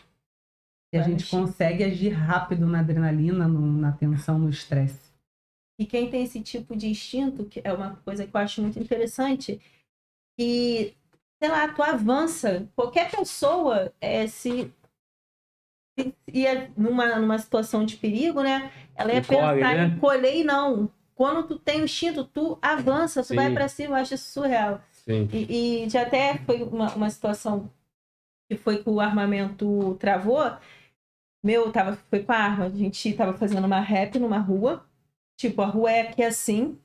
E a gente consegue agir rápido na adrenalina, no- na tensão, no estresse. E quem tem esse tipo de instinto, que é uma coisa que eu acho muito interessante, que, sei lá, tu avança. Qualquer pessoa, é, se se ia numa, numa situação de perigo, né? Ela ia Encolhe, pensar né? em colher e não. Quando tu tem o instinto, tu avança, tu Sim. vai pra cima, eu acho isso surreal. Sim. E, e já até foi uma, uma situação que foi que o armamento travou. Meu, tava, foi com a arma. A gente tava fazendo uma rap numa rua. Tipo, a rua é aqui assim.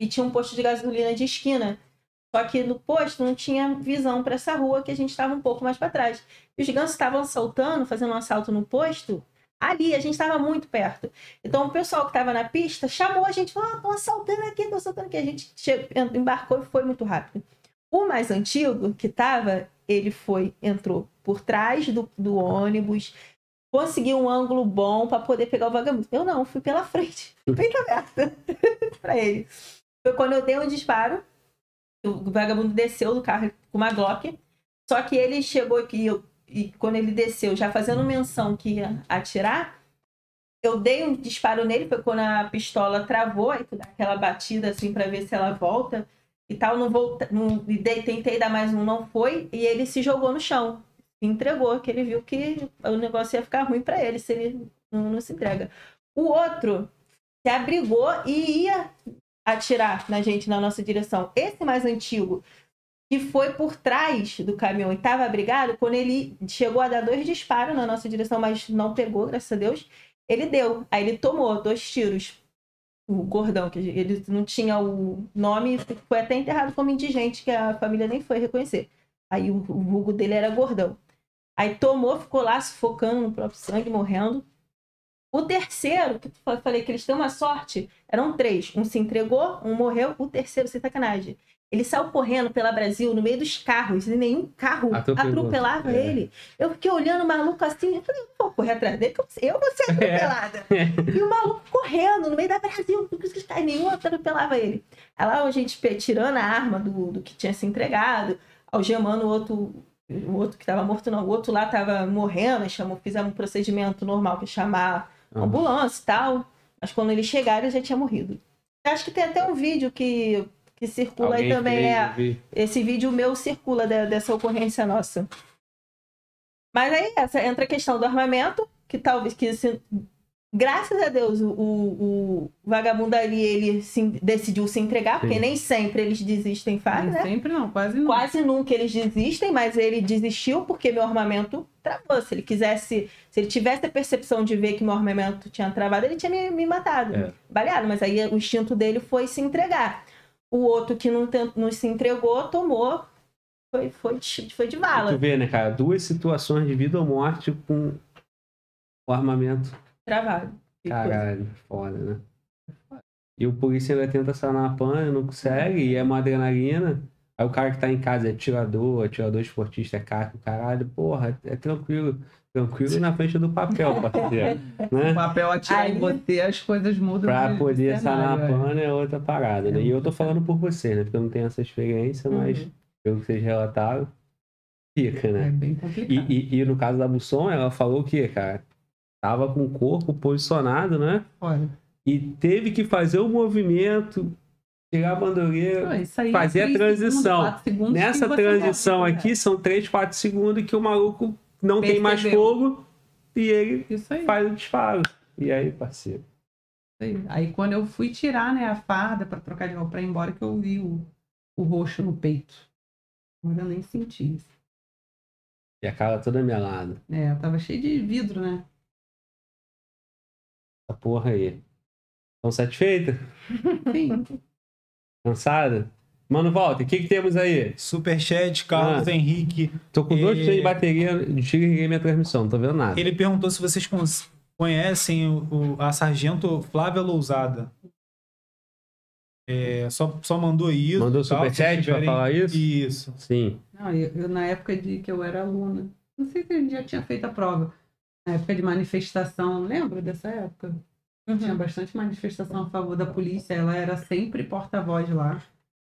E tinha um posto de gasolina de esquina. Só que no posto não tinha visão para essa rua que a gente estava um pouco mais para trás. E os gansos estavam assaltando, fazendo um assalto no posto. Ali, a gente estava muito perto. Então, o pessoal que estava na pista chamou a gente, falou: estão assaltando aqui, estão assaltando aqui. A gente embarcou e foi muito rápido. O mais antigo que estava, ele foi, entrou por trás do, do ônibus, conseguiu um ângulo bom para poder pegar o vagabundo. Eu não, fui pela frente, peito aberta para ele. Foi quando eu dei um disparo, o vagabundo desceu do carro com uma Glock, só que ele chegou aqui, eu, e quando ele desceu, já fazendo menção que ia atirar, eu dei um disparo nele, foi quando a pistola travou, aí tu dá aquela batida assim para ver se ela volta e tal, não volta, não, tentei dar mais um, não foi, e ele se jogou no chão, entregou, que ele viu que o negócio ia ficar ruim para ele se ele não, não se entrega. O outro se abrigou e ia atirar na gente, na nossa direção. Esse mais antigo, que foi por trás do caminhão e estava abrigado, quando ele chegou a dar dois disparos na nossa direção, mas não pegou, graças a Deus, Ele deu. Aí ele tomou dois tiros. O gordão, que ele não tinha o nome, foi até enterrado como indigente, que a família nem foi reconhecer. Aí o, vulgo dele era gordão. Aí tomou, ficou lá sufocando no próprio sangue, morrendo. O terceiro, que eu falei que eles têm uma sorte, eram três. Um se entregou, um morreu, o terceiro, sem sacanagem. Ele saiu correndo pela Brasil no meio dos carros e nenhum carro Atropelou. atropelava É. ele. Eu fiquei olhando o maluco assim, eu falei, vou correr atrás dele, que eu vou ser atropelada. E o maluco correndo no meio da Brasil, e nenhum atropelava ele. Aí lá a gente tirando a arma do, do que tinha se entregado, algemando o outro, o outro que estava morto, não, o outro lá estava morrendo, chamou, fizemos um procedimento normal, que é chamar Ah. ambulância e tal. Mas quando eles chegaram, ele já tinha morrido. Acho que tem até um vídeo que, que circula Alguém aí também. fez, é, vi. esse vídeo meu circula de- dessa ocorrência nossa. Mas aí essa entra a questão do armamento, que talvez que se- graças a Deus o, o- vagabundo ali ele se- decidiu se entregar, porque Sim. nem sempre eles desistem fácil, né? Sempre não, quase não. Quase nunca eles desistem, mas ele desistiu porque meu armamento travou. Se ele quisesse, se ele tivesse a percepção de ver que meu armamento tinha travado, ele tinha me, me matado, É. baleado. Mas aí o instinto dele foi se entregar. O outro que não, não se entregou, tomou, foi, foi, de- foi de E bala. tu vê, né, cara? Duas situações de vida ou morte com o armamento. Travado. Coisa. Caralho, foda, né? E o polícia ainda tenta sanar a pan, não consegue, e é uma adrenalina. Aí o cara que tá em casa é tirador, atirador esportista, é carro, caralho, porra, é tranquilo. Tranquilo na frente do papel, parceiro. O né? papel atirar em Aí- você, as coisas mudam. Pra de- de poder sanar a é. pan é outra parada, né? E eu tô falando por você, né? Porque eu não tenho essa experiência, mas Uhum. pelo que vocês relataram, fica, né? É bem complicado. E, e- e no caso da Busson, ela falou que, cara, tava com o corpo posicionado, né? Olha, E teve que fazer o movimento, tirar a bandoleira. pô, isso aí é fazer a três transição. segundos, Nessa transição aqui, são 3, 4 segundos que o maluco não tem mais Percebeu. fogo e ele faz o disparo. E aí, parceiro? Aí, aí quando eu fui tirar né, a farda pra trocar de roupa pra ir embora, que eu vi o, o roxo no peito. Agora eu nem senti isso. E a cara toda melada. É, tava cheio de vidro, né? Essa porra aí. Estão satisfeita? Sim. Cansada? Mano, volta. O que, que temos aí? Superchat, Carlos Ah. Henrique. Tô com dois É. de bateria, desliguei minha transmissão, não tô vendo nada. Ele perguntou se vocês con- conhecem o, o- a sargento Flávia Lousada. É, só, só mandou isso. Mandou tal, superchat se pra tiverem- falar isso? Isso. Sim. Não, eu, eu, na época de que eu era aluna, não sei se a gente já tinha feito a prova. Na época de manifestação, lembra dessa época? Tinha Uhum. bastante manifestação a favor da polícia. Ela era sempre porta-voz lá.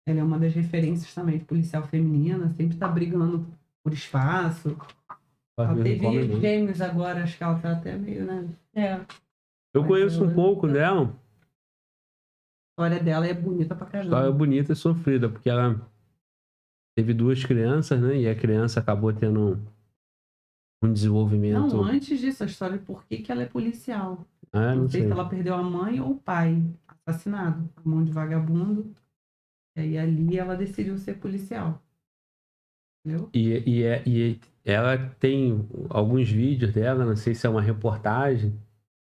Ela é uma das referências também de policial feminina, sempre tá brigando por espaço. Ela Não teve não. gêmeos agora, acho que ela tá até meio, né? É. Eu conheço um pouco dela. A história dela é bonita pra caramba. História bonita e sofrida, porque ela teve duas crianças, né? E a criança acabou tendo um, desenvolvimento. Não, antes disso, a história de por que, que ela é policial. Ah, não não sei sei. se ela perdeu a mãe ou o pai assassinado, a mão de vagabundo. E aí ali ela decidiu ser policial. Entendeu? E, e, é- e ela tem alguns vídeos dela, não sei se é uma reportagem.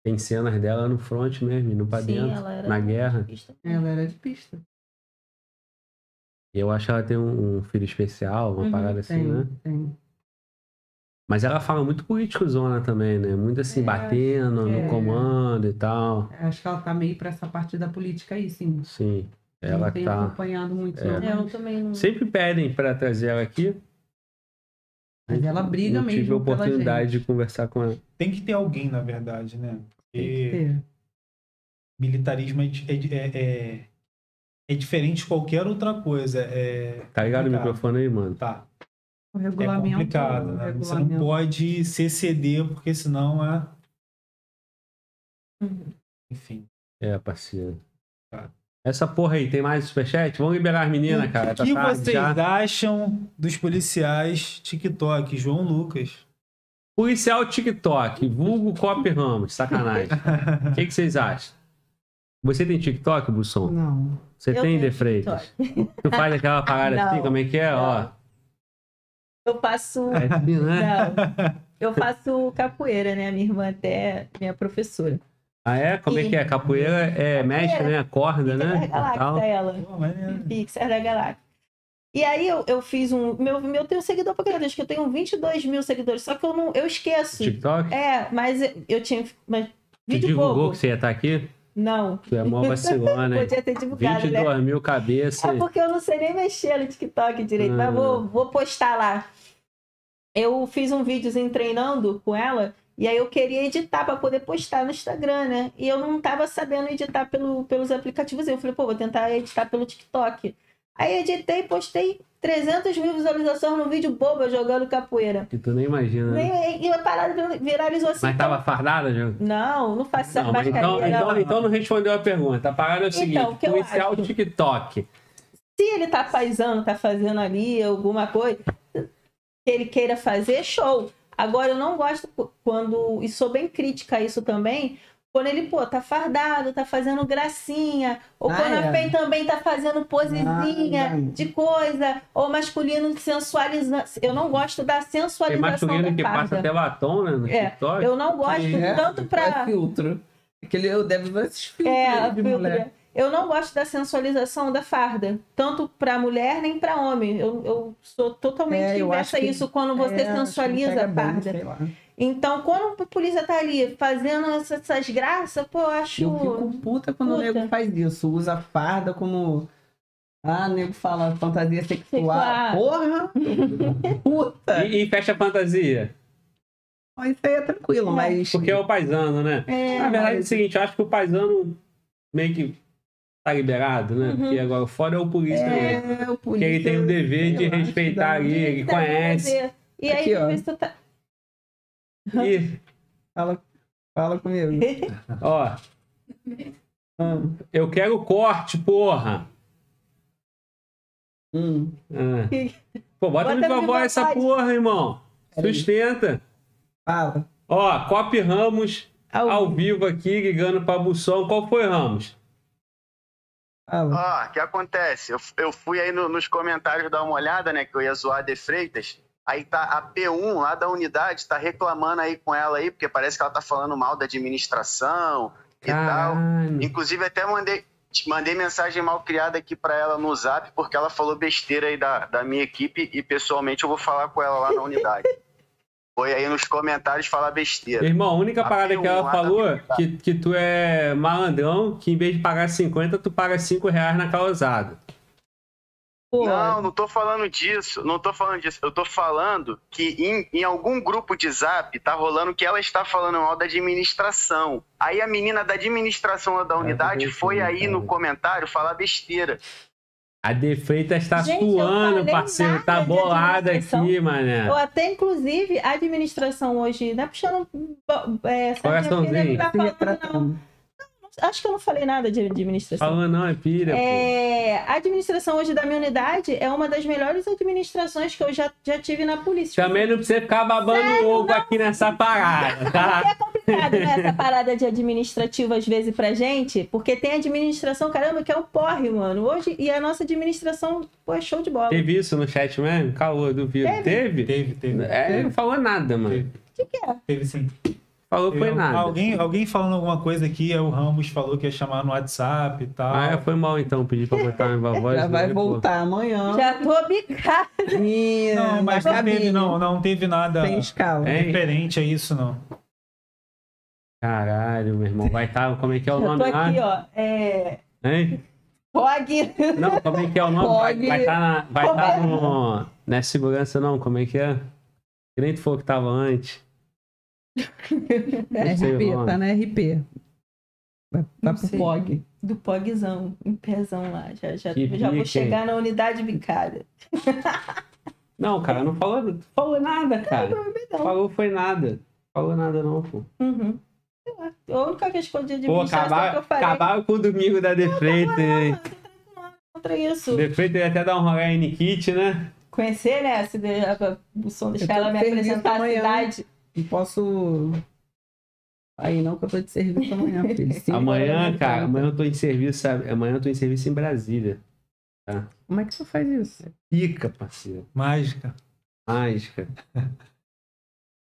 Tem cenas dela no front mesmo, indo pra Sim, dentro, ela era na guerra. ativista. Ela era de pista. E eu acho que ela tem um, um filho especial, uma Uhum, parada assim, tem, né? tem. Mas ela fala muito político zona também, né? Muito assim, É, batendo no é. comando e tal. Acho que ela tá meio pra essa parte da política aí, sim. Sim. Ela não tenho tá. acompanhado muito, É. não. É, eu também não. Sempre pedem pra trazer ela aqui. mas ela briga Não tive a mesmo pela oportunidade gente. de conversar com ela. Tem que ter alguém, na verdade, né? Tem que Porque ter. militarismo é, é é, é, é diferente de qualquer outra coisa. É, Tá ligado o microfone aí, mano? Tá. O É regulamento. complicado, o né? Você não regulamento- pode se exceder, porque senão é. Uhum. Enfim. É, parceiro. Tá. Essa porra aí, tem mais superchat? Vamos liberar as meninas, cara. o Tá que tarde vocês já. acham dos policiais TikTok? João Lucas. Policial TikTok, vulgo Cop Ramos, sacanagem. O que, que vocês acham? Você tem TikTok, Busson? Não. Você Eu tem, De Freitas? TikTok. Tu faz aquela parada assim, como é que é? Ó, não. Eu faço. É assim, né? Não. Eu faço capoeira, né? Minha irmã até é minha professora. Ah, é? Como é que é? Capoeira é mestre, né? Corda, Pixar né? da Galáctica, ela. Pô, maneiro. Pixar da Galáctica. E aí eu, eu fiz um. Meu, meu tenho seguidor pra caramba, acho que eu tenho 22 mil seguidores, só que eu não. Eu esqueço. TikTok? É, mas eu tinha. Mas vídeo divulgou bobo. que você ia estar aqui? Não. Tu é mó vacilona, né? Podia ter divulgado, né? 22 mil cabeças. É porque eu não sei nem mexer no TikTok direito, Ah. mas vou, vou postar lá. Eu fiz um videozinho treinando com ela, e aí eu queria editar para poder postar no Instagram, né? E eu não tava sabendo editar pelo, pelos aplicativos. Eu falei, pô, vou tentar editar pelo TikTok. Aí editei, postei 300 mil visualizações no vídeo bobo eu jogando capoeira. Que tu nem imagina. né? Nem- E a parada viralizou assim. Mas tava fardada, já? Não, não faço essa Não, mas mascarinha, então, não. então, então não respondeu a pergunta. A parada é o Então, seguinte: o que policial acho? TikTok. Se ele tá paisando, tá fazendo ali alguma coisa que ele queira fazer, show. Agora, eu não gosto quando, e sou bem crítica a isso também, quando ele, pô, tá fardado, tá fazendo gracinha, ou Ah, quando a é. FEM também tá fazendo posezinha Ah, não. de coisa, ou masculino sensualizando. Eu não gosto da Tem sensualização masculino que da passa farda. até batom, né? No É, TikTok. Eu não gosto É, tanto pra. É filtro. Aquele eu deve ver esses filtros É, a de filtro. mulher. Eu não gosto da sensualização da farda, tanto para mulher nem para homem. Eu, eu sou totalmente É, eu inversa a isso quando você É, sensualiza a bem, farda. sei lá. Então, quando a polícia tá ali fazendo essas, graças, pô, eu acho. Eu fico puta quando o Puta. nego faz isso. Usa farda como. Ah, o nego fala fantasia sexual. Sexual. Porra! Puta! E, e fecha fantasia. Mas Isso aí é tranquilo, mas. Porque é o paisano, né? É, Na verdade é o mas- seguinte, eu acho que o paisano meio que tá liberado, né? Uhum. Porque agora fora é o polícia mesmo. É, o Porque ele tem o dever de respeitar dá- ali, ele conhece. E aí, Aqui, ó. tá. E, Fala, fala comigo. ó, Hum, eu quero corte, porra. hum. Ah. Pô, bota, Bota no Viva essa porra, irmão. Peraí. Sustenta. Fala. Ó, Cop Ramos Ao- ao vivo aqui, ligando pra Bução. Qual foi, Ramos? Ó, o que acontece? Eu, eu fui aí no- nos comentários dar uma olhada, né? Que eu ia zoar a De Freitas. Aí tá a P1 lá da unidade, tá reclamando aí com ela aí, porque parece que ela tá falando mal da administração e tal. Inclusive, até mandei, mandei mensagem mal criada aqui pra ela no zap, porque ela falou besteira aí da, da minha equipe e pessoalmente eu vou falar com ela lá na unidade. Foi aí nos comentários falar besteira. Irmão, a única A parada que ela P1 falou que, que tu é malandrão, que em vez de pagar 50, tu paga 5 reais na causada. Não, não tô falando disso, não tô falando disso. Eu tô falando que em, em algum grupo de zap tá rolando que ela está falando mal da administração. Aí a menina da administração da unidade pensando, foi aí cara. no comentário falar besteira. A De Freitas tá Gente, suando, parceiro. Tá bolada aqui, mané. Eu até, inclusive, a administração hoje, não é puxando. É, Coraçãozinho. Tá falando, não. Acho que eu não falei nada de administração. Falando não, é pilha, pô. É, a administração hoje da minha unidade é uma das melhores administrações que eu já, já tive na polícia. Também não precisa ficar babando ovo aqui nessa parada, tá? É complicado, né, essa parada de administrativo às vezes pra gente, porque tem administração, caramba, que é o porre, mano. Hoje, e a nossa administração, pô, é show de bola. Teve isso no chat mesmo? Caô, duvido. Teve? Teve? Teve, teve. É, não falou nada, mano. Teve. O que, que é? Teve sim. Falou foi Eu- nada. Alguém, alguém falando alguma coisa aqui, aí o Ramos falou que ia chamar no WhatsApp e tal. Ah, é, foi mal então, pedi pra botar minha voz. Já vai né, pô. voltar amanhã. Já tô bicada. Não, mas não teve, não, não teve nada. É. referente a isso, não. Caralho, meu irmão. Vai estar. Como é que é o Já nome tô lá? aqui, ó. É. Hein? Pog. Não, como é que é o nome? Vai Pode. vai tá na, vai tá no. Não é segurança, não. Como é que é? Que nem tu falou que tava antes. Não o RP, tá na RP. Vai, Não vai pro sei. POG. Do Pogzão, em pezão lá. Já, já, Que já vou chegar na unidade bicada. Não, cara, não falou, não falou nada, cara. Não. Falou foi nada. Falou nada, não, pô. Uhum. A única questão de Pô, administração que eu falei acabaram com o domingo da De Freitas. hein? contra isso. De Freitas ia até dar um rolê em Nikit, né? Conhecer, né? Se de, o som caras tô me apresentar a amanhã. cidade. Não posso. Aí não, que eu tô de serviço amanhã, filho. Da Amanhã, manhã, cara, tá? amanhã eu tô em serviço. Amanhã eu tô em serviço em Brasília. Como é que você faz isso? Pica, parceiro. Mágica. Mágica.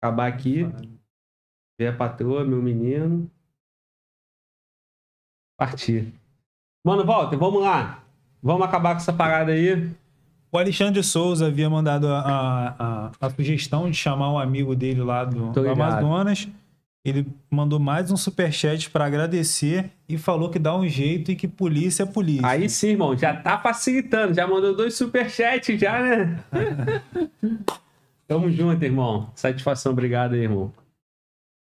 Acabar aqui. Ver a patroa, meu menino. Partir. Mano, Walter, vamos lá. Vamos acabar com essa parada aí. O Alexandre Souza havia mandado a, a, a, sugestão de chamar um amigo dele lá do, do. Amazonas. Ele mandou mais um superchat para agradecer e falou que dá um jeito e que polícia é polícia. Aí sim, irmão, já tá facilitando. Já mandou dois superchats já, né? Tamo junto, irmão. Satisfação, obrigado aí, irmão.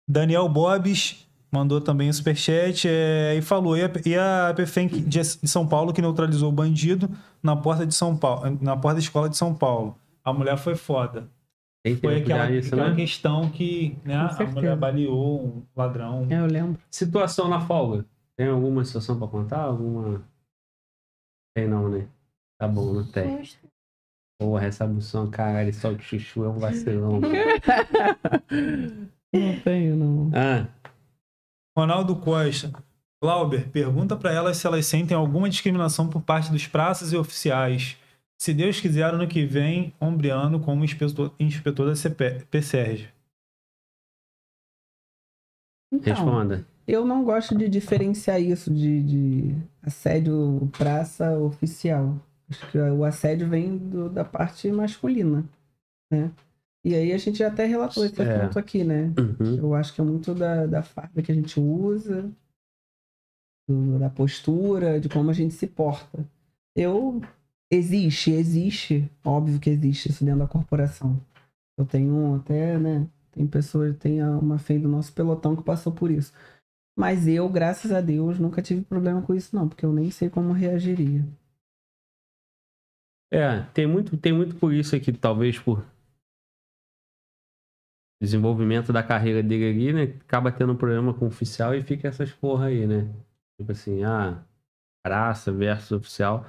Daniel Bobes mandou também um superchat é, e falou: e a, e a PFEM de São Paulo que neutralizou o bandido na porta de São Paulo, na porta da escola de São Paulo. A mulher foi foda. Tem Foi aquela, isso, aquela né? questão que né, a mulher baleou um ladrão. É, eu lembro. Situação na folga. Tem alguma situação pra contar? Alguma. Tem não, né? Tá bom, não tem. Porra, essa bução, caralho, só de chuchu é um vacilão. Não tenho, não. ah, Ronaldo Costa. Glauber, pergunta para elas se elas sentem alguma discriminação por parte dos praças e oficiais. Se Deus quiser, ano que vem, ombreando como inspetor, inspetor da CP, PSERG. Então, responda. Eu não gosto de diferenciar isso de, de assédio praça oficial. Acho que o assédio vem do- da parte masculina, né? E aí a gente já até relatou esse É. assunto aqui, né? Uhum. Eu acho que é muito da, da farda que a gente usa, do- da postura, de como a gente se porta. Eu. Existe, existe. Óbvio que existe isso dentro da corporação. Eu tenho até, né? Tem pessoas, tem uma fém do nosso pelotão que passou por isso. Mas eu, graças a Deus, nunca tive problema com isso, não, porque eu nem sei como reagiria. É, tem muito, tem muito por isso aqui, talvez por desenvolvimento da carreira dele ali, né? Acaba tendo um problema com o oficial e fica essas porra aí, né? Tipo assim, ah, praça versus oficial.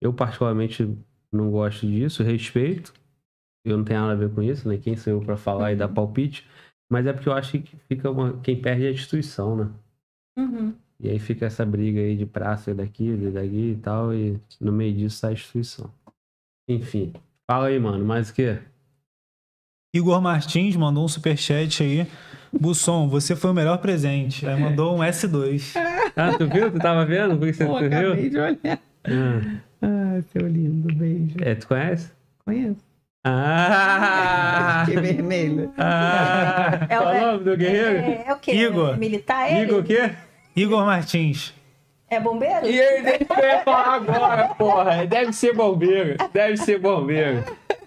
Eu, particularmente, não gosto disso, respeito. Eu não tenho nada a ver com isso, né? Quem sou eu pra falar e dar palpite? Mas é porque eu acho que fica uma... quem perde é a instituição, né? Uhum. E aí fica essa briga aí de praça daqui, daqui e tal, e no meio disso tá a instituição. Enfim. Fala aí, mano, mais o quê? Igor Martins mandou um superchat aí. Busson, você foi o melhor presente. Aí mandou um S2. Ah, tu viu? Tu tava vendo? Por que você Pô, tu acabei viu? de olhar. Ah, Ah, seu lindo, beijo. é, tu conhece? Conheço. Ah! Que vermelho. ah É o- qual o nome do guerreiro? É, é o quê? Igor. Militar ele? Igor o quê? Igor Martins. É bombeiro? E ele deve ser falar agora, porra. Ele Deve ser bombeiro. Deve ser bombeiro.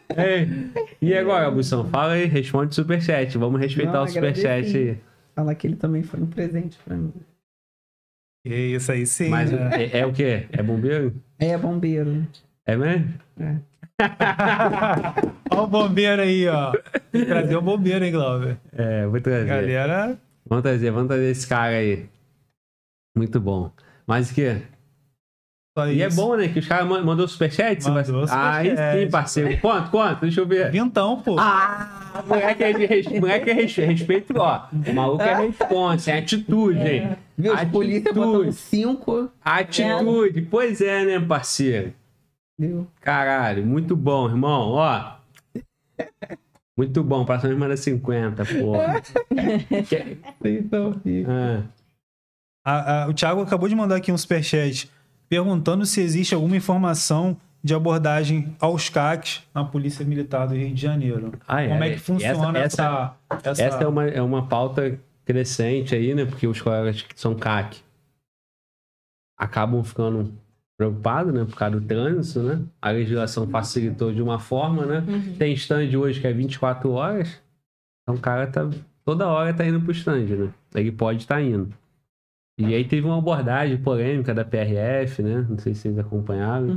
Ei. E agora, Bução? Fala aí, responde o superchat. Vamos respeitar Não, o superchat aí. Falar que ele também foi um presente pra mim. E isso aí sim. Mas né? é, é o quê? É bombeiro? É, bombeiro. É mesmo? Olha o bombeiro aí, ó. Trazer o bombeiro, hein, Glauber? É, vou trazer. Galera, Vamos trazer, vamos trazer esse cara aí. Muito bom. Mas o quê? Só E é bom, né? Que os caras man- mandou superchat? Mandou vai- Aí superchat. sim, parceiro. Quanto, quanto? Deixa eu ver. Vintão, pô. Ah, moleque é de res... moleque é res... respeito, ó. O maluco é responsa, é atitude, hein? Viu? Os Atitude. polícia botando cinco. Atitude. Pois é, né, parceiro? Viu? Caralho, muito bom, irmão. Ó. Muito bom, passamos mais de 50, porra. Ricos. Ah. A- a- o Thiago acabou de mandar aqui um superchat perguntando se existe alguma informação de abordagem aos CACs na Polícia Militar do Rio de Janeiro. Ah, é. Como é que funciona Essa- essa, essa, Essa é uma, é uma pauta crescente aí, né? Porque os colegas que são CAC acabam ficando preocupados, né? Por causa do trânsito, né? A legislação facilitou de uma forma, né? Uhum. Tem stand hoje que é 24 horas. Então o cara tá. Toda hora tá indo pro stand, né? Ele pode estar indo. E aí teve uma abordagem polêmica da PRF, né? Não sei se vocês acompanharam.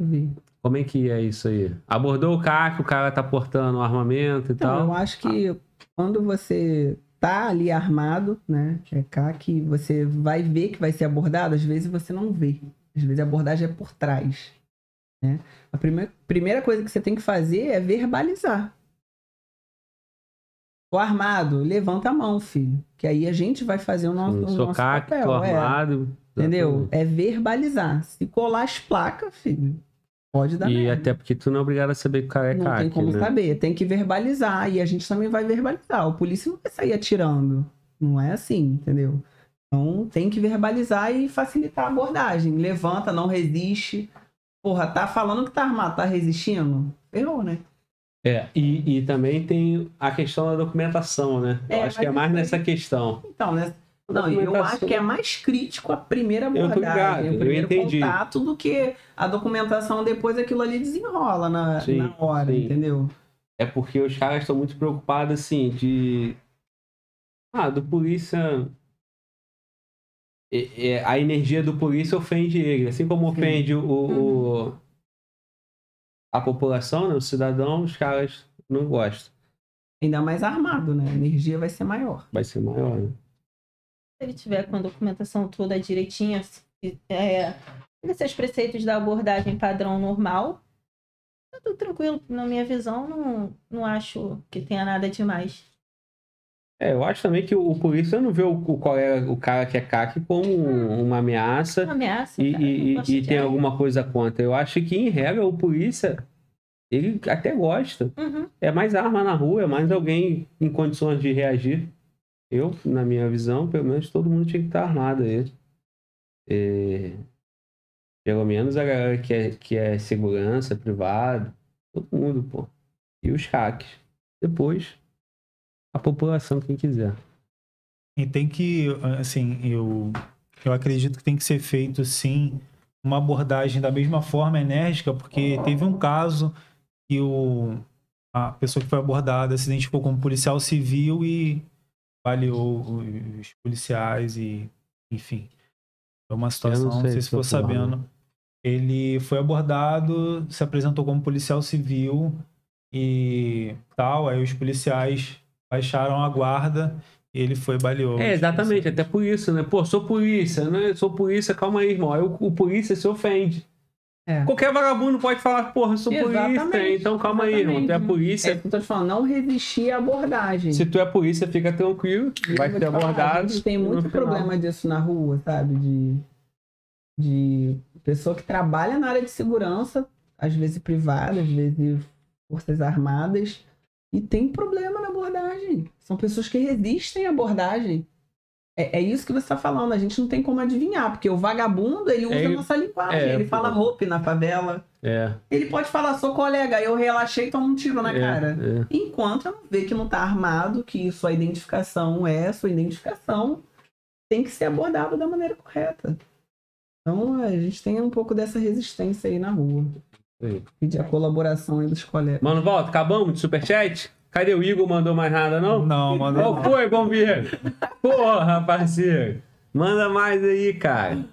Uhum. Como é que é isso aí? Abordou o CAC, o cara tá portando o armamento e Então, eu tal. acho que quando você tá ali armado, né? Que é cá, que você vai ver que vai ser abordado, às vezes você não vê. Às vezes a abordagem é por trás. Né? A primeira, primeira coisa que você tem que fazer é verbalizar. Tô armado, levanta a mão, filho. Que aí a gente vai fazer o nosso, o nosso papel. tô é. armado. Entendeu? É verbalizar. Se colar as placas, filho, Pode dar E merda. até porque tu não é obrigado a saber que o cara é Não tem como né? saber, tem que verbalizar. E a gente também vai verbalizar. O polícia não vai sair atirando. Não é assim, entendeu? Então tem que verbalizar e facilitar a abordagem. Levanta, não resiste. Porra, tá falando que tá armado, tá resistindo? Errou, né? É, e, e também tem a questão da documentação, né? Eu É, acho que é mais aí- nessa questão. Então, né? Não, eu acho que é mais crítico a primeira Eu abordagem, o eu primeiro contato do que a documentação depois aquilo ali desenrola na, Sim, na hora, sim. entendeu? É porque os caras estão muito preocupados, assim, de. Ah, do polícia. É- é, a energia do polícia ofende ele. Assim como Sim. ofende o, o- a população, né, o cidadão, os caras não gostam. Ainda mais armado, né? A energia vai ser maior. Vai ser maior, né? Se ele tiver com a documentação toda direitinha, é, esses preceitos da abordagem padrão normal, tá tudo tranquilo. Na minha visão, não, não acho que tenha nada demais. É, eu acho também que o, polícia não vê o, o, colega, o cara que é CAC como um- uma ameaça Uma ameaça. e, cara, e- e- e tem alguma coisa contra. Eu acho que, em regra, o polícia, ele até gosta. Uhum. É mais arma na rua, é mais alguém em condições de reagir. Eu, na minha visão, pelo menos todo mundo tinha que estar armado aí. É, Pelo menos a galera que é, que é segurança, privado, todo mundo, pô. E os hacks. Depois, a população, quem quiser. E tem que, assim, eu, eu acredito que tem que ser feito, sim, uma abordagem da mesma forma enérgica, porque teve um caso que o, a pessoa que foi abordada se identificou como policial civil e baleou os policiais e, enfim. Foi uma situação, não sei, se ficou dessa forma. sabendo. Ele foi abordado, se apresentou como policial civil e tal, aí os policiais baixaram a guarda e ele foi baleou. É, exatamente, até por isso, né? Pô, sou polícia, né? Sou polícia, calma aí, irmão. Aí o, o polícia se ofende. É. Qualquer vagabundo pode falar, porra, eu sou polícia, Exatamente, então calma aí, irmão. Tu é polícia. É que eu tô te falando, não resistir à abordagem. Se tu é polícia, fica tranquilo, eu vai ser te falar, abordado. A gente tem muito final. problema disso na rua, sabe? De, de pessoa que trabalha na área de segurança, às vezes privada, às vezes forças armadas, e tem problema na abordagem. São pessoas que resistem à abordagem. É, é isso que você está falando, a gente não tem como adivinhar, porque o vagabundo, ele usa É, a nossa linguagem, é, ele fala roupa na favela. É, Ele pode falar, sou colega, eu relaxei e tomo um tiro na é, cara. é. Enquanto eu ver que não tá armado, que sua identificação é sua identificação, tem que ser abordado da maneira correta. Então a gente tem um pouco dessa resistência aí na rua. Sim. Pedir a colaboração aí dos colegas. Mano, volta, acabamos de superchat? Cadê o Igor? Mandou mais nada, não? Não, mandou Qual não. foi, bombeiro? Porra, parceiro. Manda mais aí, cara.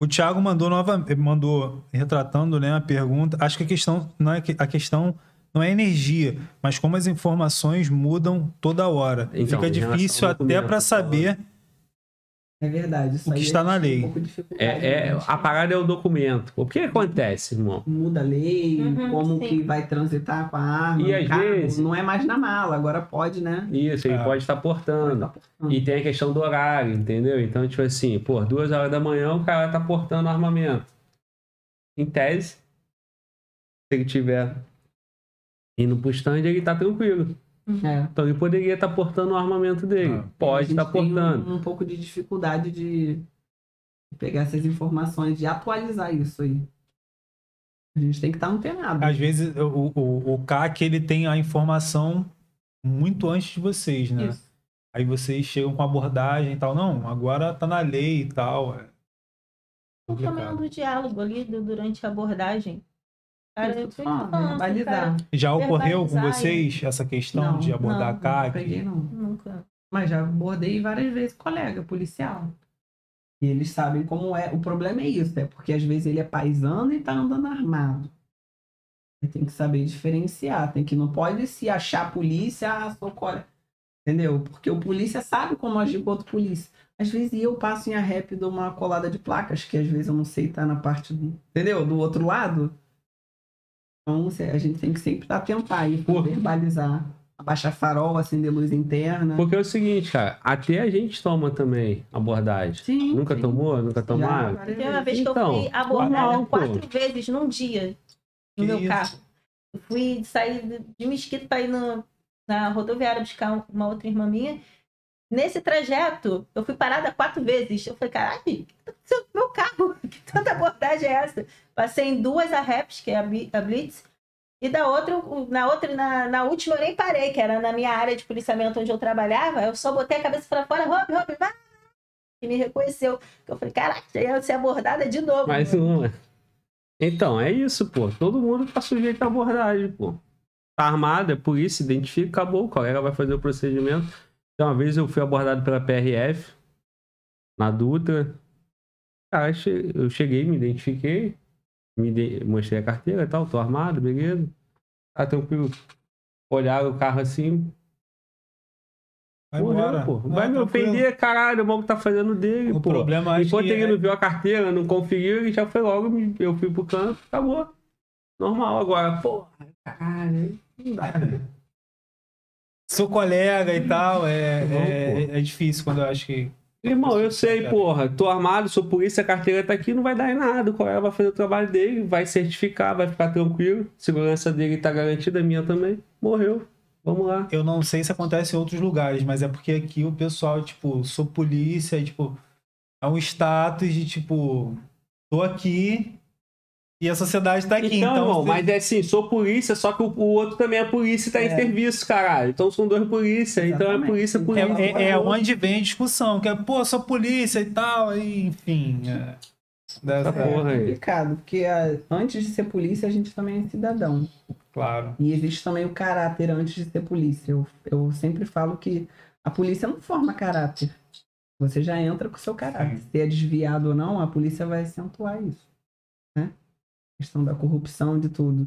O Thiago mandou nova, mandou retratando, né, a pergunta. Acho que a questão não é a questão não é energia, mas como as informações mudam toda hora. Então, Fica difícil até para tá saber. É verdade. Isso O que aí está gente na lei. Um pouco de dificuldade, É, é, a parada é o documento. O que acontece, irmão? Muda a lei, Uhum, como sim. que vai transitar com a arma. E às carro. vezes- Não é mais na mala, agora pode, né? Isso, ele É. pode estar portando. E tem a questão do horário, entendeu? Então, tipo assim, pô, duas horas da manhã o cara tá portando armamento. Em tese, se ele tiver indo pro stand, ele tá tranquilo. É. Então ele poderia estar portando o armamento dele. Ah. Pode A gente estar tem portando. Um, um pouco de dificuldade de pegar essas informações, de atualizar isso aí. A gente tem que estar antenado. Às vezes o, o, o CAC ele tem a informação muito antes de vocês, né? Isso. Aí vocês chegam com abordagem e tal. Não, agora tá na lei e tal. É O complicado. tamanho do diálogo ali durante a abordagem. Isso, eu tô falando, verbalizar. Já ocorreu com vocês essa questão Não, de abordar não, CAC? Não peguei, não. Nunca. Mas já abordei várias vezes colega policial. E eles sabem como é. O problema é isso, é porque às vezes ele é paisano e tá andando armado. Tem que saber diferenciar. Tem que não pode se achar polícia, ah, sou colega. Entendeu? Porque o polícia sabe como agir com outro polícia. Às vezes eu passo em a rap de uma colada de placas, que às vezes eu não sei tá na parte do. Entendeu? Do outro lado. Então a gente tem que sempre atentar e Pô. verbalizar. abaixar farol, acender luz interna. Porque é o seguinte, cara, até a gente toma também abordagem. Sim, Nunca sim. tomou? Nunca tomaram? Tem uma vez que Então, eu fui abordada normal, pô. quatro vezes num dia no Que meu isso? carro. Eu fui sair de- Mesquita para ir no- na rodoviária buscar um- uma outra irmã minha. Nesse trajeto, eu fui parada quatro vezes. Eu falei, caralho, que tá meu carro? Que tanta abordagem é essa? Passei em duas a Raps, que é a Blitz, e da outra, na outra, na, na última eu nem parei, que era na minha área de policiamento onde eu trabalhava. Eu só botei a cabeça para fora, Rob, Rob, vai! E me reconheceu. Eu falei, caraca, já ia ser abordada de novo. Mais uma. Então, é isso, pô. Todo mundo tá sujeito à abordagem, pô. Tá armado, é polícia, identifica, acabou. O colega vai fazer o procedimento. Então, uma vez eu fui abordado pela PRF, na Dutra. Cara, che- eu cheguei, me identifiquei, me ide- mostrei a carteira e tal, tô armado, beleza. Tá tranquilo. Olharam o carro assim, Vai morreu, embora. pô. Ah, Vai me tranquilo. ofender, caralho, o maluco tá fazendo dele, O pô. problema Enquanto que ele é- não viu a carteira, não conferiu, ele já foi logo, eu fui pro canto, acabou. Normal agora, porra, caralho, não dá. Sou colega e tal, é, é, é difícil quando eu acho que. Irmão, eu sei, porra, tô armado, sou polícia, a carteira tá aqui, não vai dar em nada. O colega vai fazer o trabalho dele, vai certificar, vai ficar tranquilo. Segurança dele tá garantida, a minha também. Morreu. Vamos lá. Eu não sei se acontece em outros lugares, mas é porque aqui o pessoal, tipo, sou polícia, tipo, é um status de tipo, tô aqui e a sociedade tá aqui. então, Então, você- mas é assim, sou polícia, só que o, o outro também é polícia e tá em É. serviço, caralho. Então são dois polícia, então é polícia, é, polícia. é- é onde vem a discussão, que é, pô, sou polícia e tal, aí, enfim. É, dessa- Essa porra aí. complicado, porque a- antes de ser polícia, a gente também é cidadão. Claro. E existe também o caráter antes de ser polícia. Eu, eu sempre falo que a polícia não forma caráter. Você já entra com o seu caráter. Se é desviado ou não, a polícia vai acentuar isso. Né? Questão da corrupção, de tudo.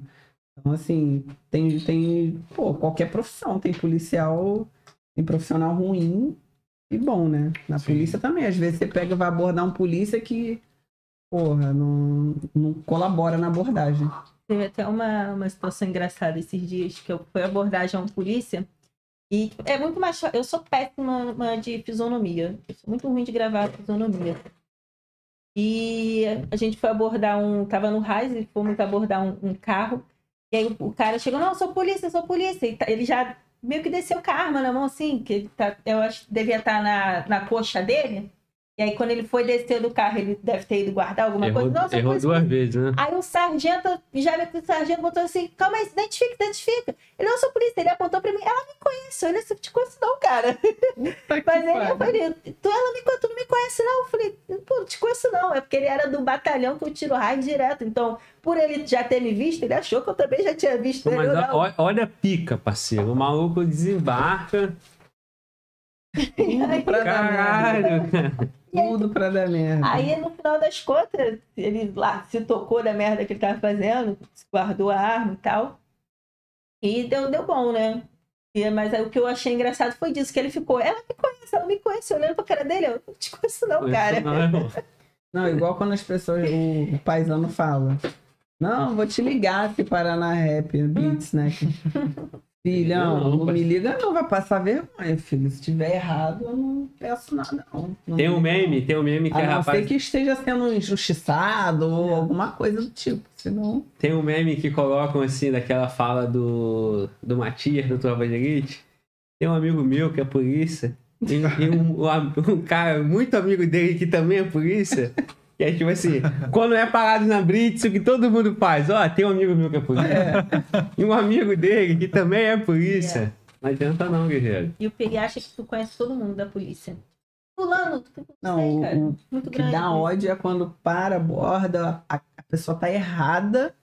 Então, assim, tem, tem pô, qualquer profissão. Tem policial, tem profissional ruim e bom, né? Na Sim. polícia também. Às vezes você pega e vai abordar um polícia que, porra, não, não colabora na abordagem. Teve até uma, uma situação engraçada esses dias que eu fui abordagem a um polícia. E é muito mais. Eu sou péssima de fisionomia. Eu sou muito ruim de gravar fisionomia. E a gente foi abordar um. Tava no Raiz e fomos abordar um, um carro. E aí o, o cara chegou: Não, sou polícia, sou polícia. E tá- ele já meio que desceu com a arma na mão, assim, que tá, eu acho devia estar na, na coxa dele. E aí, quando ele foi descer do carro, ele deve ter ido guardar alguma Errou, coisa. Não, sou errou polícia, duas vezes, né? Aí o sargento, já viu que o sargento botou assim, calma aí, identifica, identifica. Ele não sou polícia, ele apontou pra mim, ela me conhece, eu não te conheço não, cara. Mas ele, eu falei, tu, ela me, tu não me conhece não? Eu falei, pô, não te conheço não. É porque ele era do batalhão que eu tiro raio direto. Então, por ele já ter me visto, ele achou que eu também já tinha visto ele. Mas não. ó- olha a pica, parceiro. O maluco desembarca. Caralho. Tudo pra dar merda. Aí, no final das contas, ele lá se tocou da merda que ele tava fazendo, guardou a arma e tal. E deu, deu bom, né? E, mas aí, o que eu achei engraçado foi disso, que ele ficou, ela me conhece, ela me conhece, olhando pra cara dele, eu não te conheço não, cara. Não, irmão. Não, igual quando as pessoas, o, o paisano fala. Não, vou te ligar se parar na rap, Blitz, né? Filhão, Não, não, pai. me liga não, vai passar vergonha, filho. Se tiver errado, eu não peço nada, não. Não Tem um meme, tem um meme que A é não rapaz. ser que esteja sendo injustiçado ou alguma coisa do tipo. Senão. Tem um meme que colocam assim, daquela fala do, do Matias, do Tropa de Elite. Tem um amigo meu que é polícia. E, e um, um cara muito amigo dele que também é polícia. E é tipo assim, quando é parado na Blitz, o que todo mundo faz? Ó, tem um amigo meu que é polícia. E um amigo dele que também é polícia. Não adianta não, guerreiro. E o Peri acha que tu conhece todo mundo da polícia. Fulano, tu Não, sei, o- cara. o Muito que grande. dá ódio é quando para, aborda, a, a pessoa tá errada,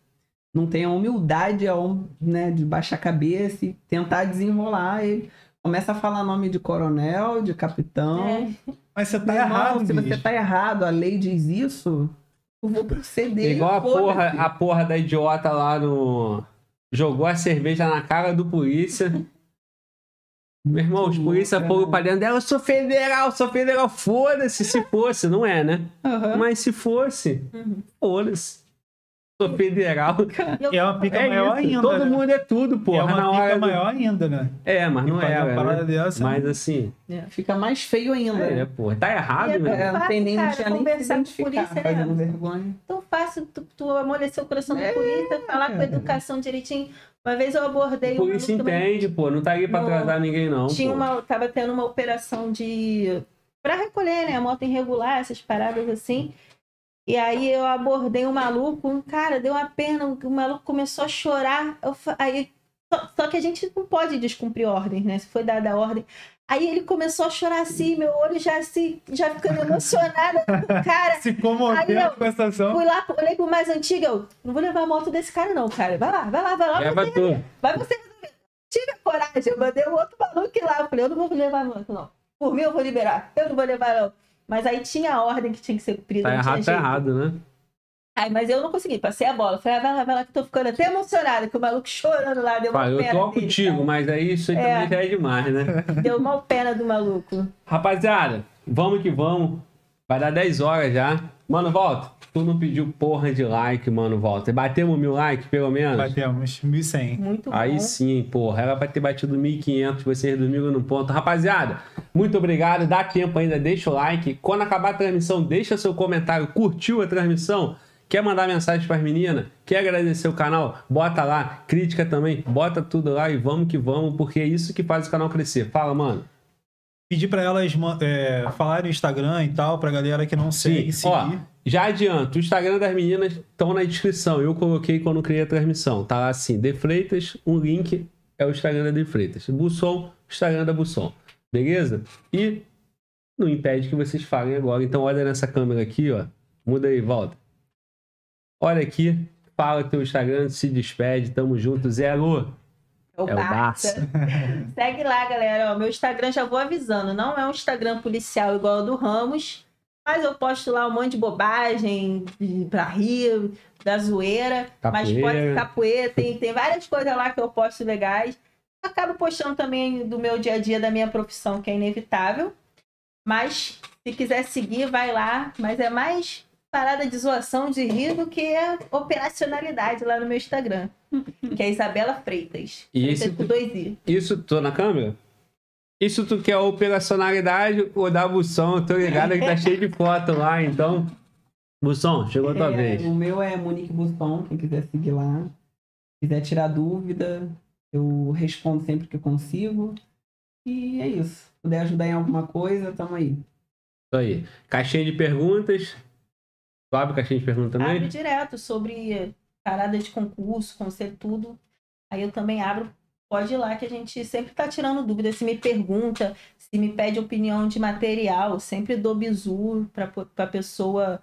não tem a humildade a né, de baixar a cabeça e tentar desenrolar. Ele começa a falar nome de coronel, de capitão. É. Mas você tá Meu irmão, errado, se bicho. você tá errado, a lei diz isso, eu vou proceder. Igual a porra, a porra da idiota lá no. Jogou a cerveja na cara do polícia. Meu irmão, os polícia foram pra dentro dela, eu sou federal, sou federal, foda-se se fosse, não é, né? Aham. Mas se fosse, Uhum. foda-se. Sou federal. E eu- É uma pica É maior isso, ainda. Todo né? mundo é tudo, porra. é uma na pica do- maior ainda, né? É, mas não é. uma parada Né? dessa, Mas assim, Fica mais feio ainda. é, porra. Tá errado, E é meu. É, não tem nem, não Cara, tinha nem conversar com identificar, polícia, né? fazendo vergonha. tão fácil tu, tu amolecer o coração da polícia, falar com a educação direitinho. Uma vez eu abordei um Polícia entende, pô. Não tá aí pra Não. atrasar ninguém, não. Tinha pô. uma, tava tendo uma operação de para recolher, né, a moto irregular, essas paradas assim. E aí eu abordei um maluco, um cara deu uma pena, o maluco começou a chorar. Eu aí só, só que a gente não pode descumprir ordens, né? Se foi dada a ordem. Aí ele começou a chorar assim, meu olho já se já ficando emocionada com o cara. Se comovendo Aí eu com essa ação. Fui lá, olhei pro mais antigo, eu não vou levar a moto desse cara, não, cara. Vai lá, vai lá, vai lá. Leva você, tu. vai você resolver. Tive a coragem, eu mandei um outro maluco ir lá. Eu falei, eu não vou levar a moto, não. Por mim eu vou liberar. Eu não vou levar, não. Mas aí tinha a ordem que tinha que ser cumprida. Tá errado, tá errado, né? Aí, mas eu não consegui, passei a bola. Falei, ah, vai lá, vai lá, que eu tô ficando até emocionada, que o maluco chorando lá, deu uma Fala, eu pena tô dele, contigo, mas aí isso aí É. também já é demais, né? Deu uma pena do maluco. Rapaziada, vamos que vamos. Vai dar 10 horas já. Mano, volta. Tu não pediu porra de like, mano, volta. Batemos mil likes, pelo menos? Batemos 1.100. Muito Aí bom. sim, porra. Era pra ter batido 1.500, vocês dormiram no ponto. Rapaziada, muito obrigado. Dá tempo ainda, deixa o like. Quando acabar a transmissão, deixa seu comentário. Curtiu a transmissão? Quer mandar mensagem pras meninas? Quer agradecer o canal? Bota lá. Crítica também, bota tudo lá e vamos que vamos, porque é isso que faz o canal crescer. Fala, mano. Pedir pra elas é, falarem no Instagram e tal, pra galera que não segue, Sim, ó, seguir. já adianto, o Instagram das meninas estão na descrição. Eu coloquei quando criei a transmissão. Tá lá assim, De Freitas, um link é o Instagram da De Freitas. Busson, Instagram da Busson. Beleza? E não impede que vocês falem agora. Então olha nessa câmera aqui, ó. Muda aí, volta. Olha aqui, fala teu Instagram, se despede, tamo junto. Zé Alô. É o É o Barça. Segue lá, galera. Ó, meu Instagram já vou avisando. Não é um Instagram policial igual ao do Ramos, mas eu posto lá um monte de bobagem pra rir, da zoeira. Mas pode Capoeira. capoeira, tem, tem várias coisas lá que eu posto legais. Acabo postando também do meu dia a dia, da minha profissão, que é inevitável. Mas se quiser seguir, vai lá. Mas é mais parada de zoação, de rir, do que a operacionalidade lá no meu Instagram. Que é Isabela Freitas. E esse- com dois I. Isso, tô na câmera? Isso tu quer operacionalidade ou da Busson? Eu tô ligado que tá cheio de foto lá, então. Busson, chegou a tua É, vez. O meu é Monique Busson, quem quiser seguir lá. Quiser tirar dúvida, eu respondo sempre que eu consigo. E é isso. Se puder ajudar em alguma coisa, tamo aí. Isso aí. Caixinha de perguntas. Tu abre caixinha de perguntas Abre também? direto sobre parada de concurso, conselho, tudo. Aí eu também abro. Pode ir lá que a gente sempre tá tirando dúvida. Se me pergunta, se me pede opinião de material, sempre dou bizu para a pessoa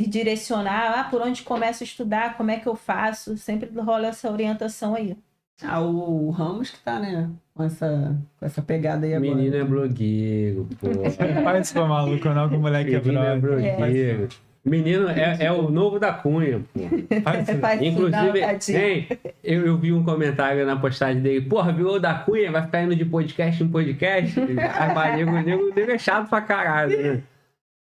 se direcionar. Ah, por onde começo a estudar, como é que eu faço? Sempre rola essa orientação aí. Ah, o Ramos que tá, né? Com essa, com essa pegada aí agora. Menino é blogueiro, pô. Faz pra maluco, não, que o moleque é Menino é brother. blogueiro. Menino é, é o novo da Cunha, pô. Faz isso. Faz Inclusive, hein, eu, eu vi um comentário na postagem dele, porra, virou da Cunha, vai ficar indo de podcast em podcast. Aí, nego, nego, nego é chato pra caralho, né?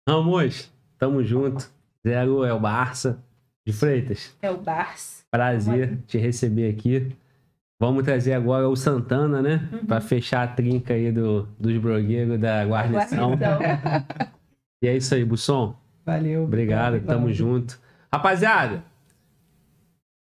Ramos, tamo junto. Zero é o Barça de Freitas. É o Bars. Prazer te receber aqui. Vamos trazer agora o Santana, né? Uhum. Pra fechar a trinca aí do, dos blogueiros da guarnição. Guarnição. E é isso aí, Busson. Valeu. Obrigado, tamo junto. Rapaziada,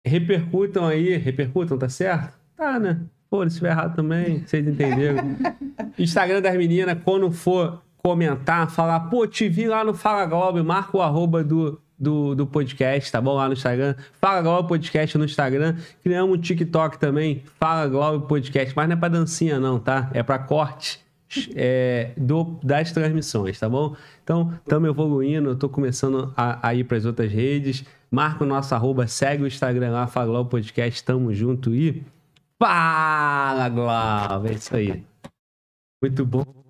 repercutam aí, repercutam, tá certo? Tá, né? Pô, se estiver errado também, vocês entenderam. Instagram das meninas, quando for comentar, falar, pô, te vi lá no Fala Globo, marca o arroba do, do, do podcast, tá bom? Lá no Instagram. Fala Globo Podcast no Instagram. Criamos um TikTok também, Fala Globo Podcast, mas não é pra dancinha não, tá? É pra corte é, do, das transmissões, tá bom? Então, estamos evoluindo, eu começando a, a ir para as outras redes. Marca o nosso arroba, segue o Instagram lá, Fala Globo Podcast, tamo junto e fala, Globo! É isso aí. Muito bom.